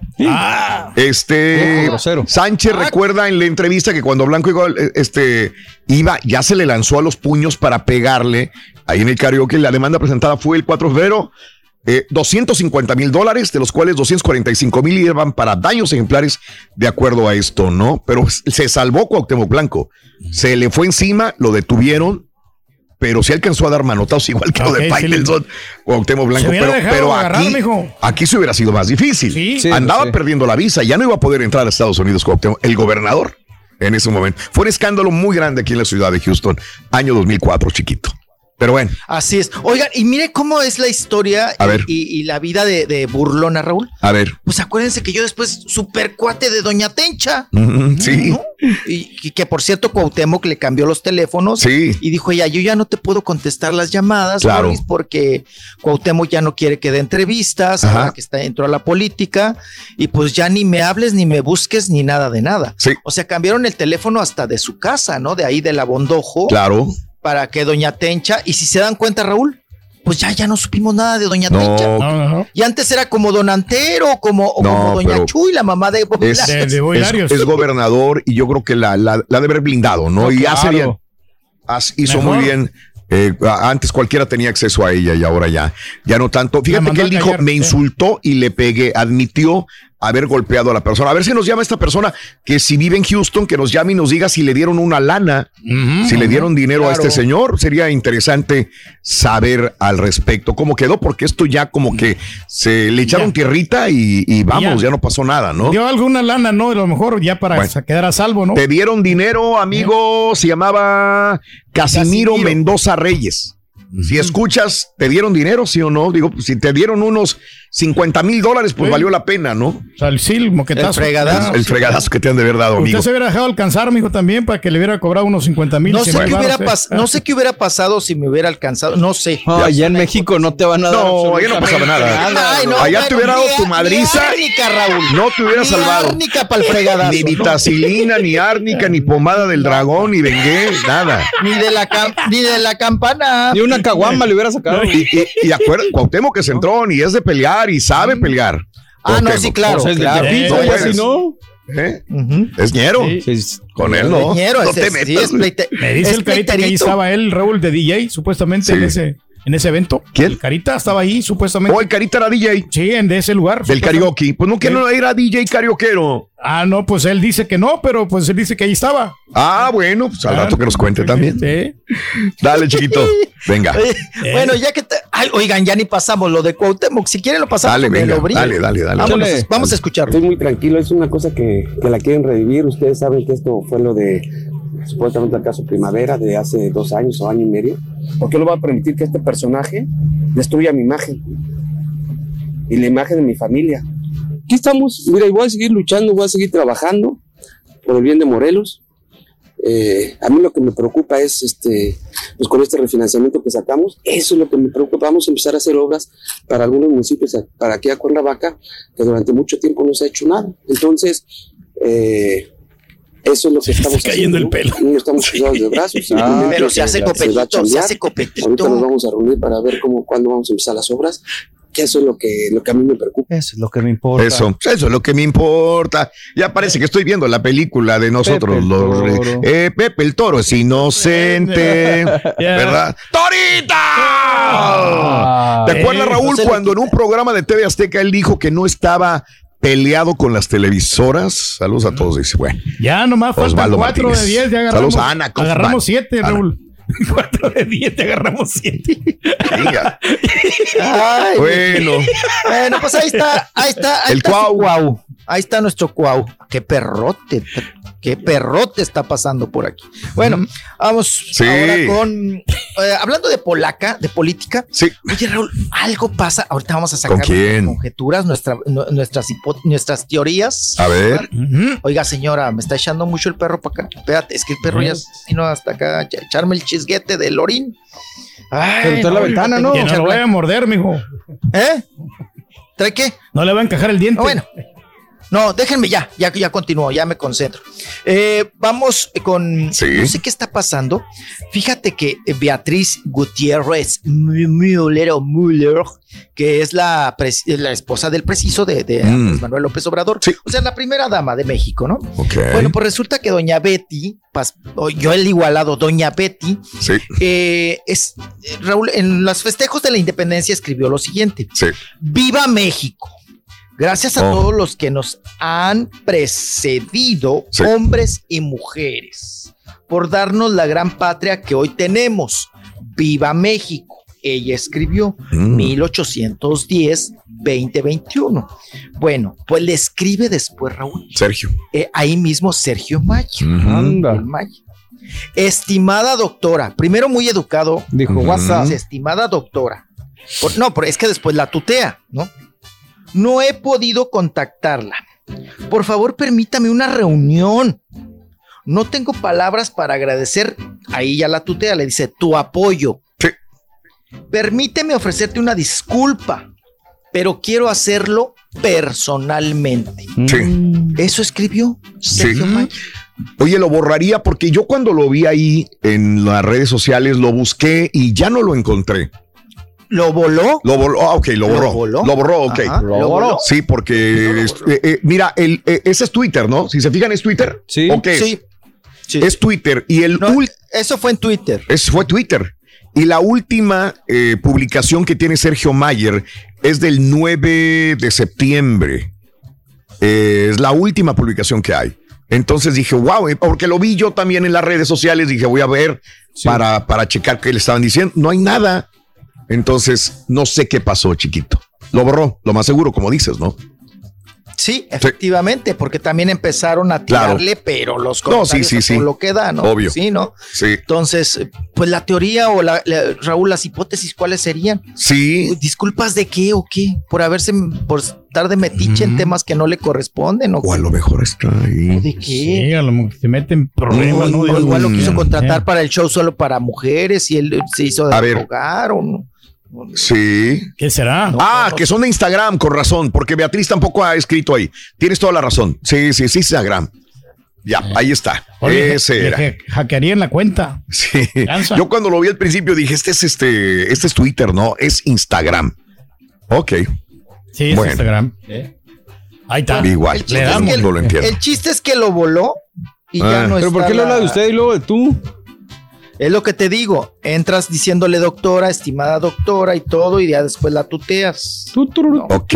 Este Sánchez recuerda en la entrevista que cuando Blanco llegó, eh, este, iba, ya se le lanzó a los puños para pegarle ahí en el karaoke. La demanda presentada fue el 4 de febrero. Eh, 250 mil dólares, de los cuales 245 mil iban para daños ejemplares, de acuerdo a esto, ¿no? Pero se salvó Cuauhtémoc Blanco. Se le fue encima, lo detuvieron, pero se alcanzó a dar manotazos igual que lo de sí Faitelson, Cuauhtémoc Blanco. Pero, dejado pero agarrar, aquí, mijo. aquí se hubiera sido más difícil. Sí. Andaba sí. perdiendo la visa, ya no iba a poder entrar a Estados Unidos Cuauhtémoc, el gobernador en ese momento. Fue un escándalo muy grande aquí en la ciudad de Houston, año 2004, chiquito. Pero bueno, Así es. Oigan, y mire cómo es la historia A y- ver. Y, y la vida de, de Burlona, Raúl. a ver. Pues acuérdense que yo después, super cuate de Doña Tencha. Sí. Y, y que por cierto, Cuauhtémoc le cambió los teléfonos. Sí. Y dijo, ya, yo ya no te puedo contestar las llamadas, Claro. Porque Cuauhtémoc ya no quiere que dé entrevistas, ahora que está dentro de la política. Y pues ya ni me hables, ni me busques, ni nada de nada. Sí. O sea, cambiaron el teléfono hasta de su casa, ¿no? De ahí de la Bondojo Claro. Para que Doña Tencha, y si se dan cuenta, Raúl, pues ya, ya no supimos nada de Doña No. Tencha. No, no. Y antes era como Don Antero, como, o No, como Doña Chuy, la mamá de Es, Larios. es- es gobernador y yo creo que la, la, la ha de haber blindado, ¿no? Y hace bien. Hizo Mejor. muy bien. Eh, antes cualquiera tenía acceso a ella y ahora ya, ya no tanto. Fíjate que él dijo, callar, me insultó y le pegué, admitió haber golpeado a la persona. A ver si nos llama esta persona que si vive en Houston, que nos llame y nos diga si le dieron una lana, si le dieron dinero a este señor. Sería interesante saber al respecto cómo quedó, porque esto ya como que se le echaron tierrita y, y vamos, Ya. ya. no pasó nada, ¿no? Dio alguna lana, ¿no? A lo mejor ya para Bueno. quedar a salvo, ¿no? Te dieron dinero, amigo, se llamaba Casimiro, Mendoza Reyes. Si escuchas, ¿te dieron dinero, sí o no? Digo, si te dieron unos 50 mil dólares, pues Sí. valió la pena, ¿no? O sea, el sí, el moquetazo. El, el fregadazo que te han de haber dado, amigo. Usted se hubiera dejado alcanzar, mijo, también para que le hubiera cobrado unos 50 mil. No sé, qué hubiera no sé qué hubiera pasado si me hubiera alcanzado. No sé. No, allá en México no te van a dar. No, allá no pasaba nada. Ay, no, allá te bueno, hubiera dado ni tu a- madriza. Ni árnica, Raúl. No te hubiera Ni salvado. árnica pa'l fregadazo. Ni vitacilina, ni árnica, ni pomada del dragón, ni vengué, nada. Ni de la, ni de la campana. Ni una caguama le hubiera sacado. Y, y, y Cuauhtémoc que se entró y es de pelear y sabe pelear. Ah, no, sí, claro, es claro. Eh, y pues, no. ¿Eh? Es ñero. Con él no. Ñero, no ese te es- sí, metas. es Me dice es el Carita que ahí estaba él, Raúl, de DJ, supuestamente Sí. en ese en ese evento. ¿Quién? El Carita estaba ahí, supuestamente. Oh, el Carita era DJ. Sí, en de ese lugar. Del karaoke. Pues no que Sí. no era DJ karaoquero. Ah, no, pues él dice que no, pero pues él dice que ahí estaba. Ah, bueno, pues al Ah, rato que nos cuente también. Sí. Dale, chiquito. Venga. Oye, Bueno, ya que te- ay, oigan, ya ni pasamos lo de Cuauhtémoc. Si quieren lo pasamos. Dale, me venga, lo dale, dale, dale. Vámonos, Dale. vamos a escucharlo. Estoy muy tranquilo, es una cosa que, que la quieren revivir. Ustedes saben que esto fue lo de supuestamente el caso Primavera de hace dos años o año y medio. ¿Por qué no va a permitir que este personaje destruya mi imagen y la imagen de mi familia? Aquí estamos, mira, y voy a seguir luchando, voy a seguir trabajando por el bien de Morelos. Eh, a mí lo que me preocupa es, este, pues con este refinanciamiento que sacamos, eso es lo que me preocupa. Vamos a empezar a hacer obras para algunos municipios, para aquí a Cuernavaca, que durante mucho tiempo no se ha hecho nada. Entonces, eh, eso es lo que estamos cayendo haciendo, el ¿no? No estamos cruzados de brazos. Ah, pero se hace copetito, se hace copetito. Ahorita nos vamos a reunir para ver cómo, cuándo vamos a empezar las obras. Que eso es lo que, lo que a mí me preocupa. Eso es lo que me importa. Eso, eso es lo que me importa. Ya parece que estoy viendo la película de nosotros, Pepe el los Toro. eh, Pepe el Toro es inocente, [LAUGHS] ¿verdad? ¡Torita! ¿Te acuerdas, Eh, Raúl, no cuando en un programa de TV Azteca él dijo que no estaba peleado con las televisoras? Saludos a todos, dice, bueno. Ya nomás faltan Osvaldo 4 de Martínez. 10, ya agarramos. Saludos a Ana Kaufman. agarramos 7, Ana. Raúl. [LAUGHS] 4 de 10, ya agarramos 7. Venga. Ay, Bueno. Bueno, pues ahí está, ahí está. Ahí El está su cuau. cuau. Ahí está nuestro cuau. Qué perrote, qué perrote está pasando por aquí. Bueno, vamos Sí. ahora con. eh, hablando de polaca, de política. Sí. Oye, Raúl, algo pasa. Ahorita vamos a sacar ¿Con conjeturas, nuestra- nu- nuestras, nuestras teorías. A ver. Oiga, señora, me está echando mucho el perro para acá. Espérate, es que el perro ya vino hasta acá a echarme el chisguete de Lorín. Ay, Pero está la ventana, ¿no? Que no lo vaya a morder, mijo. ¿Eh? ¿Trae qué? No le va a encajar el diente. Ah, bueno. No, déjenme ya, ya, ya continúo, ya me concentro. Eh, vamos con, no sé qué está pasando. Fíjate que eh, Beatriz Gutiérrez Müller, o Müller, que es la, pres- la esposa del preciso de, de Mm. Manuel López Obrador, o sea, la primera dama de México, ¿no? Ok. Bueno, pues resulta que doña Betty, yo el igualado, doña Betty, Sí. eh, es, eh, Raúl, en los festejos de la independencia escribió lo siguiente. Sí. ¡Viva México! Gracias a Oh. todos los que nos han precedido, Sí. hombres y mujeres, por darnos la gran patria que hoy tenemos. ¡Viva México! Ella escribió Mm. 1810-2021. Bueno, pues le escribe después Raúl. Sergio. Eh, ahí mismo Sergio Mayo. Anda. El Mayo. Estimada doctora, primero muy educado. Dijo. WhatsApp. Estimada doctora. Por- no, pero es que después la tutea, ¿no? No he podido contactarla. Por favor, permítame una reunión. No tengo palabras para agradecer. Ahí ya la tutea, le dice tu apoyo. Permíteme ofrecerte una disculpa, pero quiero hacerlo personalmente. Sí. Eso escribió Sergio Sí. Oye, lo borraría porque yo cuando lo vi ahí en las redes sociales lo busqué y ya no lo encontré. Lo voló. Lo voló, ah, ok, lo borró. Lo, borró, ok. Ajá, lo borró. Sí, porque, es- eh, eh, mira, el, eh, ese es Twitter, ¿no? Si se fijan, es Twitter. Sí. ¿O qué es? Sí. Es Twitter. Y el ul- Eso fue en Twitter. Es, fue Twitter. Y la última eh, publicación que tiene Sergio Mayer es del 9 de septiembre. Eh, es la última publicación que hay. Entonces dije, wow, porque lo vi yo también en las redes sociales, dije, voy a ver para, para checar qué le estaban diciendo. No hay nada. Entonces, no sé qué pasó, chiquito. Lo borró, lo más seguro, como dices, ¿no? Sí, efectivamente, porque también empezaron a Claro. tirarle, pero los No, sí, comentarios sí, sí. todo lo que da, ¿no? Obvio. Sí, ¿no? Sí. Entonces, pues la teoría o la, la- Raúl, las hipótesis, ¿cuáles serían? Sí. ¿Disculpas de qué o qué? Por haberse, por estar de metiche en temas que no le corresponden o O a lo mejor está ahí. ¿De qué? Sí, a lo mejor se mete en problemas, O- ¿no? igual lo quiso contratar para el show solo para mujeres y él se hizo de A ver. rogar o no. Sí. ¿Qué será? ah, que son de Instagram, con razón, porque Beatriz tampoco ha escrito ahí. Tienes toda la razón. Sí, sí, sí, Instagram. Ya, ahí está. Oye, Ese era. ha- hackearían la cuenta. Sí. Cansa. Yo cuando lo vi al principio dije, este es este, este es Twitter, no, es Instagram. Ok. Sí, es Bueno. Instagram. Ahí está. Igual, El lo entiendo. el chiste es que lo voló y Ah. ya no ¿Pero está por qué le habla la- de usted y luego de tú? Es lo que te digo. Entras diciéndole doctora, estimada doctora y todo, y ya después la tuteas. Tú. Ok.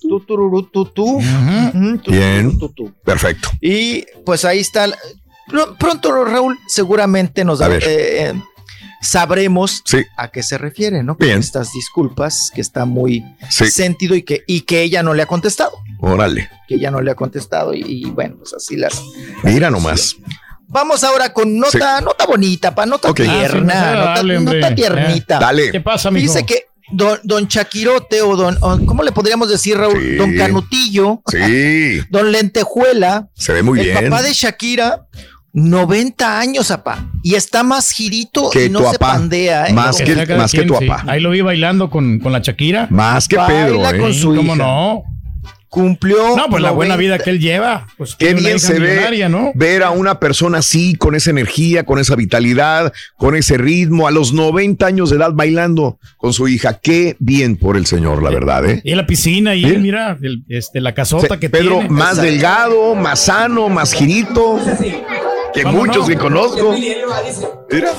Tú, tururú, tú, tú. Ujú, tú, Bien. tú, tú. Perfecto. Y pues ahí está. Pronto, Raúl, seguramente nos da- eh, eh, sabremos Sí. a qué se refiere, ¿no? Con Bien. estas disculpas que está muy Sí. sentido y que, y que ella no le ha contestado. Órale. Que ella no le ha contestado. Y, y bueno, pues así las. Mira nomás. Vamos ahora con nota, nota bonita, pa, nota Ok. Ah, sí, tierna, no sea nota, nota tiernita. Eh, dale. ¿Qué pasa, mijo? Dice que don, don Chaquirote o don, o ¿cómo le podríamos decir, Raúl? Sí. Don Canutillo, Sí. [LAUGHS] don Lentejuela, Se ve muy el bien. papá de Shakira, 90 años, apá, y está más girito Que y no tu se papá. pandea, ¿eh? Más Que más que tu sí. papá. Ahí lo vi bailando con, con la Shakira. Más que Baila Pedro, ¿eh? con Sí, su ¿Cómo hija. no? Cumplió. No, pues la buena 90. vida que él lleva. Pues Qué bien se ve ¿no? ver a una persona así, con esa energía, con esa vitalidad, con ese ritmo, a los 90 años de edad bailando con su hija. Qué bien por el señor, la verdad, ¿eh? Y en la piscina, y Mira. mira, el- este, la casota que Pedro, tiene. más delgado, más sano, más girito que ¿Cómo muchos no? que conozco. Mira.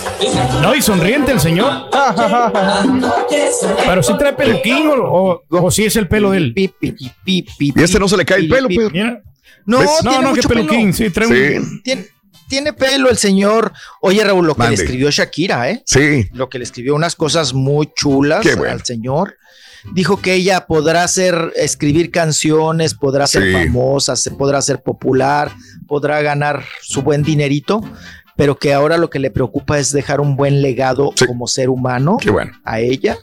No, y sonriente el señor. Pero si trae peluquín o, o, o si es el pelo de él. Y este no se le cae el pelo, Pedro. No, ¿Ves? tiene No, no, que mucho pelo. peluquín. Sí, trae Sí. un. Tiene, tiene pelo el señor. Oye, Raúl, lo que Mande. le escribió Shakira, ¿eh? Sí, Lo que le escribió unas cosas muy chulas bueno. al señor. Dijo que ella podrá hacer, escribir canciones, podrá ser Sí. famosa, se podrá ser popular, podrá ganar su buen dinerito, pero que ahora lo que le preocupa es dejar un buen legado Sí. como ser humano bueno. a ella,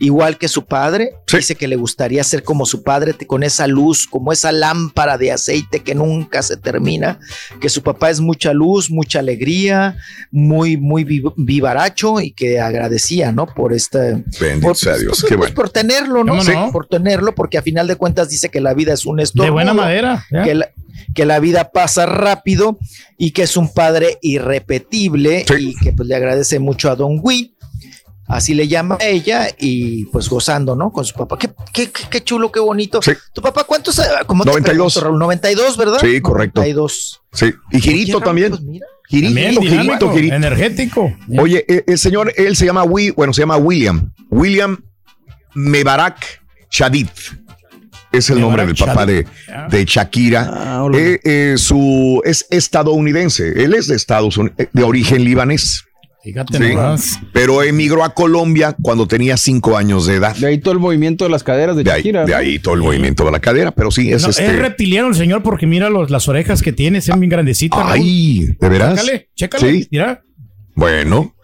igual que su padre. Sí. Dice que le gustaría ser como su padre, con esa luz, como esa lámpara de aceite que nunca se termina. Que su papá es mucha luz, mucha alegría, muy, muy viv- vivaracho y que agradecía, ¿no? Por este. Bendito Por, sea Dios, pues, qué pues, bueno. por tenerlo, ¿no? Por tenerlo, porque a final de cuentas dice que la vida es un estornudo. De buena madera. ¿ya? Que la, que la vida pasa rápido y que es un padre irrepetible Sí. y que pues le agradece mucho a Don Wee. Así le llama a ella y pues gozando, ¿no? Con su papá. Qué, qué, qué- qué chulo, qué bonito. Sí. ¿Tu papá cuántos? eh, ¿Cómo te 92. pregunto, Raúl? 92, ¿verdad? Sí, correcto. 92. Sí. Y girito también. pues mira. Girito, También girito, dinámico, girito. energético. Oye, eh, el señor, él se llama, bueno, se llama William. William Mebarak Shadid. Es el nombre del papá de, Shadid. de Shakira. Ah. Eh, eh, su, es estadounidense. Él es de Estados Unidos, de origen libanés. Fíjate Sí. nomás. Pero emigró a Colombia cuando tenía cinco años de edad. De ahí todo el movimiento de las caderas de De ahí, de ahí todo el movimiento de la cadera, pero sí, es No, este. Es reptiliano el señor porque mira los, las orejas que tiene, son bien grandecitas. Raúl. Ay, ¿de veras? Chécale, chécale. Sí. Mira. Bueno,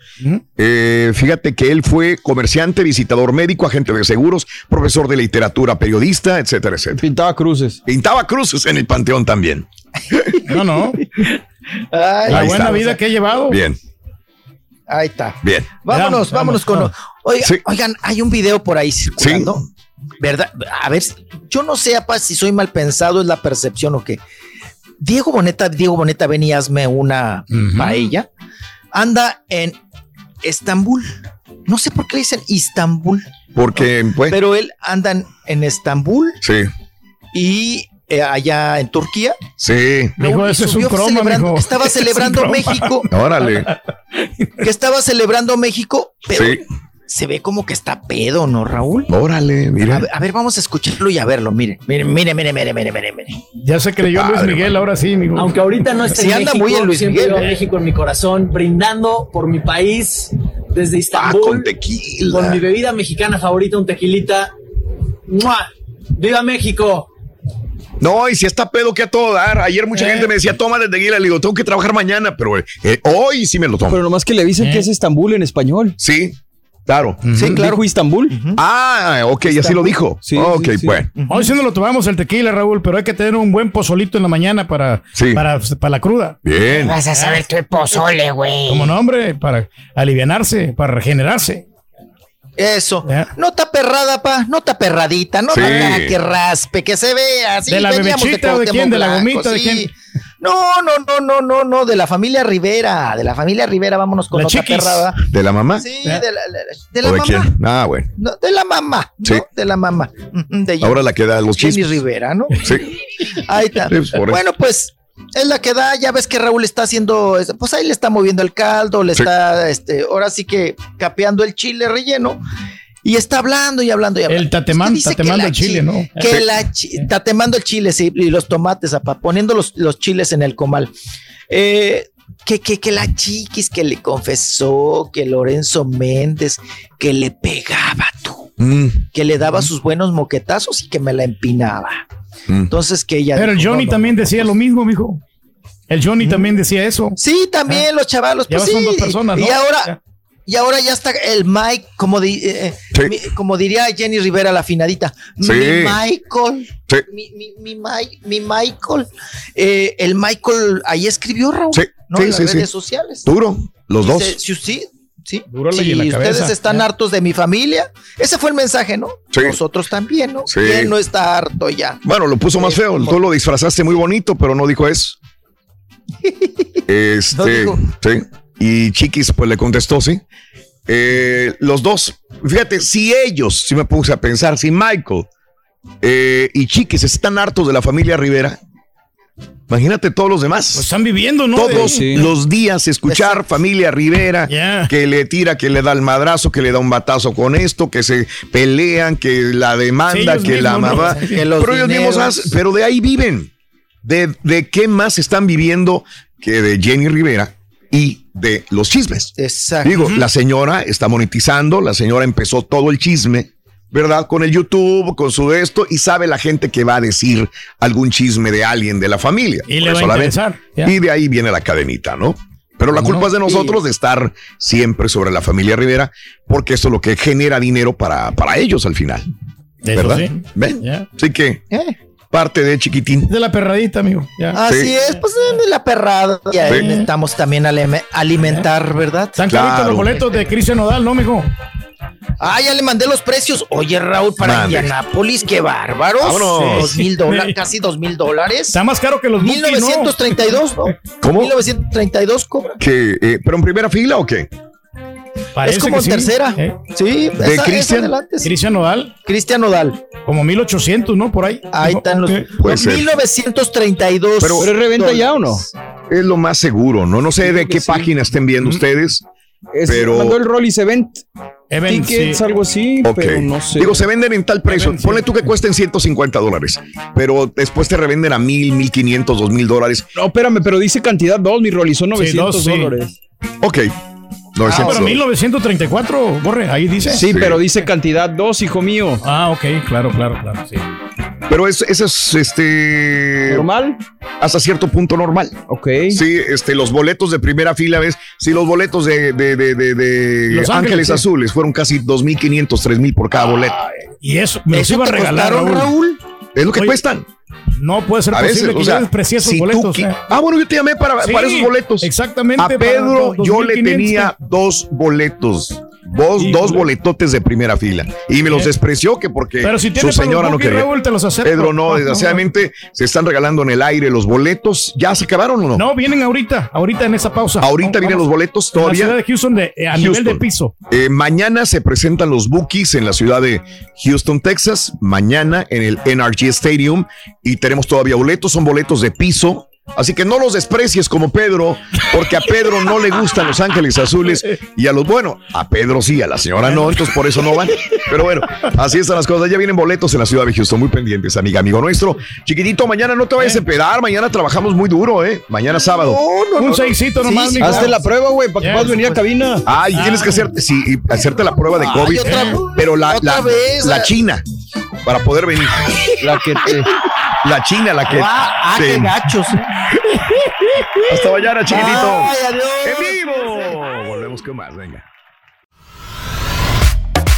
eh, fíjate que él fue comerciante, visitador médico, agente de seguros, profesor de literatura, periodista, etcétera, etcétera. Pintaba cruces. Pintaba cruces en el panteón también. No, no. [LAUGHS] Ay, La buena está. vida que he llevado. Bien, ahí está. bien. Vámonos, vámonos vamos, con. Oiga, Sí. Oigan, hay un video por ahí circulando. ¿Verdad? A ver, yo no sé, apa, si soy mal pensado, es la percepción o qué. Diego Boneta, Diego Boneta, ven y hazme una paella. Anda en Estambul. no sé por qué le dicen Istambul. Porque, pues. Pero él anda en- en Estambul Sí, y eh, allá en Turquía. sí. Ese [LAUGHS] es un croma, celebrando-. Estaba celebrando. México. Órale. Que estaba celebrando México, pero Sí. se ve como que está pedo, ¿no, Raúl? Órale, mira. a ver, vamos a escucharlo y a verlo. Mire, mire, mire, mire, mire, mire, mire, mire. Ya se creyó Luis Miguel, ahora sí, mijo. Aunque ahorita no esté Sí, en anda México, muy en Luis siempre Miguel, a ¿eh? México en mi corazón, brindando por mi país desde Ah, Istambul, con tequila. con mi bebida mexicana favorita, un tequilita. ¡Mua! ¡Viva México! No, y si está pedo que a todo dar. Ayer mucha Eh. gente me decía, toma de tequila. Le digo, tengo que trabajar mañana, pero eh, hoy sí me lo tomo. Pero nomás que le dicen Eh. que es Estambul en español. Sí, claro. Sí, claro. ¿Dijo Istambul? Ah, ok, ya sí lo dijo. Sí, ok, sí, sí. bueno. Hoy sí no lo tomamos el tequila, Raúl, pero hay que tener un buen pozolito en la mañana para, Sí. para, para la cruda. Bien. Vas a saber tu pozole, güey. Como nombre, para alivianarse, para regenerarse. Eso. Ya. No está perrada, pa. No está perradita. No Sí. está que raspe, que se vea. así ¿De la bebechita o de Cuauhtémoc quién? ¿De la gomita? ¿De sí. quién? No, no, no, no, no, no. De la familia Rivera. De la familia Rivera. Vámonos con La otra chiquis. perrada. ¿De la mamá? Sí, de la, la- de la ¿O de mamá. quién? Ah, bueno. No, de la mamá. ¿no? Sí. De la mamá. De Ahora la que da los Jenny chismes. Rivera, ¿no? Sí. [LAUGHS] Ahí está. Sí, pues, bueno, pues es la que da. Ya ves que Raúl está haciendo, pues ahí le está moviendo el caldo, le Sí. está, este, ahora sí que capeando el chile relleno. Y está hablando y hablando y hablando. El tatemán, tatemando el chile, chi- ¿no? Que Sí. la chi- tatemando el chile, sí, y los tomates, apa, poniendo los, los chiles en el comal. Eh, que, que, que la chiquis que le confesó que Lorenzo Méndez, que le pegaba tú, Mm, que le daba sus buenos moquetazos y que me la empinaba. Mm. Entonces que ella. Pero el Johnny no, no, también decía pues, lo mismo, mijo. El Johnny también decía eso. Sí, también los chavalos. Ya Pues son sí, dos personas, y, ¿no? y ahora, Ya. y ahora ya está el Mike, como, di- eh, Sí. mi- como diría Jenny Rivera, la finadita. Sí. Mi Michael. Sí. Mi, mi, mi, Mi- mi Michael. Eh, el Michael ahí escribió Raúl. Sí, ¿no? sí, en las sí, sí. redes sociales. Duro, los dos. Si, sí, sí. Si la ustedes cabeza. están hartos de mi familia, ese fue el mensaje, ¿no? Sí. Nosotros también, ¿no? Sí. ¿Quién no está harto ya? Bueno, lo puso más feo. como- Tú lo disfrazaste muy bonito, pero no dijo eso. [LAUGHS] Este, dijo. sí. Y Chiquis, pues le contestó, sí. Eh, los dos, fíjate, si ellos, si me puse a pensar, si Michael eh, y Chiquis están hartos de la familia Rivera, imagínate todos los demás. Pues están viviendo, ¿no? Todos Sí. los días escuchar familia Rivera que le tira, que le da el madrazo, que le da un batazo con esto, que se pelean, que la demanda, que la ¿no? mamá. Que los pero ellos mismos pero de ahí viven. De, de qué más están viviendo que de Jenny Rivera y de los chismes. Exacto. Digo, la señora está monetizando, la señora empezó todo el chisme, ¿verdad? Con el YouTube, con su esto, y sabe la gente que va a decir algún chisme de alguien de la familia. Y le va a interesar, ya. Y de ahí viene la cadenita, ¿no? Pero la ¿Cómo culpa no? es de nosotros de estar siempre sobre la familia Rivera, porque eso es lo que genera dinero para, para ellos al final. Eso ¿Verdad? sí. ¿Ven? Así que Eh. Parte de chiquitín. De la perradita, amigo. Ya. Así Sí. es, pues de la perrada. Y ahí Sí. necesitamos también alime- alimentar, ¿verdad? Están caritos Claro. los boletos de Cristian Nodal, ¿no, mijo? Ah, ya le mandé los precios. Oye, Raúl, para. Indianápolis, qué bárbaros. Dos mil dólares, casi dos mil dólares. Está más caro que los Buki, ¿no? 1932, ¿no? ¿Cómo? 1932 cobra. Que, eh, ¿Pero en primera fila o qué? Parece es como en sí. tercera. ¿Eh? Sí, ¿De esa- Cristian? esa. Cristian Nodal, Cristian Nodal. como 1800, ¿no? Por ahí. Ahí están los. Ser. 1932. Pero- ¿Pero reventa ya o no? Es lo más seguro, ¿no? No sé de qué sí. página estén viendo ustedes. Es, Pero- Mandó el Rollis Event. Event, Tickets, sí. algo así, pero no sé. Digo, se venden en tal precio. Event, sí. Ponle tú que cuesten 150 dólares, pero después te revenden a mil, mil quinientos, dos mil dólares. No, espérame, pero dice cantidad 2, mi Rollis, son 900 dos, sí. dólares. Ok. Ah, 900 pero dólares. 1934, Borre, ahí dice. Sí, pero dice cantidad 2, hijo mío. Ah, ok, claro, claro, claro. Sí. Pero es, eso es este. ¿Normal? Hasta cierto punto normal. Ok. Sí, este, los boletos de primera fila, ¿ves? Sí, los boletos de, de, de, de, de Los Ángeles, Ángeles, sí. Azules fueron casi 2.500, 3.000 por cada boleto. Y eso, me los ¿Eso iba a te regalar, costaron, Raúl. Es lo que Oye, cuestan. No puede ser A posible veces, que o sea, yo desprecié esos si boletos. eh. Ah, bueno, yo te llamé para, Sí, para esos boletos. Exactamente. A Pedro los yo le 2500. tenía dos boletos Dos, dos boletotes de primera fila. Y me los despreció que porque Pero si su señora no quería. Raúl, te los acepto. Pedro, no, No, no, desgraciadamente se están regalando en el aire los boletos. ¿Ya se acabaron o no? No, vienen ahorita, ahorita en esa pausa. Ahorita vienen los boletos En la todavía. ciudad de Houston de, eh, a nivel de piso. Eh, mañana se presentan los Bookies en la ciudad de Houston, Texas. Mañana en el NRG Stadium. Y tenemos todavía boletos. Son boletos de piso. Así que no los desprecies como Pedro, porque a Pedro no le gustan los ángeles azules y a los, bueno, a Pedro sí, a la señora no, entonces por eso no van. Pero bueno, así están las cosas. Ya vienen boletos en la ciudad de Houston, muy pendientes, amiga, amigo nuestro. Chiquitito, mañana no te vayas a empedar, mañana trabajamos muy duro, ¿eh? Mañana sábado. Un seisito nomás, Sí, hazte la prueba, güey, para que puedas venir a cabina. Ah, y tienes que hacer, sí, y hacerte la prueba de Ay, COVID, otra- pero la, otra la, vez. la china, para poder venir. La que te... La china, la que... Ah, te- qué gachos. ¿eh? Hasta mañana, chiquitito. Ay, adiós. En vivo. Volvemos con más, venga.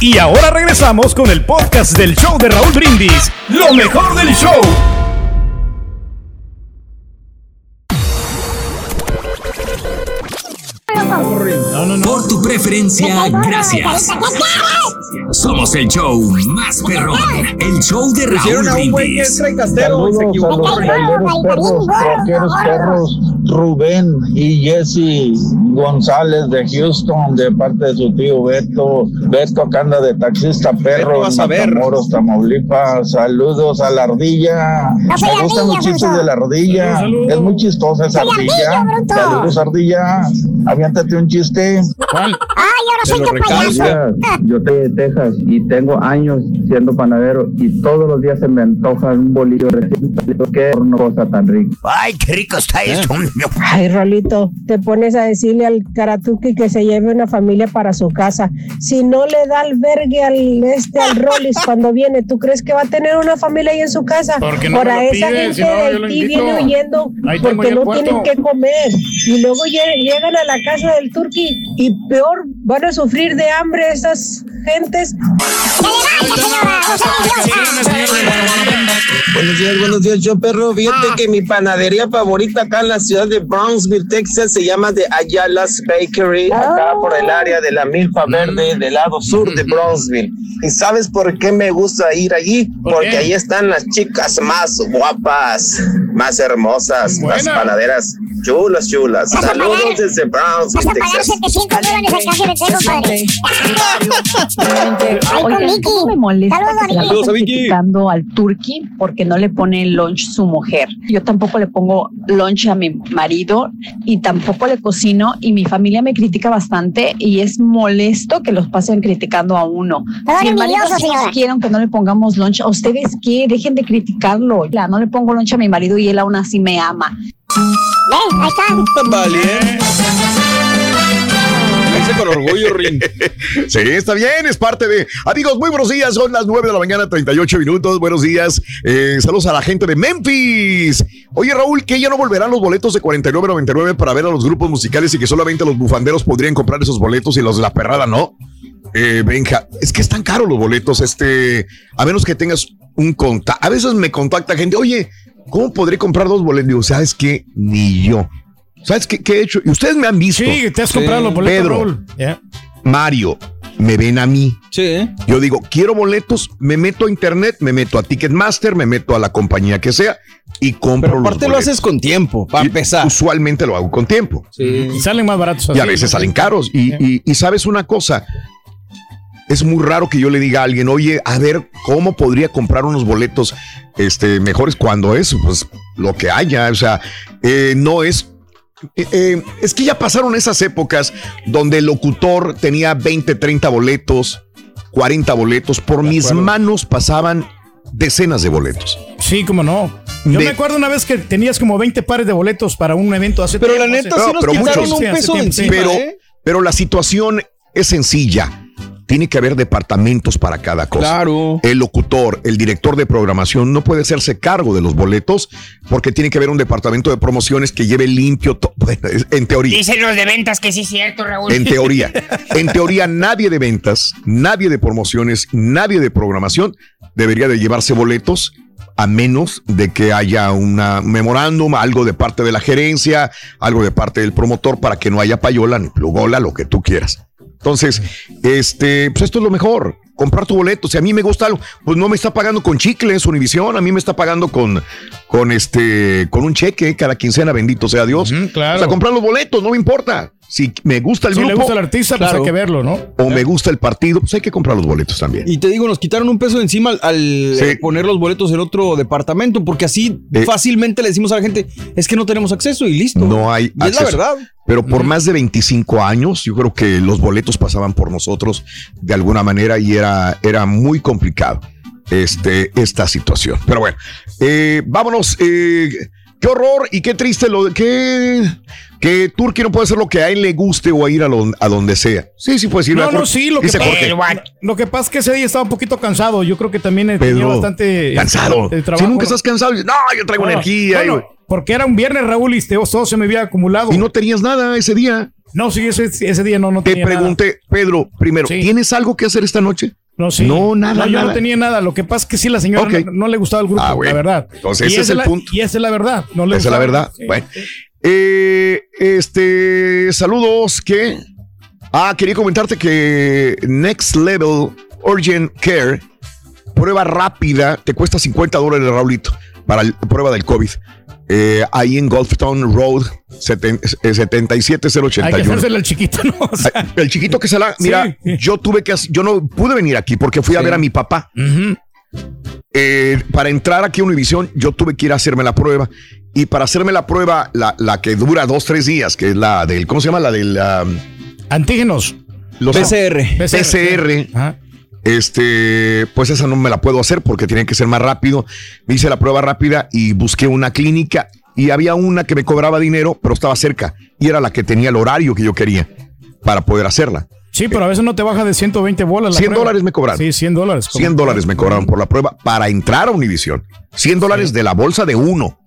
Y ahora regresamos con el podcast del show de Raúl Brindis. Lo mejor del show. Por tu preferencia, gracias. Somos el show más perrón. El show de Raúl Hicieron a un güey que Brindis. Saludos a los perros, rockeros perros, Rubén y Jesse González de Houston, de parte de su tío Beto. Beto acá anda de taxista perro en. Matamoros, Tamaulipas. Saludos a la ardilla. Me gustan los chistes de la ardilla. Es muy chistosa esa ardilla. Saludos, ardilla. Aviéntate un chiste. ¿Cuál? Ay, ahora soy tu payaso. Yo de Texas y tengo años siendo panadero y todos los días se me antoja un bolillo recién salido. Qué cosa tan rica. Ay, qué rico está esto. Ay, Rolito, te pones a decirle al Karatuki que se lleve una familia para su casa. Si no le da albergue al este al Rollis [LAUGHS] cuando viene, ¿tú crees que va a tener una familia ahí en su casa? Porque no Por me lo esa pide, gente si no, de yo lo Haití invito. viene huyendo Ahí porque no puerto. tienen que comer. Y luego lle- llegan a la casa del Turqui y peor, van a sufrir de hambre esas Buenos días, buenos días, yo perro. Fíjate que mi panadería favorita acá en la ciudad de Brownsville, Texas, se llama de Ayala's Bakery, acá por el área de la Milpa Verde, del lado sur de Brownsville. ¿Y sabes por qué me gusta ir allí? Porque ahí están las chicas más guapas, más hermosas, las panaderas chulas, chulas. Saludos desde Brownsville, Vas a pagar Texas. [LAUGHS] 700 dólares a caja de compadre. Ay, con Oigan, Vicky. ¿cómo me molesta Saludos, que se la Vicky. pasen criticando al turqui porque no le pone lunch su mujer? Yo tampoco le pongo lunch a mi marido y tampoco le cocino y mi familia me critica bastante y es molesto que los pasen criticando a uno. Si el marido envidioso, sí nos señora. quiere que no le pongamos lunch, ¿a ustedes qué? Dejen de criticarlo. Ya, no le pongo lunch a mi marido y él aún así me ama. Ven, ahí está. Vale. Dice con orgullo, Rin. [LAUGHS] Sí, está bien, es parte de. Amigos, muy buenos días. Son las 9 de la mañana, 38 minutos. Buenos días. Eh, saludos a la gente de Memphis. Oye, Raúl, que ya no volverán los boletos de 49.99 para ver a los grupos musicales y que solamente los bufanderos podrían comprar esos boletos y los de la perrada no. Eh, Benja, es que están caros los boletos. Este, a menos que tengas un contacto. A veces me contacta gente, oye, ¿cómo podré comprar dos boletos? Digo, ¿sabes qué? Ni yo. ¿Sabes qué, qué he hecho? Y ustedes me han visto. Sí, te has comprado los boletos, Pedro. Ya. Mario, me ven a mí. Sí. Yo digo, quiero boletos, me meto a internet, me meto a Ticketmaster, me meto a la compañía que sea y compro Pero los aparte lo boletos. haces con tiempo, para empezar. Usualmente lo hago con tiempo. Y salen más baratos. Y a veces salen caros. Y, y- y sabes una cosa, es muy raro que yo le diga a alguien, oye, a ver, ¿cómo podría comprar unos boletos este, mejores cuando es? Pues lo que haya, o sea, eh, no es... eh, eh, es que ya pasaron esas épocas donde el locutor tenía 20, 30 boletos, 40 boletos, por mis manos pasaban decenas de boletos. Sí, cómo no. Yo De- me acuerdo una vez que tenías como 20 pares de boletos para un evento hace Pero la tiempo, neta hace- sí nos pero quitaron muchos. un peso sí. encima, pero, ¿eh? pero la situación es sencilla. Tiene que haber departamentos para cada cosa. Claro. El locutor, el director de programación no puede hacerse cargo de los boletos porque tiene que haber un departamento de promociones que lleve limpio todo. [LAUGHS] En teoría. Dicen los de ventas que sí es cierto, Raúl. En teoría. [LAUGHS] En teoría, nadie de ventas, nadie de promociones, nadie de programación debería de llevarse boletos a menos de que haya un memorándum, algo de parte de la gerencia, algo de parte del promotor para que no haya payola ni plugola, lo que tú quieras. Entonces, este, pues esto es lo mejor. Comprar tu boleto. Si a mí me gusta algo, pues no me está pagando con chicles, Univisión, a mí me está pagando con, con este, con un cheque cada quincena, bendito sea Dios. claro. O sea, comprar los boletos, no me importa. Si me gusta el Si grupo. le gusta el artista, pues hay que verlo, ¿no? O me gusta el partido, pues hay que comprar los boletos también. Y te digo, nos quitaron un peso de encima al, al, Sí. eh, poner los boletos en otro departamento, porque así Eh. fácilmente le decimos a la gente, es que no tenemos acceso y listo. No hay Y es la acceso. verdad. Pero por más de 25 años, yo creo que los boletos pasaban por nosotros de alguna manera y era, era muy complicado este, esta situación. Pero bueno, eh, vámonos. eh, qué horror y qué triste lo de que, que Turquía no puede hacer lo que a él le guste o a ir a, lo- a donde sea. Sí, sí puede decir. No, ¿verdad, no, Jorge? sí, lo que, pasa, Jorge. lo que pasa es que ese día estaba un poquito cansado. Yo creo que también eh, tenía Pedro, bastante cansado. eh, Si nunca estás cansado, no, yo traigo No, energía. bueno, y- porque era un viernes, Raúl, y este- todo se me había acumulado. Y no tenías nada ese día. No, sí, ese, ese día no, no Te tenía nada. pregunté, Pedro, primero, ¿tienes algo que hacer esta noche? No, sí. No, nada, No, yo nada. no tenía nada. Lo que pasa es que sí, la señora no, no le gustaba el grupo, Ah, bueno. la verdad. Entonces, Y ese es el la- punto. Y esa es la verdad. No le Esa es la verdad. Bueno. Eh, este, saludos, ¿qué? Ah, quería comentarte que Next Level Urgent Care, prueba rápida, te cuesta 50 dólares, Raulito, para la prueba del COVID. Eh, ahí en Golftown Road, seten- eh, 77081. Hay que hacérsela al chiquito, ¿no? O sea, El chiquito que se la. Mira, yo tuve que. hacer- Yo no pude venir aquí porque fui a ver a mi papá. Eh, para entrar aquí a Univisión, yo tuve que ir a hacerme la prueba. Y para hacerme la prueba, la, la que dura dos, tres días, que es la del. ¿Cómo se llama? La del. um, Antígenos. los PCR. PCR. Este, pues esa no me la puedo hacer porque tiene que ser más rápido. Me hice la prueba rápida y busqué una clínica y había una que me cobraba dinero, pero estaba cerca y era la que tenía el horario que yo quería para poder hacerla. Sí, pero a veces no te baja de 120 bolas. la 100 prueba. dólares me cobraron. Sí, 100 dólares. 100 dólares me cobraron por la prueba para entrar a Univisión. 100 dólares de la bolsa de uno.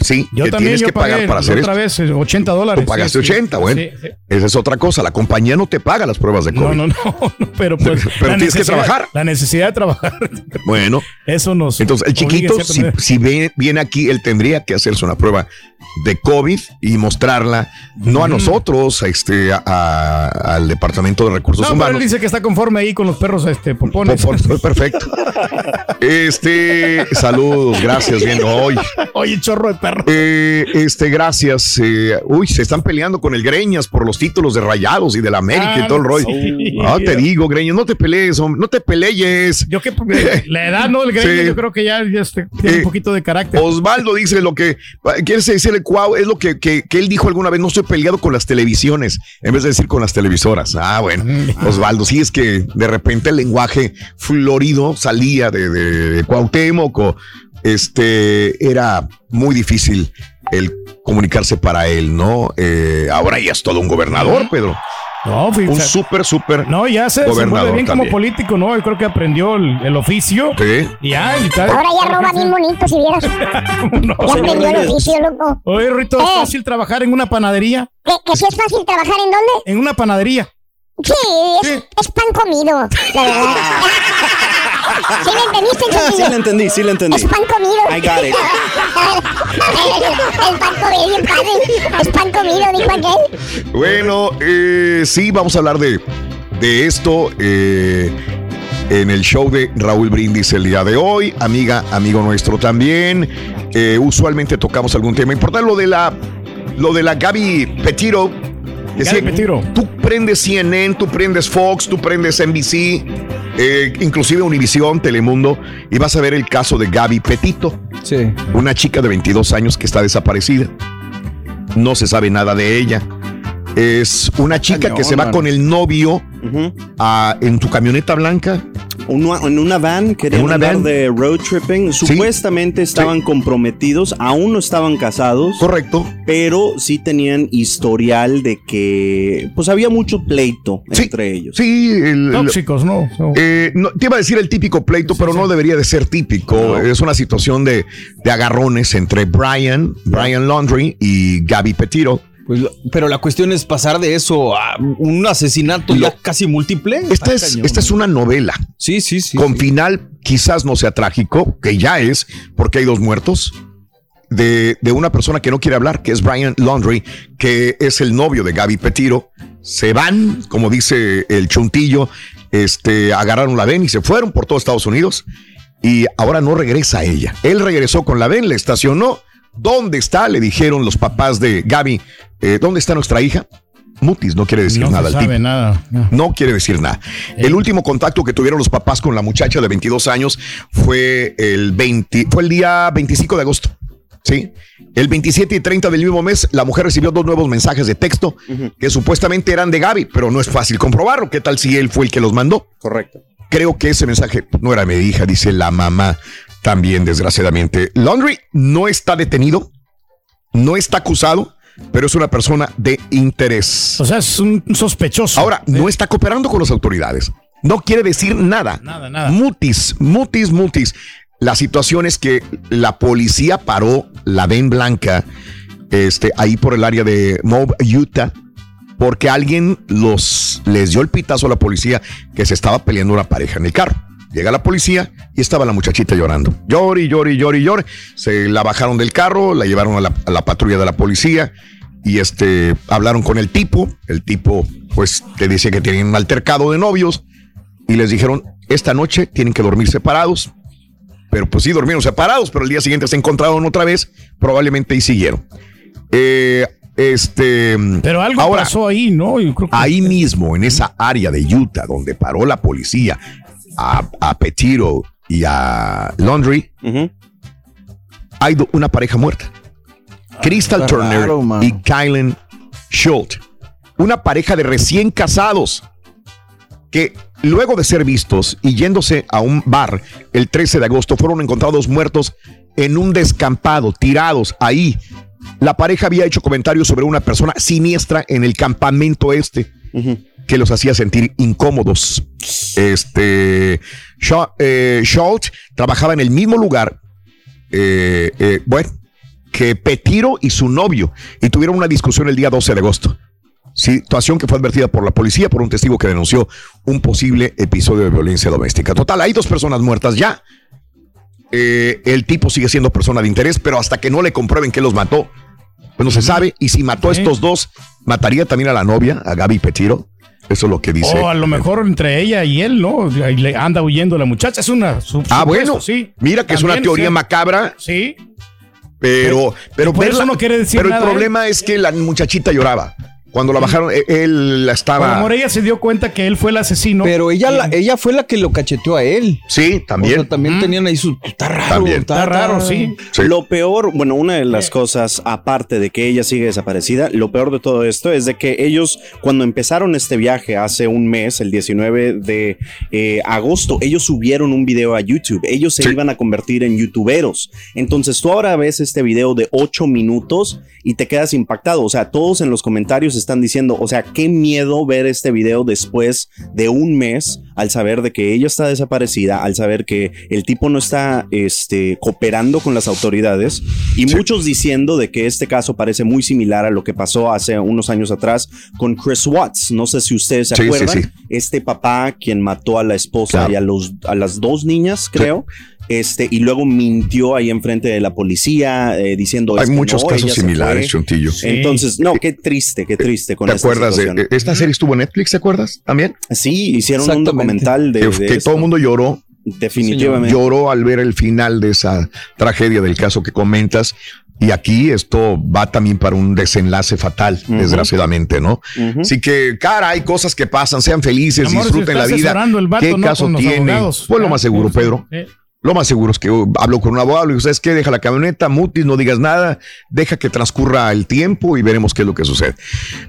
Sí, Yo que también tienes yo que pagué pagar para hacer otra esto. vez eh, 80 dólares. Tú pagaste Sí, sí. 80, bueno. Sí. Esa es otra cosa. La compañía no te paga las pruebas de COVID. no, no, [LAUGHS] no, pero pues. [LAUGHS] Pero tienes que trabajar. La necesidad de trabajar. Bueno. Eso nos. Entonces, el chiquito, si, viene, viene aquí, él tendría que hacerse una prueba de COVID y mostrarla, no a nosotros, a este, a- a- al Departamento de Recursos No, pero él Humanos. dice que está conforme ahí con los perros este, popones. Perfecto. Este, saludos, gracias, bien. Hoy. Oye, chorro de perro. Eh, este, gracias. eh, uy, se están peleando con el Greñas por los títulos de Rayados y de la América y todo el rollo. sí. Ah, te digo, Greñas, no te pelees, hombre, no te pelees. Yo que la edad, ¿no? El greño, Sí. yo creo que ya, ya este, tiene Eh, un poquito de carácter. Osvaldo dice lo que quiere decirle, Cuau, es lo que, que, que él dijo alguna vez, no estoy peleado con las televisiones, en vez de decir con las televisoras. Ah, bueno, Osvaldo, sí es que de repente el lenguaje florido salía de, de, de Cuauhtémoc, o, este, era muy difícil el comunicarse para él, ¿no? Eh, ahora ya es todo un gobernador, Pedro. No, un fíjate. súper, súper No, ya se desenvuelve gobernador bien como también. político, ¿no? Yo creo que aprendió el, el oficio. Sí. Y ya, y tal. Ahora ya roba bien bonito, si vieras. [LAUGHS] No, ya aprendió el oficio, loco. Oye, Rito, ¿es Eh. fácil trabajar en una panadería? ¿Que, que sí es fácil trabajar en dónde? En una panadería. Sí, es, es pan comido, la verdad. ¿Sí me entendiste, Ah, sí le entendí, sí le entendí. Es pan comido. I got it. el pan comido, bien padre. Es pan comido, dijo aquel. Bueno, eh, sí, vamos a hablar de, de esto eh, en el show de Raúl Brindis el día de hoy. Amiga, amigo nuestro también. Eh, usualmente tocamos algún tema importante. Lo de la, lo de la Gaby Petiro. Gaby Petiro. Tú prendes CNN, tú prendes Fox, tú prendes NBC, eh, inclusive Univisión, Telemundo, y vas a ver el caso de Gaby Petito. Sí. Una chica de 22 años que está desaparecida. No se sabe nada de ella. Es una chica Cañón, que se va con el novio a- en tu camioneta blanca. Una- en una van, querían una andar van. de road tripping. Supuestamente estaban comprometidos, aún no estaban casados. Correcto. Pero sí tenían historial de que, pues había mucho pleito entre ellos. Sí, el- Tóxicos, ¿no? Eh, no, te iba a decir el típico pleito, pero no debería de ser típico. Es una situación de, de agarrones entre Brian, Brian Laundry y Gaby Petito. Pues, pero la cuestión es pasar de eso a un asesinato ya casi múltiple. Esta es, cañón. esta es una novela. Sí, sí, sí. Con final quizás no sea trágico, que ya es, porque hay dos muertos. de, de una persona que no quiere hablar, que es Brian Laundry, que es el novio de Gaby Petiro. Se van, como dice el chuntillo, este, agarraron la ven y se fueron por todo Estados Unidos y ahora no regresa ella. Él regresó con la ven, le estacionó. ¿Dónde está? Le dijeron los papás de Gaby. eh, ¿Dónde está nuestra hija? Mutis no quiere decir No se nada al sabe tipo. nada. No quiere decir nada. El último contacto que tuvieron los papás con la muchacha de 22 años fue el 20, fue el día 25 de agosto. Sí. El 27 y 30 del mismo mes, la mujer recibió dos nuevos mensajes de texto que supuestamente eran de Gaby, pero no es fácil comprobarlo. ¿Qué tal si él fue el que los mandó? Correcto. Creo que ese mensaje no era mi hija, dice la mamá también, desgraciadamente. Laundry no está detenido, no está acusado, pero es una persona de interés. O sea, es un sospechoso. Ahora, no está cooperando con las autoridades. No quiere decir nada. Nada, nada. Mutis, mutis, mutis. La situación es que la policía paró la ven blanca este, ahí por el área de Moab, Utah, porque alguien los, les dio el pitazo a la policía que se estaba peleando una pareja en el carro. Llega la policía y estaba la muchachita llorando. Llori, llori, llori, llori. Se la bajaron del carro, la llevaron a la, a la patrulla de la policía y este, hablaron con el tipo. El tipo, pues, te dice que tienen un altercado de novios y les dijeron, esta noche tienen que dormir separados. Pero pues sí, durmieron separados, pero el día siguiente se encontraron otra vez, probablemente y siguieron. Eh, este. Pero algo ahora, pasó ahí, ¿no? Yo creo que- Ahí mismo, en esa área de Utah, donde paró la policía a, a Petiro y a Laundry, hay do- una pareja muerta. Crystal está Turner raro, y Kylan Schultz. Una pareja de recién casados que luego de ser vistos y yéndose a un bar el 13 de agosto fueron encontrados muertos en un descampado, tirados ahí. La pareja había hecho comentarios sobre una persona siniestra en el campamento este que los hacía sentir incómodos. Este eh, Schultz trabajaba en el mismo lugar, eh, eh, bueno, que Petiro y su novio y tuvieron una discusión el día 12 de agosto. Situación que fue advertida por la policía por un testigo que denunció un posible episodio de violencia doméstica. Total, hay dos personas muertas ya. El tipo sigue siendo persona de interés, pero hasta que no le comprueben que los mató, pues no se sabe. Y si mató a estos dos, mataría también a la novia, a Gaby Petiro. Eso es lo que dice. O a lo mejor entre ella y él, ¿no? Le anda huyendo la muchacha. Es una. su- Ah, supuesto, bueno. sí. Mira que es una teoría sí. macabra, Sí. pero, pero, por eso no quiere decir pero nada, el ¿eh? problema es que la muchachita lloraba. Cuando la bajaron, eh, él la A lo estaba. mejor ella se dio cuenta que él fue el asesino. Pero ella, la- ella fue la que lo cacheteó a él. Sí, también. O sea, también tenían ahí su. Está raro. También. Está raro, sí. Lo peor, bueno, una de las cosas, aparte de que ella sigue desaparecida, lo peor de todo esto es de que ellos, cuando empezaron este viaje hace un mes, el 19 de eh, agosto, ellos subieron un video a YouTube. Ellos se iban a convertir en youtuberos. Entonces tú ahora ves este video de 8 minutos y te quedas impactado. O sea, todos en los comentarios están diciendo, o sea, qué miedo ver este video después de un mes al saber de que ella está desaparecida, al saber que el tipo no está este, cooperando con las autoridades y muchos diciendo de que este caso parece muy similar a lo que pasó hace unos años atrás con Chris Watts. No sé si ustedes se sí, acuerdan. sí. Este papá quien mató a la esposa Claro. y a, los, a las dos niñas, creo. Este, y luego mintió ahí enfrente de la policía eh, diciendo Hay es que muchos no, casos similares, fue. Chuntillo. Entonces, no, qué triste, qué triste con ¿Te esta acuerdas de situación. esta serie estuvo en Netflix? ¿Te acuerdas también? Sí, hicieron un documental de, que, de que esto. todo el mundo lloró. Definitivamente. Lloró al ver el final de esa tragedia del caso que comentas. Y aquí esto va también para un desenlace fatal, desgraciadamente, ¿no? Así que, cara, hay cosas que pasan, sean felices, Amor, disfruten la vida. vato, ¿Qué ¿no? caso tiene? abogados. Pues lo Ah, más seguro, Pedro. sí. Lo más seguro es que hablo con un abogado y digo, ¿sabes qué? Deja la camioneta, mutis, no digas nada, deja que transcurra el tiempo y veremos qué es lo que sucede.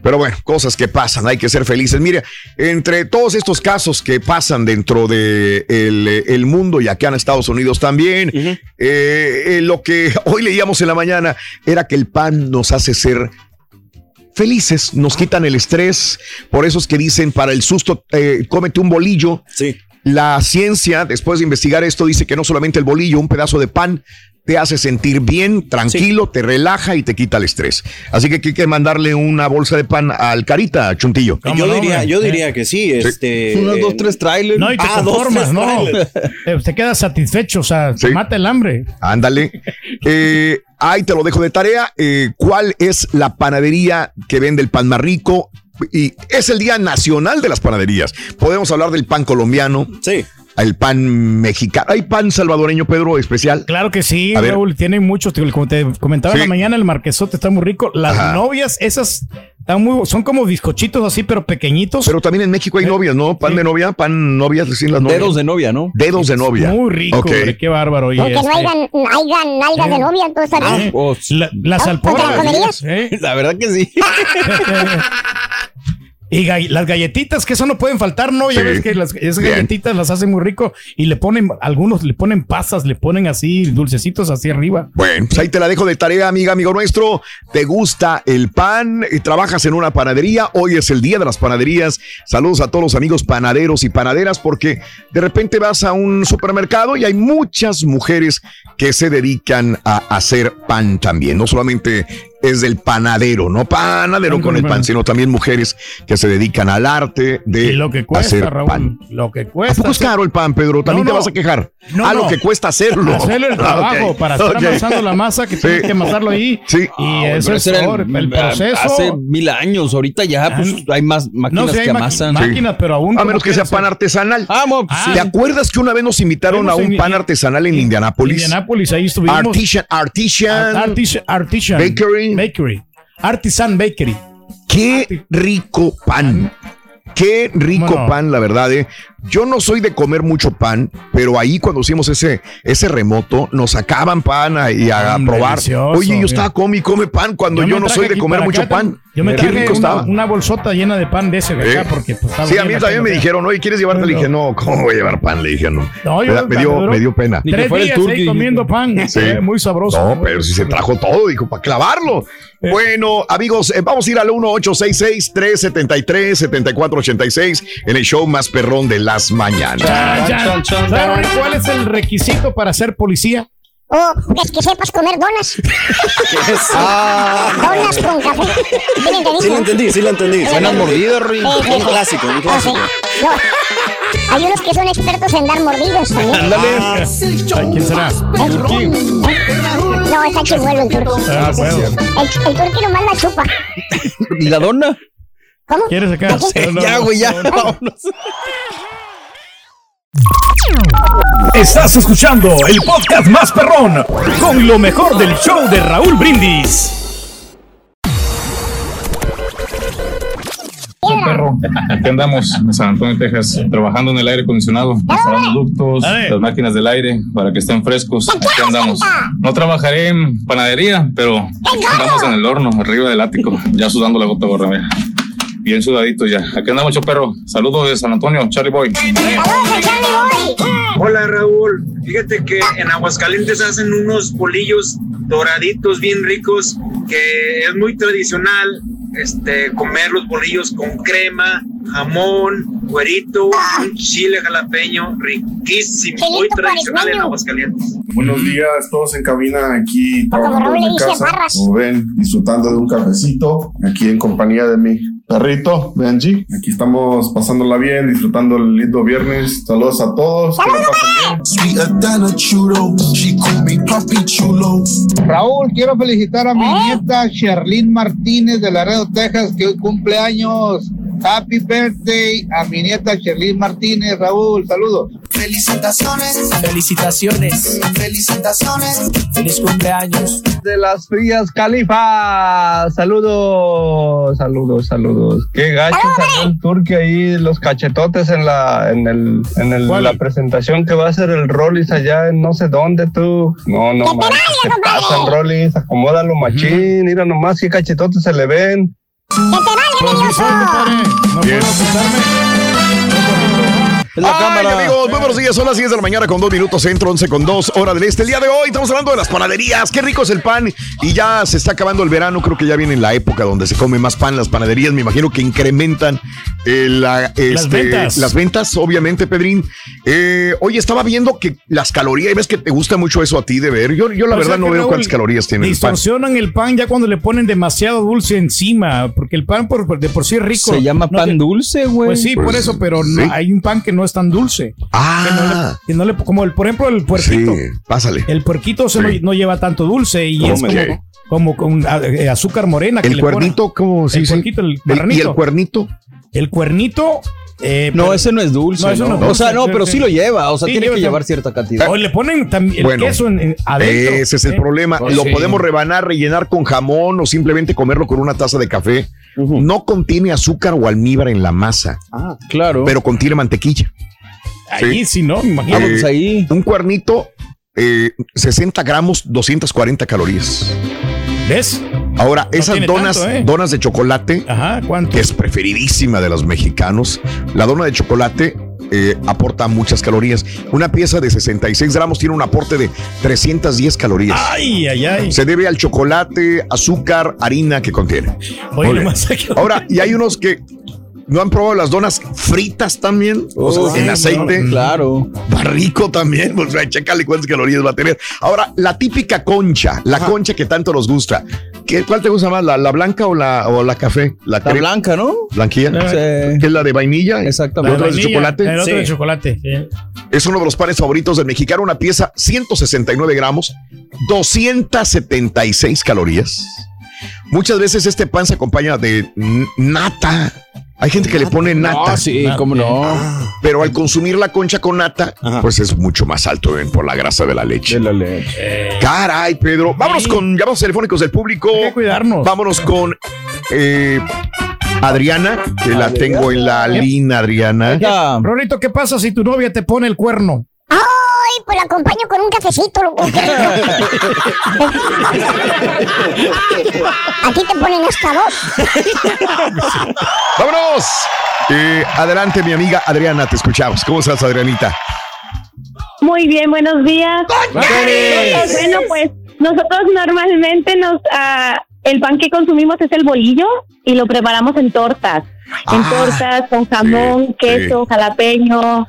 Pero bueno, cosas que pasan, hay que ser felices. Mire, entre todos estos casos que pasan dentro de el, eh, el mundo y acá en Estados Unidos también, eh, eh, lo que [LAUGHS] hoy leíamos en la mañana era que el pan nos hace ser felices, nos quitan el estrés. Por eso es que dicen para el susto, eh, cómete un bolillo. Sí. La ciencia, después de investigar esto, dice que no solamente el bolillo, un pedazo de pan te hace sentir bien, tranquilo, te relaja y te quita el estrés. Así que hay que mandarle una bolsa de pan al carita, Chuntillo. Yo diría, yo diría que sí, este. Unos eh, dos, tres trailers. No, y te Ah, dos, conformas, tres ¿no? Te, quedas satisfecho, o sea, te mata el hambre. Ándale. [LAUGHS] Eh, ahí te lo dejo de tarea. Eh, ¿Cuál es la panadería que vende el pan más rico? Y es el Día Nacional de las Panaderías. Podemos hablar del pan colombiano. Sí. El pan mexicano. ¿Hay pan salvadoreño, Pedro, especial? Claro que sí, A ver. Raúl. Tienen muchos. Como te comentaba en Sí. la mañana, el marquesote está muy rico. Las Ajá. novias, esas están muy, son como bizcochitos así, pero pequeñitos. Pero también en México hay novias, ¿no? Pan de novia, pan novias, sin las novias. Dedos de novia, ¿no? Dedos de novia. Muy rico, Ok. hombre, qué bárbaro. Y Aunque no este, hayan, hayan nalgas de novia, está bien. eh, la- las ¿No? alporras. ¿Te la comerías? ¿eh? La verdad que sí. [LAUGHS] [LAUGHS] Y las galletitas, que eso no pueden faltar, ¿no? Ya Sí. ves que las, esas Bien. galletitas las hacen muy rico y le ponen, algunos le ponen pasas, le ponen así dulcecitos hacia arriba. Bueno, pues ahí te la dejo de tarea, amiga, amigo nuestro. ¿Te gusta el pan? y ¿Trabajas en una panadería? Hoy es el día de las panaderías. Saludos a todos los amigos panaderos y panaderas porque de repente vas a un supermercado y hay muchas mujeres que se dedican a hacer pan también. No solamente es del panadero, no panadero con el pan, sino también mujeres que se dedican al arte de Y lo que cuesta, hacer Raúl, pan. lo que ¿A poco es caro el pan, Pedro? También No, te vas a quejar. No, a lo no. que cuesta hacerlo. Hacerle el [LAUGHS] Ah, trabajo para estar Ok. amasando la masa que tienes que amasarlo ahí. Sí. Y Ah, eso pero es el, proceso. Hace mil años. Ahorita ya pues, hay más máquinas no sé, hay que amasan. máquinas, pero aún. A menos que sea pan artesanal. Ah, pues, Ah, ¿Te acuerdas que una vez nos invitaron a un pan artesanal en Indianápolis? Indianápolis, ahí estuvimos. Artisan, Artisan, Artisan, Artisan Bakery. Bakery. Artisan Bakery. Qué rico pan. Qué rico pan, la verdad. eh. Yo no soy de comer mucho pan, pero ahí cuando hicimos ese, ese remoto, nos sacaban pan a- y a, Mm, probar. Oye, yo mira. estaba come y come pan cuando yo, no soy de comer mucho acá, pan. Yo me Qué traje rico una, estaba. una bolsota llena de pan de ese de acá, ¿Eh? porque pues, estaba Sí, a mí también me ¿no? dijeron, oye, ¿quieres llevarte? Le dije, no, ¿cómo voy a llevar pan? Le dije, no. No, me, yo- me dio, me dio pena. Ni Tres días ahí turqui. comiendo pan. Sí. [LAUGHS] Eh, Muy sabroso. No, pero si se trajo todo, dijo, para clavarlo. Bueno, amigos, eh, vamos a ir al 1-866-373-7486 en el show más perrón de las mañanas. Chan. ¿Saben cuál es el requisito para ser policía? Oh, es que sepas comer donas. Donas con café. ¿Sí lo entendí, sí lo entendí. Buenas mordidas, Rui. Sí, sí, Un clásico, un Oh, sí. clásico. No. Hay unos que son expertos en dar mordidos también. Ándale. Ay, ¿Quién será? ¿Eh? No, está chimuelo el turco. Ah, bueno. El, el turco nomás la chupa. ¿Y la dona? ¿Cómo? ¿Quieres sacar? No, no, ya, güey, ya. no, no. vámonos. Estás escuchando el podcast más perrón con lo mejor del show de Raúl Brindis. perro. Aquí andamos en San Antonio, Texas, trabajando en el aire acondicionado, instalando ductos, las máquinas del aire para que estén frescos. Aquí andamos. No trabajaré en panadería, pero andamos en el horno, arriba del ático, ya sudando la gota gorra, mira. Bien sudadito ya. Aquí andamos, yo perro. Saludos de San Antonio, Charlie Boy. Hola Raúl, fíjate que en Aguascalientes hacen unos bolillos doraditos bien ricos que es muy tradicional este comer los bolillos con crema, jamón, güerito, un chile jalapeño, riquísimo, muy tradicional en. Aguascalientes. Buenos días, todos en cabina aquí trabajando dice, casa. Como ven, disfrutando de un cafecito aquí en compañía de mi perrito Benji. Aquí estamos pasándola bien, disfrutando el lindo viernes. Saludos a todos. Raúl, quiero felicitar a mi nieta Sherlyn Martínez de Laredo, Texas, que hoy cumple años. Happy birthday a mi nieta Sherlyn Martínez. Raúl, saludos. Felicitaciones. Felicitaciones. Felicitaciones. Feliz cumpleaños. De las frías Califa. Saludos, saludos, saludos. Qué gacho salió el turque ahí, los cachetotes en la, en el, en el- la presentación que va a hacer el Rollis allá en no sé dónde tú. No, no, ¡Que te manches, vaya, ¿qué compadre! pasa, Rollis? Acomódalo, machín. Mira nomás qué cachetotes se le ven. ¡Que te valga, soy, compadre. No Bien. puedo ocultarme. La Ay, cámara. amigos, muy buenos días. Son las 10 de la mañana con 2 minutos centro, 11 con 2 hora del este. El día de hoy estamos hablando de las panaderías. Qué rico es el pan. Y ya se está acabando el verano. Creo que ya viene la época donde se come más pan. Las panaderías me imagino que incrementan eh, la, este, ventas. las ventas, obviamente, Pedrín. Eh, oye, estaba viendo que las calorías, y ves que te gusta mucho eso a ti de ver. Yo, yo la O verdad no veo Raúl, cuántas calorías tiene el pan. Distorsionan el pan ya cuando le ponen demasiado dulce encima, porque el pan por, de por sí es rico. Se llama No pan dulce, güey. Pues sí, por Pues, eso, pero no- hay un pan que no no es tan dulce. Ah. Que no le, que no le- como el, por ejemplo, el puerquito. Sí, pásale. El puerquito se no, no lleva tanto dulce y ¿Cómo es como, como con eh, azúcar morena. que El le cuernito, ¿cómo? Sí, el sí. puerquito, el El-. ¿Y el cuernito? El cuernito. Eh, No, pero- ese no es dulce. No, eso no es O sea, dulce, no, pero sí. lo lleva. O sea, Sí, tiene que llevar cierta cantidad. O le ponen también el Bueno, queso en, en- adentro. Ese es el ¿eh? problema. Pues lo sí. podemos rebanar, rellenar con jamón o simplemente comerlo con una taza de café. No contiene azúcar o almíbar en la masa. Ah, claro. Pero contiene mantequilla. Ahí sí, ¿no? Imagínate. Eh, ahí. Un cuernito, eh, 60 gramos, 240 calorías. ¿Ves? Ahora, No esas donas, tanto, ¿eh? donas de chocolate, que es preferidísima de los mexicanos, la dona de chocolate eh, aporta muchas calorías. Una pieza de 66 gramos tiene un aporte de 310 calorías. Ay, ay, ay. Se debe al chocolate, azúcar, harina que contiene. Oye, Ahora, y hay [LAUGHS] unos que no han probado las donas fritas también, o sea, Oh, en aceite. Claro. Va rico también, [LAUGHS] o sea, chécale cuántas calorías va a tener. Ahora, la típica concha, la concha que tanto nos gusta. ¿Qué, ¿Cuál te gusta más, la, la blanca o la, o la café? La, blanca, ¿no? Blanquilla. Sí. ¿Qué es la de vainilla? Exactamente. ¿La de vainilla, chocolate? El otro Sí. de chocolate. sí. Es uno de los panes favoritos del mexicano, una pieza 169 gramos, 276 calorías. Muchas veces este pan se acompaña de nata. Hay gente que le pone nata. Ah, sí, cómo no. Pero al consumir la concha con nata, pues es mucho más alto ven, por la grasa de la leche. De la leche. Caray, Pedro. Vámonos con llamados telefónicos del público. Hay que cuidarnos. Vámonos con eh, Adriana, que la tengo en la línea, Adriana. Rorito, ¿qué pasa si tu novia te pone el cuerno? Pues la acompaño con un cafecito, loco. [LAUGHS] Aquí te ponen hasta dos. ¡Vámonos! Eh, adelante, mi amiga Adriana, te escuchamos. ¿Cómo estás, Adrianita? Muy bien, buenos días. Bueno, pues nosotros normalmente nos ah, el pan que consumimos es el bolillo y lo preparamos en tortas. En Ah, tortas con jamón, sí, queso, jalapeño.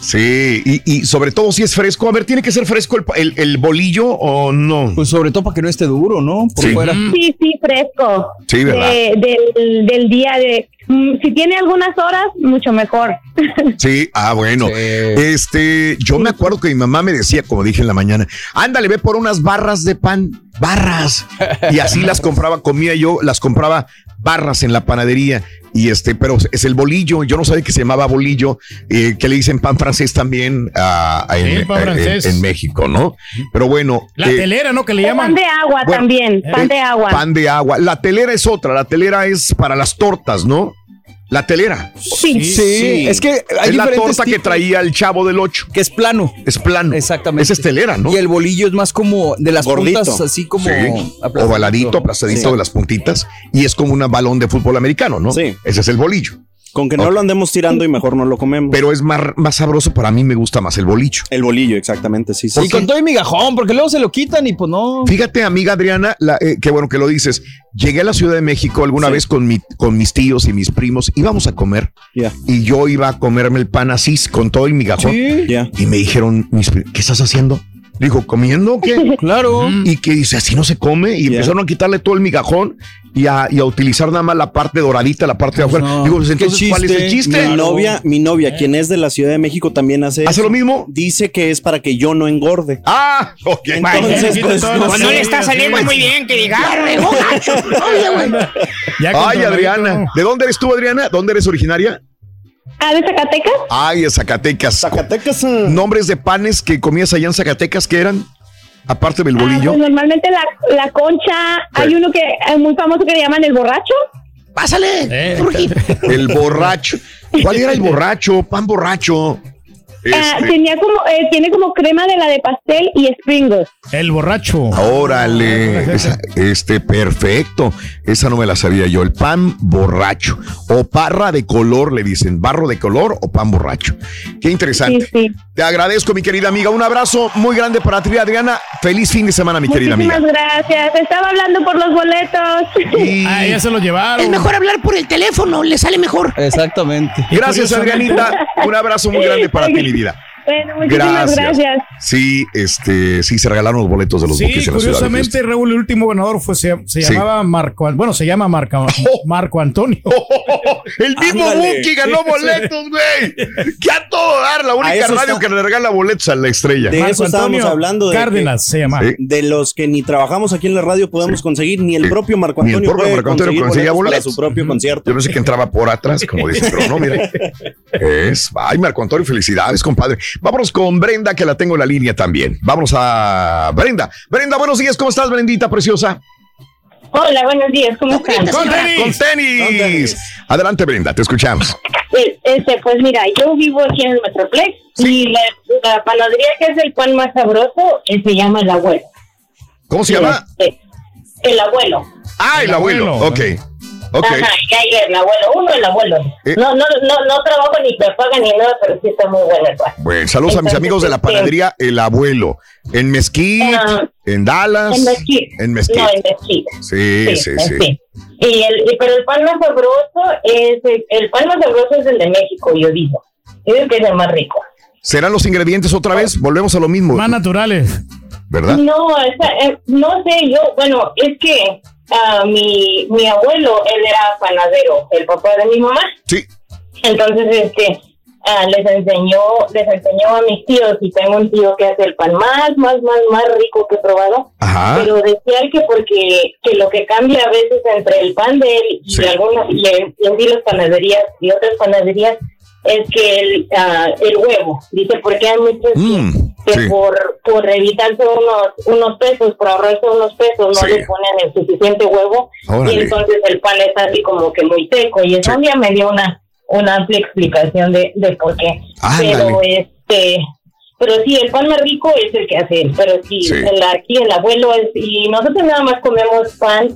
Sí, y, y sobre todo si es fresco. A ver, ¿tiene que ser fresco el, el- el bolillo o no? Pues sobre todo para que no esté duro, ¿no? Por Sí. fuera. Sí, sí, fresco. Sí, ¿verdad? De- del, del día de mm, si tiene algunas horas, mucho mejor. [LAUGHS] Sí, ah, bueno. Este, yo me acuerdo que mi mamá me decía, como dije en la mañana, ándale, ve por unas barras de pan, barras. Y así las compraba, comía yo, las compraba barras en la panadería. Y este, pero es el bolillo, yo no sabía que se llamaba bolillo, eh, que le dicen pan francés también ah, en, Sí, pan México, ¿no? Pero bueno. La eh, telera, ¿no? Que le Pan llaman. de agua Bueno, también, pan eh, de agua. Pan de agua. La telera es otra, la telera es para las tortas, ¿no? La telera. Sí. Sí, es que hay es la torta que traía el chavo del 8. Que es plano. Es plano. Exactamente. Esa es telera, ¿no? Y el bolillo es más como de las Gordito. puntas, así como Sí, ovaladito, aplastadito Sí. de las puntitas. Y es como un balón de fútbol americano, ¿no? Sí. Ese es el bolillo. Con que no lo andemos tirando y mejor no lo comemos. Pero es más, más sabroso, para mí me gusta más el bolillo. El bolillo, exactamente, sí. sí. Y con todo y migajón, porque luego se lo quitan y pues no. Fíjate, amiga Adriana, la- eh, qué bueno que lo dices. Llegué a la Ciudad de México alguna vez con, mi, con mis tíos y mis primos, íbamos a comer y yo iba a comerme el pan así, con todo y migajón. Sí. Y me dijeron, mis ¿qué estás haciendo? Digo, ¿comiendo o qué? [LAUGHS] Claro. Y que dice, así no se come. Y empezaron a quitarle todo el migajón y a, y a utilizar nada más la parte doradita, la parte de afuera. no. Digo, pues Qué entonces, ¿cuál es el chiste. chiste? Mi novia, mi novia, quien es de la Ciudad de México, también hace ¿Hace eso. lo mismo? Dice que es para que yo no engorde. Ah, ok. Entonces, pues, no Pues no le está saliendo muy bien, que diga. Ya [LAUGHS] Ay. Adriana. ¿De dónde eres tú, Adriana? ¿Dónde eres originaria? Ah, de Zacatecas. Ay, de Zacatecas. Zacatecas. Nombres de panes que comías allá en Zacatecas, ¿qué eran? Aparte del Ah, bolillo. pues normalmente la, la concha, hay uno que es muy famoso que le llaman el borracho. Pásale. Eh, El borracho. ¿Cuál era el borracho? Pan borracho. Ah, Este, tenía como, eh, tiene como crema de la de pastel y springles. El borracho. Órale, esa- este, perfecto. Esa no me la sabía yo. El pan borracho. O parra de color, le dicen. Barro de color o pan borracho. Qué interesante. Sí, sí. Te agradezco, mi querida amiga. Un abrazo muy grande para ti, Adriana. Feliz fin de semana, mi querida Muchísimas amiga. gracias. Estaba hablando por los boletos. Y [LAUGHS] Ah, ya se lo llevaron. Es mejor hablar por el teléfono, le sale mejor. Exactamente. gracias, Adrianita. Un abrazo muy grande para ti, mi vida. Bueno, muchísimas gracias. Sí, este, sí, se regalaron los boletos de los Sí, Bukis en la ciudad de curiosamente. Raúl, el último ganador fue, se, se Sí. llamaba Marco, An- bueno, se llama Marco, [LAUGHS] Marco Antonio. [LAUGHS] [LAUGHS] El mismo Ándale. Buki ganó Sí, boletos, güey. Que a todo dar, la única radio está. que le regala boletos a la estrella. De eso estábamos hablando. De Cárdenas que- se llama. Sí. De los que ni trabajamos aquí en la radio podemos conseguir, ni el Sí. propio Marco Ni el Antonio propio Marco Antonio conseguía boletos para boletos. su propio concierto. Yo pensé que entraba por atrás, como dice, pero no, mire. [LAUGHS] Es. Ay, Marco Antonio, felicidades, compadre. Vámonos con Brenda, que la tengo en la línea también. Vámonos a Brenda. Brenda, buenos días. ¿Cómo estás, Brendita preciosa? Hola, buenos días, ¿cómo están? Con tenis. Adelante, Brenda, te escuchamos. Eh, Este, pues mira, yo vivo aquí en el Metroplex y la, la panadería que es el pan más sabroso eh, se llama El Abuelo. ¿Cómo se llama? Este, el Abuelo. Ah, el abuelo. Ok. Ok. Ajá, y el abuelo uno, el abuelo. Eh. No, no, no, no trabajo ni me pagan ni nada, pero sí está muy bueno el pan. Bueno, saludos a mis amigos de la este, panadería El Abuelo. En Mesquite, Ah, en Dallas. En Mesquite. En Mesquite. No, en Mesquite. Sí, sí, sí. sí. Y el, y- pero el pan más sabroso es el, el pan más sabroso es el de México, yo digo. Yo digo que es el más rico. ¿Serán los ingredientes otra vez? Volvemos a lo mismo. Más naturales. ¿Verdad? No, esa- eh, no sé, yo, bueno, es que ah, mi, mi abuelo, él era panadero, el papá de mi mamá. Sí. Entonces, este, ah, les enseñó, les enseñó a mis tíos y tengo un tío que hace el pan más, más, más, más rico que he probado. Ajá. Pero decía que porque que lo que cambia a veces entre el pan de él y Sí. algunas y, y las panaderías y otras panaderías es que el, ah, el huevo. Dice porque hay muchos Mm, que sí. por, por evitarse unos, unos pesos, por ahorrarse unos pesos, no le ponen el suficiente huevo Órale. y entonces el pan es así como que muy seco. Y eso Sí. día me dio una, una amplia explicación de, de por qué. Ándale. Pero este pero sí, el pan más rico es el que hace él, pero sí, Sí. el, aquí el abuelo es, y nosotros nada más comemos pan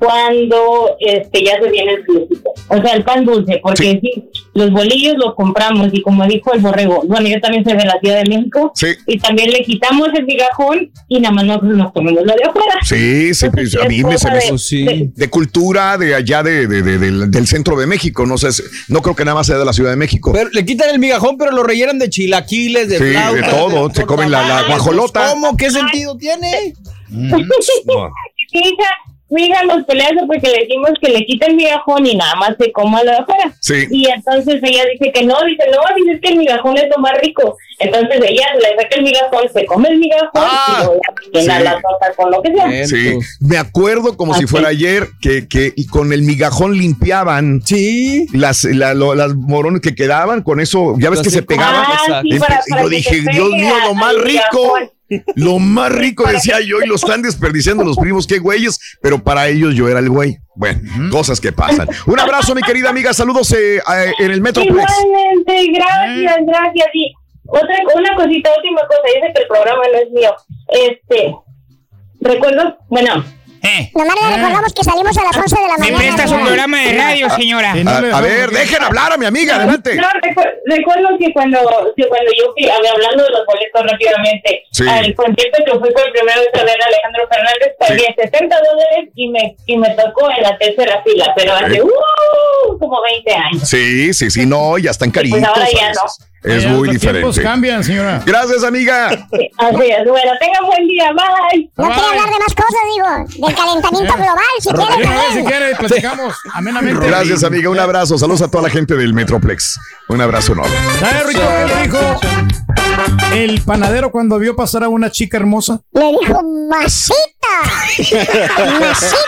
cuando este ya se viene el flucito. O sea, el pan dulce, porque sí. los bolillos los compramos y como dijo el borrego, bueno, yo también soy de la Ciudad de México Sí. y también le quitamos el migajón y nada más nosotros nos comemos lo de afuera. Sí, sí, pues, a mí me se me cosa de- de cultura de allá de, de- de- del, del centro de México, no sé, no creo que nada más sea de la Ciudad de México. Pero le quitan el migajón, pero lo rellenan de chilaquiles, de Sí, de todo, se comen la- guajolota. ¿Cómo? ¿Qué sentido tiene? Mm, [LAUGHS] mi hija, mi hija nos pelea eso porque le decimos que le quita el migajón y nada más se coma lo de afuera. Sí. Y entonces ella dice que no, dice, no, dice es que el migajón es lo más rico. Entonces ella le saca el migajón, se come el migajón y luego sí. la torta con lo que sea. Sí, me acuerdo como si fuera ayer que, que y con el migajón limpiaban sí. las, la- lo- las morones que quedaban, con eso, ya ves que se pegaban. Ah, sí, Empe- para- y para yo dije, Dios mío, lo más rico. migajón. Lo más rico, decía yo, y lo están desperdiciando los primos, qué güeyes, pero para ellos yo era el güey. Bueno, cosas que pasan. Un abrazo, mi querida amiga, saludos eh, eh, en el Metroplex. Igualmente, gracias, gracias. Y otra, una cosita, última cosa, sé que el programa no es mío. Este, recuerdo, bueno. Nomás le recordamos que salimos a las 11 de la Me mañana. presta su programa de radio, señora. A, a ver, dejen hablar a mi amiga, adelante. No, recu- recuerdo que cuando, que cuando yo fui, a hablando de los boletos rápidamente, Sí. al concierto que fui por primera vez a ver a Alejandro Fernández, pagué 60 dólares y me, y me tocó en la tercera fila, pero hace Eh. uh, como 20 años. Sí, sí, sí, no, ya están caritos. Pues ahora ya a no. Es muy los tiempos diferente. cambian, señora. Gracias, amiga. Sí, Así es, bueno, tengan buen día, bye. No quiere hablar de más cosas, digo. Del calentamiento global, si quiere. Sí, también. si quiere, platicamos amenamente. Gracias, amiga. Un abrazo. Saludos a toda la gente del Metroplex. Un abrazo enorme. ¿Sabes, Rico, qué le dijo el panadero cuando vio pasar a una chica hermosa? Le dijo, masita. masita.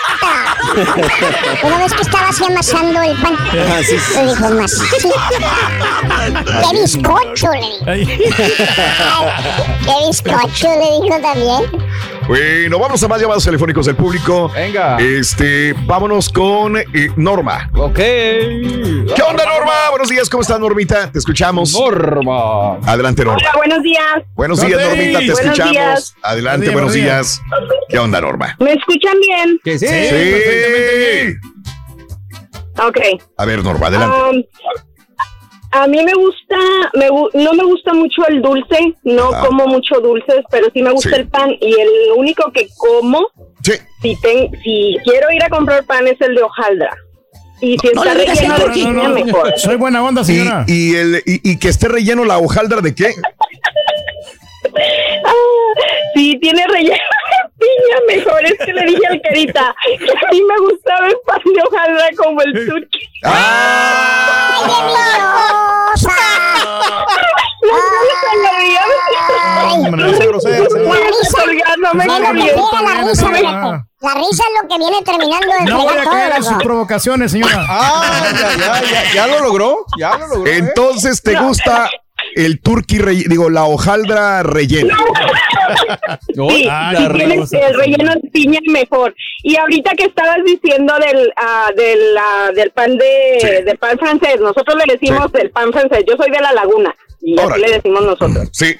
Una vez que estaba así amasando el pan, Ah, sí, sí. le dijo, masita. [LAUGHS] Qué bizcocho, le dijo. Ay. [LAUGHS] Qué bizcocho, le dijo también. Bueno, vamos a más llamados telefónicos del público. Venga. Este, vámonos con eh, Norma. Ok. ¿Qué onda, Norma? Buenos días, ¿cómo estás, Normita? Te escuchamos. Norma. Adelante, Norma. Hola, buenos días. Buenos días, Normita, te. Buenos escuchamos. días. Adelante, Buenos buenos días, días. ¿Qué onda, Norma? ¿Me escuchan bien? Que sí. Sí. Ok. A ver, Norma, adelante. Um, a mí me gusta, me, no me gusta mucho el dulce, no Ajá. como mucho dulces, pero sí me gusta Sí. el pan y el único que como, Sí. si, ten- si quiero ir a comprar pan es el de hojaldra. Y si No está relleno eso, de No, piña, no, no. mejor. Soy buena onda, Y, señora. y, el, y, y que esté relleno la hojaldra de qué? [LAUGHS] Ah, sí, tiene relleno de piña mejor. Es que le dije al carita que a mí me gustaba el pan de hojaldra como el turqui. La risa es lo que viene terminando de No voy a caer en sus provocaciones, señora. Ah, ya, ya, ya, ya lo logró. Ya lo logró. ¿eh? Entonces, ¿te gusta el turkey relleno? Digo, la hojaldra rellena. [LAUGHS] Sí, Ah, sí rosa. el relleno de piña mejor. Y ahorita que estabas diciendo del ah, del, ah, del pan de del pan francés, nosotros le decimos el pan francés. Yo soy de la Laguna y así le decimos nosotros. Sí.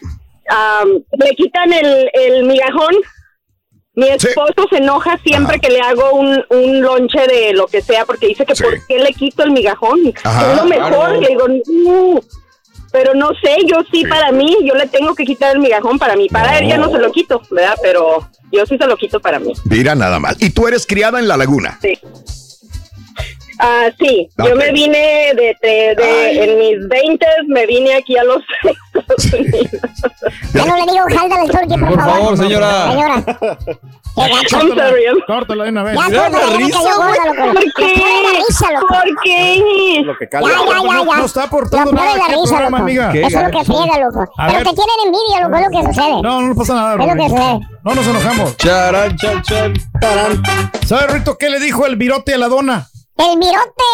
Am, le quitan el, el migajón. Mi esposo se enoja siempre que le hago un, un lonche de lo que sea porque dice que por qué le quito el migajón. Ajá. es lo mejor. Claro. Le digo, "No". Pero no sé, yo sí, para mí, yo le tengo que quitar el migajón para mí. Para él ya no se lo quito, ¿verdad? Pero yo sí se lo quito para mí. Mira nada más. Y tú eres criada en la laguna. Sí. Ah, sí, Ok. yo me vine de, de, de- en mis 20 me vine aquí a los [LAUGHS] Estados Unidos. Ya no le digo jalda al turqui, por, Por favor, señora. Señora. I'm- Córtala de una vez. Ya, Mira córtala, la ya risa, cayó loco. ¿Por qué? risa, loco. ¿Por qué? Lo que Ya, ya, ya, No, ya. no está aportando nada la risa, programa, loco. amiga. Qué Eso es lo que friega, loco. A Pero ver. te tienen envidia, loco, es lo que sucede. No, no pasa nada, Es lo que sucede. No nos enojamos. Charan, chan, chan. ¿Sabes, Rito, qué le dijo el virote a la dona? El virote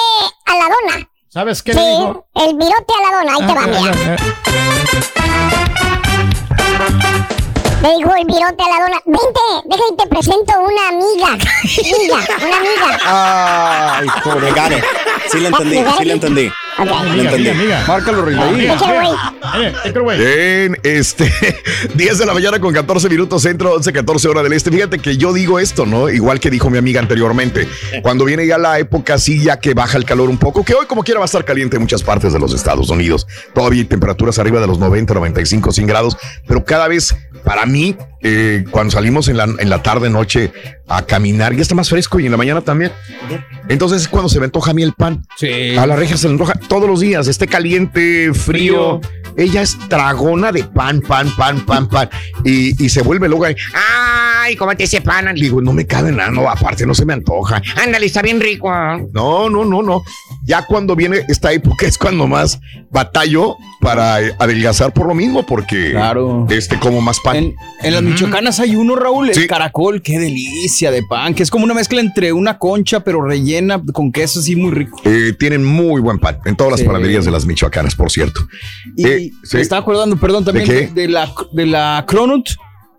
a la dona. ¿Sabes qué Sí, le dijo? el virote a la dona. Ahí te va, Ah, mira. ah, ah. Le dijo el virote a la dona. Vente, deja y te presento una amiga. [LAUGHS] Amiga, una amiga. Ay, pobre Gane. Sí le entendí, sí le entendí. Ok. Amiga, entendí. amiga, amiga. Márcalo. En este 10 [LAUGHS] de la mañana con 14 minutos centro, 11, 14 hora del este. Fíjate que yo digo esto, ¿no? Igual que dijo mi amiga anteriormente. Cuando viene ya la época así, ya que baja el calor un poco, que hoy como quiera va a estar caliente en muchas partes de los Estados Unidos. Todavía hay temperaturas arriba de los 90, 95, 100 grados. Pero cada vez, para mí, eh, cuando salimos en la, en la tarde, noche a caminar, ya está más fresco y en la mañana también. Entonces es cuando se me antoja a mí el pan. Sí. A la regia se le antoja todos los días, esté caliente, frío. Ella es dragona de pan, pan, pan, pan, pan. Y, y se vuelve loca. Ay, cómete ese pan. Le digo, no me cabe nada, no, aparte no se me antoja. Ándale, está bien rico. No, no, no, no. Ya cuando viene esta época es cuando más batallo para eh, adelgazar por lo mismo, porque Claro. este como más pan. En, en las michoacanas hay uno, Raúl, el Sí. caracol, qué delicia de pan, que es como una mezcla entre una concha, pero rellena con queso así muy rico. Eh, tienen muy buen pan en todas las Sí. panaderías de las michoacanas, por cierto. Y Eh, sí. me estaba acordando, perdón, también ¿De la, de la cronut,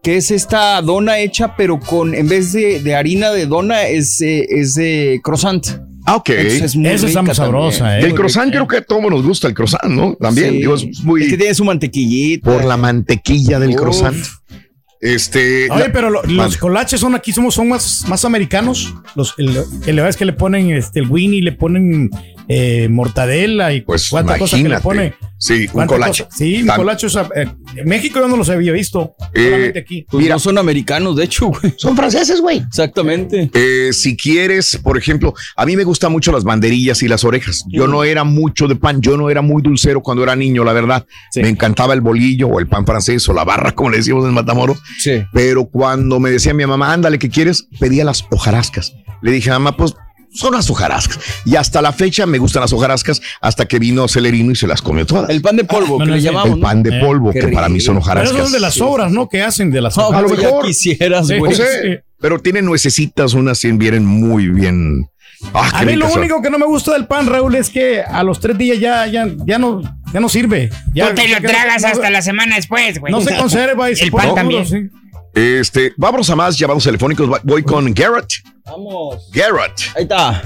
que es esta dona hecha, pero con, en vez de, de harina de dona, es, eh, es de croissant. Ah, ok. Entonces es muy Esa está muy sabrosa, también. ¿eh? el croissant creo que a todos nos gusta el croissant, ¿no? También, Sí. digo, es muy... Es que tiene su mantequillita. por la mantequilla del Uf. croissant. Este. Oye, la- pero lo- los colaches son aquí, somos, son más, más americanos. Los, el, que le ves que le ponen este, el Winnie, le ponen eh, mortadela y Pues cuánta cosa que le imagínate. Sí, un cosa- Sí, un colache. o sea, eh, en México yo no los había visto. Eh, aquí. Pues Mira. no son americanos, de hecho, güey. Son franceses, güey. Exactamente. Eh, si quieres, por ejemplo, a mí me gustan mucho las banderillas y las orejas. Yo no era mucho de pan, yo no era muy dulcero cuando era niño, la verdad. Sí. Me encantaba el bolillo o el pan francés o la barra, como le decíamos en Matamoros. Sí. Pero cuando me decía mi mamá, ándale, ¿qué quieres? Pedía las hojarascas. Le dije, mamá, pues son las hojarascas. Y hasta la fecha me gustan las hojarascas hasta que vino Celerino y se las comió todas. El pan de polvo, Ah, que le llamamos. El pan de Eh, polvo, que para mí son. Pero hojarascas. esos son de las obras, ¿no? Que hacen de las No, obras. a lo pero ya mejor. quisieras, Sí, güey. No pero tienen nuecesitas, unas vienen muy bien. Ah, A mí lo son. único que no me gusta del pan, Raúl, es que a los tres días ya, ya, ya no, ya no sirve. Ya, Tú te lo tragas no- hasta la semana después, güey. No se conserva y [LAUGHS] se El pan duro, también. sí. Este, vámonos a más llamados telefónicos. Voy con Garrett. Vamos. Garrett. Ahí está.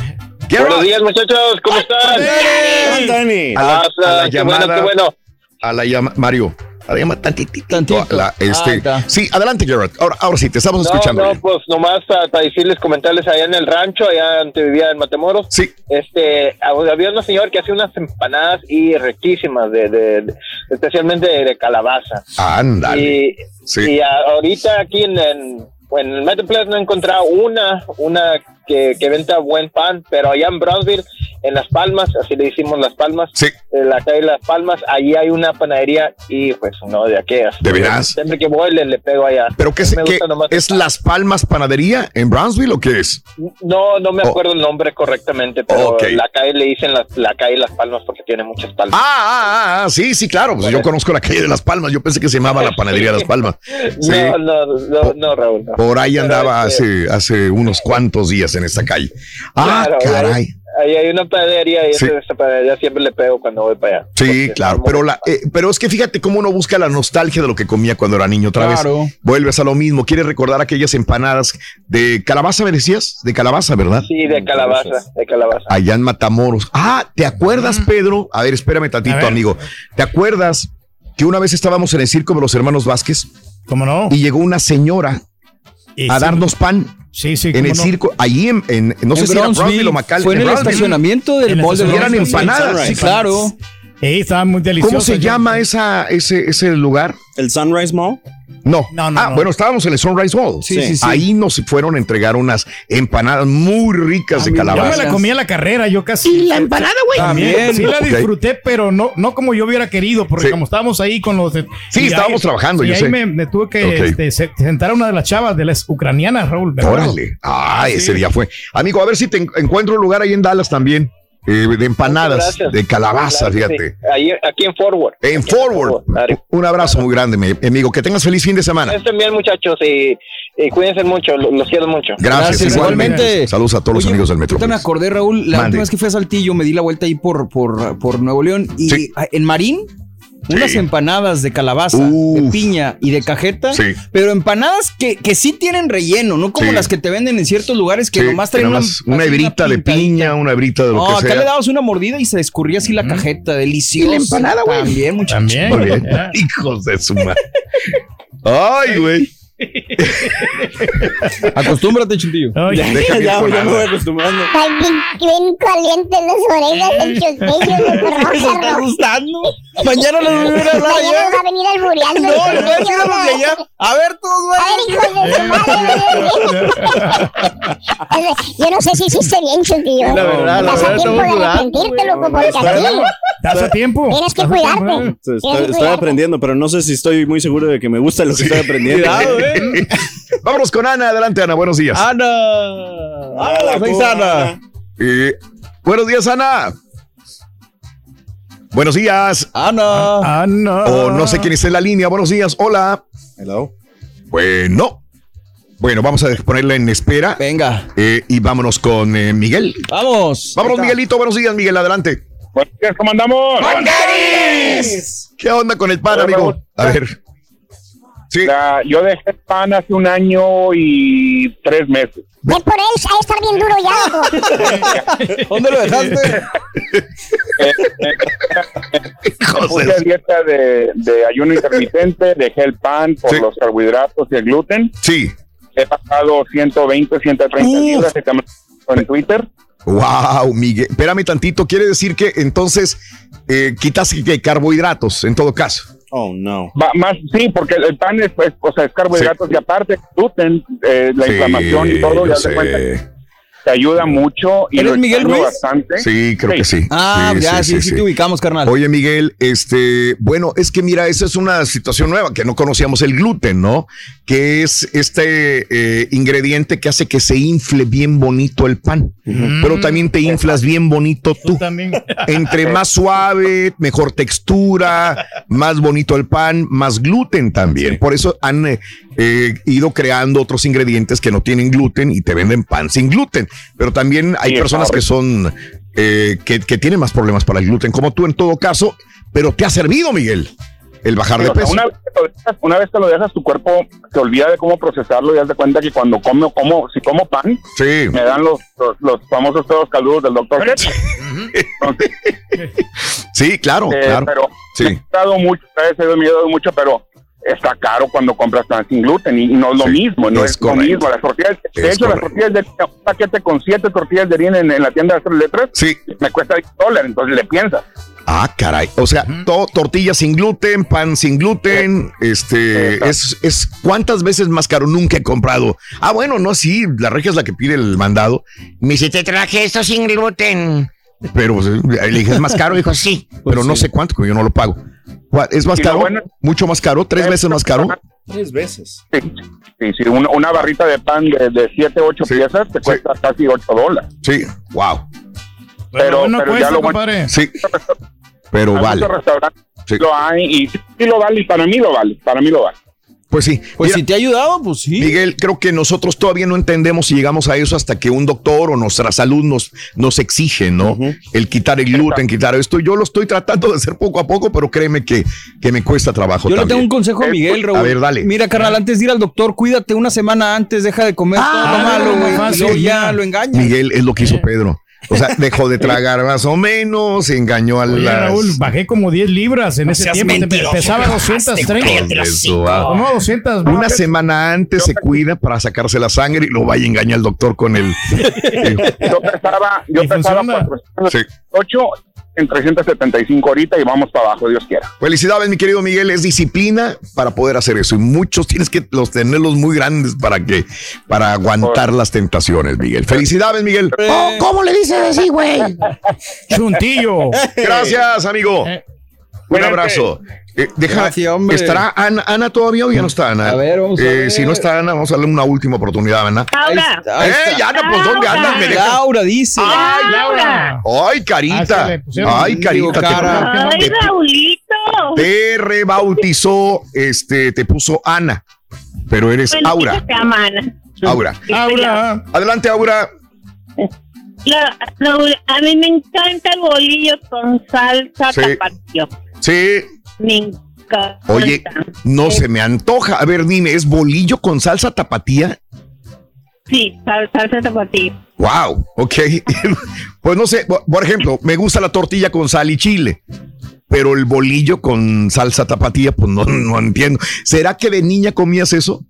Garrett. Buenos días, muchachos, ¿cómo están? Bien. Dani. A la, Ah, a la qué bueno, llamada. qué bueno. A la llama, Mario. A la llama tantitito. Tantito. la- Ah, este, está. sí, adelante, Garrett. Ahora, ahora sí, te estamos No, escuchando. no, bien. pues nomás ah, para decirles, comentarles allá en el rancho, allá donde vivía en Matamoros. Sí. Este, había una señora que hacía unas empanadas y riquísimas, de, de, de- especialmente de, calabaza. Ándale. Y, Sí. y ah, ahorita aquí en, en, en el Metroplex no he encontrado una, una que, que venda buen pan, pero allá en Brownsville en Las Palmas, así le hicimos Las Palmas, Sí. en la calle Las Palmas, allí hay una panadería y pues no, de aquellas. ¿De veras? Siempre que voy le, le pego allá. ¿Pero qué, es- me qué- gusta es Las Palmas Panadería en Brownsville o qué es? No, no me Oh. acuerdo el nombre correctamente, pero Ok. la calle le dicen la, la calle Las Palmas porque tiene muchas palmas. Ah, ah, ah, ah, sí, sí, claro. Pues yo conozco la calle de Las Palmas. Yo pensé que se llamaba la panadería de Las Palmas. [LAUGHS] Sí. No, no, no, no, Raúl. no. Por ahí andaba este, hace, hace unos cuantos días en esta calle. Ah, claro, caray. Ahí, ahí hay una panadería y Sí. esa, panadería siempre le pego cuando voy para allá. Sí, claro, pero la, eh, pero es que fíjate cómo uno busca la nostalgia de lo que comía cuando era niño otra Claro. vez. Vuelves a lo mismo, quieres recordar aquellas empanadas de calabaza, me decías, de calabaza, ¿verdad? Sí, de calabaza, de calabaza. Allá en Matamoros. Ah, ¿te acuerdas, Pedro? A ver, espérame tantito, amigo. ¿Te acuerdas que una vez estábamos en el circo de los hermanos Vázquez? ¿Cómo no? Y llegó una señora Y a sí. darnos pan. Sí, sí, En el no. circo, allí en, en- no sé si era Brownsville, o McAllen. Fue en el estacionamiento del En el mall de eran empanadas. Sí, claro. Sí, estaban muy deliciosos. ¿Cómo se llama esa, ese, ese lugar? ¿El Sunrise Mall? No. No, no, ah, no. bueno, estábamos en el Sunrise Mall. Sí, sí, sí. Ahí nos fueron a entregar unas empanadas muy ricas de Ah, Yo me calabaza. la comí a la carrera, yo casi. ¿Y la empanada, güey? También, sí la disfruté, pero no, no como yo hubiera querido, porque Sí. como estábamos ahí con los... de- Sí, y estábamos trabajando, y yo ahí sé. Me, me tuve que este, se- sentar a una de las chavas de las ucranianas, Raúl. Órale. Ah, Sí. ese día fue. Amigo, a ver si te en- encuentro un lugar ahí en Dallas también. Eh, de empanadas, Gracias. de calabaza, que fíjate. sí. Ahí, aquí en Forward. En Aquí Forward. Un abrazo muy grande, mi amigo. Que tengas feliz fin de semana. Estén bien, muchachos, y, y cuídense mucho, lo- los quiero mucho. Gracias, Gracias, igualmente. igualmente. Saludos a todos los amigos del Metro. ahorita me acordé, Raúl, la Mande. última vez que fui a Saltillo me di la vuelta ahí por, por, por Nuevo León y Sí. en Marín unas empanadas de calabaza, de piña y de cajeta, Sí. pero empanadas que, que sí tienen relleno, no como Sí. las que te venden en ciertos lugares que Sí, nomás traen una, nomás una así hebrita de piña, una hebrita de lo No, que acá sea. le dabas una mordida y se escurría así la cajeta, deliciosa. Y la empanada, güey. También, muchachos. También. Muy bien. Ya. [LAUGHS] Hijos de su madre. Ay, güey. [LAUGHS] Acostúmbrate, chuntillo. Ya, ya, ya voy acostumbrando. Ay, bien, calientes las orejas del chusquillo [LAUGHS] de Me está gustando. [LAUGHS] Mañana les voy a hablar Mañana va a venir albureando. No, les voy a decir a los de allá. A ver, todos A ver, hijos de su madre. Yo no sé si hiciste bien, chusquillo. La verdad, la Estás a tiempo de arrepentirte, loco, porque así ¿Estás a tiempo? tienes que cuidarte. Estoy, aprendiendo, pero no sé si estoy muy seguro de que me gusta lo que estoy aprendiendo. Cuidado, eh. [LAUGHS] Vámonos con Ana. Adelante, Ana. Buenos días. Ana. Ana, Ana. Eh, buenos días, Ana. Buenos días. Ana. No. O no sé quién está en la línea. Buenos días. Hola. Hello. Bueno. Bueno, vamos a ponerla en espera. Venga. Eh, y vámonos con eh, Miguel. Vamos. Vámonos, Miguelito. Buenos días, Miguel. Adelante. Buenos días, ¿cómo andamos? ¿Qué onda con el pan, amigo? A ver. Sí. La- yo dejé el pan hace un año y tres meses. Ve por él, ha de estar bien duro ya. [LAUGHS] ¿Dónde lo dejaste? Hijos Puse de- a dieta de, de ayuno intermitente, dejé el pan por Sí. los carbohidratos y el gluten. Sí. He pasado 120, 130 Uf. libras en Twitter. Wow, Miguel. Espérame tantito. Quiere decir que entonces eh, quitas que carbohidratos en todo caso. Oh, no. Va- más sí, porque el, pan es, pues, o sea, es carbohidratos y aparte gluten, eh, la Sí, inflamación y todo, ya te cuenta. Te ayuda mucho y ¿Eres lo Miguel Ruiz? bastante. Sí, creo que sí. Ah, ya, sí, sí, te ubicamos, carnal. Oye, Miguel, este, bueno, es que mira, esa es una situación nueva, que no conocíamos el gluten, ¿no? Que es este eh, ingrediente que hace que se infle bien bonito el pan, pero también te inflas bien bonito tú. Tú también. [LAUGHS] Entre más suave, mejor textura, más bonito el pan, más gluten también. Por eso han eh, eh, ido creando otros ingredientes que no tienen gluten y te venden pan sin gluten. Pero también hay Sí, personas que son eh, que, que tienen más problemas para el gluten, como tú en todo caso, pero te ha servido, Miguel, el bajar de peso. una, vez que lo dejas, una vez que lo dejas, tu cuerpo se olvida de cómo procesarlo y das de cuenta que cuando como, como si como pan, Sí. me dan los, los, los famosos pedos caldudos del doctor Sí, claro, Eh, claro. Pero Sí. me he dado mucho, me he dado mucho, pero está caro cuando compras pan sin gluten y no es lo Sí, mismo, no es es, lo mismo. Las tortillas, de Es hecho, las tortillas de harina, un paquete con siete tortillas de harina en, en la tienda de tres letras, Sí. me cuesta 10 dólares, entonces le piensas. Ah, caray. O sea, to- tortilla sin gluten, pan sin gluten, este, Exacto. es, es cuántas veces más caro nunca he comprado. Ah, bueno, no, sí, la regia es la que pide el mandado. Me dice, te traje esto sin gluten. Pero pues, le dije, ¿es más caro? Dijo, sí, pero no sé cuánto, porque yo no lo pago. ¿Cuál- ¿Es más Y caro? bueno- ¿Mucho más caro? ¿Tres veces más caro? Tres veces. Sí, sí, sí, una, una barrita de pan de, de 7, 8 piezas te cuesta casi 8 dólares. Sí, wow. Pero, no pero cuesta, ya lo bueno, compadre. Sí, pero vale. Sí. lo hay y sí lo vale y para mí lo vale, para mí lo vale. Pues sí. Pues si te ha ayudado, pues sí. Miguel, creo que nosotros todavía no entendemos si llegamos a eso hasta que un doctor o nuestra salud nos, nos exige, ¿no? El quitar el gluten, quitar esto. Yo lo estoy tratando de hacer poco a poco, pero créeme que, que me cuesta trabajo Yo le tengo un consejo a Miguel, Raúl. A ver, dale. Mira, carnal, antes de ir al doctor, cuídate una semana antes, deja de comer todo lo malo, güey. ya lo engañas. Miguel es lo que hizo Pedro. O sea, dejó de tragar [LAUGHS] más o menos, engañó a las... Raúl, bajé como 10 libras en No ese tiempo. Pesaba bajaste, 230. Eso, va. No, 200. Una semana antes se cuida para sacarse la sangre y lo vaya y engaña al doctor con el... [LAUGHS] Yo pesaba, yo ¿Y pesaba funciona? 408 en 375 ahorita y vamos para abajo, Dios quiera. Felicidades, mi querido Miguel. Es disciplina para poder hacer eso. Y muchos tienes que los tenerlos muy grandes para que, para aguantar las tentaciones, Miguel. Felicidades, Miguel. Oh, ¿Cómo le dices así, güey? Chuntillo. Gracias, amigo. Un abrazo. Eh, deja, Gracias, hombre. ¿Estará Ana, Ana todavía o ya no está Ana? A ver, vamos a Eh, ver. Si no está Ana, vamos a darle una última oportunidad, Ana. Laura. Ahí ¡Eh, está. Ana, pues ¿dónde andas? Me dejas- Laura dice. ¡Ay, Laura. ¡Ay, Ah, carita! pusieron ¡Ay, carita! te- Ay, te- Raulito. Te rebautizó, este, te puso Ana, pero eres Bueno, Aura. se llama Ana. Aura. Aura. Adelante, Aura. La- a mí me encanta el bolillo con salsa Sí. tapatío. Sí. Me encanta. Oye, no se me antoja. A ver, dime, ¿es bolillo con salsa tapatía? Sí, sal- salsa tapatío. Wow, ok. [LAUGHS] pues no sé, por- por ejemplo, me gusta la tortilla con sal y chile, pero el bolillo con salsa tapatía, pues no, no entiendo. ¿Será que de niña comías eso?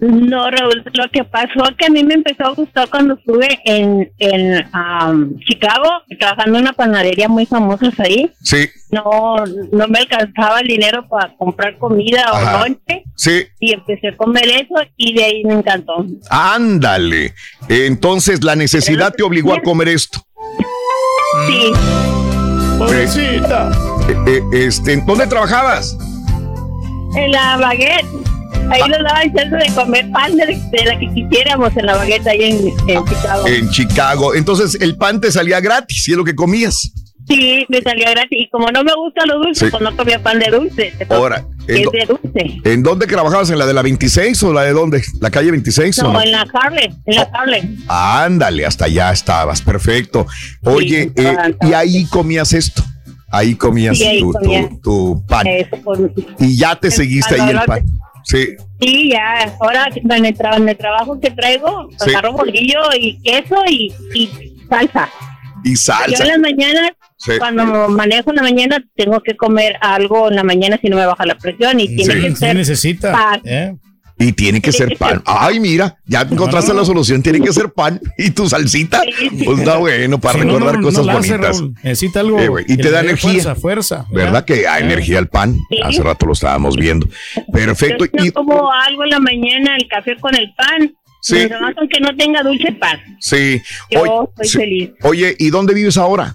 No, Raúl, lo que pasó es que a mí me empezó a gustar cuando estuve en, en am, Chicago, trabajando en una panadería muy famosa ahí. Sí, No, no me alcanzaba el dinero para comprar comida Ajá. o lonche sí. y empecé a comer eso y de ahí me encantó. Ándale. Entonces la necesidad te obligó a comer esto. Sí. Pobrecita. Eh, eh, este, ¿en ¿Dónde trabajabas? En la baguette. Ahí nos daban chance de comer pan de, de la que quisiéramos en la baguette ahí en, en Chicago. En Chicago. Entonces el pan te salía gratis y es lo que comías. Sí, me salió gratis. Y como no me gusta lo dulce, Sí. pues no comía pan de dulce. Ahora, ¿en, de dulce. ¿en dónde trabajabas? ¿En la de la 26 o la de dónde? ¿La calle 26 o No, en la Harley, en la Harley. Ándale, hasta allá estabas, perfecto. Oye, eh, y ahí comías esto. Ahí comías Sí, ahí tu, comía. tu- tu pan. Eso, Y ya te seguiste ahí el pan. Sí, Sí, ya. Ahora en el, tra- en el trabajo que traigo, Sí. agarro bolillo y queso y, y salsa. y Yo salsa. en las mañanas, Sí. cuando manejo en la mañana, tengo que comer algo en la mañana si no me baja la presión y tiene Sí, que sí ser necesita. pan. ¿eh? Y tiene que ser pan. [LAUGHS] Ay, mira, ya encontraste la solución. Tiene que ser pan y tu salsita. Pues está bueno para Sí, recordar no, no cosas hace, bonitas. Raúl. Necesita algo. Eh, y te da energía. Fuerza, fuerza. ¿Verdad que da energía el pan? Hace rato lo estábamos viendo. Perfecto. Yo Y, como algo en la mañana, el café con el pan. Sí. Aunque no tenga dulce pan. sí. Yo Oye, estoy sí. feliz. Oye, ¿y dónde vives ahora?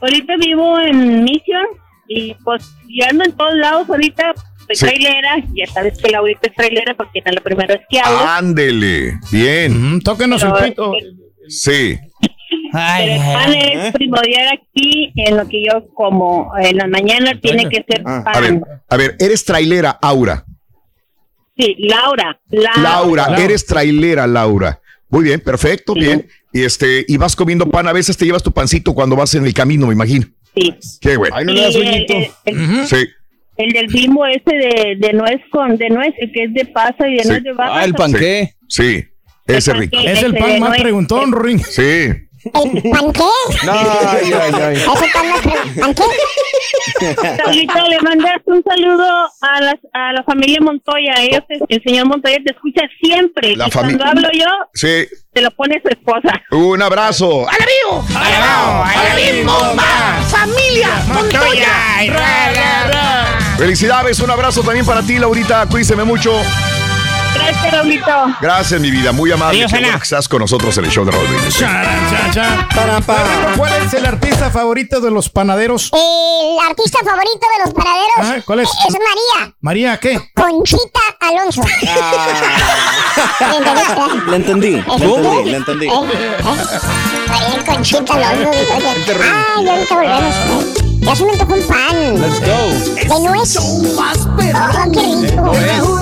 Ahorita vivo en Mission y pues ya ando en todos lados ahorita. Soy Sí. trailera, ya sabes que la ahorita es trailera porque es la primera vez que hago. Ándele. Bien. tóquenos Pero, el pito. Sí. Pero el pan es primordial aquí en lo que yo como. En la mañana tiene que ser pan. A ver, a ver, eres trailera, Aura. Sí, Laura. La- Laura, eres trailera, Laura. Muy bien, perfecto, bien. Y este, y vas comiendo pan, a veces te llevas tu pancito cuando vas en el camino, me imagino. Sí. Qué bueno. Y el, el- Sí. El del bimbo ese de, de nuez con de nuez, el que es de pasa y de Sí. nuez de vaca. Sí, Sí, ese rico. Es el pan más preguntón, Ring. Sí. ¿El pan qué? Ay, ay, ay. ¿Ese pan no es pan qué? Saulito, le mandas un saludo a, las, a la familia Montoya. Ellos, te- el señor Montoya te escucha siempre. La y cuando hablo yo, Sí. te lo pone su esposa. Un abrazo. ¡Alabío! ¡Alabío! ¡Bomba! ¡Familia! ¡Montoya! Felicidades, un abrazo también para ti, Laurita. Cuídese mucho. Gracias, Raulito. Gracias, mi vida. Muy amable. Qué bueno que estás con nosotros en el show de. Bueno, ¿Cuál es el artista favorito de los panaderos? El artista favorito de los panaderos Ah, ¿cuál es? es María María, ¿qué? Conchita Alonso. Le entendí, le entendí, le entendí. ¿Eh? ¿Eh? María Conchita Alonso. yo. Ay, ahorita volvemos. ¿eh? Ya se me antojó un pan. Let's go. De nuez. Oh, qué rico.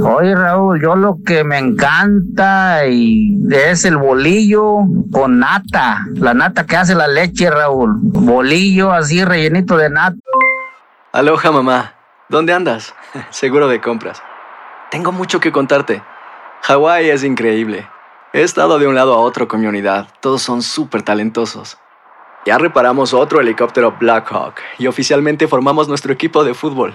Oye Raúl, yo lo que me encanta y es el bolillo con nata, la nata que hace la leche Raúl, bolillo así rellenito de nata. Aloha mamá, ¿dónde andas? [LAUGHS] Seguro de compras. Tengo mucho que contarte. Hawái es increíble. He estado de un lado a otro con mi unidad. Todos son súper talentosos. Ya reparamos otro helicóptero Blackhawk y oficialmente formamos nuestro equipo de fútbol.